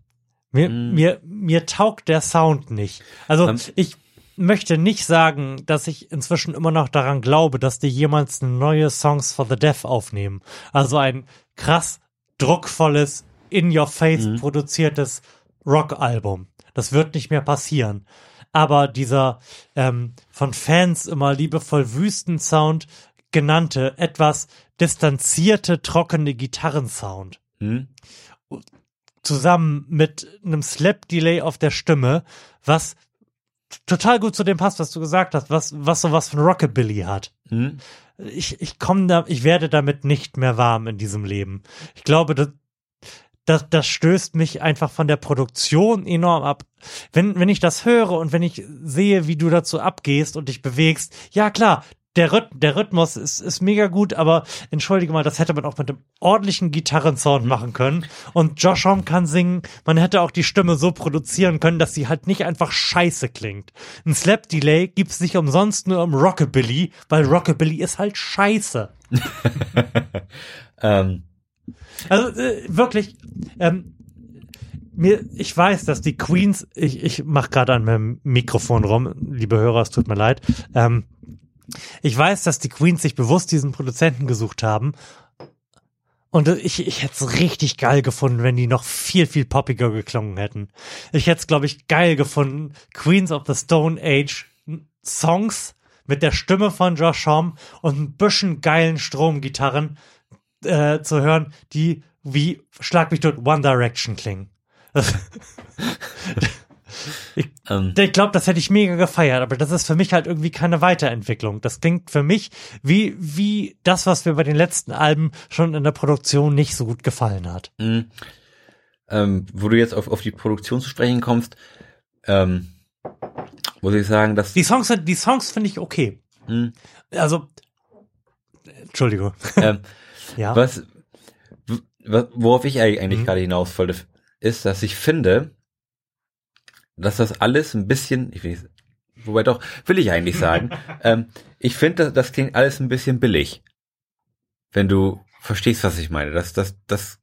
Mir, mir, mir taugt der Sound nicht. Also ich möchte nicht sagen, dass ich inzwischen immer noch daran glaube, dass die jemals neue Songs for the Deaf aufnehmen. Also ein krass druckvolles, in your face produziertes Rock-Album. Das wird nicht mehr passieren. Aber dieser ähm, von Fans immer liebevoll Wüstensound genannte, etwas distanzierte, trockene Gitarrensound Hm? zusammen mit einem Slap-Delay auf der Stimme, was total gut zu dem passt, was du gesagt hast, was, was sowas von Rockabilly hat. Hm? Ich, ich komme da, ich werde damit nicht mehr warm in diesem Leben. Ich glaube, das, das, das stößt mich einfach von der Produktion enorm ab. Wenn, wenn ich das höre und wenn ich sehe, wie du dazu abgehst und dich bewegst, ja klar, der, Rhyth der Rhythmus ist, ist mega gut, aber entschuldige mal, das hätte man auch mit einem ordentlichen Gitarrensound machen können. Und Josh Homme kann singen, man hätte auch die Stimme so produzieren können, dass sie halt nicht einfach scheiße klingt. Ein Slap-Delay gibt's nicht umsonst nur im Rockabilly, weil Rockabilly ist halt scheiße. Ähm, Also äh, wirklich, ähm, mir, ich weiß, dass die Queens, ich, ich mache gerade an meinem Mikrofon rum, liebe Hörer, es tut mir leid. Ähm, ich weiß, dass die Queens sich bewusst diesen Produzenten gesucht haben. Und ich, ich hätte es richtig geil gefunden, wenn die noch viel, viel poppiger geklungen hätten. Ich hätte es, glaube ich, geil gefunden, Queens of the Stone Age Songs mit der Stimme von Josh Homme und ein bisschen geilen Stromgitarren äh, zu hören, die wie Schlag mich tot One Direction klingen. ich Ähm. ich glaube, das hätte ich mega gefeiert, aber das ist für mich halt irgendwie keine Weiterentwicklung. Das klingt für mich wie, wie das, was mir bei den letzten Alben schon in der Produktion nicht so gut gefallen hat. Mhm. Ähm, wo du jetzt auf, auf die Produktion zu sprechen kommst, ähm, muss ich sagen, dass Die Songs die Songs finde ich okay. Mhm. Also, Entschuldigung. ähm, Ja. was, worauf ich eigentlich eigentlich Mhm. gerade hinaus wollte, ist, dass ich finde, dass das alles ein bisschen, ich will nicht, wobei doch, will ich eigentlich sagen, ähm, ich finde, das, das klingt alles ein bisschen billig. Wenn du verstehst, was ich meine. Das, das, das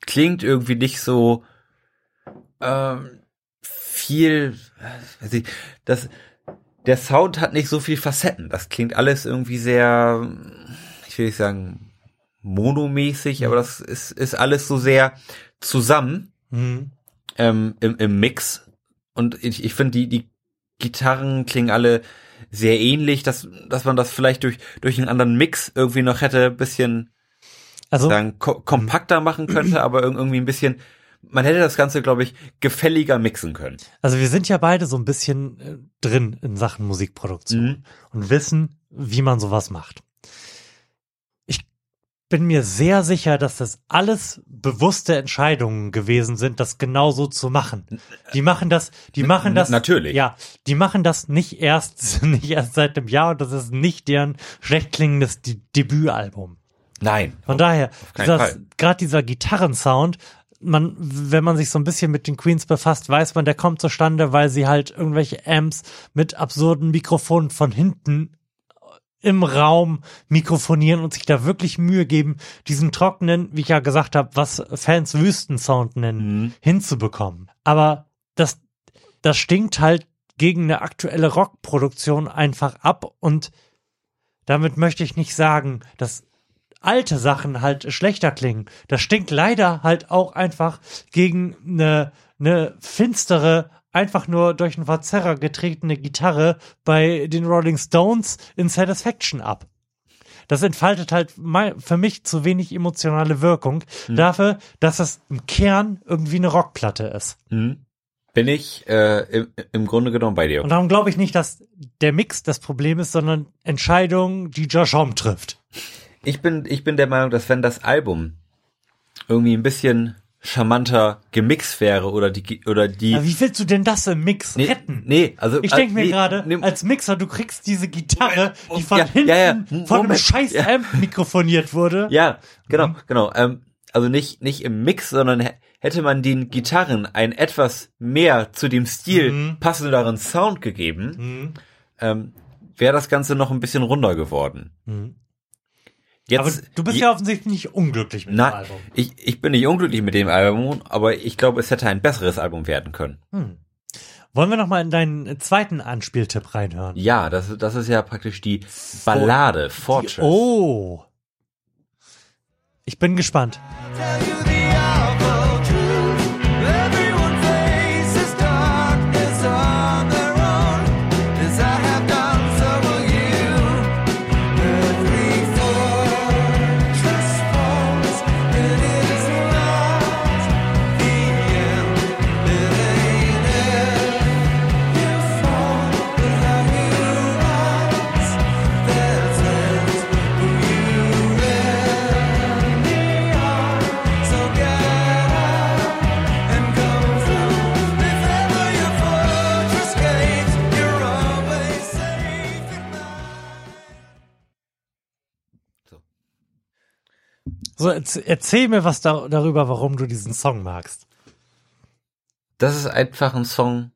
klingt irgendwie nicht so ähm, viel, weiß ich, das, der Sound hat nicht so viel Facetten. Das klingt alles irgendwie sehr, ich will nicht sagen monomäßig, aber das ist, ist alles so sehr zusammen Mhm. ähm, im, im Mix. Und ich, ich finde, die, die Gitarren klingen alle sehr ähnlich, dass, dass man das vielleicht durch, durch einen anderen Mix irgendwie noch hätte bisschen Also- sagen, ko kompakter machen könnte, aber irg- irgendwie ein bisschen, man hätte das Ganze, glaube ich, gefälliger mixen können. Also wir sind ja beide so ein bisschen äh, drin in Sachen Musikproduktion Mhm. und wissen, wie man sowas macht. Ich bin mir sehr sicher, dass das alles bewusste Entscheidungen gewesen sind, das genau so zu machen. Die machen das, die machen das. natürlich. Ja, die machen das nicht erst, nicht erst seit einem Jahr und das ist nicht deren schlecht klingendes De Debütalbum. Nein. Von daher, gerade dieser Gitarrensound, man, wenn man sich so ein bisschen mit den Queens befasst, weiß man, der kommt zustande, weil sie halt irgendwelche Amps mit absurden Mikrofonen von hinten im Raum mikrofonieren und sich da wirklich Mühe geben, diesen trockenen, wie ich ja gesagt habe, was Fans Wüstensound nennen, hinzubekommen. Aber das, das stinkt halt gegen eine aktuelle Rockproduktion einfach ab und damit möchte ich nicht sagen, dass alte Sachen halt schlechter klingen. Das stinkt leider halt auch einfach gegen eine, eine finstere, einfach nur durch einen Verzerrer getretene Gitarre bei den Rolling Stones in Satisfaction ab. Das entfaltet halt für mich zu wenig emotionale Wirkung dafür, dass es im Kern irgendwie eine Rockplatte ist. Mhm. Bin ich äh, im, im Grunde genommen bei dir. Und darum glaube ich nicht, dass der Mix das Problem ist, sondern Entscheidungen, die Josh Homme trifft. Ich bin, ich bin der Meinung, dass wenn das Album irgendwie ein bisschen charmanter gemixt wäre oder die oder die Ja, wie willst du denn das im Mix Nee, retten? nee, also ich äh, denke mir nee, gerade, nee. als Mixer, du kriegst diese Gitarre, die von Ja, hinten ja, ja. von einem Moment. scheiß. Amp mikrofoniert wurde. Ja, genau, genau. Ähm, also nicht, nicht im Mix, sondern hä- hätte man den Gitarren einen etwas mehr zu dem Stil Mhm. passenderen Sound gegeben, Mhm. ähm, wäre das Ganze noch ein bisschen runder geworden. Mhm. Jetzt, aber du bist je- ja offensichtlich nicht unglücklich mit dem Nein, Album. ich, ich bin nicht unglücklich mit dem Album, aber ich glaube, es hätte ein besseres Album werden können. Hm. Wollen wir noch mal in deinen zweiten Anspieltipp reinhören? Ja, das, das ist ja praktisch die Ballade, Fortress. Oh. Ich bin gespannt. Everyone So, erz- erzähl mir was da, darüber, warum du diesen Song magst. Das ist einfach ein Song.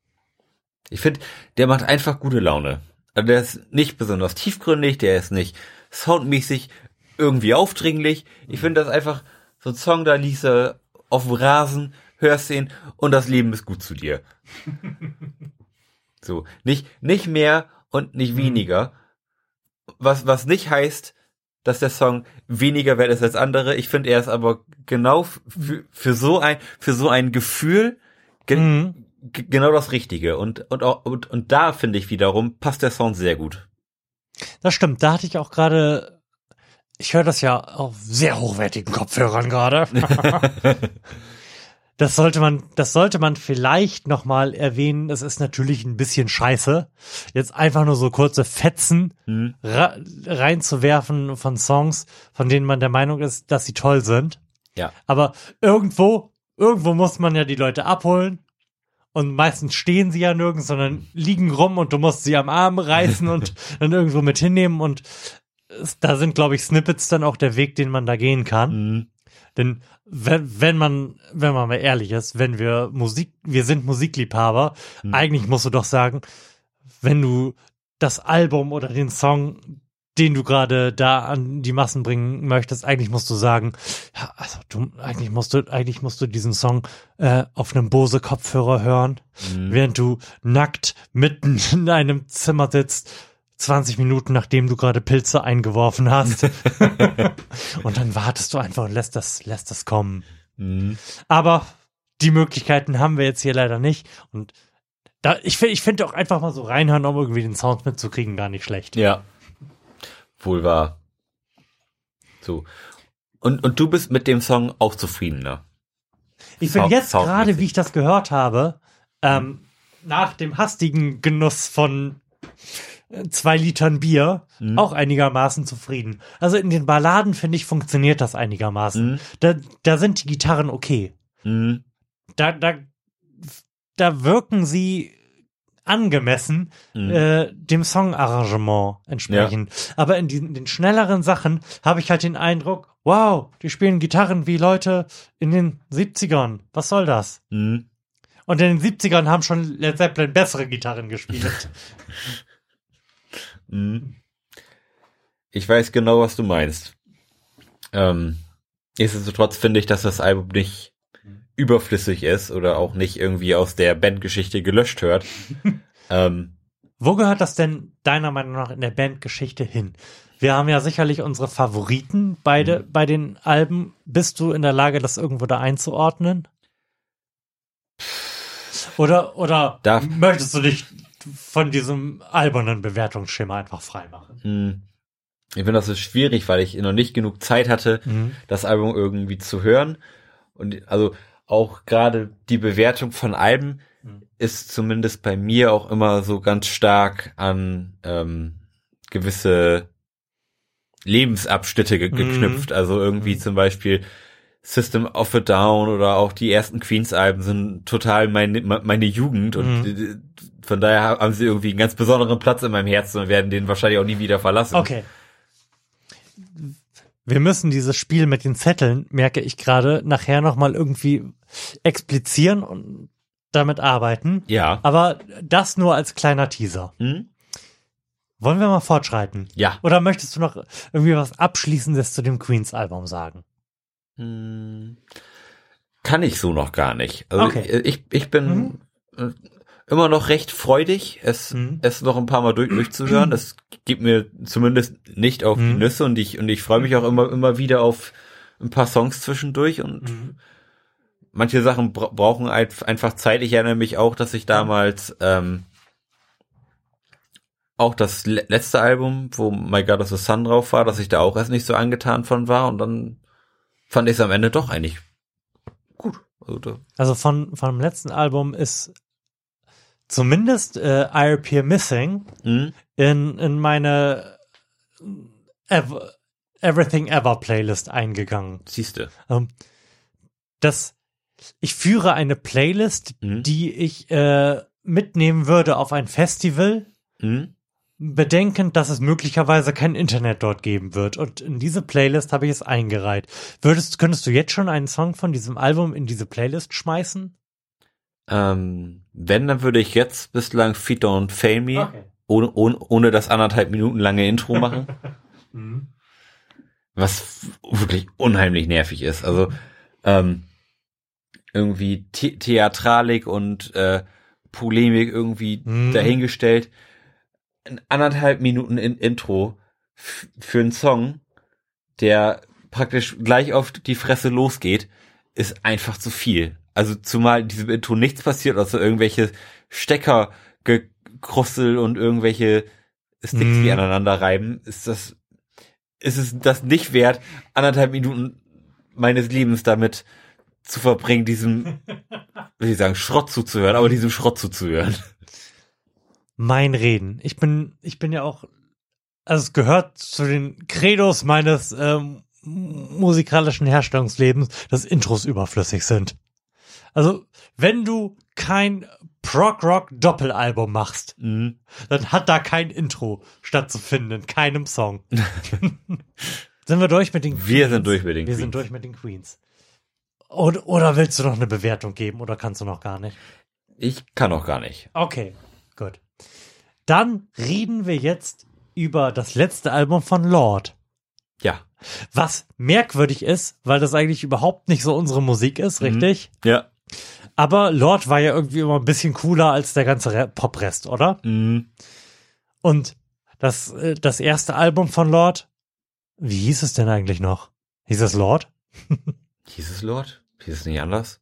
Ich finde, der macht einfach gute Laune. Also der ist nicht besonders tiefgründig, der ist nicht soundmäßig irgendwie aufdringlich. Ich finde das einfach so ein Song, da liegst du auf dem Rasen, hörst ihn und das Leben ist gut zu dir. So, nicht, nicht mehr und nicht weniger. Was, was nicht heißt, dass der Song weniger wert ist als andere. Ich finde, er ist aber genau für, für so ein, für so ein Gefühl ge ge- genau das Richtige. Und, und, und, und da finde ich wiederum, passt der Sound sehr gut. Das stimmt, da hatte ich auch gerade, ich höre das ja auf sehr hochwertigen Kopfhörern gerade. Das sollte man, das sollte man vielleicht noch mal erwähnen. Es ist natürlich ein bisschen scheiße, jetzt einfach nur so kurze Fetzen ra reinzuwerfen von Songs, von denen man der Meinung ist, dass sie toll sind. Ja. Aber irgendwo, irgendwo muss man ja die Leute abholen. Und meistens stehen sie ja nirgends, sondern liegen rum und du musst sie am Arm reißen und dann irgendwo mit hinnehmen. Und da sind, glaube ich, Snippets dann auch der Weg, den man da gehen kann. Denn wenn, wenn man, wenn man mal ehrlich ist, wenn wir Musik, wir sind Musikliebhaber, eigentlich musst du doch sagen, wenn du das Album oder den Song, den du gerade da an die Massen bringen möchtest, eigentlich musst du sagen, ja, also du, eigentlich musst du, eigentlich musst du diesen Song äh, auf einem Bose Kopfhörer hören, Mhm. während du nackt mitten in einem Zimmer sitzt, 20 Minuten nachdem du gerade Pilze eingeworfen hast. und dann wartest du einfach und lässt das, lässt das kommen. Mhm. Aber die Möglichkeiten haben wir jetzt hier leider nicht. Und da, ich finde, ich finde auch einfach mal so reinhören, um irgendwie den Sound mitzukriegen, gar nicht schlecht. Ja. Wohl wahr. So. Und, und du bist mit dem Song auch zufriedener. Ich bin Sound- jetzt gerade, wie ich das gehört habe, ähm, nach dem hastigen Genuss von zwei Litern Bier Mhm. auch einigermaßen zufrieden. Also in den Balladen, finde ich, funktioniert das einigermaßen. Mhm. Da, da sind die Gitarren okay. Da, da, da wirken sie angemessen Mhm. äh, dem Songarrangement entsprechend. Aber in diesen, den schnelleren Sachen habe ich halt den Eindruck, wow, die spielen Gitarren wie Leute in den 70ern. Was soll das? Mhm. Und in den 70ern haben schon Led Zeppelin bessere Gitarren gespielt. Mhm. Ich weiß genau, was du meinst. Ähm, nichtsdestotrotz finde ich, dass das Album nicht überflüssig ist oder auch nicht irgendwie aus der Bandgeschichte gelöscht hört. ähm, Wo gehört das denn deiner Meinung nach in der Bandgeschichte hin? Wir haben ja sicherlich unsere Favoriten beide Mhm. bei den Alben. Bist du in der Lage, das irgendwo da einzuordnen? Oder, oder Darf- möchtest du dich von diesem albernen Bewertungsschema einfach freimachen? Hm. Ich finde das ist schwierig, weil ich noch nicht genug Zeit hatte, Mhm. das Album irgendwie zu hören. Und also auch gerade die Bewertung von Alben Mhm. ist zumindest bei mir auch immer so ganz stark an ähm, gewisse Lebensabschnitte ge Mhm. geknüpft. Also irgendwie zum Beispiel System of a Down oder auch die ersten Queens-Alben sind total meine, meine Jugend und Mhm. von daher haben sie irgendwie einen ganz besonderen Platz in meinem Herzen und werden den wahrscheinlich auch nie wieder verlassen. Okay. wir müssen dieses Spiel mit den Zetteln, merke ich gerade, nachher nochmal irgendwie explizieren und damit arbeiten. Ja. Aber das nur als kleiner Teaser. Hm? Wollen wir mal fortschreiten? Ja. Oder möchtest du noch irgendwie was Abschließendes zu dem Queens-Album sagen? Hm, Kann ich so noch gar nicht. Also Okay. Mhm. ich, ich bin äh, immer noch recht freudig, es, es noch ein paar Mal durch, durchzuhören. Das gibt mir zumindest nicht auf Mhm. die Nüsse und ich, und ich freue mich auch immer, immer wieder auf ein paar Songs zwischendurch und Mhm. manche Sachen bra brauchen ein- einfach Zeit. Ich erinnere mich auch, dass ich damals ähm, auch das le letzte Album, wo My God of the Sun drauf war, dass ich da auch erst nicht so angetan von war und dann fand ich es am Ende doch eigentlich gut. Also Also von, von dem letzten Album ist zumindest äh, I Appear Missing Mhm. in, in meine Ever, Everything Ever Playlist eingegangen. Siehste. Ähm, das, ich führe eine Playlist, Mhm. die ich äh, mitnehmen würde auf ein Festival, Mhm. Bedenkend, dass es möglicherweise kein Internet dort geben wird. Und in diese Playlist habe ich es eingereiht. Würdest, könntest du jetzt schon einen Song von diesem Album in diese Playlist schmeißen? Ähm, wenn, dann würde ich jetzt bislang Feet Don't Fail Me Okay. ohne, ohne, ohne das anderthalb Minuten lange Intro machen. Mhm. was wirklich unheimlich nervig ist. Also ähm, irgendwie The Theatralik und äh, Polemik irgendwie Mhm. dahingestellt. Ein anderthalb Minuten in Intro für einen Song, der praktisch gleich auf die Fresse losgeht, ist einfach zu viel. Also zumal in diesem Intro nichts passiert, außer irgendwelche Stecker gekrustel und irgendwelche Sticks, Mhm. die aneinander reiben, ist das ist es das nicht wert, anderthalb Minuten meines Lebens damit zu verbringen, diesem, will ich sagen, Schrott zuzuhören, aber diesem Schrott zuzuhören. Mein Reden. Ich bin, ich bin ja auch, also es gehört zu den Credos meines ähm, musikalischen Herstellungslebens, dass Intros überflüssig sind. Also, wenn du kein Prog-Rock-Doppelalbum machst, Mhm. dann hat da kein Intro stattzufinden in keinem Song. sind wir durch mit den Queens? Wir sind durch mit den Wir sind durch mit den Queens. Oder, oder willst du noch eine Bewertung geben oder kannst du noch gar nicht? Ich kann auch gar nicht. Okay. Dann reden wir jetzt über das letzte Album von Lord. Ja. Was merkwürdig ist, weil das eigentlich überhaupt nicht so unsere Musik ist, Mhm. richtig? Ja. Aber Lord war ja irgendwie immer ein bisschen cooler als der ganze Re- Poprest, oder? Mhm. Und das, äh, das erste Album von Lord, wie hieß es denn eigentlich noch? Hieß es Lord? Hieß es Lord? Hieß es nicht anders?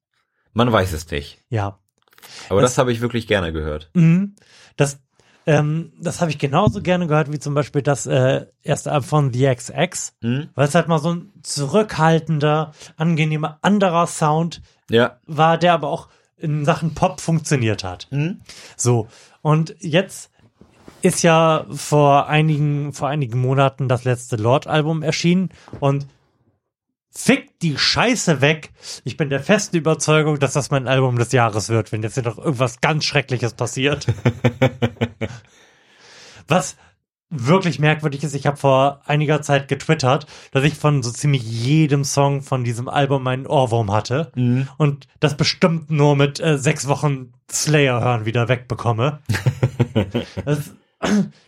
Man weiß es nicht. Ja. Aber das, Das- habe ich wirklich gerne gehört. Mhm. Das, ähm, das habe ich genauso gerne gehört wie zum Beispiel das äh, erste Album von The XX, Mhm. weil es halt mal so ein zurückhaltender, angenehmer, anderer Sound Ja. war, der aber auch in Sachen Pop funktioniert hat. Mhm. So, und jetzt ist ja vor einigen, vor einigen Monaten das letzte Lord-Album erschienen und fick die Scheiße weg. Ich bin der festen Überzeugung, dass das mein Album des Jahres wird, wenn jetzt hier noch irgendwas ganz Schreckliches passiert. Was wirklich merkwürdig ist, ich habe vor einiger Zeit getwittert, dass ich von so ziemlich jedem Song von diesem Album einen Ohrwurm hatte Mhm. und das bestimmt nur mit äh, sechs Wochen Slayer hören wieder wegbekomme. das,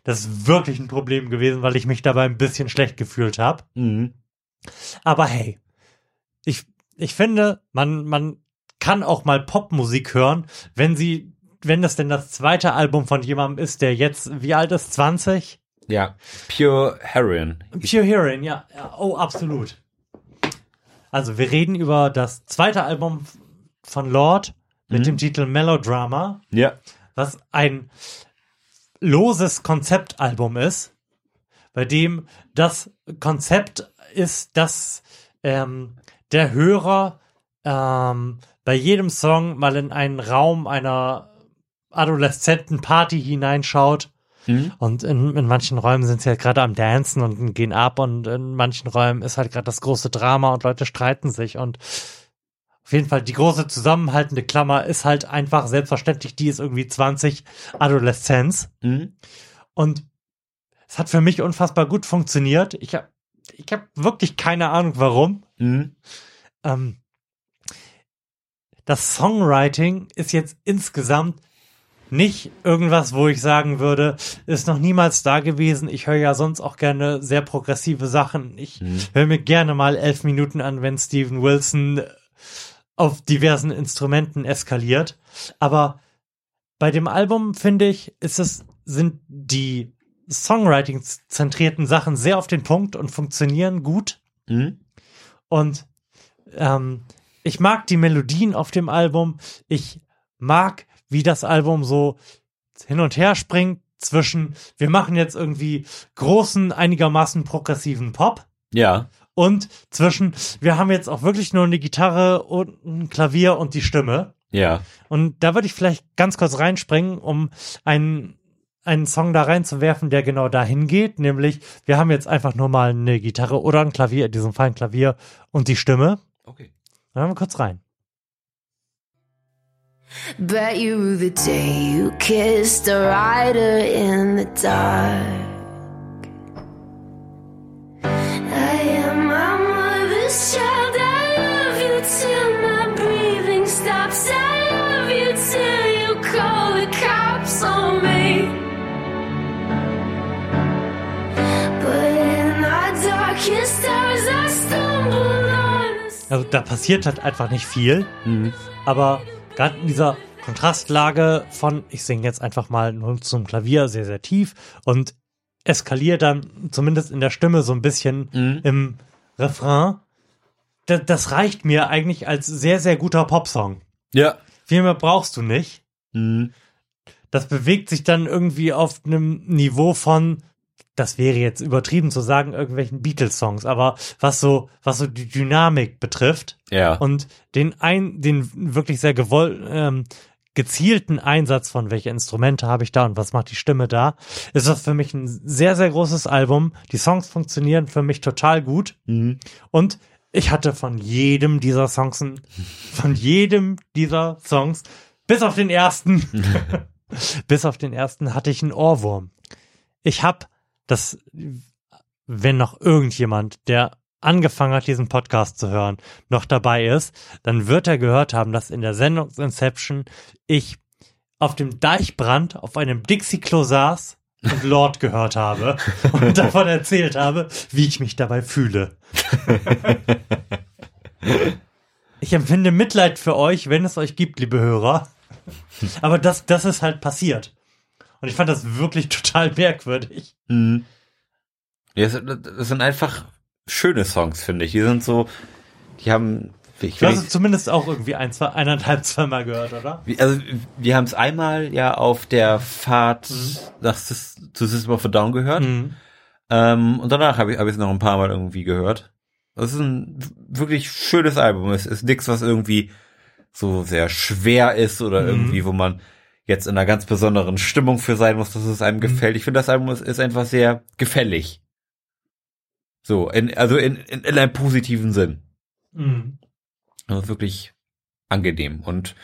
das ist wirklich ein Problem gewesen, weil ich mich dabei ein bisschen schlecht gefühlt habe. Mhm. Aber hey, ich, ich finde, man, man kann auch mal Popmusik hören, wenn sie, wenn das denn das zweite Album von jemandem ist, der jetzt, wie alt ist, 20? Ja. Pure Heroin. Pure ja. ja. Oh, absolut. Also, wir reden über das zweite Album von Lord mit Mhm. dem Titel Melodrama, Ja. was ein loses Konzeptalbum ist, bei dem das Konzept ist, dass ähm, der Hörer ähm, bei jedem Song mal in einen Raum einer adoleszenten Party hineinschaut Mhm. und in, in manchen Räumen sind sie halt gerade am Dancen und gehen ab und in manchen Räumen ist halt gerade das große Drama und Leute streiten sich und auf jeden Fall die große zusammenhaltende Klammer ist halt einfach selbstverständlich, die ist irgendwie 20 Adoleszenz Mhm. und es hat für mich unfassbar gut funktioniert. Ich habe ich habe wirklich keine Ahnung, warum. Mhm. Ähm, das Songwriting ist jetzt insgesamt nicht irgendwas, wo ich sagen würde, ist noch niemals da gewesen. Ich höre ja sonst auch gerne sehr progressive Sachen. Ich höre mir gerne mal elf Minuten an, wenn Steven Wilson auf diversen Instrumenten eskaliert. Aber bei dem Album finde ich, ist es, sind die Songwriting-zentrierten Sachen sehr auf den Punkt und funktionieren gut. Mhm. Und ähm, ich mag die Melodien auf dem Album. Ich mag, wie das Album so hin und her springt zwischen, wir machen jetzt irgendwie großen, einigermaßen progressiven Pop Ja. und zwischen, wir haben jetzt auch wirklich nur eine Gitarre und ein Klavier und die Stimme. Ja. Und da würde ich vielleicht ganz kurz reinspringen, um einen, einen Song da reinzuwerfen, der genau dahin geht, nämlich wir haben jetzt einfach nur mal eine Gitarre oder ein Klavier, in diesem Fall ein Klavier und die Stimme. Okay. Dann hören wir kurz rein. Bet you the day you kissed a rider in the dark. I am my mother's child. Also da passiert halt einfach nicht viel, aber gerade in dieser Kontrastlage von, ich singe jetzt einfach mal nur zum Klavier sehr, sehr tief und eskaliere dann zumindest in der Stimme so ein bisschen im Refrain. Das, das reicht mir eigentlich als sehr, sehr guter Popsong. Ja. Viel mehr brauchst du nicht. Das bewegt sich dann irgendwie auf einem Niveau von, das wäre jetzt übertrieben zu sagen, irgendwelchen Beatles-Songs, aber was so, was so die Dynamik betrifft Ja. und den ein, den wirklich sehr gewoll, ähm, gezielten Einsatz von welche Instrumente habe ich da und was macht die Stimme da, ist das für mich ein sehr, sehr großes Album. Die Songs funktionieren für mich total gut und ich hatte von jedem dieser Songs, von jedem dieser Songs, bis auf den ersten, bis auf den ersten hatte ich einen Ohrwurm. Ich habe das, wenn noch irgendjemand, der angefangen hat, diesen Podcast zu hören, noch dabei ist, dann wird er gehört haben, dass in der Sendung Inception ich auf dem Deichbrand auf einem Dixie-Klo saß und Lord gehört habe und davon erzählt habe, wie ich mich dabei fühle. Ich empfinde Mitleid für euch, wenn es euch gibt, liebe Hörer. Aber das, das ist halt passiert. Und ich fand das wirklich total merkwürdig. Mhm. Ja, das, das sind einfach schöne Songs, finde ich. Die sind so, die haben, ich Du hast es zumindest auch irgendwie ein, zwei, eineinhalb, zweimal gehört, oder? wie- also wir haben es einmal ja auf der Fahrt Mhm. nach zu System of a Down gehört. Ähm, und danach habe ich hab ich es noch ein paar Mal irgendwie gehört. Das ist ein wirklich schönes Album. Es ist nichts, was irgendwie so sehr schwer ist oder Mhm. irgendwie, wo man jetzt in einer ganz besonderen Stimmung für sein muss, dass es Mhm. einem gefällt. Ich finde, das Album ist, ist einfach sehr gefällig. So, in, also in, in, in einem positiven Sinn. Mhm. Also wirklich angenehm und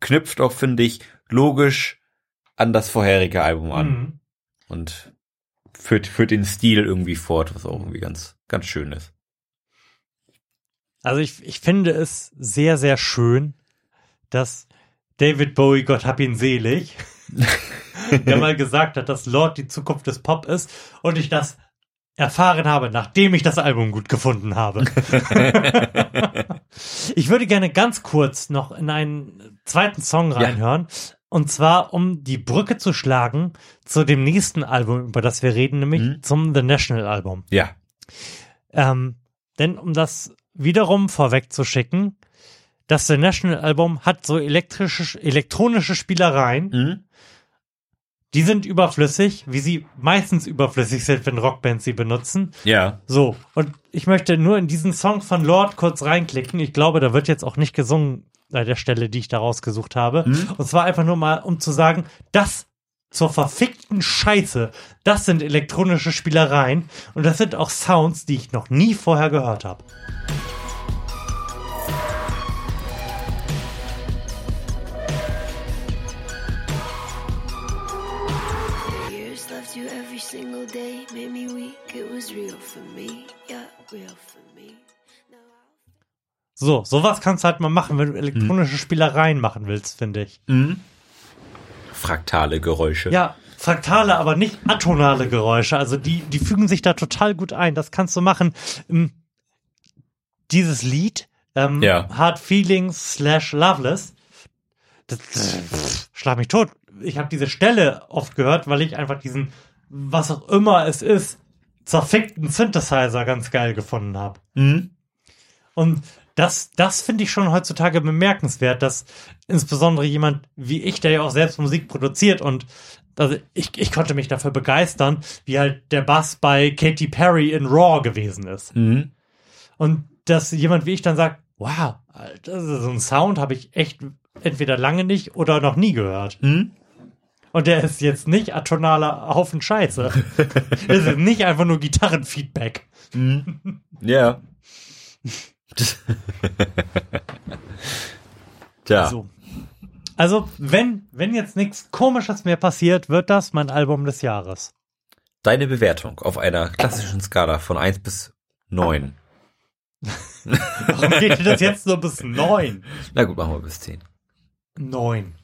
knüpft auch, finde ich, logisch an das vorherige Album an. Mhm. Und führt, führt den Stil irgendwie fort, was auch irgendwie ganz, ganz schön ist. Also ich, ich finde es sehr, sehr schön, dass David Bowie, Gott hab ihn selig, der mal gesagt hat, dass Lord die Zukunft des Pop ist und ich das erfahren habe, nachdem ich das Album gut gefunden habe. ich würde gerne ganz kurz noch in einen zweiten Song reinhören. Und zwar, um die Brücke zu schlagen zu dem nächsten Album, über das wir reden, nämlich zum The National Album. Ja. Ähm, denn um das wiederum vorwegzuschicken, das The National Album hat so elektrische, elektronische Spielereien. Die sind überflüssig, wie sie meistens überflüssig sind, wenn Rockbands sie benutzen. Ja. So, und ich möchte nur in diesen Song von Lord kurz reinklicken. Ich glaube, da wird jetzt auch nicht gesungen bei der Stelle, die ich da rausgesucht habe. Und zwar einfach nur mal, um zu sagen, das zur verfickten Scheiße, das sind elektronische Spielereien und das sind auch Sounds, die ich noch nie vorher gehört habe. Single day, made me weak, it was real for me, yeah. So, sowas kannst du halt mal machen, wenn du elektronische Spielereien machen willst, finde ich. Mhm. Fraktale Geräusche. Ja, fraktale, aber nicht atonale Geräusche. Also die, die fügen sich da total gut ein. Das kannst du machen. Ähm, Dieses Lied, ähm, Ja. Hard Feelings slash Loveless, das, das schlag mich tot. Ich habe diese Stelle oft gehört, weil ich einfach diesen, was auch immer es ist, zerfickten Synthesizer ganz geil gefunden habe. Mhm. Und das, das finde ich schon heutzutage bemerkenswert, dass insbesondere jemand wie ich, der ja auch selbst Musik produziert und also ich, ich konnte mich dafür begeistern, wie halt der Bass bei Katy Perry in Raw gewesen ist. Mhm. Und dass jemand wie ich dann sagt, wow, so einen Sound habe ich echt entweder lange nicht oder noch nie gehört. Mhm. Und der ist jetzt nicht atonaler Haufen Scheiße. das ist nicht einfach nur Gitarrenfeedback. Mhm. Ja. Tja. So. Also, wenn, wenn jetzt nichts Komisches mehr passiert, wird das mein Album des Jahres. Deine Bewertung auf einer klassischen Skala von 1 bis 9. Warum geht das jetzt nur bis neun? Na gut, machen wir bis 10. Neun.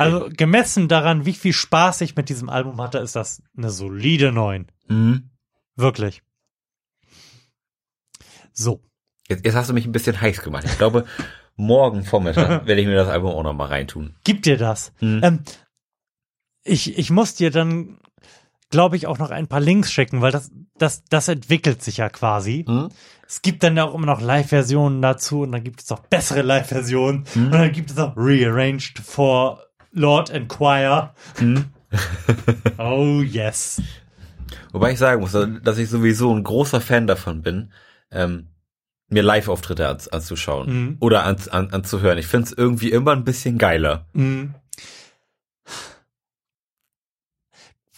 Also gemessen daran, wie viel Spaß ich mit diesem Album hatte, ist das eine solide neun. Mhm. Wirklich. So. Jetzt, jetzt hast du mich ein bisschen heiß gemacht. Ich glaube, morgen Vormittag werde ich mir das Album auch noch mal reintun. Gib dir das. Mhm. Ähm, ich, ich muss dir dann, glaube ich, auch noch ein paar Links schicken, weil das, das, das entwickelt sich ja quasi. Es gibt dann auch immer noch Live-Versionen dazu und dann gibt es auch bessere Live-Versionen und dann gibt es auch Rearranged for Lord and Choir. oh yes. Wobei ich sagen muss, dass ich sowieso ein großer Fan davon bin, ähm, mir Live-Auftritte an, anzuschauen Mhm. oder an, an, anzuhören. Ich finde es irgendwie immer ein bisschen geiler. Mhm.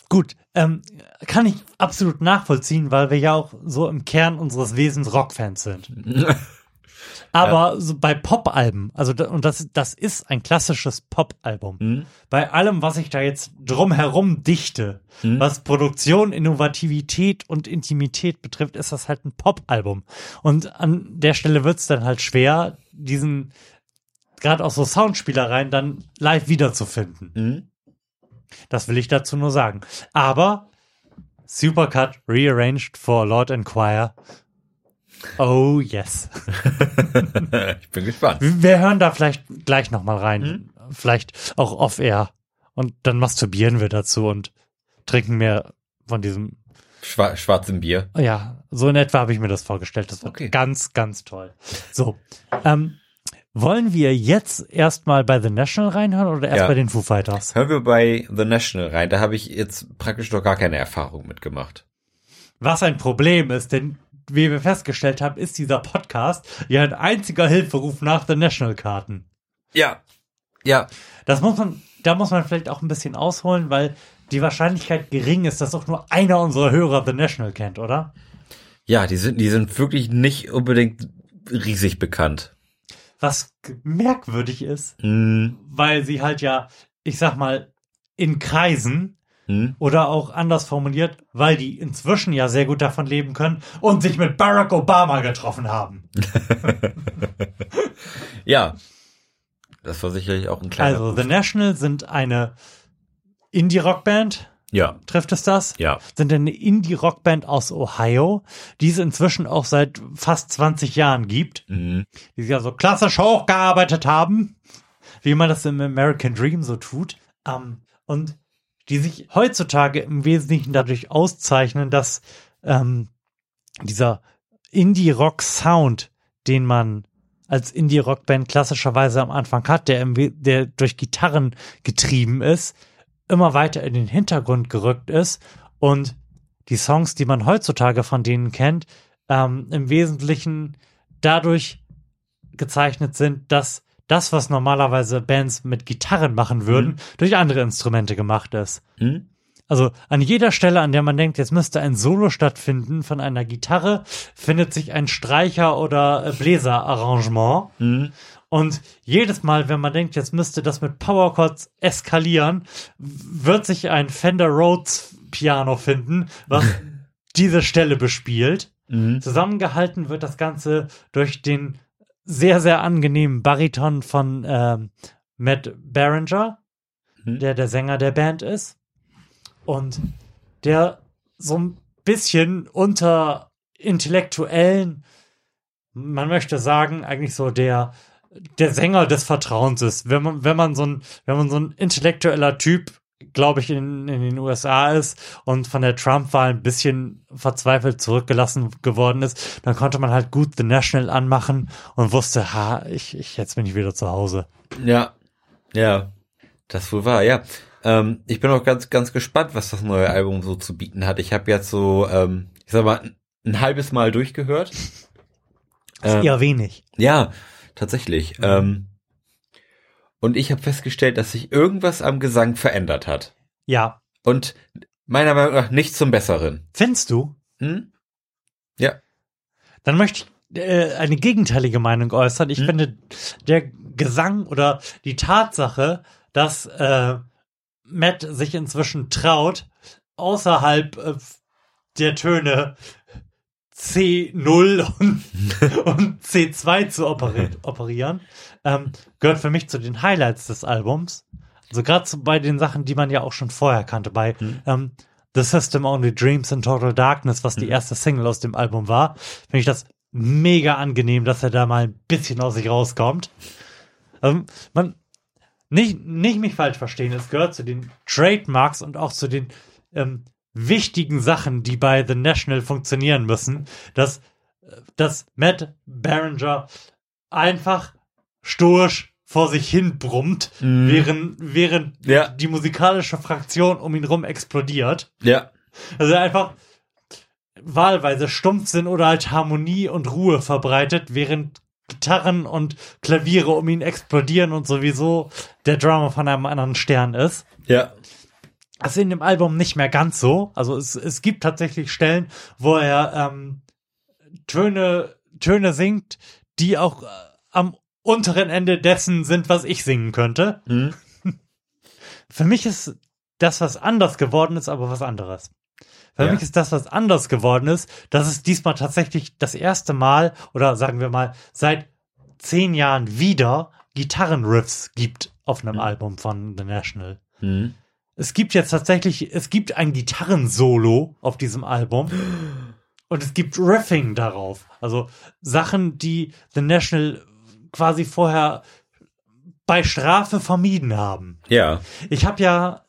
Gut, ähm, kann ich absolut nachvollziehen, weil wir ja auch so im Kern unseres Wesens Rockfans sind. Aber so bei Pop-Alben, also und das, das ist ein klassisches Pop-Album. Bei allem, was ich da jetzt drumherum dichte, was Produktion, Innovativität und Intimität betrifft, ist das halt ein Pop-Album. Und an der Stelle wird's dann halt schwer, diesen gerade auch so Soundspielereien dann live wiederzufinden. Das will ich dazu nur sagen. Aber Supercut rearranged for Lord and Choir. Oh yes. ich bin gespannt. Wir hören da vielleicht gleich nochmal rein. Vielleicht auch off-air. Und dann masturbieren wir dazu und trinken mehr von diesem. Schwa schwarzem Bier. Ja, so in etwa habe ich mir das vorgestellt. Das wird ganz, ganz toll. So. Ähm, wollen wir jetzt erstmal bei The National reinhören oder erst Ja. bei den Foo Fighters? Hören wir bei The National rein. Da habe ich jetzt praktisch noch gar keine Erfahrung mitgemacht. Was ein Problem ist, denn wie wir festgestellt haben, ist dieser Podcast ja ein einziger Hilferuf nach The National Karten. Ja. Ja. Das muss man, da muss man vielleicht auch ein bisschen ausholen, weil die Wahrscheinlichkeit gering ist, dass auch nur einer unserer Hörer The National kennt, oder? Ja, die sind, die sind wirklich nicht unbedingt riesig bekannt. Was merkwürdig ist, Mhm. weil sie halt ja, ich sag mal, in Kreisen Mhm. oder auch anders formuliert, weil die inzwischen ja sehr gut davon leben können und sich mit Barack Obama getroffen haben. Ja. Das war sicherlich auch ein kleiner. Also, The National sind eine Indie-Rockband. Ja. Trifft es das? Ja. Sind eine Indie-Rockband aus Ohio, die es inzwischen auch seit fast 20 Jahren gibt. Mhm. Die sich also klassisch hochgearbeitet haben, wie man das im American Dream so tut. Ähm, und die sich heutzutage im Wesentlichen dadurch auszeichnen, dass ähm, dieser Indie-Rock-Sound, den man als Indie-Rock-Band klassischerweise am Anfang hat, der, der durch Gitarren getrieben ist, immer weiter in den Hintergrund gerückt ist und die Songs, die man heutzutage von denen kennt, ähm, im Wesentlichen dadurch gezeichnet sind, dass das, was normalerweise Bands mit Gitarren machen würden, durch andere Instrumente gemacht ist. Mhm. Also an jeder Stelle, an der man denkt, jetzt müsste ein Solo stattfinden von einer Gitarre, findet sich ein Streicher- oder Bläserarrangement. Und jedes Mal, wenn man denkt, jetzt müsste das mit Powerchords eskalieren, wird sich ein Fender Rhodes Piano finden, was diese Stelle bespielt. Mhm. Zusammengehalten wird das Ganze durch den sehr, sehr angenehmen Bariton von ähm, Matt Berenger, Mhm. der der Sänger der Band ist. Und der so ein bisschen unter intellektuellen, man möchte sagen, eigentlich so der, der Sänger des Vertrauens ist. Wenn man, wenn man so ein, wenn man so ein intellektueller Typ, glaube ich, in, in den USA ist und von der Trump-Wahl ein bisschen verzweifelt zurückgelassen geworden ist, dann konnte man halt gut The National anmachen und wusste, ha, ich, ich, jetzt bin ich wieder zu Hause. Ja, ja, das wohl war, ja. Ähm, ich bin auch ganz, ganz gespannt, was das neue Album so zu bieten hat. Ich habe jetzt so, ähm, ich sag mal, ein, ein halbes Mal durchgehört. Das ist eher wenig. Ja, tatsächlich. Ähm, und ich habe festgestellt, dass sich irgendwas am Gesang verändert hat. Ja. Und meiner Meinung nach nicht zum Besseren. Findest du? Hm? Ja. Dann möchte ich äh, eine gegenteilige Meinung äußern. Ich finde, der Gesang oder die Tatsache, dass äh, Matt sich inzwischen traut, außerhalb äh, der Töne C0 und, und C2 zu operi operieren, ähm, gehört für mich zu den Highlights des Albums. Also gerade bei den Sachen, die man ja auch schon vorher kannte, bei ähm, The System Only Dreams in Total Darkness, was die erste Single aus dem Album war, finde ich das mega angenehm, dass er da mal ein bisschen aus sich rauskommt. Ähm, man, nicht, nicht mich falsch verstehen, es gehört zu den Trademarks und auch zu den ähm, wichtigen Sachen, die bei The National funktionieren müssen, dass, dass Matt Berenger einfach stoisch vor sich hin brummt, Mhm. während, während Ja. die musikalische Fraktion um ihn rum explodiert. Ja. Also einfach wahlweise Stumpfsinn oder halt Harmonie und Ruhe verbreitet, während Gitarren und Klaviere um ihn explodieren und sowieso der Drummer von einem anderen Stern ist. Ja. Das ist in dem Album nicht mehr ganz so. Also es, es gibt tatsächlich Stellen, wo er ähm, Töne, Töne singt, die auch äh, am unteren Ende dessen sind, was ich singen könnte. Mhm. Für mich ist das, was anders geworden ist, aber was anderes. Für Ja. mich ist das, was anders geworden ist, dass es diesmal tatsächlich das erste Mal oder sagen wir mal seit zehn Jahren wieder Gitarrenriffs gibt auf einem Album von The National. Mhm. Es gibt jetzt tatsächlich, es gibt ein Gitarrensolo auf diesem Album und es gibt Riffing darauf. Also Sachen, die The National quasi vorher bei Strafe vermieden haben. Ja. Ich habe ja,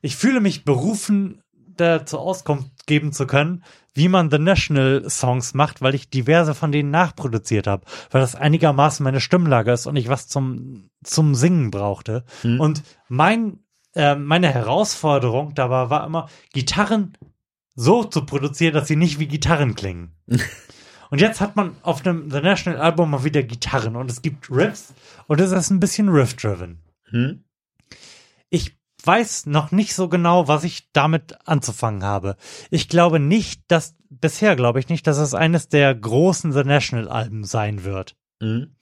ich fühle mich berufen, dazu Auskunft geben zu können, wie man The National Songs macht, weil ich diverse von denen nachproduziert habe, weil das einigermaßen meine Stimmlage ist und ich was zum, zum Singen brauchte. Hm. Und mein, äh, meine Herausforderung dabei war immer, Gitarren so zu produzieren, dass sie nicht wie Gitarren klingen. Und jetzt hat man auf einem The National Album mal wieder Gitarren und es gibt Riffs und es ist ein bisschen Riff-driven. Hm? Ich weiß noch nicht so genau, was ich damit anzufangen habe. Ich glaube nicht, dass, bisher glaube ich nicht, dass es eines der großen The National Alben sein wird. Mhm.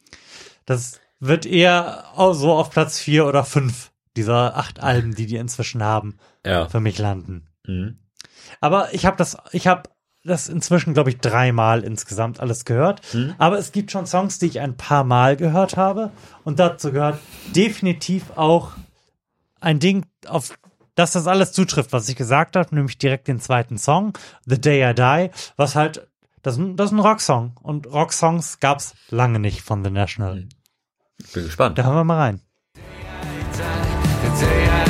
Das wird eher so auf Platz vier oder fünf dieser acht Alben, die die inzwischen haben, Ja. für mich landen. Mhm. Aber ich habe das, ich habe das inzwischen, glaube ich, dreimal insgesamt alles gehört. Mhm. Aber es gibt schon Songs, die ich ein paar Mal gehört habe. Und dazu gehört definitiv auch ein Ding, auf das das alles zutrifft, was ich gesagt habe, nämlich direkt den zweiten Song, The Day I Die, was halt, das, ist ein- das ist ein Rocksong. Und Rocksongs gab's lange nicht von The National. Bin gespannt. Da hören wir mal rein. Day I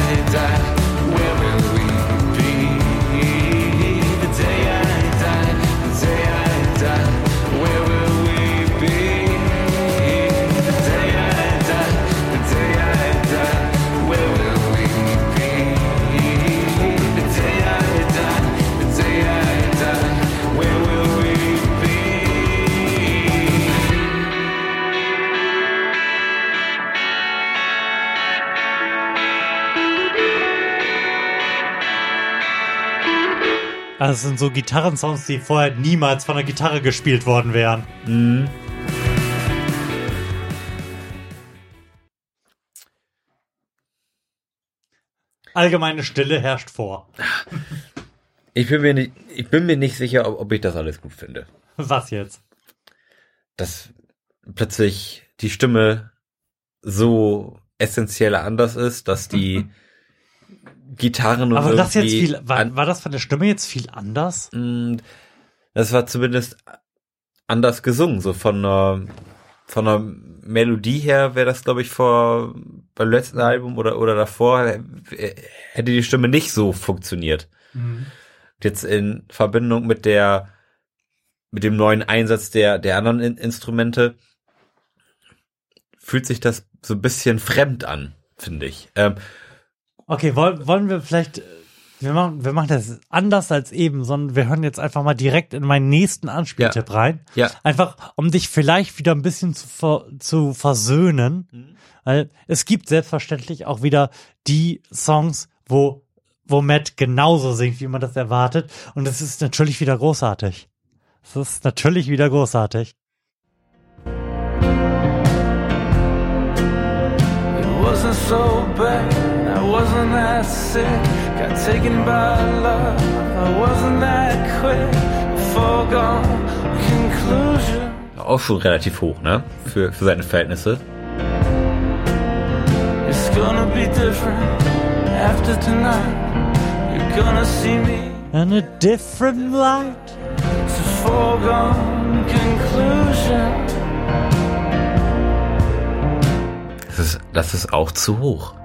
Also es sind so Gitarrensongs, die vorher niemals von der Gitarre gespielt worden wären. Mhm. Allgemeine Stille herrscht vor. Ich bin mir nicht, ich bin mir nicht sicher, ob, ob ich das alles gut finde. Was jetzt? Dass plötzlich die Stimme so essentiell anders ist, dass die Gitarren und Aber das jetzt viel, war, war das von der Stimme jetzt viel anders? Mm, Das war zumindest anders gesungen, so von einer, von einer Melodie her wäre das, glaube ich, vor beim letzten Album oder oder davor hätte die Stimme nicht so funktioniert. Mhm. Jetzt in Verbindung mit der mit dem neuen Einsatz der der anderen in Instrumente fühlt sich das so ein bisschen fremd an, finde ich. Ähm, Okay, wollen, wollen wir vielleicht, äh, wir machen, wir machen das anders als eben, sondern wir hören jetzt einfach mal direkt in meinen nächsten Anspieltipp rein. Ja. Einfach, um dich vielleicht wieder ein bisschen zu, ver, zu versöhnen. Mhm. Weil es gibt selbstverständlich auch wieder die Songs, wo, wo Matt genauso singt, wie man das erwartet. Und es ist natürlich wieder großartig. Es ist natürlich wieder großartig. It wasn't so bad, wasn't that sick. Got taken by love, I wasn't that quick. Foregone conclusion. auch schon relativ hoch, ne? Für, für seine Verhältnisse. It's gonna be different after tonight. You're gonna see me. In a different light. It's a foregone conclusion. Das ist, das ist auch zu hoch.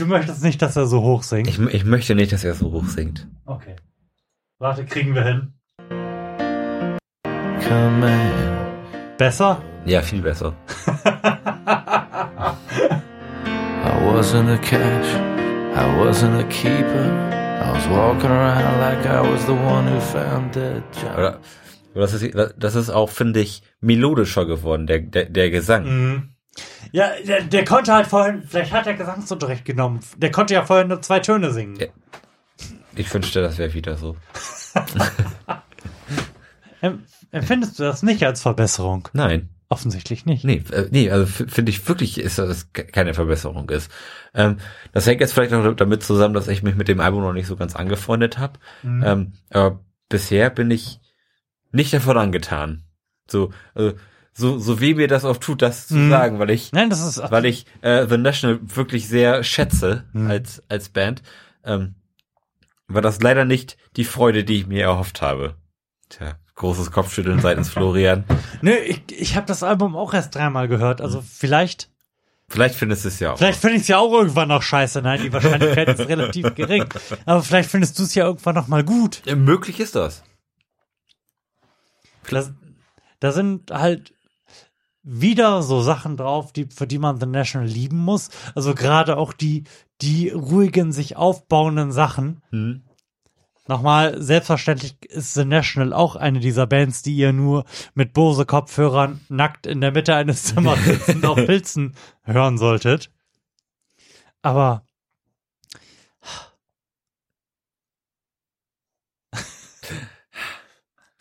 Du möchtest nicht, dass er so hoch singt? Ich, ich möchte nicht, dass er so hoch singt. Okay. Warte, kriegen wir hin. Come in. Besser? Ja, viel besser. I wasn't a catch, I wasn't a keeper. I was walking around like I was the one who found that job. Oder, das ist, das ist auch, finde ich, melodischer geworden, der, der, der Gesang. Mhm. Ja, der, der konnte halt vorhin, vielleicht hat er Gesangsunterricht genommen. Der konnte ja vorhin nur zwei Töne singen. Ich wünschte, das wäre wieder so. Em- Empfindest du das nicht als Verbesserung? Nein. Offensichtlich nicht. Nee, äh, nee, also finde ich wirklich, ist, dass es ke- keine Verbesserung ist. Ähm, das hängt jetzt vielleicht noch damit zusammen, dass ich mich mit dem Album noch nicht so ganz angefreundet habe. Mhm. Ähm, aber bisher bin ich nicht davon angetan. So, also, so, so wie mir das auch tut, das zu Mhm. sagen, weil ich, Nein, das ist weil ich äh, The National wirklich sehr schätze Mhm. als als Band, ähm, war das leider nicht die Freude, die ich mir erhofft habe. Tja, großes Kopfschütteln seitens Florian. Nö, ich, ich habe das Album auch erst dreimal gehört. Also vielleicht, Vielleicht findest du es ja auch. vielleicht finde ich es ja auch irgendwann noch scheiße. Nein, die Wahrscheinlichkeit ist relativ gering. Aber vielleicht findest du es ja irgendwann noch mal gut. Ja, möglich ist das. Das, da sind halt wieder so Sachen drauf, die, für die man The National lieben muss. Also gerade auch die, die ruhigen, sich aufbauenden Sachen. Hm. Nochmal, selbstverständlich ist The National auch eine dieser Bands, die ihr nur mit Bose-Kopfhörern nackt in der Mitte eines Zimmers sitzend auf Pilzen hören solltet. Aber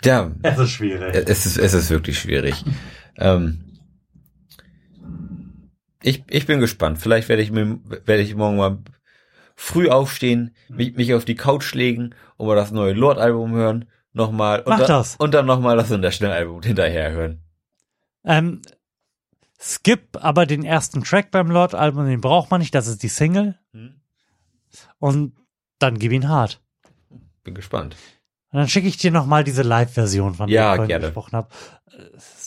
Ja. Es ist schwierig. Es ist, es ist wirklich schwierig. ähm, ich, ich bin gespannt. Vielleicht werde ich mir, werde ich morgen mal früh aufstehen, mich, mich auf die Couch legen und mal das neue Lord-Album hören. Nochmal. Und Mach dann, das. Und dann nochmal das International-Album hinterher hören. ähm, skip aber den ersten Track beim Lord-Album, den braucht man nicht, das ist die Single. Hm. Und dann gib ihn hart. Bin gespannt. Und dann schicke ich dir nochmal diese Live-Version, von der Ja, ich vorhin gesprochen habe.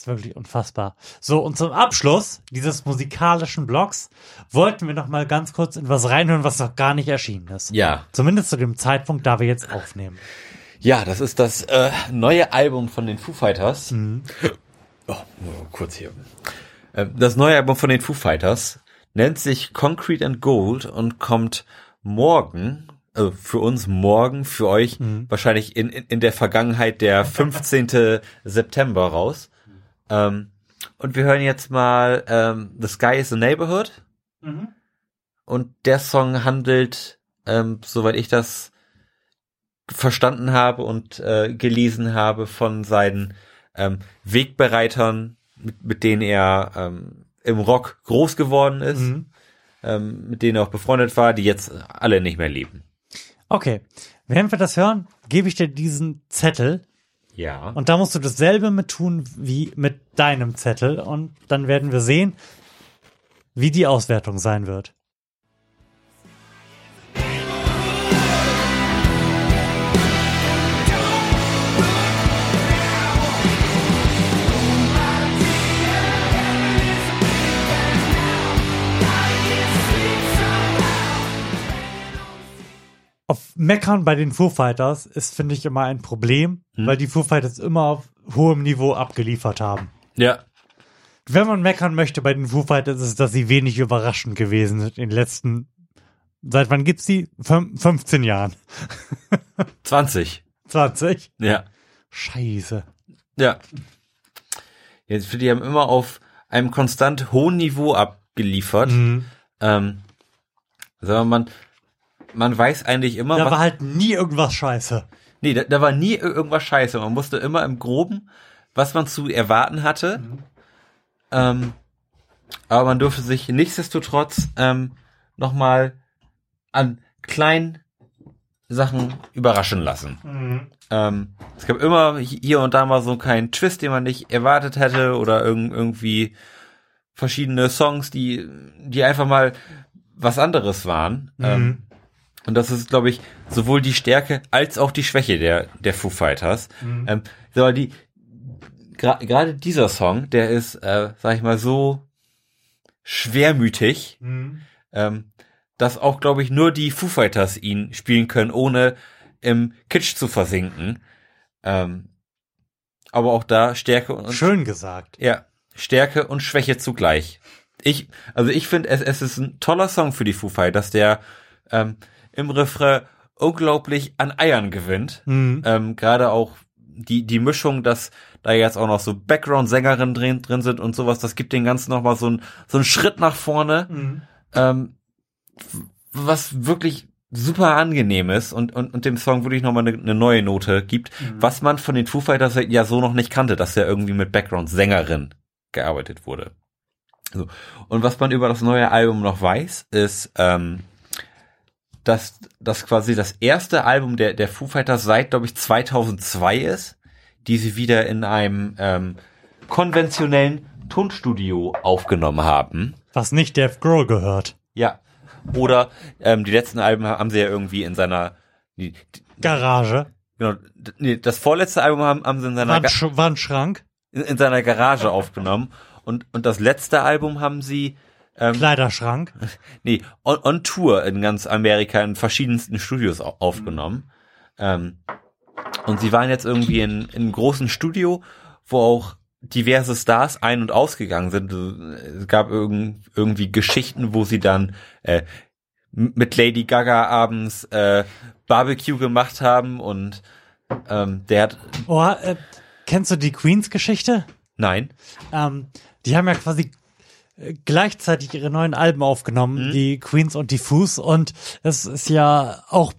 Ist wirklich unfassbar. So, und zum Abschluss dieses musikalischen Blogs wollten wir nochmal ganz kurz in was reinhören, was noch gar nicht erschienen ist. Ja. Zumindest zu dem Zeitpunkt, da wir jetzt aufnehmen. Ja, das ist das äh, neue Album von den Foo Fighters. Mhm. Oh, nur kurz hier. Ähm, Das neue Album von den Foo Fighters nennt sich Concrete and Gold und kommt morgen, also für uns morgen, für euch wahrscheinlich in, in, in der Vergangenheit der 15. September raus. Ähm, und wir hören jetzt mal ähm, The Sky is the Neighborhood. Mhm. Und der Song handelt, ähm, soweit ich das verstanden habe und äh, gelesen habe von seinen ähm, Wegbereitern, mit, mit denen er ähm, im Rock groß geworden ist, Mhm. ähm, mit denen er auch befreundet war, die jetzt alle nicht mehr leben. Okay. Während wir das hören, gebe ich dir diesen Zettel. Ja. Und da musst du dasselbe mit tun wie mit deinem Zettel. Und dann werden wir sehen, wie die Auswertung sein wird. Auf Meckern bei den Foo Fighters ist, finde ich, immer ein Problem, Hm. weil die Foo Fighters immer auf hohem Niveau abgeliefert haben. Ja. Wenn man meckern möchte bei den Foo Fighters, ist es, dass sie wenig überraschend gewesen sind in den letzten, seit wann gibt's die? Fün 15 Jahren. 20. 20? Ja. Scheiße. Ja. Jetzt die haben immer auf einem konstant hohen Niveau abgeliefert. Mhm. Ähm, sagen wir mal, man, weiß eigentlich immer, Da war halt nie irgendwas scheiße. nee, da, da war nie ir- irgendwas scheiße. Man wusste immer im Groben, was man zu erwarten hatte. Ähm, aber man durfte sich nichtsdestotrotz ähm, nochmal an kleinen Sachen überraschen lassen. Ähm, es gab immer hier und da mal so keinen Twist, den man nicht erwartet hätte oder irg irgendwie verschiedene Songs, die, die einfach mal was anderes waren. Mhm. Ähm, und das ist, glaube ich, sowohl die Stärke als auch die Schwäche der, der Foo Fighters. Mhm. Ähm, so, die, gra- gerade dieser Song, der ist, äh, sag ich mal, so schwermütig, Mhm. ähm, dass auch, glaube ich, nur die Foo Fighters ihn spielen können, ohne im Kitsch zu versinken. Ähm, aber auch da Stärke und Schön gesagt. ja, Stärke und Schwäche zugleich. Ich, also ich finde, es, es ist ein toller Song für die Foo Fighters, der ähm, im Refrain unglaublich an Eiern gewinnt. Mhm. Ähm, Gerade auch die, die Mischung, dass da jetzt auch noch so Background-Sängerinnen drin, drin sind und sowas, das gibt den Ganzen nochmal so, ein, so einen Schritt nach vorne, Mhm. ähm, was wirklich super angenehm ist und, und, und dem Song wirklich nochmal eine, eine neue Note gibt, was man von den Foo Fighters ja so noch nicht kannte, dass er irgendwie mit Background-Sängerin gearbeitet wurde. So. Und was man über das neue Album noch weiß, ist, ähm, dass das quasi das erste Album der, der Foo Fighters seit, glaube ich, 2002 ist, die sie wieder in einem ähm, konventionellen Tonstudio aufgenommen haben. Was nicht Dave Grohl gehört. Ja. Oder ähm, die letzten Alben haben sie ja irgendwie in seiner die, die, Garage. genau, nee, das vorletzte Album haben, haben sie in seiner Wandsch Wandschrank. in, in seiner Garage aufgenommen und und das letzte Album haben sie ähm, Kleiderschrank. nee, on, on Tour in ganz Amerika in verschiedensten Studios au- aufgenommen. Ähm, und sie waren jetzt irgendwie in, in einem großen Studio, wo auch diverse Stars ein- und ausgegangen sind. Es gab irgend, irgendwie Geschichten, wo sie dann äh, mit Lady Gaga abends äh, Barbecue gemacht haben und ähm, der hat Oh, äh, kennst du die Queens-Geschichte? nein Ähm, die haben ja quasi gleichzeitig ihre neuen Alben aufgenommen, die Queens und die Foos. Und es ist ja auch,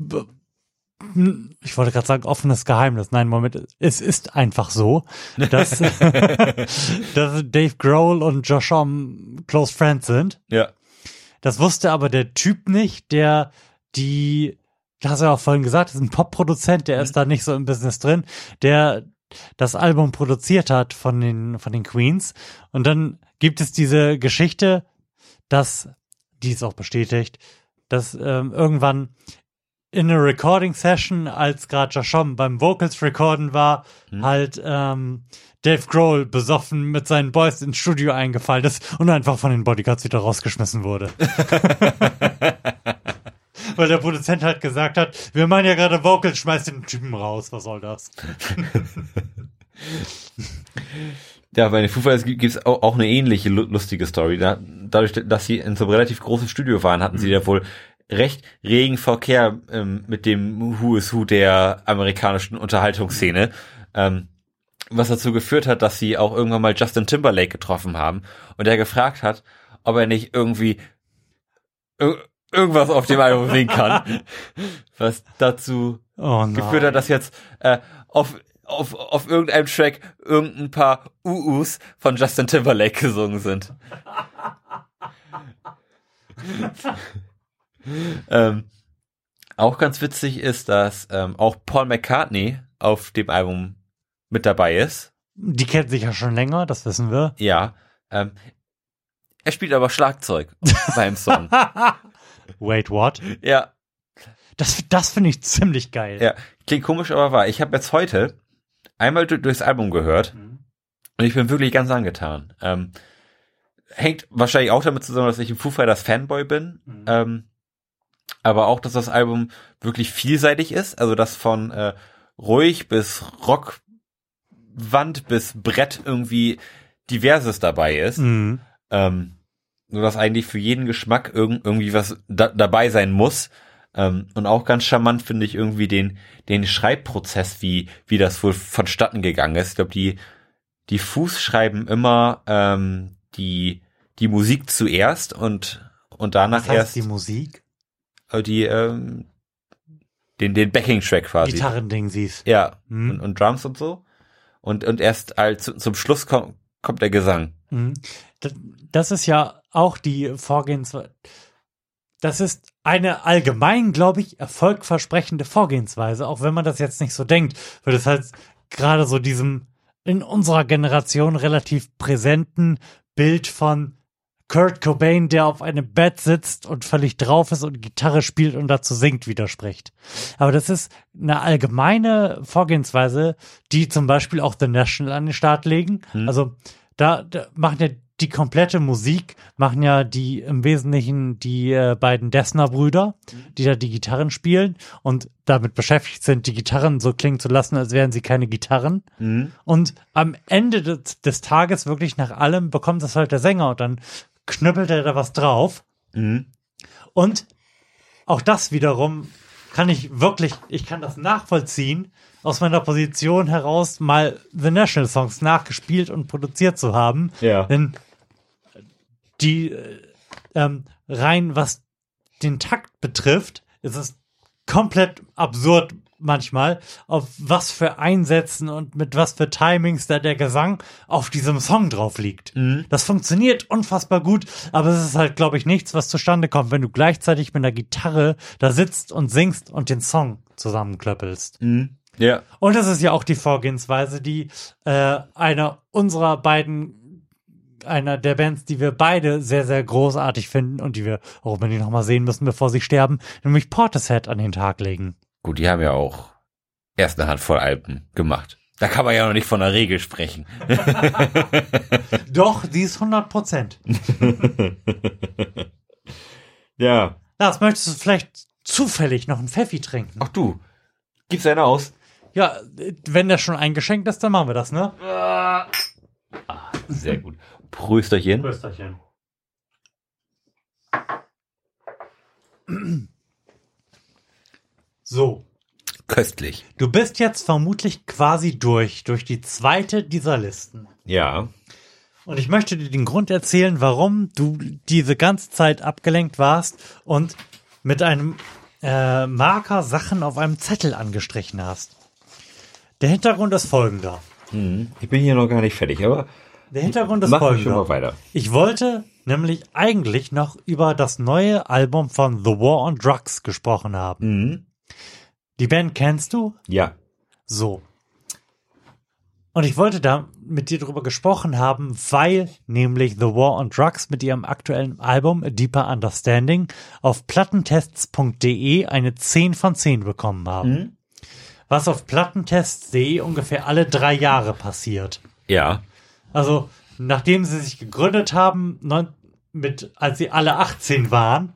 hm, ich wollte gerade sagen, offenes Geheimnis. Nein, Moment, es ist einfach so, dass, dass Dave Grohl und Josh Homme Close Friends sind. ja Das wusste aber der Typ nicht, der die, das hast du ja auch vorhin gesagt, ist ein Popproduzent, der ist da nicht so im Business drin, der das Album produziert hat von den, von den Queens. Und dann gibt es diese Geschichte, dass, die ist auch bestätigt, dass ähm, irgendwann in einer Recording Session, als gerade Jashom beim Vocals recorden war, halt ähm, Dave Grohl besoffen mit seinen Boys ins Studio eingefallen ist und einfach von den Bodyguards wieder rausgeschmissen wurde. Weil der Produzent halt gesagt hat, wir machen ja gerade Vocals, schmeiß den Typen raus, was soll das? Ja, bei den Foo Fighters gibt es auch, eine ähnliche lu- lustige Story. Da, dadurch, dass sie in so einem relativ großen Studio waren, hatten sie ja wohl recht regen Verkehr ähm, mit dem Who is Who der amerikanischen Unterhaltungsszene. Ähm, was dazu geführt hat, dass sie auch irgendwann mal Justin Timberlake getroffen haben und der gefragt hat, ob er nicht irgendwie ir irgendwas auf dem Album singen kann. Was dazu Oh geführt hat, dass jetzt äh, auf, auf, auf irgendeinem Track irgendein paar UUs von Justin Timberlake gesungen sind. ähm, auch ganz witzig ist, dass ähm, auch Paul McCartney auf dem Album mit dabei ist. Die kennt sich ja schon länger, das wissen wir. Ja. Ähm, er spielt aber Schlagzeug beim Song. Wait, what? Ja. Das, das finde ich ziemlich geil. Ja, klingt komisch, aber wahr. Ich habe jetzt heute einmal du- durchs Album gehört und ich bin wirklich ganz angetan. Ähm, hängt wahrscheinlich auch damit zusammen, dass ich ein Foo Fighters Fanboy bin. Ähm, aber auch, dass das Album wirklich vielseitig ist. Also, dass von äh, ruhig bis Rockwand bis Brett irgendwie diverses dabei ist. Mhm. Ähm, so dass eigentlich für jeden Geschmack irgend, irgendwie was da, dabei sein muss. Ähm, und auch ganz charmant finde ich irgendwie den, den Schreibprozess, wie, wie das wohl vonstatten gegangen ist. Ich glaube, die, die Fuß schreiben immer ähm, die, die Musik zuerst und, und danach Was heißt erst die Musik? äh, die, ähm, den, den Backing-Track quasi. Gitarrending siehst. Ja, Mhm. und, und Drums und so. Und, und erst als, zum Schluss kommt, kommt der Gesang. Mhm. Das, das ist ja auch die Vorgehensweise. Das ist eine allgemein, glaube ich, erfolgversprechende Vorgehensweise, auch wenn man das jetzt nicht so denkt, weil das halt gerade so diesem in unserer Generation relativ präsenten Bild von Kurt Cobain, der auf einem Bett sitzt und völlig drauf ist und Gitarre spielt und dazu singt, widerspricht. Aber das ist eine allgemeine Vorgehensweise, die zum Beispiel auch The National an den Start legen. Also da, da machen ja die komplette Musik, machen ja die im Wesentlichen die äh, beiden Dessner-Brüder, die da die Gitarren spielen und damit beschäftigt sind, die Gitarren so klingen zu lassen, als wären sie keine Gitarren. Und am Ende des, des Tages, wirklich nach allem, bekommt das halt der Sänger und dann knüppelt er da was drauf. Und auch das wiederum kann ich wirklich, ich kann das nachvollziehen, aus meiner Position heraus mal The National Songs nachgespielt und produziert zu haben. Ja. Denn die äh, ähm, rein was den Takt betrifft, ist es komplett absurd manchmal, auf was für Einsätzen und mit was für Timings da der Gesang auf diesem Song drauf liegt. Das funktioniert unfassbar gut, aber es ist halt, glaube ich, nichts, was zustande kommt, wenn du gleichzeitig mit einer Gitarre da sitzt und singst und den Song zusammenklöppelst. Ja. Und das ist ja auch die Vorgehensweise, die äh, einer unserer beiden, einer der Bands, die wir beide sehr, sehr großartig finden und die wir auch unbedingt noch mal sehen müssen, bevor sie sterben, nämlich Portishead an den Tag legen. Gut, die haben ja auch erst eine Handvoll Alben gemacht. Da kann man ja noch nicht von einer Regel sprechen. Doch, die ist 100 Prozent. ja. Lars, möchtest du vielleicht zufällig noch einen Pfeffi trinken? Ach du, gib's einer aus? Ja, wenn der schon eingeschenkt ist, dann machen wir das, ne? Sehr gut. Prösterchen. Prösterchen. So. Köstlich. Du bist jetzt vermutlich quasi durch, durch die zweite dieser Listen. Ja. Und ich möchte dir den Grund erzählen, warum du diese ganze Zeit abgelenkt warst und mit einem äh, Marker Sachen auf einem Zettel angestrichen hast. Der Hintergrund ist folgender. Hm, ich bin hier noch gar nicht fertig, aber Der Hintergrund ist mach folgender. schon mal weiter. Ich wollte nämlich eigentlich noch über das neue Album von The War on Drugs gesprochen haben. Die Band kennst du? Ja. So. Und ich wollte da mit dir drüber gesprochen haben, weil nämlich The War on Drugs mit ihrem aktuellen Album A Deeper Understanding auf plattentests.de eine 10 von 10 bekommen haben. Was auf plattentests.de ungefähr alle drei Jahre passiert. Ja. Also, nachdem sie sich gegründet haben, mit, als sie alle 18 waren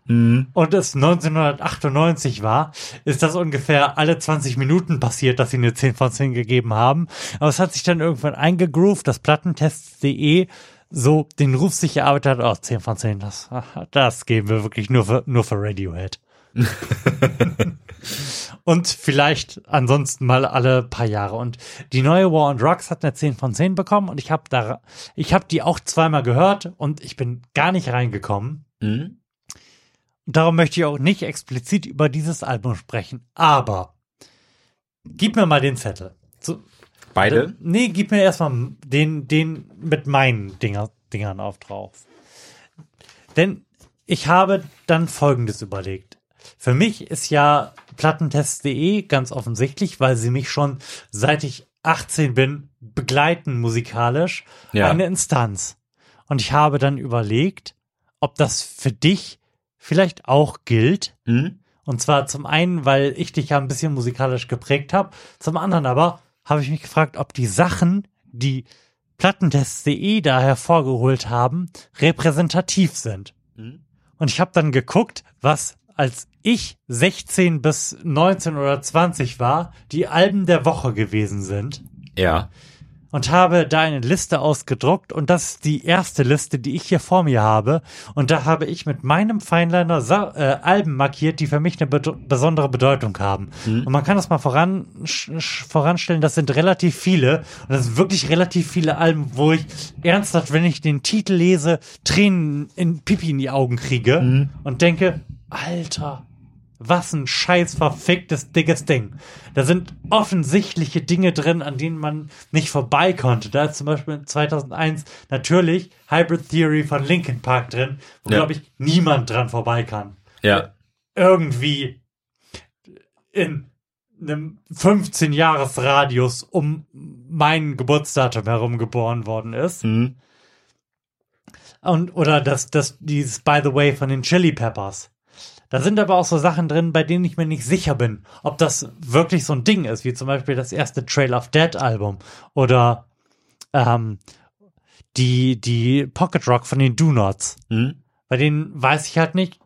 und es 1998 war, ist das ungefähr alle 20 Minuten passiert, dass sie eine 10 von 10 gegeben haben. Aber es hat sich dann irgendwann eingegroovt, dass Plattentests.de so den Ruf sich erarbeitet hat, oh, 10 von 10, das, das geben wir wirklich nur für, nur für Radiohead. Und vielleicht ansonsten mal alle paar Jahre. Und die neue War on Drugs hat eine 10 von 10 bekommen und ich habe da, ich habe die auch zweimal gehört und ich bin gar nicht reingekommen. Mhm. Und darum möchte ich auch nicht explizit über dieses Album sprechen. Aber gib mir mal den Zettel. So, Beide? Nee, gib mir erstmal den, den mit meinen Dinger, Dingern auf drauf. Denn ich habe dann Folgendes überlegt. Für mich ist ja Plattentest.de ganz offensichtlich, weil sie mich schon seit ich 18 bin begleiten musikalisch Ja. eine Instanz. Und ich habe dann überlegt, ob das für dich vielleicht auch gilt. Mhm. Und zwar zum einen, weil ich dich ja ein bisschen musikalisch geprägt habe. Zum anderen aber habe ich mich gefragt, ob die Sachen, die Plattentest.de da hervorgeholt haben, repräsentativ sind. Mhm. Und ich habe dann geguckt, was als ich 16 bis 19 oder 20 war, die Alben der Woche gewesen sind. Ja. Und habe da eine Liste ausgedruckt und das ist die erste Liste, die ich hier vor mir habe. Und da habe ich mit meinem Feinliner Sa äh, Alben markiert, die für mich eine bedo- besondere Bedeutung haben. Und man kann das mal voran, voranstellen, das sind relativ viele. Und das sind wirklich relativ viele Alben, wo ich ernsthaft, wenn ich den Titel lese, Tränen in Pipi in die Augen kriege und denke, Alter, was ein scheiß verficktes dickes Ding. Da sind offensichtliche Dinge drin, an denen man nicht vorbei konnte. Da ist zum Beispiel 2001 natürlich Hybrid Theory von Linkin Park drin, wo, Ja. glaube ich, niemand dran vorbei kann. Ja. Irgendwie in einem 15-Jahres-Radius um mein Geburtsdatum herum geboren worden ist. Mhm. Und, oder das, das, dieses By the Way von den Chili Peppers. Da sind aber auch so Sachen drin, bei denen ich mir nicht sicher bin, ob das wirklich so ein Ding ist, wie zum Beispiel das erste Trail of Dead Album oder ähm, die, die Pocket Rock von den Do Nots. Mhm. Bei denen weiß ich halt nicht,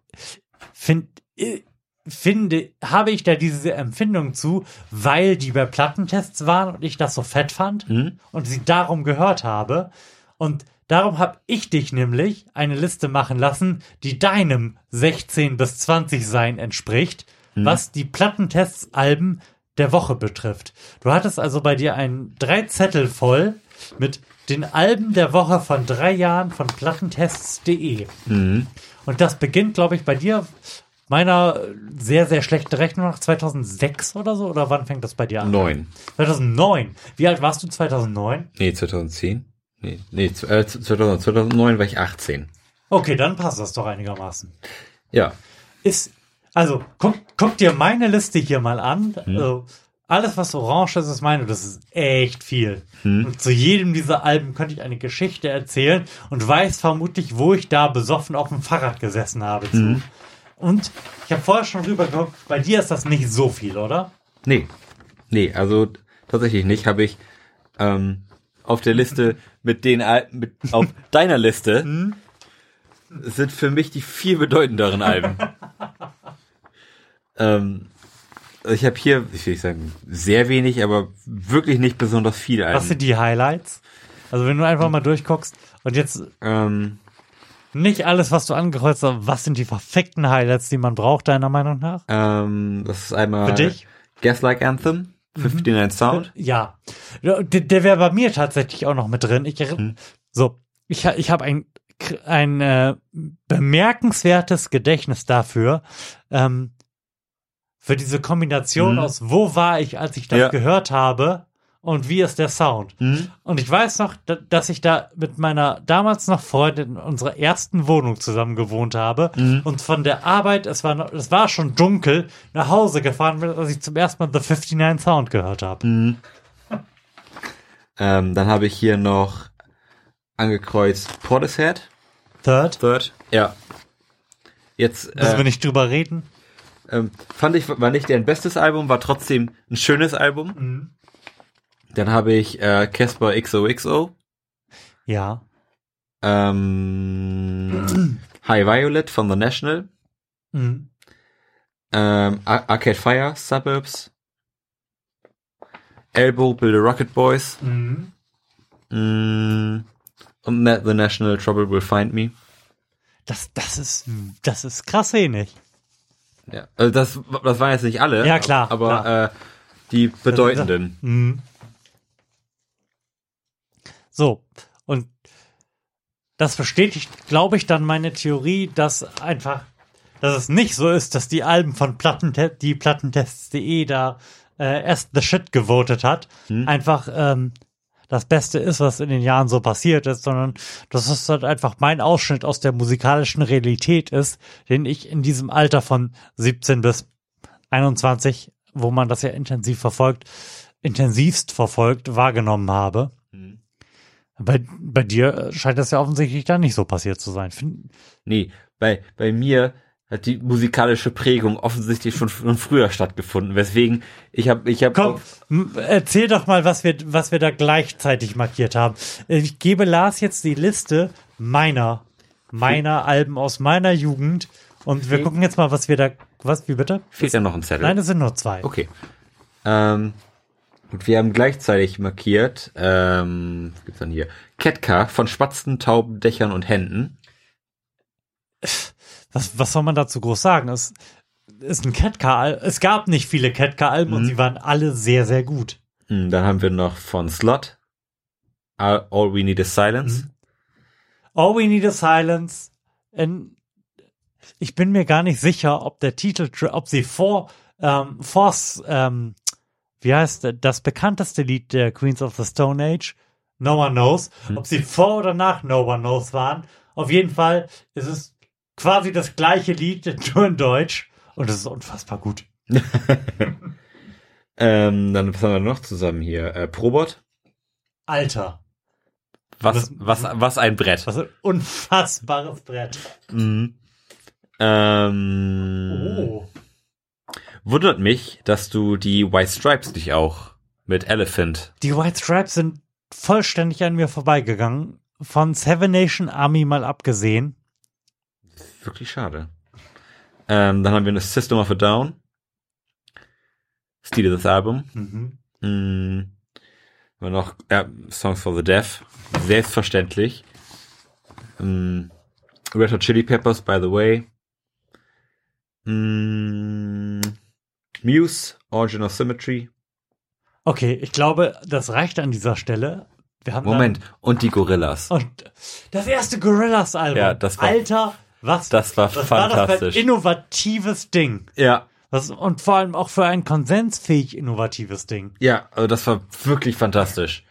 find, äh, finde, habe ich da diese Empfindung zu, weil die bei Plattentests waren und ich das so fett fand Mhm. und sie darum gehört habe. Und darum habe ich dich nämlich eine Liste machen lassen, die deinem 16 bis 20 sein entspricht, Mhm. was die Plattentests-Alben der Woche betrifft. Du hattest also bei dir ein drei Zettel voll mit den Alben der Woche von drei Jahren von plattentests.de. Mhm. Und das beginnt, glaube ich, bei dir meiner sehr, sehr schlechten Rechnung nach 2006 oder so? Oder wann fängt das bei dir an? Neun. 2009. Wie alt warst du 2009? Nee, 2010. Nee, nee, äh, 2000, 2009 war ich 18. Okay, dann passt das doch einigermaßen. Ja. Ist, also, guck, guck dir meine Liste hier mal an. Hm. Also, alles, was orange ist, ist meine. Das ist echt viel. Hm. Und zu jedem dieser Alben könnte ich eine Geschichte erzählen und weiß vermutlich, wo ich da besoffen auf dem Fahrrad gesessen habe. Mhm. Und ich habe vorher schon rüber geguckt, bei dir ist das nicht so viel, oder? Nee. Nee, also tatsächlich nicht. Habe ich ähm, auf der Liste mit den mit auf deiner Liste sind für mich die viel bedeutenderen Alben. ähm, also ich habe hier, ich will nicht sagen, sehr wenig, aber wirklich nicht besonders viele Alben. Was sind die Highlights? Also wenn du einfach mal durchguckst und jetzt Ähm, nicht alles, was du angekreuzt hast, was sind die perfekten Highlights, die man braucht, deiner Meinung nach? ähm, das ist einmal Für dich? Gaslight Anthem, 59 Sound. Ja. Der, der wäre bei mir tatsächlich auch noch mit drin. Ich, erinn- So, ich, ich habe ein, ein äh, bemerkenswertes Gedächtnis dafür, ähm, für diese Kombination Mhm. aus, wo war ich, als ich das Ja. gehört habe und wie ist der Sound. Mhm. Und ich weiß noch, da- dass ich da mit meiner damals noch Freundin in unserer ersten Wohnung zusammen gewohnt habe Mhm. und von der Arbeit, es war, noch, es war schon dunkel, nach Hause gefahren bin, als ich zum ersten Mal The 59 Sound gehört habe. Mhm. Ähm, dann habe ich hier noch angekreuzt Portishead. Third. Third. Ja. Jetzt Müssen äh, wir nicht drüber reden? ähm, fand ich war nicht deren bestes Album, war trotzdem ein schönes Album. Dann habe ich äh, Casper XOXO. Ja. Ähm, High Violet von The National. Mhm. Ähm, Ar Arcade Fire, Suburbs. Elbow, Build a Rocket Boys. Mhm. Mm, und The National Trouble Will Find Me. Das, das ist, das ist krass wenig. Ja, also das, das waren jetzt nicht alle. Ja, klar, Aber klar. Äh, die bedeutenden. Mhm. So, und das bestätigt, glaube ich, dann meine Theorie, dass einfach, dass es nicht so ist, dass die Alben von Plattente die Plattentests.de da äh, erst the shit gewotet hat. Einfach, ähm, das Beste ist, was in den Jahren so passiert ist, sondern dass es halt einfach mein Ausschnitt aus der musikalischen Realität ist, den ich in diesem Alter von 17 bis 21, wo man das ja intensiv verfolgt, intensivst verfolgt, wahrgenommen habe. Bei, bei dir scheint das ja offensichtlich dann nicht so passiert zu sein. Find, Nee, bei, bei mir hat die musikalische Prägung offensichtlich schon, schon früher stattgefunden, weswegen ich habe ich habe Komm, erzähl doch mal, was wir, was wir da gleichzeitig markiert haben. Ich gebe Lars jetzt die Liste meiner, meiner Alben aus meiner Jugend und wir gucken jetzt mal, was wir da, was, wie bitte? Fehlt ja noch ein Zettel. Nein, es sind nur zwei. Okay. Ähm, und wir haben gleichzeitig markiert, ähm, was gibt's dann hier? Ketka von Spatzen, Tauben, Dächern und Händen. Was, was soll man dazu groß sagen? Es ist ein Ketka, es gab nicht viele Ketka-Alben und sie waren alle sehr, sehr gut. Hm, Dann haben wir noch von Slot, All, All We Need Is Silence. All We Need is Silence. In, ich bin mir gar nicht sicher, ob der Titel, ob sie vor, ähm, vor, ähm, wie heißt das bekannteste Lied der Queens of the Stone Age, No One Knows, ob sie vor oder nach No One Knows waren. Auf jeden Fall ist es quasi das gleiche Lied, nur in Deutsch. Und es ist unfassbar gut. Ähm, dann was haben wir noch zusammen hier? Äh, Probot. Alter. Was, was, was ein Brett. Was ein unfassbares Brett. Mhm. Ähm, Oh. Wundert mich, dass du die White Stripes nicht auch mit Elephant. Die White Stripes sind vollständig an mir vorbeigegangen. Von Seven Nation Army mal abgesehen. Wirklich schade. Ähm, dann haben wir eine System of a Down. Stil das Album. Mhm. Mm, wir noch ja, Songs for the Deaf. Selbstverständlich. Mm, Red Hot Chili Peppers, by the way. Mm, Muse, Origin of Symmetry. Okay, ich glaube, das reicht an dieser Stelle. Wir haben Moment, und die Gorillas. Und das erste Gorillas-Album. Ja, das war- Alter, was? Das war was war das für ein fantastisch. innovatives Ding. Ja. Das, und vor allem auch für ein konsensfähig innovatives Ding. Ja, also das war wirklich fantastisch.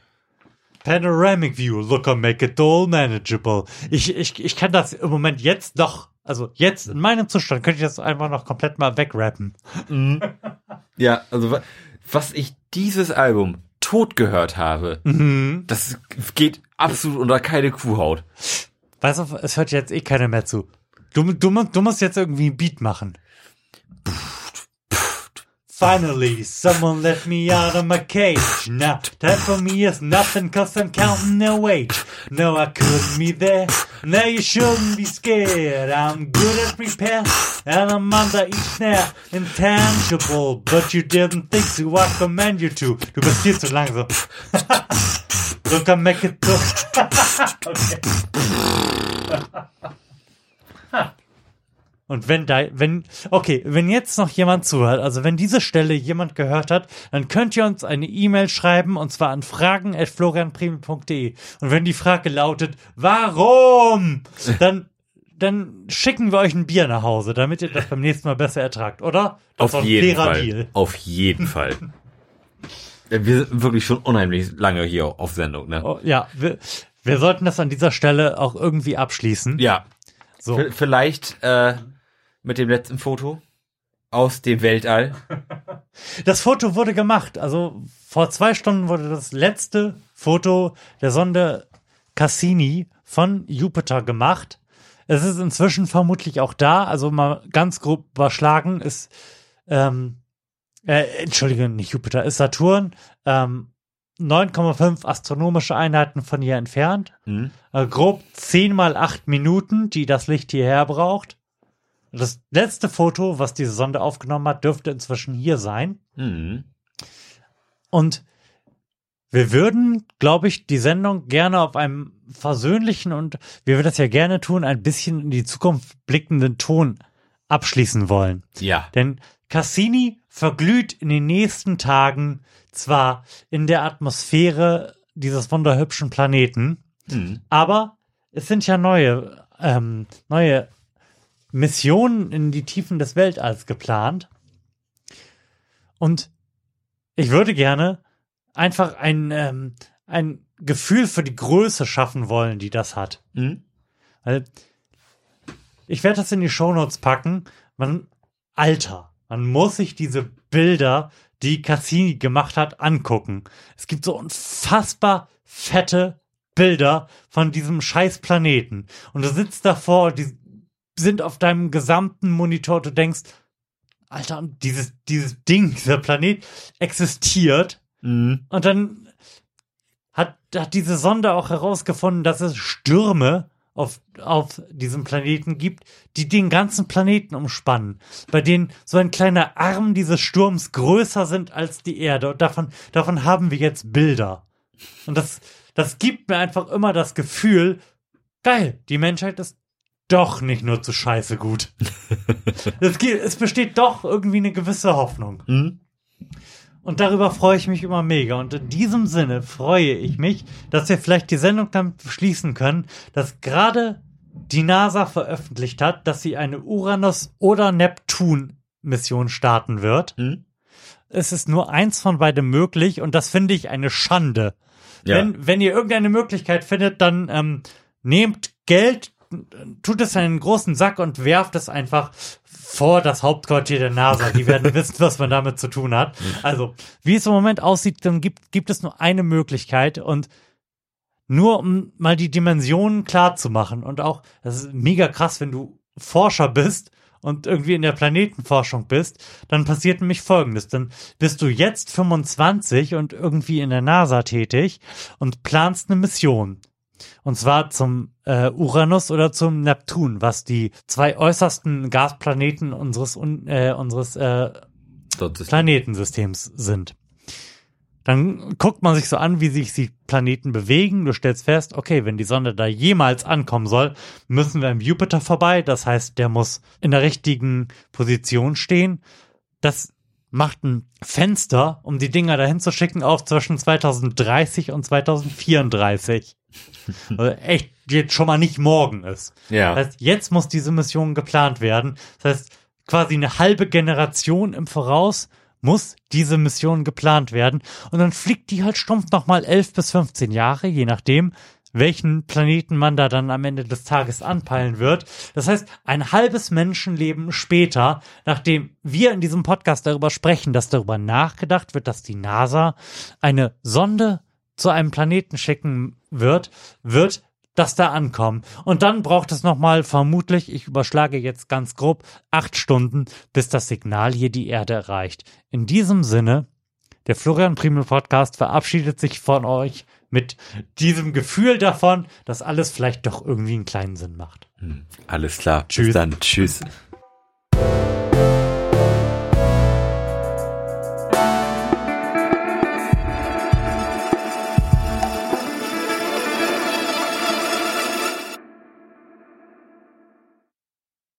Panoramic View, look and make it all manageable. Ich, ich, ich kann das im Moment jetzt noch, also jetzt in meinem Zustand könnte ich das einfach noch komplett mal wegrappen. Ja, also wa- was ich dieses Album tot gehört habe, Mhm. das geht absolut unter keine Kuhhaut. Weißt du, es hört jetzt eh keiner mehr zu. Du, du, du musst jetzt irgendwie ein Beat machen. Finally, someone let me out of my cage. Now, that for me is nothing cause I'm counting their wage. No, I couldn't be there. Now you shouldn't be scared. I'm good at repair and I'm under each snare. Intangible, but you didn't think to. I command you to. Du bist viel zu langsam. Look, I make it so. okay. Und wenn da, wenn, okay, wenn jetzt noch jemand zuhört, also wenn diese Stelle jemand gehört hat, dann könnt ihr uns eine E-Mail schreiben und zwar an fragen.florianpremi.de. Und wenn die Frage lautet, warum? Dann, dann schicken wir euch ein Bier nach Hause, damit ihr das beim nächsten Mal besser ertragt, oder? Das Auf jeden Fall. Deal. Auf jeden Fall. Wir sind wirklich schon unheimlich lange hier auf Sendung, ne? Oh, ja, wir, wir sollten das an dieser Stelle auch irgendwie abschließen. Ja. So. V- Vielleicht äh, mit dem letzten Foto aus dem Weltall. Das Foto wurde gemacht. Also vor zwei Stunden wurde das letzte Foto der Sonde Cassini von Jupiter gemacht. Es ist inzwischen vermutlich auch da. Also mal ganz grob überschlagen ist, ähm, äh, Entschuldige, nicht Jupiter, ist Saturn. Ähm, 9,5 astronomische Einheiten von hier entfernt. Mhm. Äh, grob 10 mal 8 Minuten, die das Licht hierher braucht. Das letzte Foto, was diese Sonde aufgenommen hat, dürfte inzwischen hier sein. Mhm. Und wir würden, glaube ich, die Sendung gerne auf einem versöhnlichen und, wir das ja gerne tun, ein bisschen in die Zukunft blickenden Ton abschließen wollen. Ja. Denn Cassini verglüht in den nächsten Tagen zwar in der Atmosphäre dieses wunderhübschen Planeten, Mhm. aber es sind ja neue, ähm, neue Missionen in die Tiefen des Weltalls geplant. Und ich würde gerne einfach ein, ähm, ein Gefühl für die Größe schaffen wollen, die das hat. Mhm. Weil ich werde das in die Shownotes packen. Man, Alter, man muss sich diese Bilder, die Cassini gemacht hat, angucken. Es gibt so unfassbar fette Bilder von diesem scheiß Planeten. Und du sitzt davor die sind auf deinem gesamten Monitor. Du denkst, Alter, dieses, dieses Ding, dieser Planet existiert. Mhm. Und dann hat, hat diese Sonde auch herausgefunden, dass es Stürme auf, auf diesem Planeten gibt, die den ganzen Planeten umspannen, bei denen so ein kleiner Arm dieses Sturms größer sind als die Erde. Und davon, davon haben wir jetzt Bilder. Und das, das gibt mir einfach immer das Gefühl, geil, die Menschheit ist doch nicht nur zu scheiße gut. es, gibt, es besteht doch irgendwie eine gewisse Hoffnung. Mhm. Und darüber freue ich mich immer mega. Und in diesem Sinne freue ich mich, dass wir vielleicht die Sendung damit schließen können, dass gerade die NASA veröffentlicht hat, dass sie eine Uranus- oder Neptun-Mission starten wird. Es ist nur eins von beidem möglich und das finde ich eine Schande. Ja. Wenn, wenn ihr irgendeine Möglichkeit findet, dann ähm, nehmt Geld, tut es in einen großen Sack und werft es einfach vor das Hauptquartier der NASA. Die werden wissen, was man damit zu tun hat. Also, wie es im Moment aussieht, dann gibt, gibt es nur eine Möglichkeit und nur um mal die Dimensionen klar zu machen und auch, das ist mega krass, wenn du Forscher bist und irgendwie in der Planetenforschung bist, dann passiert nämlich Folgendes. Dann bist du jetzt 25 und irgendwie in der NASA tätig und planst eine Mission. Und zwar zum äh, Uranus oder zum Neptun, was die zwei äußersten Gasplaneten unseres, un- äh, unseres äh, Planetensystems sind. Dann guckt man sich so an, wie sich die Planeten bewegen. Du stellst fest, okay, wenn die Sonde da jemals ankommen soll, müssen wir am Jupiter vorbei. Das heißt, der muss in der richtigen Position stehen. Das macht ein Fenster, um die Dinger dahin zu schicken, auf zwischen 2030 und 2034. Also echt jetzt schon mal nicht morgen ist. Ja. Das heißt, jetzt muss diese Mission geplant werden. Das heißt, quasi eine halbe Generation im Voraus muss diese Mission geplant werden. Und dann fliegt die halt stumpf nochmal 11 bis 15 Jahre, je nachdem, welchen Planeten man da dann am Ende des Tages anpeilen wird. Das heißt, ein halbes Menschenleben später, nachdem wir in diesem Podcast darüber sprechen, dass darüber nachgedacht wird, dass die NASA eine Sonde zu einem Planeten schicken wird, wird das da ankommen. Und dann braucht es nochmal vermutlich, ich überschlage jetzt ganz grob, acht Stunden, bis das Signal hier die Erde erreicht. In diesem Sinne, der Florian Primel Podcast verabschiedet sich von euch mit diesem Gefühl davon, dass alles vielleicht doch irgendwie einen kleinen Sinn macht. Alles klar. Tschüss. Bis dann. Tschüss.